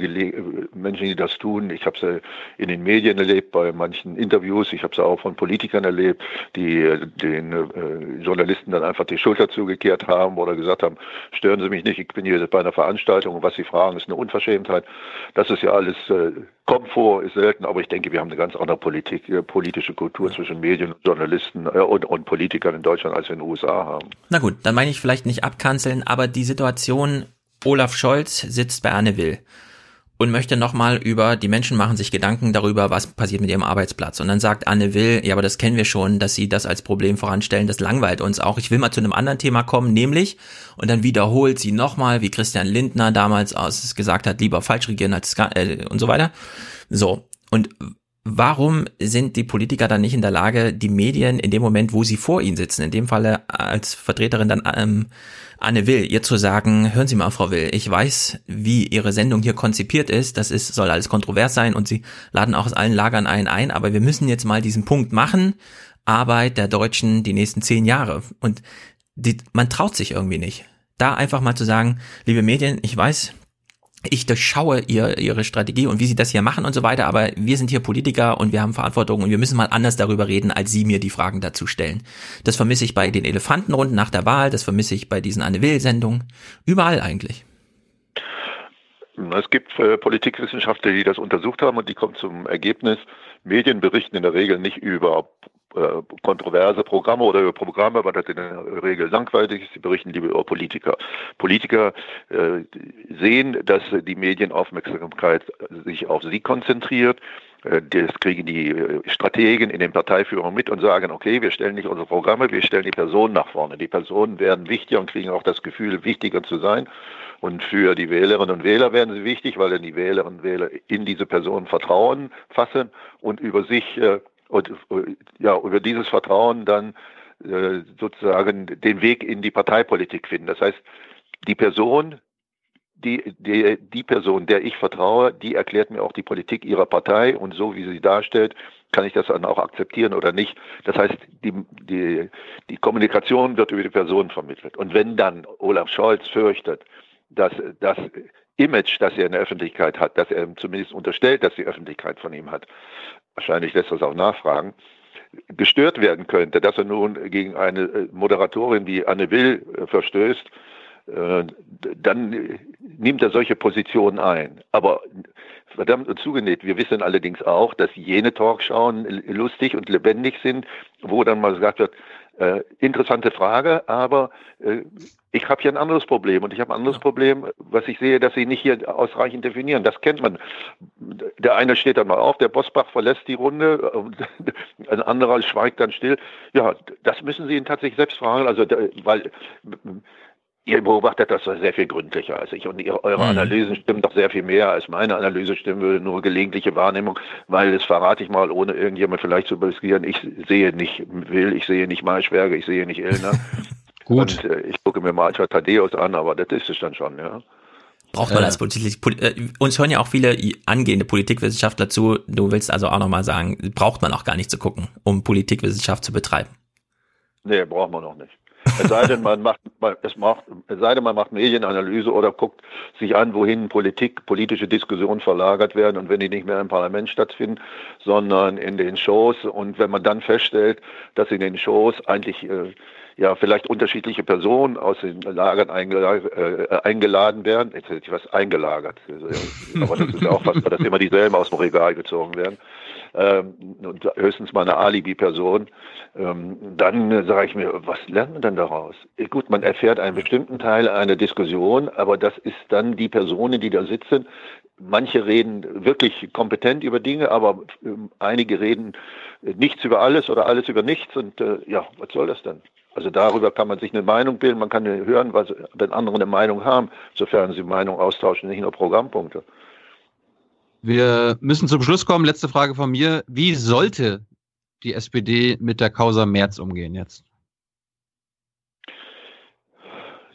Menschen, die das tun. Ich habe es in den Medien erlebt, bei manchen Interviews. Ich habe es auch von Politikern erlebt, die den äh, Journalisten dann einfach die Schulter zugekehrt haben oder gesagt haben, stören Sie mich nicht, ich bin hier bei einer Veranstaltung und was Sie fragen, ist eine Unverschämtheit. Das ist ja alles äh, kommt vor, ist selten, aber ich denke, wir haben eine ganz andere Politik, äh, politische Kultur zwischen Medien und Journalisten äh, und, und Politikern in Deutschland, als wir in den USA haben. Na gut, dann meine ich vielleicht nicht abkanzeln, aber die Situation, Olaf Scholz sitzt bei Anne Will und möchte nochmal über, die Menschen machen sich Gedanken darüber, was passiert mit ihrem Arbeitsplatz. Und dann sagt Anne Will, ja, aber das kennen wir schon, dass sie das als Problem voranstellen, das langweilt uns auch. Ich will mal zu einem anderen Thema kommen, nämlich, und dann wiederholt sie nochmal, wie Christian Lindner damals aus gesagt hat, lieber falsch regieren als äh, und so weiter. So. Und warum sind die Politiker dann nicht in der Lage, die Medien in dem Moment, wo sie vor ihnen sitzen, in dem Falle als Vertreterin dann ähm, Anne Will, ihr zu sagen, hören Sie mal, Frau Will, ich weiß, wie Ihre Sendung hier konzipiert ist, das ist, soll alles kontrovers sein und Sie laden auch aus allen Lagern einen ein, aber wir müssen jetzt mal diesen Punkt machen, Arbeit der Deutschen die nächsten zehn Jahre. Und die, man traut sich irgendwie nicht. Da einfach mal zu sagen, liebe Medien, ich weiß, ich durchschaue ihr, ihre Strategie und wie sie das hier machen und so weiter, aber wir sind hier Politiker und wir haben Verantwortung und wir müssen mal anders darüber reden, als sie mir die Fragen dazu stellen. Das vermisse ich bei den Elefantenrunden nach der Wahl, das vermisse ich bei diesen Anne Will-Sendungen, überall eigentlich. Es gibt äh, Politikwissenschaftler, die das untersucht haben und die kommen zum Ergebnis, Medien berichten in der Regel nicht über äh, kontroverse Programme oder über Programme, weil das in der Regel langweilig ist. Sie berichten lieber über Politiker. Politiker äh, sehen, dass die Medienaufmerksamkeit sich auf sie konzentriert. Äh, das kriegen die äh, Strategen in den Parteiführungen mit und sagen, okay, wir stellen nicht unsere Programme, wir stellen die Personen nach vorne. Die Personen werden wichtiger und kriegen auch das Gefühl, wichtiger zu sein. Und für die Wählerinnen und Wähler werden sie wichtig, weil dann die Wählerinnen und Wähler in diese Personen Vertrauen fassen und über sich äh, und ja, über dieses Vertrauen dann äh, sozusagen den Weg in die Parteipolitik finden. Das heißt, die Person, die, die, die Person, der ich vertraue, die erklärt mir auch die Politik ihrer Partei und so wie sie darstellt, kann ich das dann auch akzeptieren oder nicht. Das heißt, die, die, die Kommunikation wird über die Person vermittelt. Und wenn dann Olaf Scholz fürchtet, dass das Image, das er in der Öffentlichkeit hat, dass er zumindest unterstellt, dass die Öffentlichkeit von ihm hat, wahrscheinlich lässt es auch nachfragen, gestört werden könnte, dass er nun gegen eine äh, Moderatorin wie Anne Will äh, verstößt, äh, dann nimmt er solche Positionen ein. Aber verdammt und zugenäht, wir wissen allerdings auch, dass jene Talkschauen lustig und lebendig sind, wo dann mal gesagt wird, äh, interessante Frage, aber äh, ich habe hier ein anderes Problem und ich habe ein anderes Problem, was ich sehe, dass Sie nicht hier ausreichend definieren. Das kennt man. Der eine steht dann mal auf, der Bosbach verlässt die Runde, ein anderer schweigt dann still. Ja, das müssen Sie ihn tatsächlich selbst fragen, also weil Ihr beobachtet das sehr viel gründlicher als ich und ihr, eure mhm. Analysen stimmen doch sehr viel mehr als meine Analyse stimmen würde, nur gelegentliche Wahrnehmung, weil das verrate ich mal, ohne irgendjemand vielleicht zu riskieren. Ich sehe nicht Will, ich sehe nicht Maischberger, ich sehe nicht Illner. Gut. Und äh, ich gucke mir mal Thaddeus an, aber das ist es dann schon, ja. Braucht man äh. als Politik, äh, uns hören ja auch viele angehende Politikwissenschaftler zu. Du willst also auch nochmal sagen, braucht man auch gar nicht zu gucken, um Politikwissenschaft zu betreiben. Nee, braucht man noch nicht. Es sei denn, man macht, es macht, es sei denn, man macht Medienanalyse oder guckt sich an, wohin Politik, politische Diskussionen verlagert werden und wenn die nicht mehr im Parlament stattfinden, sondern in den Shows. Und wenn man dann feststellt, dass in den Shows eigentlich äh, ja vielleicht unterschiedliche Personen aus den Lagern eingeladen, äh, eingeladen werden. Jetzt hätte ich was eingelagert. Aber das ist auch was, dass immer dieselben aus dem Regal gezogen werden. Ähm, höchstens mal eine Alibi-Person. Ähm, dann äh, sage ich mir, was lernt man denn daraus? Äh, gut, man erfährt einen bestimmten Teil einer Diskussion, aber das ist dann die Personen, die da sitzen. Manche reden wirklich kompetent über Dinge, aber ähm, einige reden nichts über alles oder alles über nichts. Und äh, ja, was soll das denn? Also darüber kann man sich eine Meinung bilden, man kann hören, was, wenn andere eine Meinung haben, sofern sie Meinung austauschen, nicht nur Programmpunkte. Wir müssen zum Schluss kommen. Letzte Frage von mir. Wie sollte die SPD mit der Causa Merz umgehen jetzt?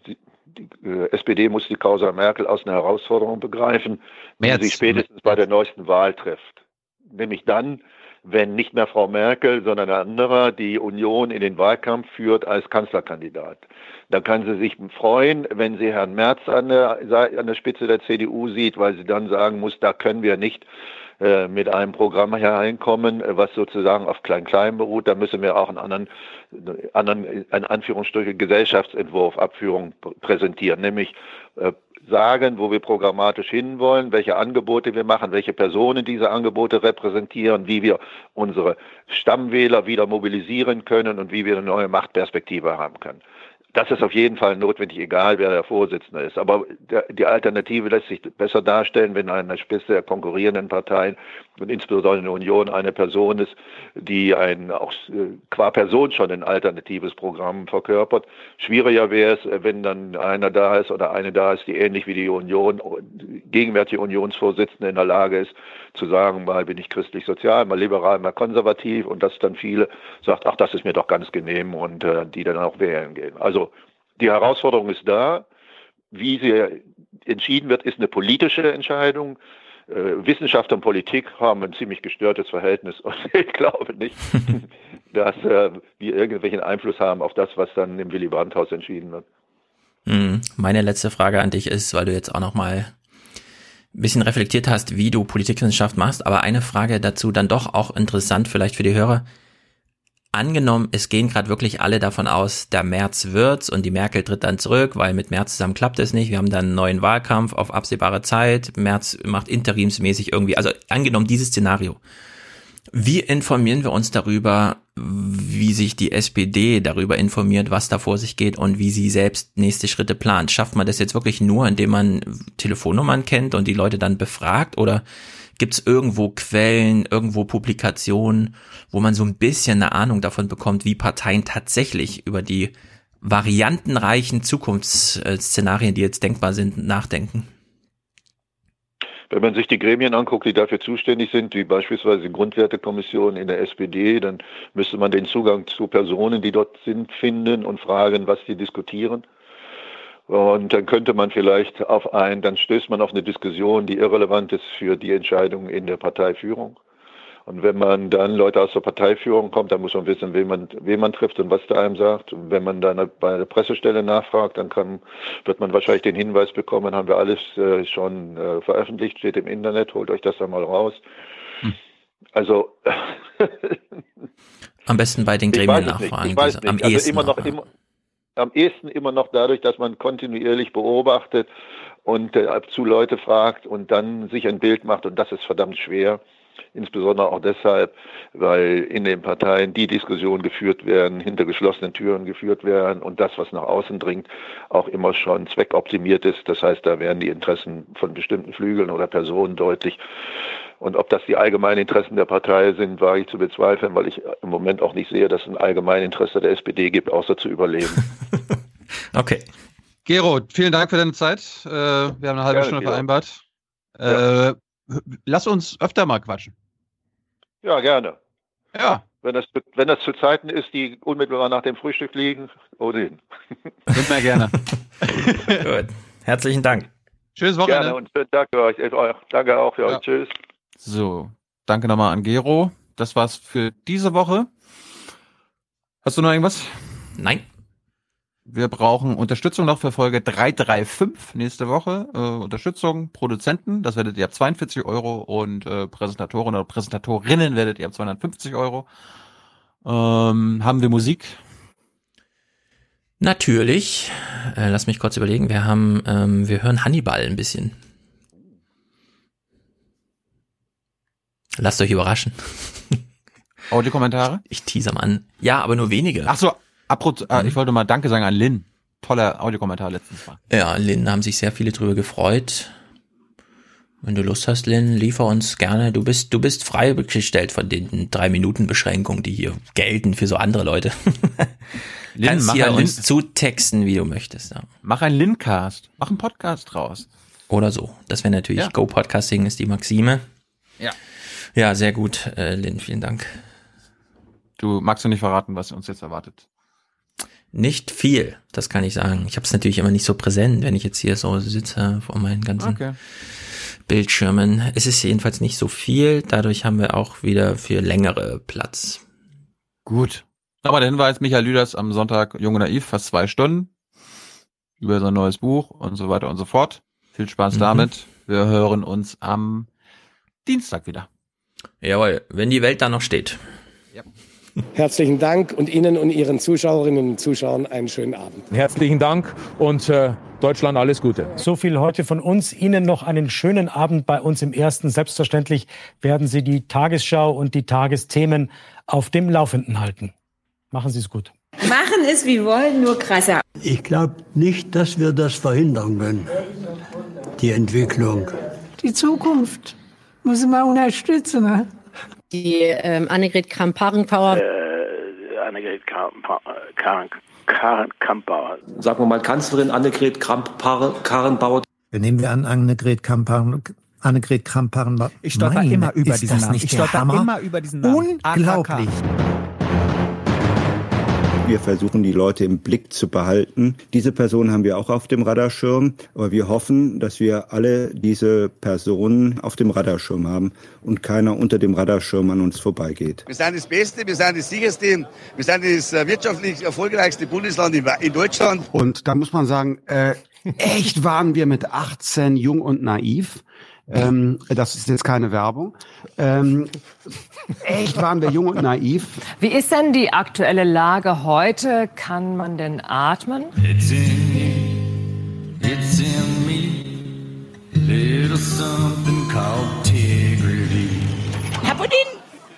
Die, die äh, SPD muss die Causa Merkel aus einer Herausforderung begreifen, Merz. die sie spätestens bei der neuesten Wahl trifft. Nämlich dann, wenn nicht mehr Frau Merkel, sondern ein anderer die Union in den Wahlkampf führt als Kanzlerkandidat. Dann kann sie sich freuen, wenn sie Herrn Merz an der, an der Spitze der CDU sieht, weil sie dann sagen muss, da können wir nicht äh, mit einem Programm hereinkommen, was sozusagen auf Klein-Klein beruht. Da müssen wir auch einen anderen, anderen in Anführungsstrichen, Gesellschaftsentwurf, Abführung präsentieren, nämlich äh, sagen, wo wir programmatisch hinwollen, welche Angebote wir machen, welche Personen diese Angebote repräsentieren, wie wir unsere Stammwähler wieder mobilisieren können und wie wir eine neue Machtperspektive haben können. Das ist auf jeden Fall notwendig, egal wer der Vorsitzende ist. Aber die Alternative lässt sich besser darstellen, wenn an der Spitze der konkurrierenden Parteien und insbesondere in der Union eine Person ist, die ein auch äh, qua Person schon ein alternatives Programm verkörpert. Schwieriger wäre es, wenn dann einer da ist oder eine da ist, die ähnlich wie die Union, gegenwärtige Unionsvorsitzende in der Lage ist, zu sagen, mal bin ich christlich-sozial, mal liberal, mal konservativ und dass dann viele sagt, ach, das ist mir doch ganz genehm und äh, die dann auch wählen gehen. Also die Herausforderung ist da. Wie sie entschieden wird, ist eine politische Entscheidung. Äh, Wissenschaft und Politik haben ein ziemlich gestörtes Verhältnis und ich glaube nicht, dass äh, wir irgendwelchen Einfluss haben auf das, was dann im Willy Brandt-Haus entschieden wird. Hm, meine letzte Frage an dich ist, weil du jetzt auch noch mal ein bisschen reflektiert hast, wie du Politikwissenschaft machst, aber eine Frage dazu dann doch auch interessant vielleicht für die Hörer angenommen, es gehen gerade wirklich alle davon aus, der März wird's und die Merkel tritt dann zurück, weil mit März zusammen klappt es nicht. Wir haben dann einen neuen Wahlkampf auf absehbare Zeit. März macht interimsmäßig irgendwie, also angenommen dieses Szenario. Wie informieren wir uns darüber, wie sich die SPD darüber informiert, was da vor sich geht und wie sie selbst nächste Schritte plant? Schafft man das jetzt wirklich nur, indem man Telefonnummern kennt und die Leute dann befragt oder Gibt es irgendwo Quellen, irgendwo Publikationen, wo man so ein bisschen eine Ahnung davon bekommt, wie Parteien tatsächlich über die variantenreichen Zukunftsszenarien, die jetzt denkbar sind, nachdenken? Wenn man sich die Gremien anguckt, die dafür zuständig sind, wie beispielsweise die Grundwertekommission in der SPD, dann müsste man den Zugang zu Personen, die dort sind, finden und fragen, was die diskutieren. Und dann könnte man vielleicht auf ein, dann stößt man auf eine Diskussion, die irrelevant ist für die Entscheidung in der Parteiführung. Und wenn man dann Leute aus der Parteiführung kommt, dann muss man wissen, wen man, wen man trifft und was der einem sagt. Und wenn man dann bei der Pressestelle nachfragt, dann kann, wird man wahrscheinlich den Hinweis bekommen, haben wir alles äh, schon äh, veröffentlicht, steht im Internet, holt euch das dann mal raus. Hm. Also am besten bei den Gremien nachfragen. Nicht. Am also ehesten immer noch, immer, am ehesten immer noch dadurch, dass man kontinuierlich beobachtet und äh, zu Leute fragt und dann sich ein Bild macht und das ist verdammt schwer. Insbesondere auch deshalb, weil in den Parteien die Diskussionen geführt werden, hinter geschlossenen Türen geführt werden und das, was nach außen dringt, auch immer schon zweckoptimiert ist. Das heißt, da werden die Interessen von bestimmten Flügeln oder Personen deutlich. Und ob das die allgemeinen Interessen der Partei sind, wage ich zu bezweifeln, weil ich im Moment auch nicht sehe, dass es ein Allgemeininteresse der SPD gibt, außer zu überleben. okay. Gero, vielen Dank für deine Zeit. Äh, wir haben eine halbe Gerne, Stunde vereinbart. Ja. Äh, lass uns öfter mal quatschen. Ja, gerne. Ja. Wenn das, wenn das zu Zeiten ist, die unmittelbar nach dem Frühstück liegen, ohnehin. Sind wir gerne. Gut. Herzlichen Dank. Schönes Wochenende. Gerne und schönen Tag für euch. Danke auch für ja. euch. Tschüss. So, danke nochmal an Gero. Das war's für diese Woche. Hast du noch irgendwas? Nein. Wir brauchen Unterstützung noch für Folge 335 nächste Woche. Äh, Unterstützung, Produzenten, das werdet ihr ab 42 Euro und äh, Präsentatoren oder Präsentatorinnen werdet ihr ab 250 Euro. Ähm, haben wir Musik? Natürlich. Äh, lass mich kurz überlegen. Wir haben, ähm, wir hören Hannibal ein bisschen. Lasst euch überraschen. Audiokommentare? Ich, ich teaser mal an. Ja, aber nur wenige. Ach so, Apropos, äh, mhm. ich wollte mal Danke sagen an Lynn. Toller Audiokommentar letztens Mal. Ja, Lynn haben sich sehr viele drüber gefreut. Wenn du Lust hast, Lynn, liefer uns gerne. Du bist, du bist freigestellt von den drei Minuten Beschränkungen, die hier gelten für so andere Leute. Lynn, Kannst hier uns zutexten, wie du möchtest. Ja. Mach einen Lincast. Mach einen Podcast draus. Oder so. Das wäre natürlich ja. Go Podcasting ist die Maxime. Ja. Ja, sehr gut, äh, Lynn, vielen Dank. Du magst du nicht verraten, was uns jetzt erwartet? Nicht viel, das kann ich sagen. Ich habe es natürlich immer nicht so präsent, wenn ich jetzt hier so sitze vor meinen ganzen okay. Bildschirmen. Es ist jedenfalls nicht so viel, dadurch haben wir auch wieder für längere Platz. Gut. Aber der Hinweis, Michael Lüders am Sonntag Junge Naiv, fast zwei Stunden über sein neues Buch und so weiter und so fort. Viel Spaß mhm. damit. Wir hören uns am Dienstag wieder. Jawohl, wenn die Welt da noch steht. Ja. Herzlichen Dank und Ihnen und Ihren Zuschauerinnen und Zuschauern einen schönen Abend. Herzlichen Dank und äh, Deutschland alles Gute. So viel heute von uns. Ihnen noch einen schönen Abend bei uns im Ersten. Selbstverständlich werden Sie die Tagesschau und die Tagesthemen auf dem Laufenden halten. Machen Sie es gut. Machen es wie wollen, nur krasser. Ich glaube nicht, dass wir das verhindern können, die Entwicklung. Die Zukunft muss man unterstützen. Die ähm, Annegret Kramp-Karrenbauer. Äh, Annegret Kramp-Karrenbauer. Sagen wir mal Kanzlerin Annegret Kramp-Karrenbauer. Nehmen wir an Annegret Kramp-Karrenbauer. Annegret Kramp-Karrenbauer. Ich stolper immer über diesen Namen. Ich stolper immer über diesen Namen. Unglaublich. Wir versuchen, die Leute im Blick zu behalten. Diese Personen haben wir auch auf dem Radarschirm, aber wir hoffen, dass wir alle diese Personen auf dem Radarschirm haben und keiner unter dem Radarschirm an uns vorbeigeht. Wir sind das Beste, wir sind das sicherste, wir sind das äh, wirtschaftlich erfolgreichste Bundesland in Deutschland. Und da muss man sagen, äh, echt waren wir mit 18 jung und naiv. Ähm, das ist jetzt keine Werbung. Ähm, echt waren wir jung und naiv. Wie ist denn die aktuelle Lage heute? Kann man denn atmen? It's in me, it's in me, little something called Tigridy. Herr Budin,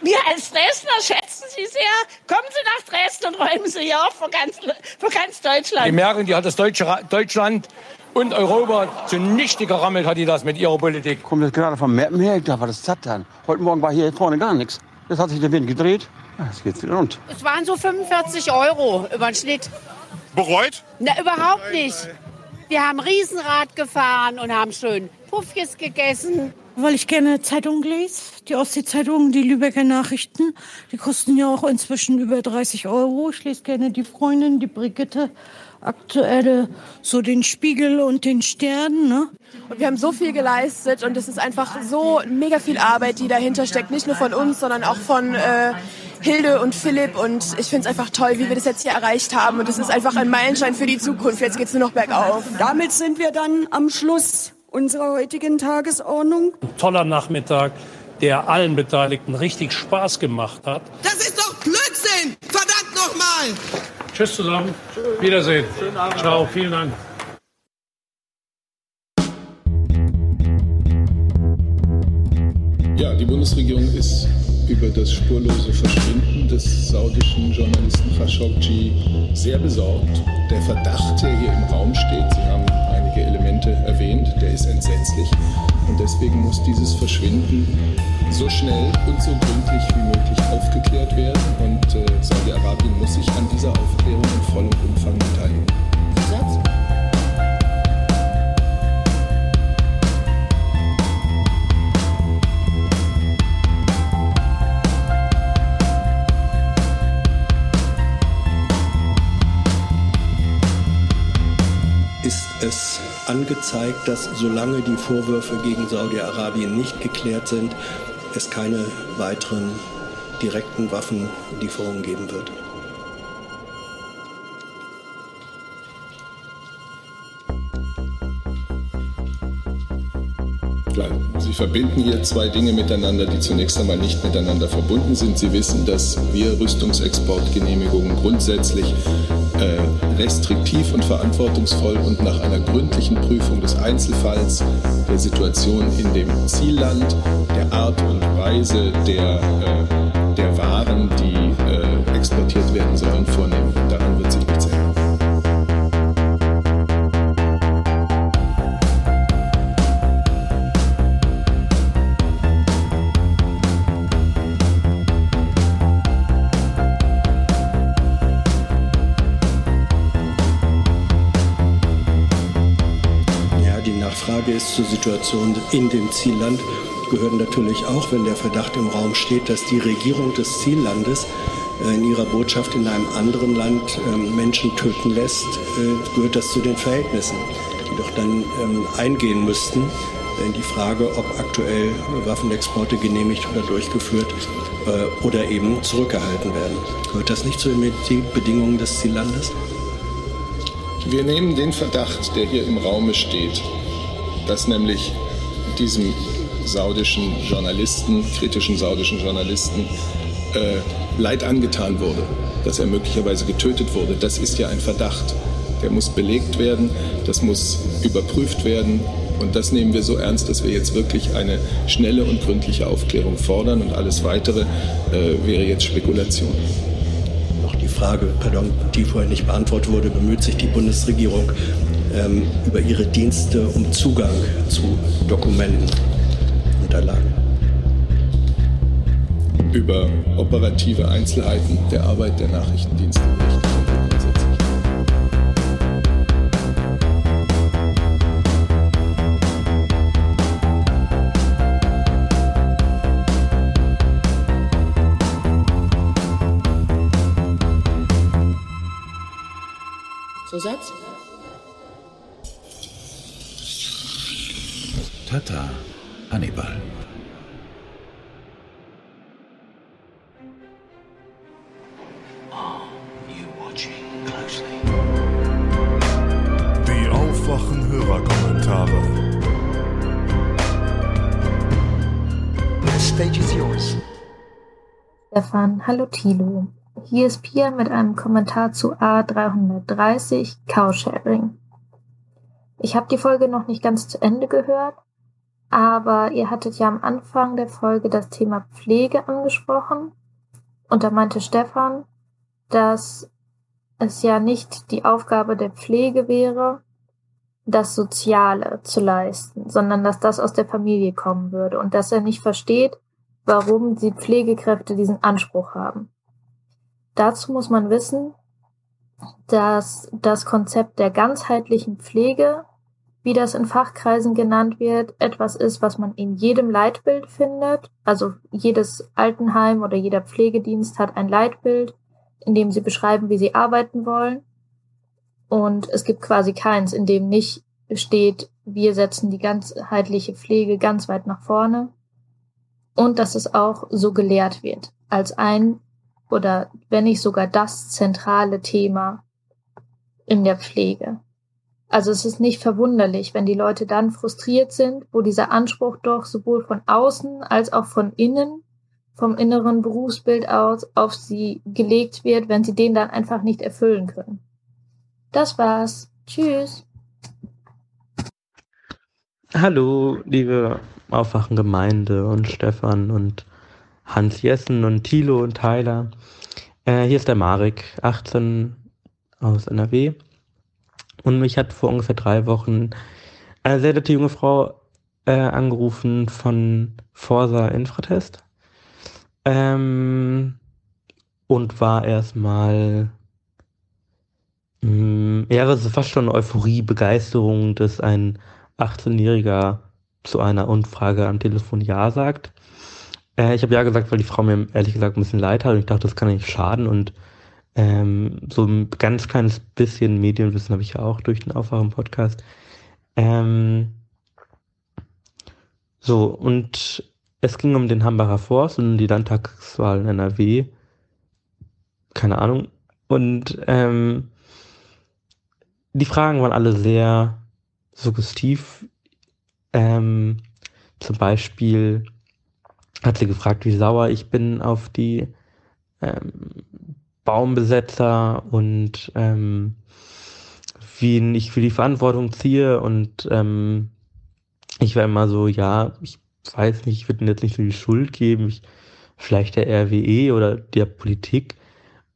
wir als Dresdner schätzen Sie sehr. Kommen Sie nach Dresden und räumen Sie hier auf für ganz, für ganz Deutschland. Die merken, die hat das deutsche Deutschland und Europa zunichte gerammelt hat die das mit ihrer Politik. Kommt jetzt gerade vom Mappen her, ich dachte, was ist das dann? Heute Morgen war hier vorne gar nichts. Jetzt hat sich der Wind gedreht, jetzt geht's wieder rund. Es waren so 45 Euro über den Schnitt. Bereut? Na, überhaupt nicht. Wir haben Riesenrad gefahren und haben schön Puffjes gegessen. Weil ich gerne Zeitungen lese, die Ostsee-Zeitungen, die Lübecker Nachrichten, die kosten ja auch inzwischen über 30 Euro. Ich lese gerne die Freundin, die Brigitte aktuelle, so den Spiegel und den Stern. Ne? Und wir haben so viel geleistet und es ist einfach so mega viel Arbeit, die dahinter steckt. Nicht nur von uns, sondern auch von äh, Hilde und Philipp. Und ich finde es einfach toll, wie wir das jetzt hier erreicht haben. Und es ist einfach ein Meilenstein für die Zukunft. Jetzt geht es nur noch bergauf. Damit sind wir dann am Schluss unserer heutigen Tagesordnung. Ein toller Nachmittag, der allen Beteiligten richtig Spaß gemacht hat. Das ist doch Blödsinn! Verdammt nochmal! Tschüss zusammen. Tschüss. Wiedersehen. Schönen Abend. Ciao, vielen Dank. Ja, die Bundesregierung ist über das spurlose Verschwinden des saudischen Journalisten Khashoggi sehr besorgt. Der Verdacht, der hier im Raum steht, Sie haben ist entsetzlich. Und deswegen muss dieses Verschwinden so schnell und so gründlich wie möglich aufgeklärt werden. Und äh, Saudi-Arabien muss sich an dieser Aufklärung in vollem Umfang beteiligen. Ist es angezeigt, dass solange die Vorwürfe gegen Saudi-Arabien nicht geklärt sind, es keine weiteren direkten Waffenlieferungen geben wird. Klar, Sie verbinden hier zwei Dinge miteinander, die zunächst einmal nicht miteinander verbunden sind. Sie wissen, dass wir Rüstungsexportgenehmigungen grundsätzlich äh, restriktiv und verantwortungsvoll und nach einer gründlichen Prüfung des Einzelfalls, der Situation in dem Zielland, der Art und Weise der, äh, der Waren, die äh, exportiert werden sollen, vornehmen. Daran wird sich ist zur Situation in dem Zielland, gehört natürlich auch, wenn der Verdacht im Raum steht, dass die Regierung des Ziellandes äh, in ihrer Botschaft in einem anderen Land ähm, Menschen töten lässt, äh, gehört das zu den Verhältnissen, die doch dann ähm, eingehen müssten, in die Frage, ob aktuell Waffenexporte genehmigt oder durchgeführt äh, oder eben zurückgehalten werden. Gehört das nicht zu den Bedingungen des Ziellandes? Wir nehmen den Verdacht, der hier im Raume steht, dass nämlich diesem saudischen Journalisten, kritischen saudischen Journalisten, äh, Leid angetan wurde, dass er möglicherweise getötet wurde. Das ist ja ein Verdacht. Der muss belegt werden, das muss überprüft werden und das nehmen wir so ernst, dass wir jetzt wirklich eine schnelle und gründliche Aufklärung fordern und alles Weitere äh, wäre jetzt Spekulation. Noch die Frage, pardon, die vorher nicht beantwortet wurde, bemüht sich die Bundesregierung ähm, über ihre Dienste um Zugang zu Dokumenten, Unterlagen? Über operative Einzelheiten der Arbeit der Nachrichtendienste. Zusatz? Stefan, hallo Tilo. Hier ist Pia mit einem Kommentar zu A330 Cowsharing. Ich habe die Folge noch nicht ganz zu Ende gehört, aber ihr hattet ja am Anfang der Folge das Thema Pflege angesprochen und da meinte Stefan, dass es ja nicht die Aufgabe der Pflege wäre, das Soziale zu leisten, sondern dass das aus der Familie kommen würde und dass er nicht versteht, warum die Pflegekräfte diesen Anspruch haben. Dazu muss man wissen, dass das Konzept der ganzheitlichen Pflege, wie das in Fachkreisen genannt wird, etwas ist, was man in jedem Leitbild findet. Also jedes Altenheim oder jeder Pflegedienst hat ein Leitbild, in dem sie beschreiben, wie sie arbeiten wollen. Und es gibt quasi keins, in dem nicht steht, wir setzen die ganzheitliche Pflege ganz weit nach vorne. Und dass es auch so gelehrt wird, als ein oder wenn nicht sogar das zentrale Thema in der Pflege. Also es ist nicht verwunderlich, wenn die Leute dann frustriert sind, wo dieser Anspruch doch sowohl von außen als auch von innen, vom inneren Berufsbild aus, auf sie gelegt wird, wenn sie den dann einfach nicht erfüllen können. Das war's. Tschüss. Hallo, liebe Aufwachengemeinde und Stefan und Hans Jessen und Thilo und Tyler. Äh, hier ist der Marek, 18 aus NRW. Und mich hat vor ungefähr drei Wochen eine sehr nette junge Frau äh, angerufen von Forsa Infratest. Ähm, und war erstmal, mm, ja, das ist fast schon Euphorie, Begeisterung, dass ein 18-Jähriger zu einer Umfrage am Telefon Ja sagt. Äh, ich habe ja gesagt, weil die Frau mir ehrlich gesagt ein bisschen leid hat und ich dachte, das kann nicht schaden und ähm, so ein ganz kleines bisschen Medienwissen habe ich ja auch durch den Aufwachen-Podcast. Ähm, so, und es ging um den Hambacher Forst und die Landtagswahl in NRW. Keine Ahnung. Und ähm, die Fragen waren alle sehr suggestiv. Ähm, zum Beispiel, hat sie gefragt, wie sauer ich bin auf die ähm, Baumbesetzer und ähm, wie ich für die Verantwortung ziehe und ähm, ich war immer so, ja, ich weiß nicht, ich würde jetzt nicht so die Schuld geben, ich, vielleicht der RWE oder der Politik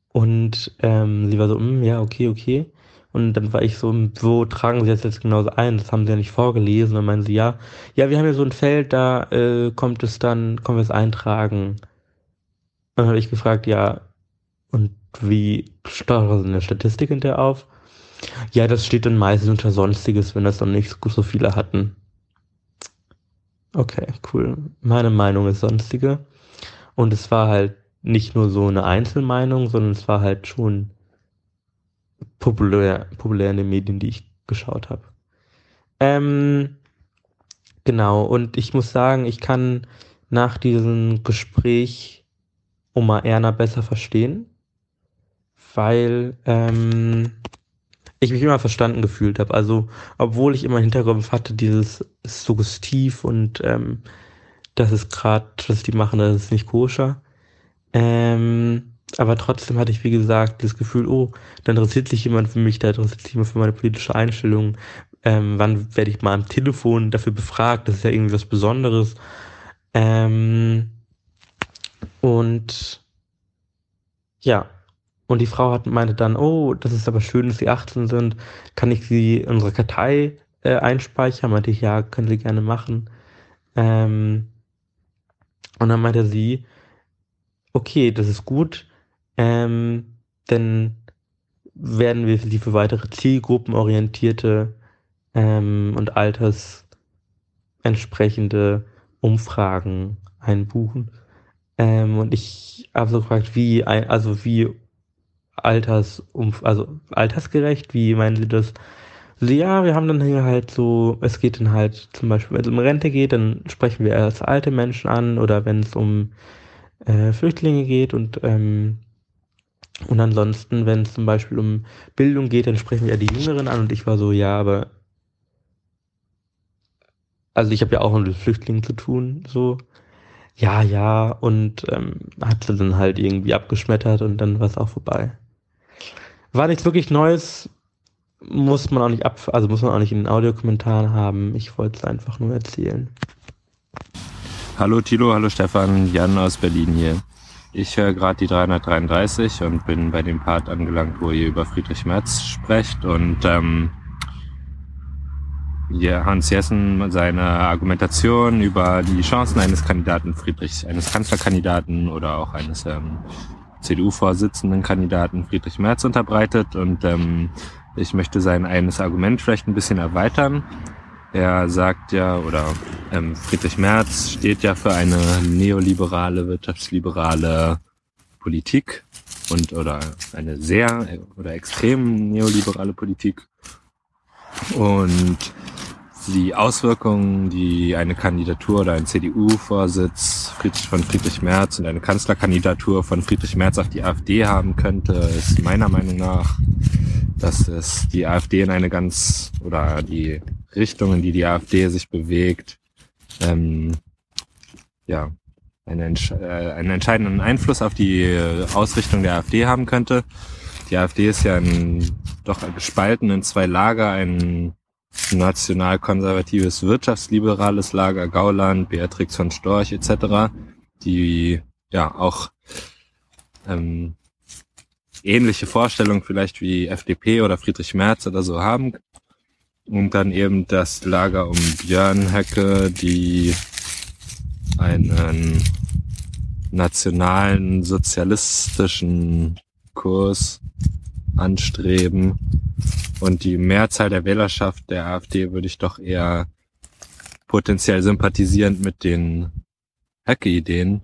und ähm, sie war so, mm, ja, okay, okay. Und dann war ich so, wo tragen Sie das jetzt genauso ein? Das haben Sie ja nicht vorgelesen. Und meinen Sie, ja, ja, wir haben ja so ein Feld, da äh, kommt es dann, kommen wir es eintragen. Und dann habe ich gefragt, ja, und wie steuern Sie eine Statistik hinterher auf? Ja, das steht dann meistens unter Sonstiges, wenn das dann nicht so viele hatten. Okay, cool. Meine Meinung ist Sonstige. Und es war halt nicht nur so eine Einzelmeinung, sondern es war halt schon populär, populär in den Medien, die ich geschaut habe. Ähm, Genau, und ich muss sagen, ich kann nach diesem Gespräch Oma Erna besser verstehen, weil ähm, ich mich immer verstanden gefühlt habe. Also, obwohl ich immer im Hinterkopf hatte, dieses Suggestiv und ähm, das ist gerade, was die machen, das ist nicht koscher. Ähm, aber trotzdem hatte ich, wie gesagt, das Gefühl, oh, da interessiert sich jemand für mich, da interessiert sich jemand für meine politische Einstellung. Ähm, wann werde ich mal am Telefon dafür befragt? Das ist ja irgendwie was Besonderes. Ähm, und ja, und die Frau hat, meinte dann, oh, das ist aber schön, dass sie 18 sind. Kann ich sie in unsere Kartei äh, einspeichern? Meinte ich, ja, können sie gerne machen. Ähm, und dann meinte sie, okay, das ist gut, ähm, dann werden wir sie für weitere zielgruppenorientierte ähm, und altersentsprechende Umfragen einbuchen. Ähm, und ich habe so gefragt, wie, also wie alters, also altersgerecht, wie meinen Sie das? Also ja, wir haben dann hier halt so, es geht dann halt zum Beispiel, wenn es um Rente geht, dann sprechen wir erst alte Menschen an oder wenn es um äh, Flüchtlinge geht und ähm, und ansonsten, wenn es zum Beispiel um Bildung geht, dann sprechen wir ja die Jüngeren an und ich war so, ja, aber also ich habe ja auch mit Flüchtlingen zu tun, so ja, ja, und ähm, hat sie dann halt irgendwie abgeschmettert und dann war es auch vorbei. War nichts wirklich Neues, muss man auch nicht ab, also muss man auch nicht in den Audiokommentaren haben. Ich wollte es einfach nur erzählen. Hallo Tilo, hallo Stefan, Jan aus Berlin hier. Ich höre gerade die 333 und bin bei dem Part angelangt, wo ihr über Friedrich Merz sprecht und ähm, ja, Hans Jessen seine Argumentation über die Chancen eines Kandidaten Friedrich, eines Kanzlerkandidaten oder auch eines ähm, CDU-Vorsitzenden Kandidaten Friedrich Merz unterbreitet und ähm, ich möchte sein eines Argument vielleicht ein bisschen erweitern. Er sagt ja, oder ähm, Friedrich Merz steht ja für eine neoliberale, wirtschaftsliberale Politik und oder eine sehr oder extrem neoliberale Politik. Und die Auswirkungen, die eine Kandidatur oder ein CDU-Vorsitz von Friedrich Merz und eine Kanzlerkandidatur von Friedrich Merz auf die AfD haben könnte, ist meiner Meinung nach, dass es die AfD in eine ganz oder die Richtung, in die die AfD sich bewegt, ähm, ja, eine, äh, einen entscheidenden Einfluss auf die Ausrichtung der AfD haben könnte. Die AfD ist ja ein, doch gespalten in zwei Lager, ein national-konservatives wirtschaftsliberales Lager, Gauland, Beatrix von Storch etc., die ja auch ähm, ähnliche Vorstellungen vielleicht wie FDP oder Friedrich Merz oder so haben. Und dann eben das Lager um Björn Höcke, die einen nationalen sozialistischen Kurs anstreben. Und die Mehrzahl der Wählerschaft der AfD würde ich doch eher potenziell sympathisierend mit den Hacke-Ideen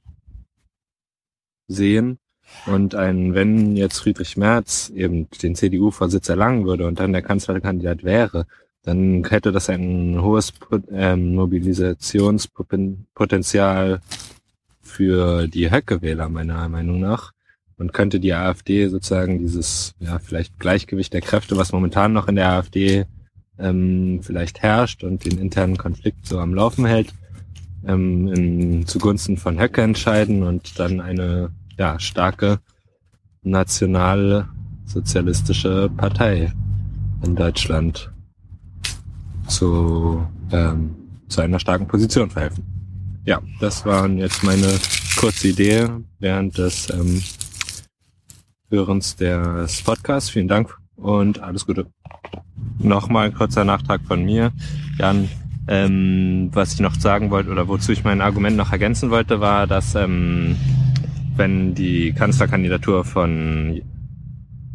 sehen. Und ein, wenn jetzt Friedrich Merz eben den CDU-Vorsitz erlangen würde und dann der Kanzlerkandidat wäre, dann hätte das ein hohes ähm, Mobilisationspotenzial für die Höcke-Wähler meiner Meinung nach. Und könnte die AfD sozusagen dieses ja vielleicht Gleichgewicht der Kräfte, was momentan noch in der AfD ähm, vielleicht herrscht und den internen Konflikt so am Laufen hält, ähm, in, zugunsten von Höcke entscheiden und dann eine ja starke nationalsozialistische Partei in Deutschland zu, ähm, zu einer starken Position verhelfen. Ja, das waren jetzt meine kurze Idee während des ähm, Hörens des Podcasts. Vielen Dank und alles Gute. Nochmal ein kurzer Nachtrag von mir. Jan, ähm, was ich noch sagen wollte oder wozu ich mein Argument noch ergänzen wollte, war, dass ähm, wenn die Kanzlerkandidatur von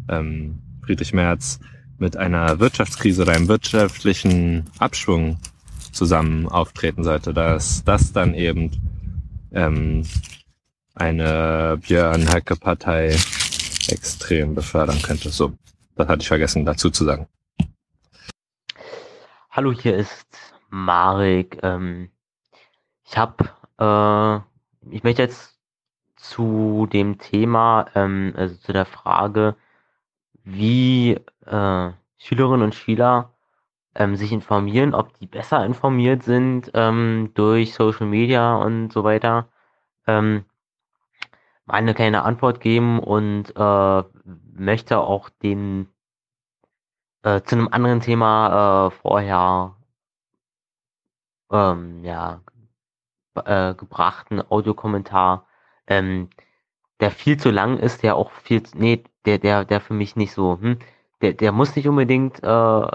ähm, Friedrich Merz mit einer Wirtschaftskrise oder einem wirtschaftlichen Abschwung zusammen auftreten sollte, dass das dann eben ähm, eine Björn Höcke Partei extrem befördern könnte. So, das hatte ich vergessen dazu zu sagen. Hallo, hier ist Marek. Ähm, ich habe, äh, ich möchte jetzt zu dem Thema, ähm, also zu der Frage, wie äh, Schülerinnen und Schüler ähm, sich informieren, ob die besser informiert sind ähm, durch Social Media und so weiter, ähm, eine kleine Antwort geben und äh, möchte auch den äh, zu einem anderen Thema äh, vorher ähm, ja, äh, gebrachten Audiokommentar, ähm, der viel zu lang ist, der auch viel, nee, der, der, der für mich nicht so, hm, der, der muss nicht unbedingt, äh,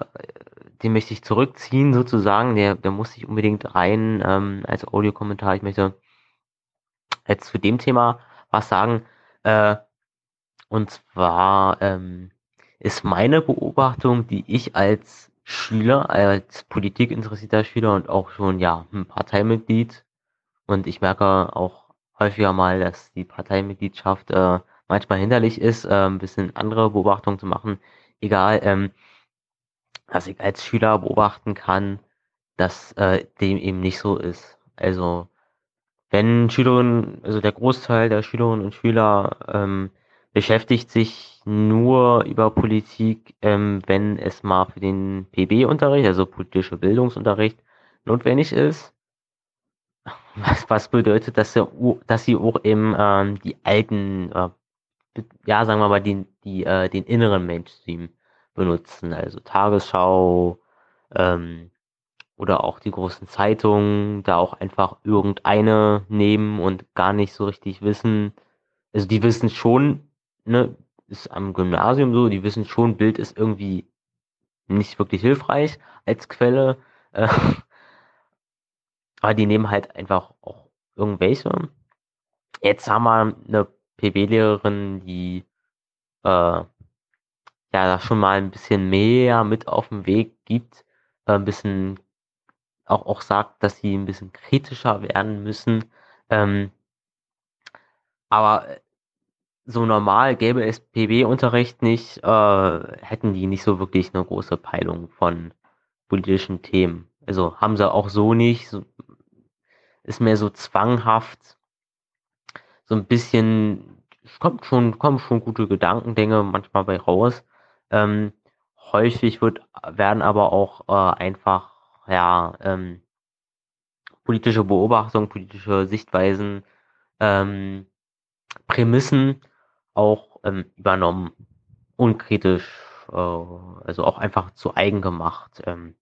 den möchte ich zurückziehen sozusagen, der, der muss nicht unbedingt rein ähm, als Audiokommentar. Ich möchte jetzt zu dem Thema was sagen. Äh, und zwar ähm, ist meine Beobachtung, die ich als Schüler, als politikinteressierter Schüler und auch schon ja ein Parteimitglied und ich merke auch häufiger mal, dass die Parteimitgliedschaft äh, manchmal hinderlich ist, äh, ein bisschen andere Beobachtungen zu machen. Egal, ähm, dass ich als Schüler beobachten kann, dass äh, dem eben nicht so ist. Also wenn Schülerinnen, also der Großteil der Schülerinnen und Schüler ähm, beschäftigt sich nur über Politik, ähm, wenn es mal für den PB-Unterricht, also politische Bildungsunterricht, notwendig ist. Was, was bedeutet, dass sie, dass sie auch eben ähm, die alten, äh, ja, sagen wir mal, die, die, äh, den inneren Mainstream benutzen, also Tagesschau, ähm, oder auch die großen Zeitungen, da auch einfach irgendeine nehmen und gar nicht so richtig wissen. Also die wissen schon, ne, ist am Gymnasium so, die wissen schon, Bild ist irgendwie nicht wirklich hilfreich als Quelle. Äh, aber die nehmen halt einfach auch irgendwelche. Jetzt haben wir eine PB-Lehrerin, die äh, ja da schon mal ein bisschen mehr mit auf den Weg gibt, äh, ein bisschen auch, auch sagt, dass sie ein bisschen kritischer werden müssen. Ähm, aber so normal gäbe es PB-Unterricht nicht, äh, hätten die nicht so wirklich eine große Peilung von politischen Themen. Also haben sie auch so nicht. Ist mehr so zwanghaft. So ein bisschen, es kommt schon, kommen schon gute Gedankengänge manchmal bei raus. Ähm, häufig wird, werden aber auch äh, einfach, ja, ähm, politische Beobachtungen, politische Sichtweisen, ähm, Prämissen auch ähm, übernommen. Unkritisch, äh, also auch einfach zu eigen gemacht. Ähm,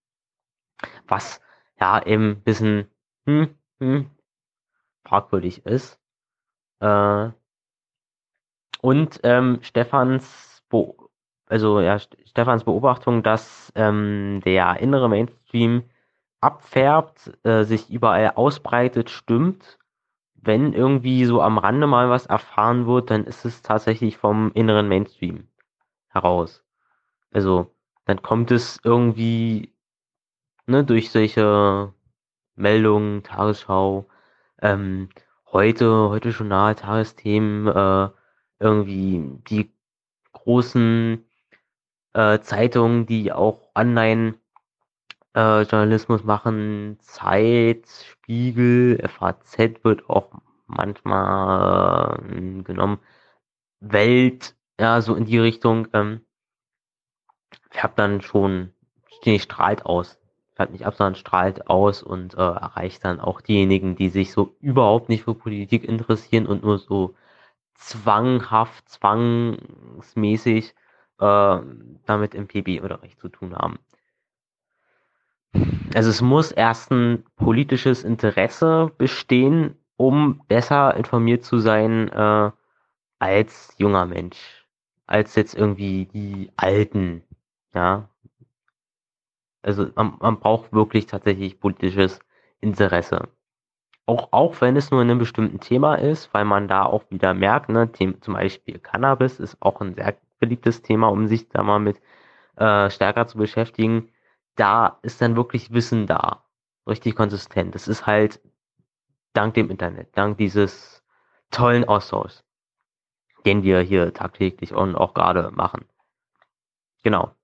was ja eben ein bisschen hm, hm, fragwürdig ist. Äh, und ähm, Stefans Be also ja, Stefans Beobachtung, dass ähm, der innere Mainstream abfärbt, äh, sich überall ausbreitet, stimmt wenn irgendwie so am Rande mal was erfahren wird, dann ist es tatsächlich vom inneren Mainstream heraus. Also, dann kommt es irgendwie ne, durch solche Meldungen, Tagesschau, ähm, heute, heute Journal, Tagesthemen, äh, irgendwie die großen äh, Zeitungen, die auch online äh, Journalismus machen, Zeit, Spiegel, FAZ wird auch manchmal äh, genommen, Welt, ja, so in die Richtung, ähm, färbt dann schon, nee, strahlt aus. Färbt nicht ab, sondern strahlt aus und äh, erreicht dann auch diejenigen, die sich so überhaupt nicht für Politik interessieren und nur so zwanghaft, zwangsmäßig äh, damit im PB-Unterricht zu tun haben. Also es muss erst ein politisches Interesse bestehen, um besser informiert zu sein äh, als junger Mensch, als jetzt irgendwie die Alten, ja. Also man, man braucht wirklich tatsächlich politisches Interesse. Auch, auch wenn es nur in einem bestimmten Thema ist, weil man da auch wieder merkt, ne, zum Beispiel Cannabis ist auch ein sehr beliebtes Thema, um sich da mal mit äh, stärker zu beschäftigen da ist dann wirklich Wissen da. Richtig konsistent. Das ist halt dank dem Internet, dank dieses tollen Austauschs, den wir hier tagtäglich und auch gerade machen. Genau.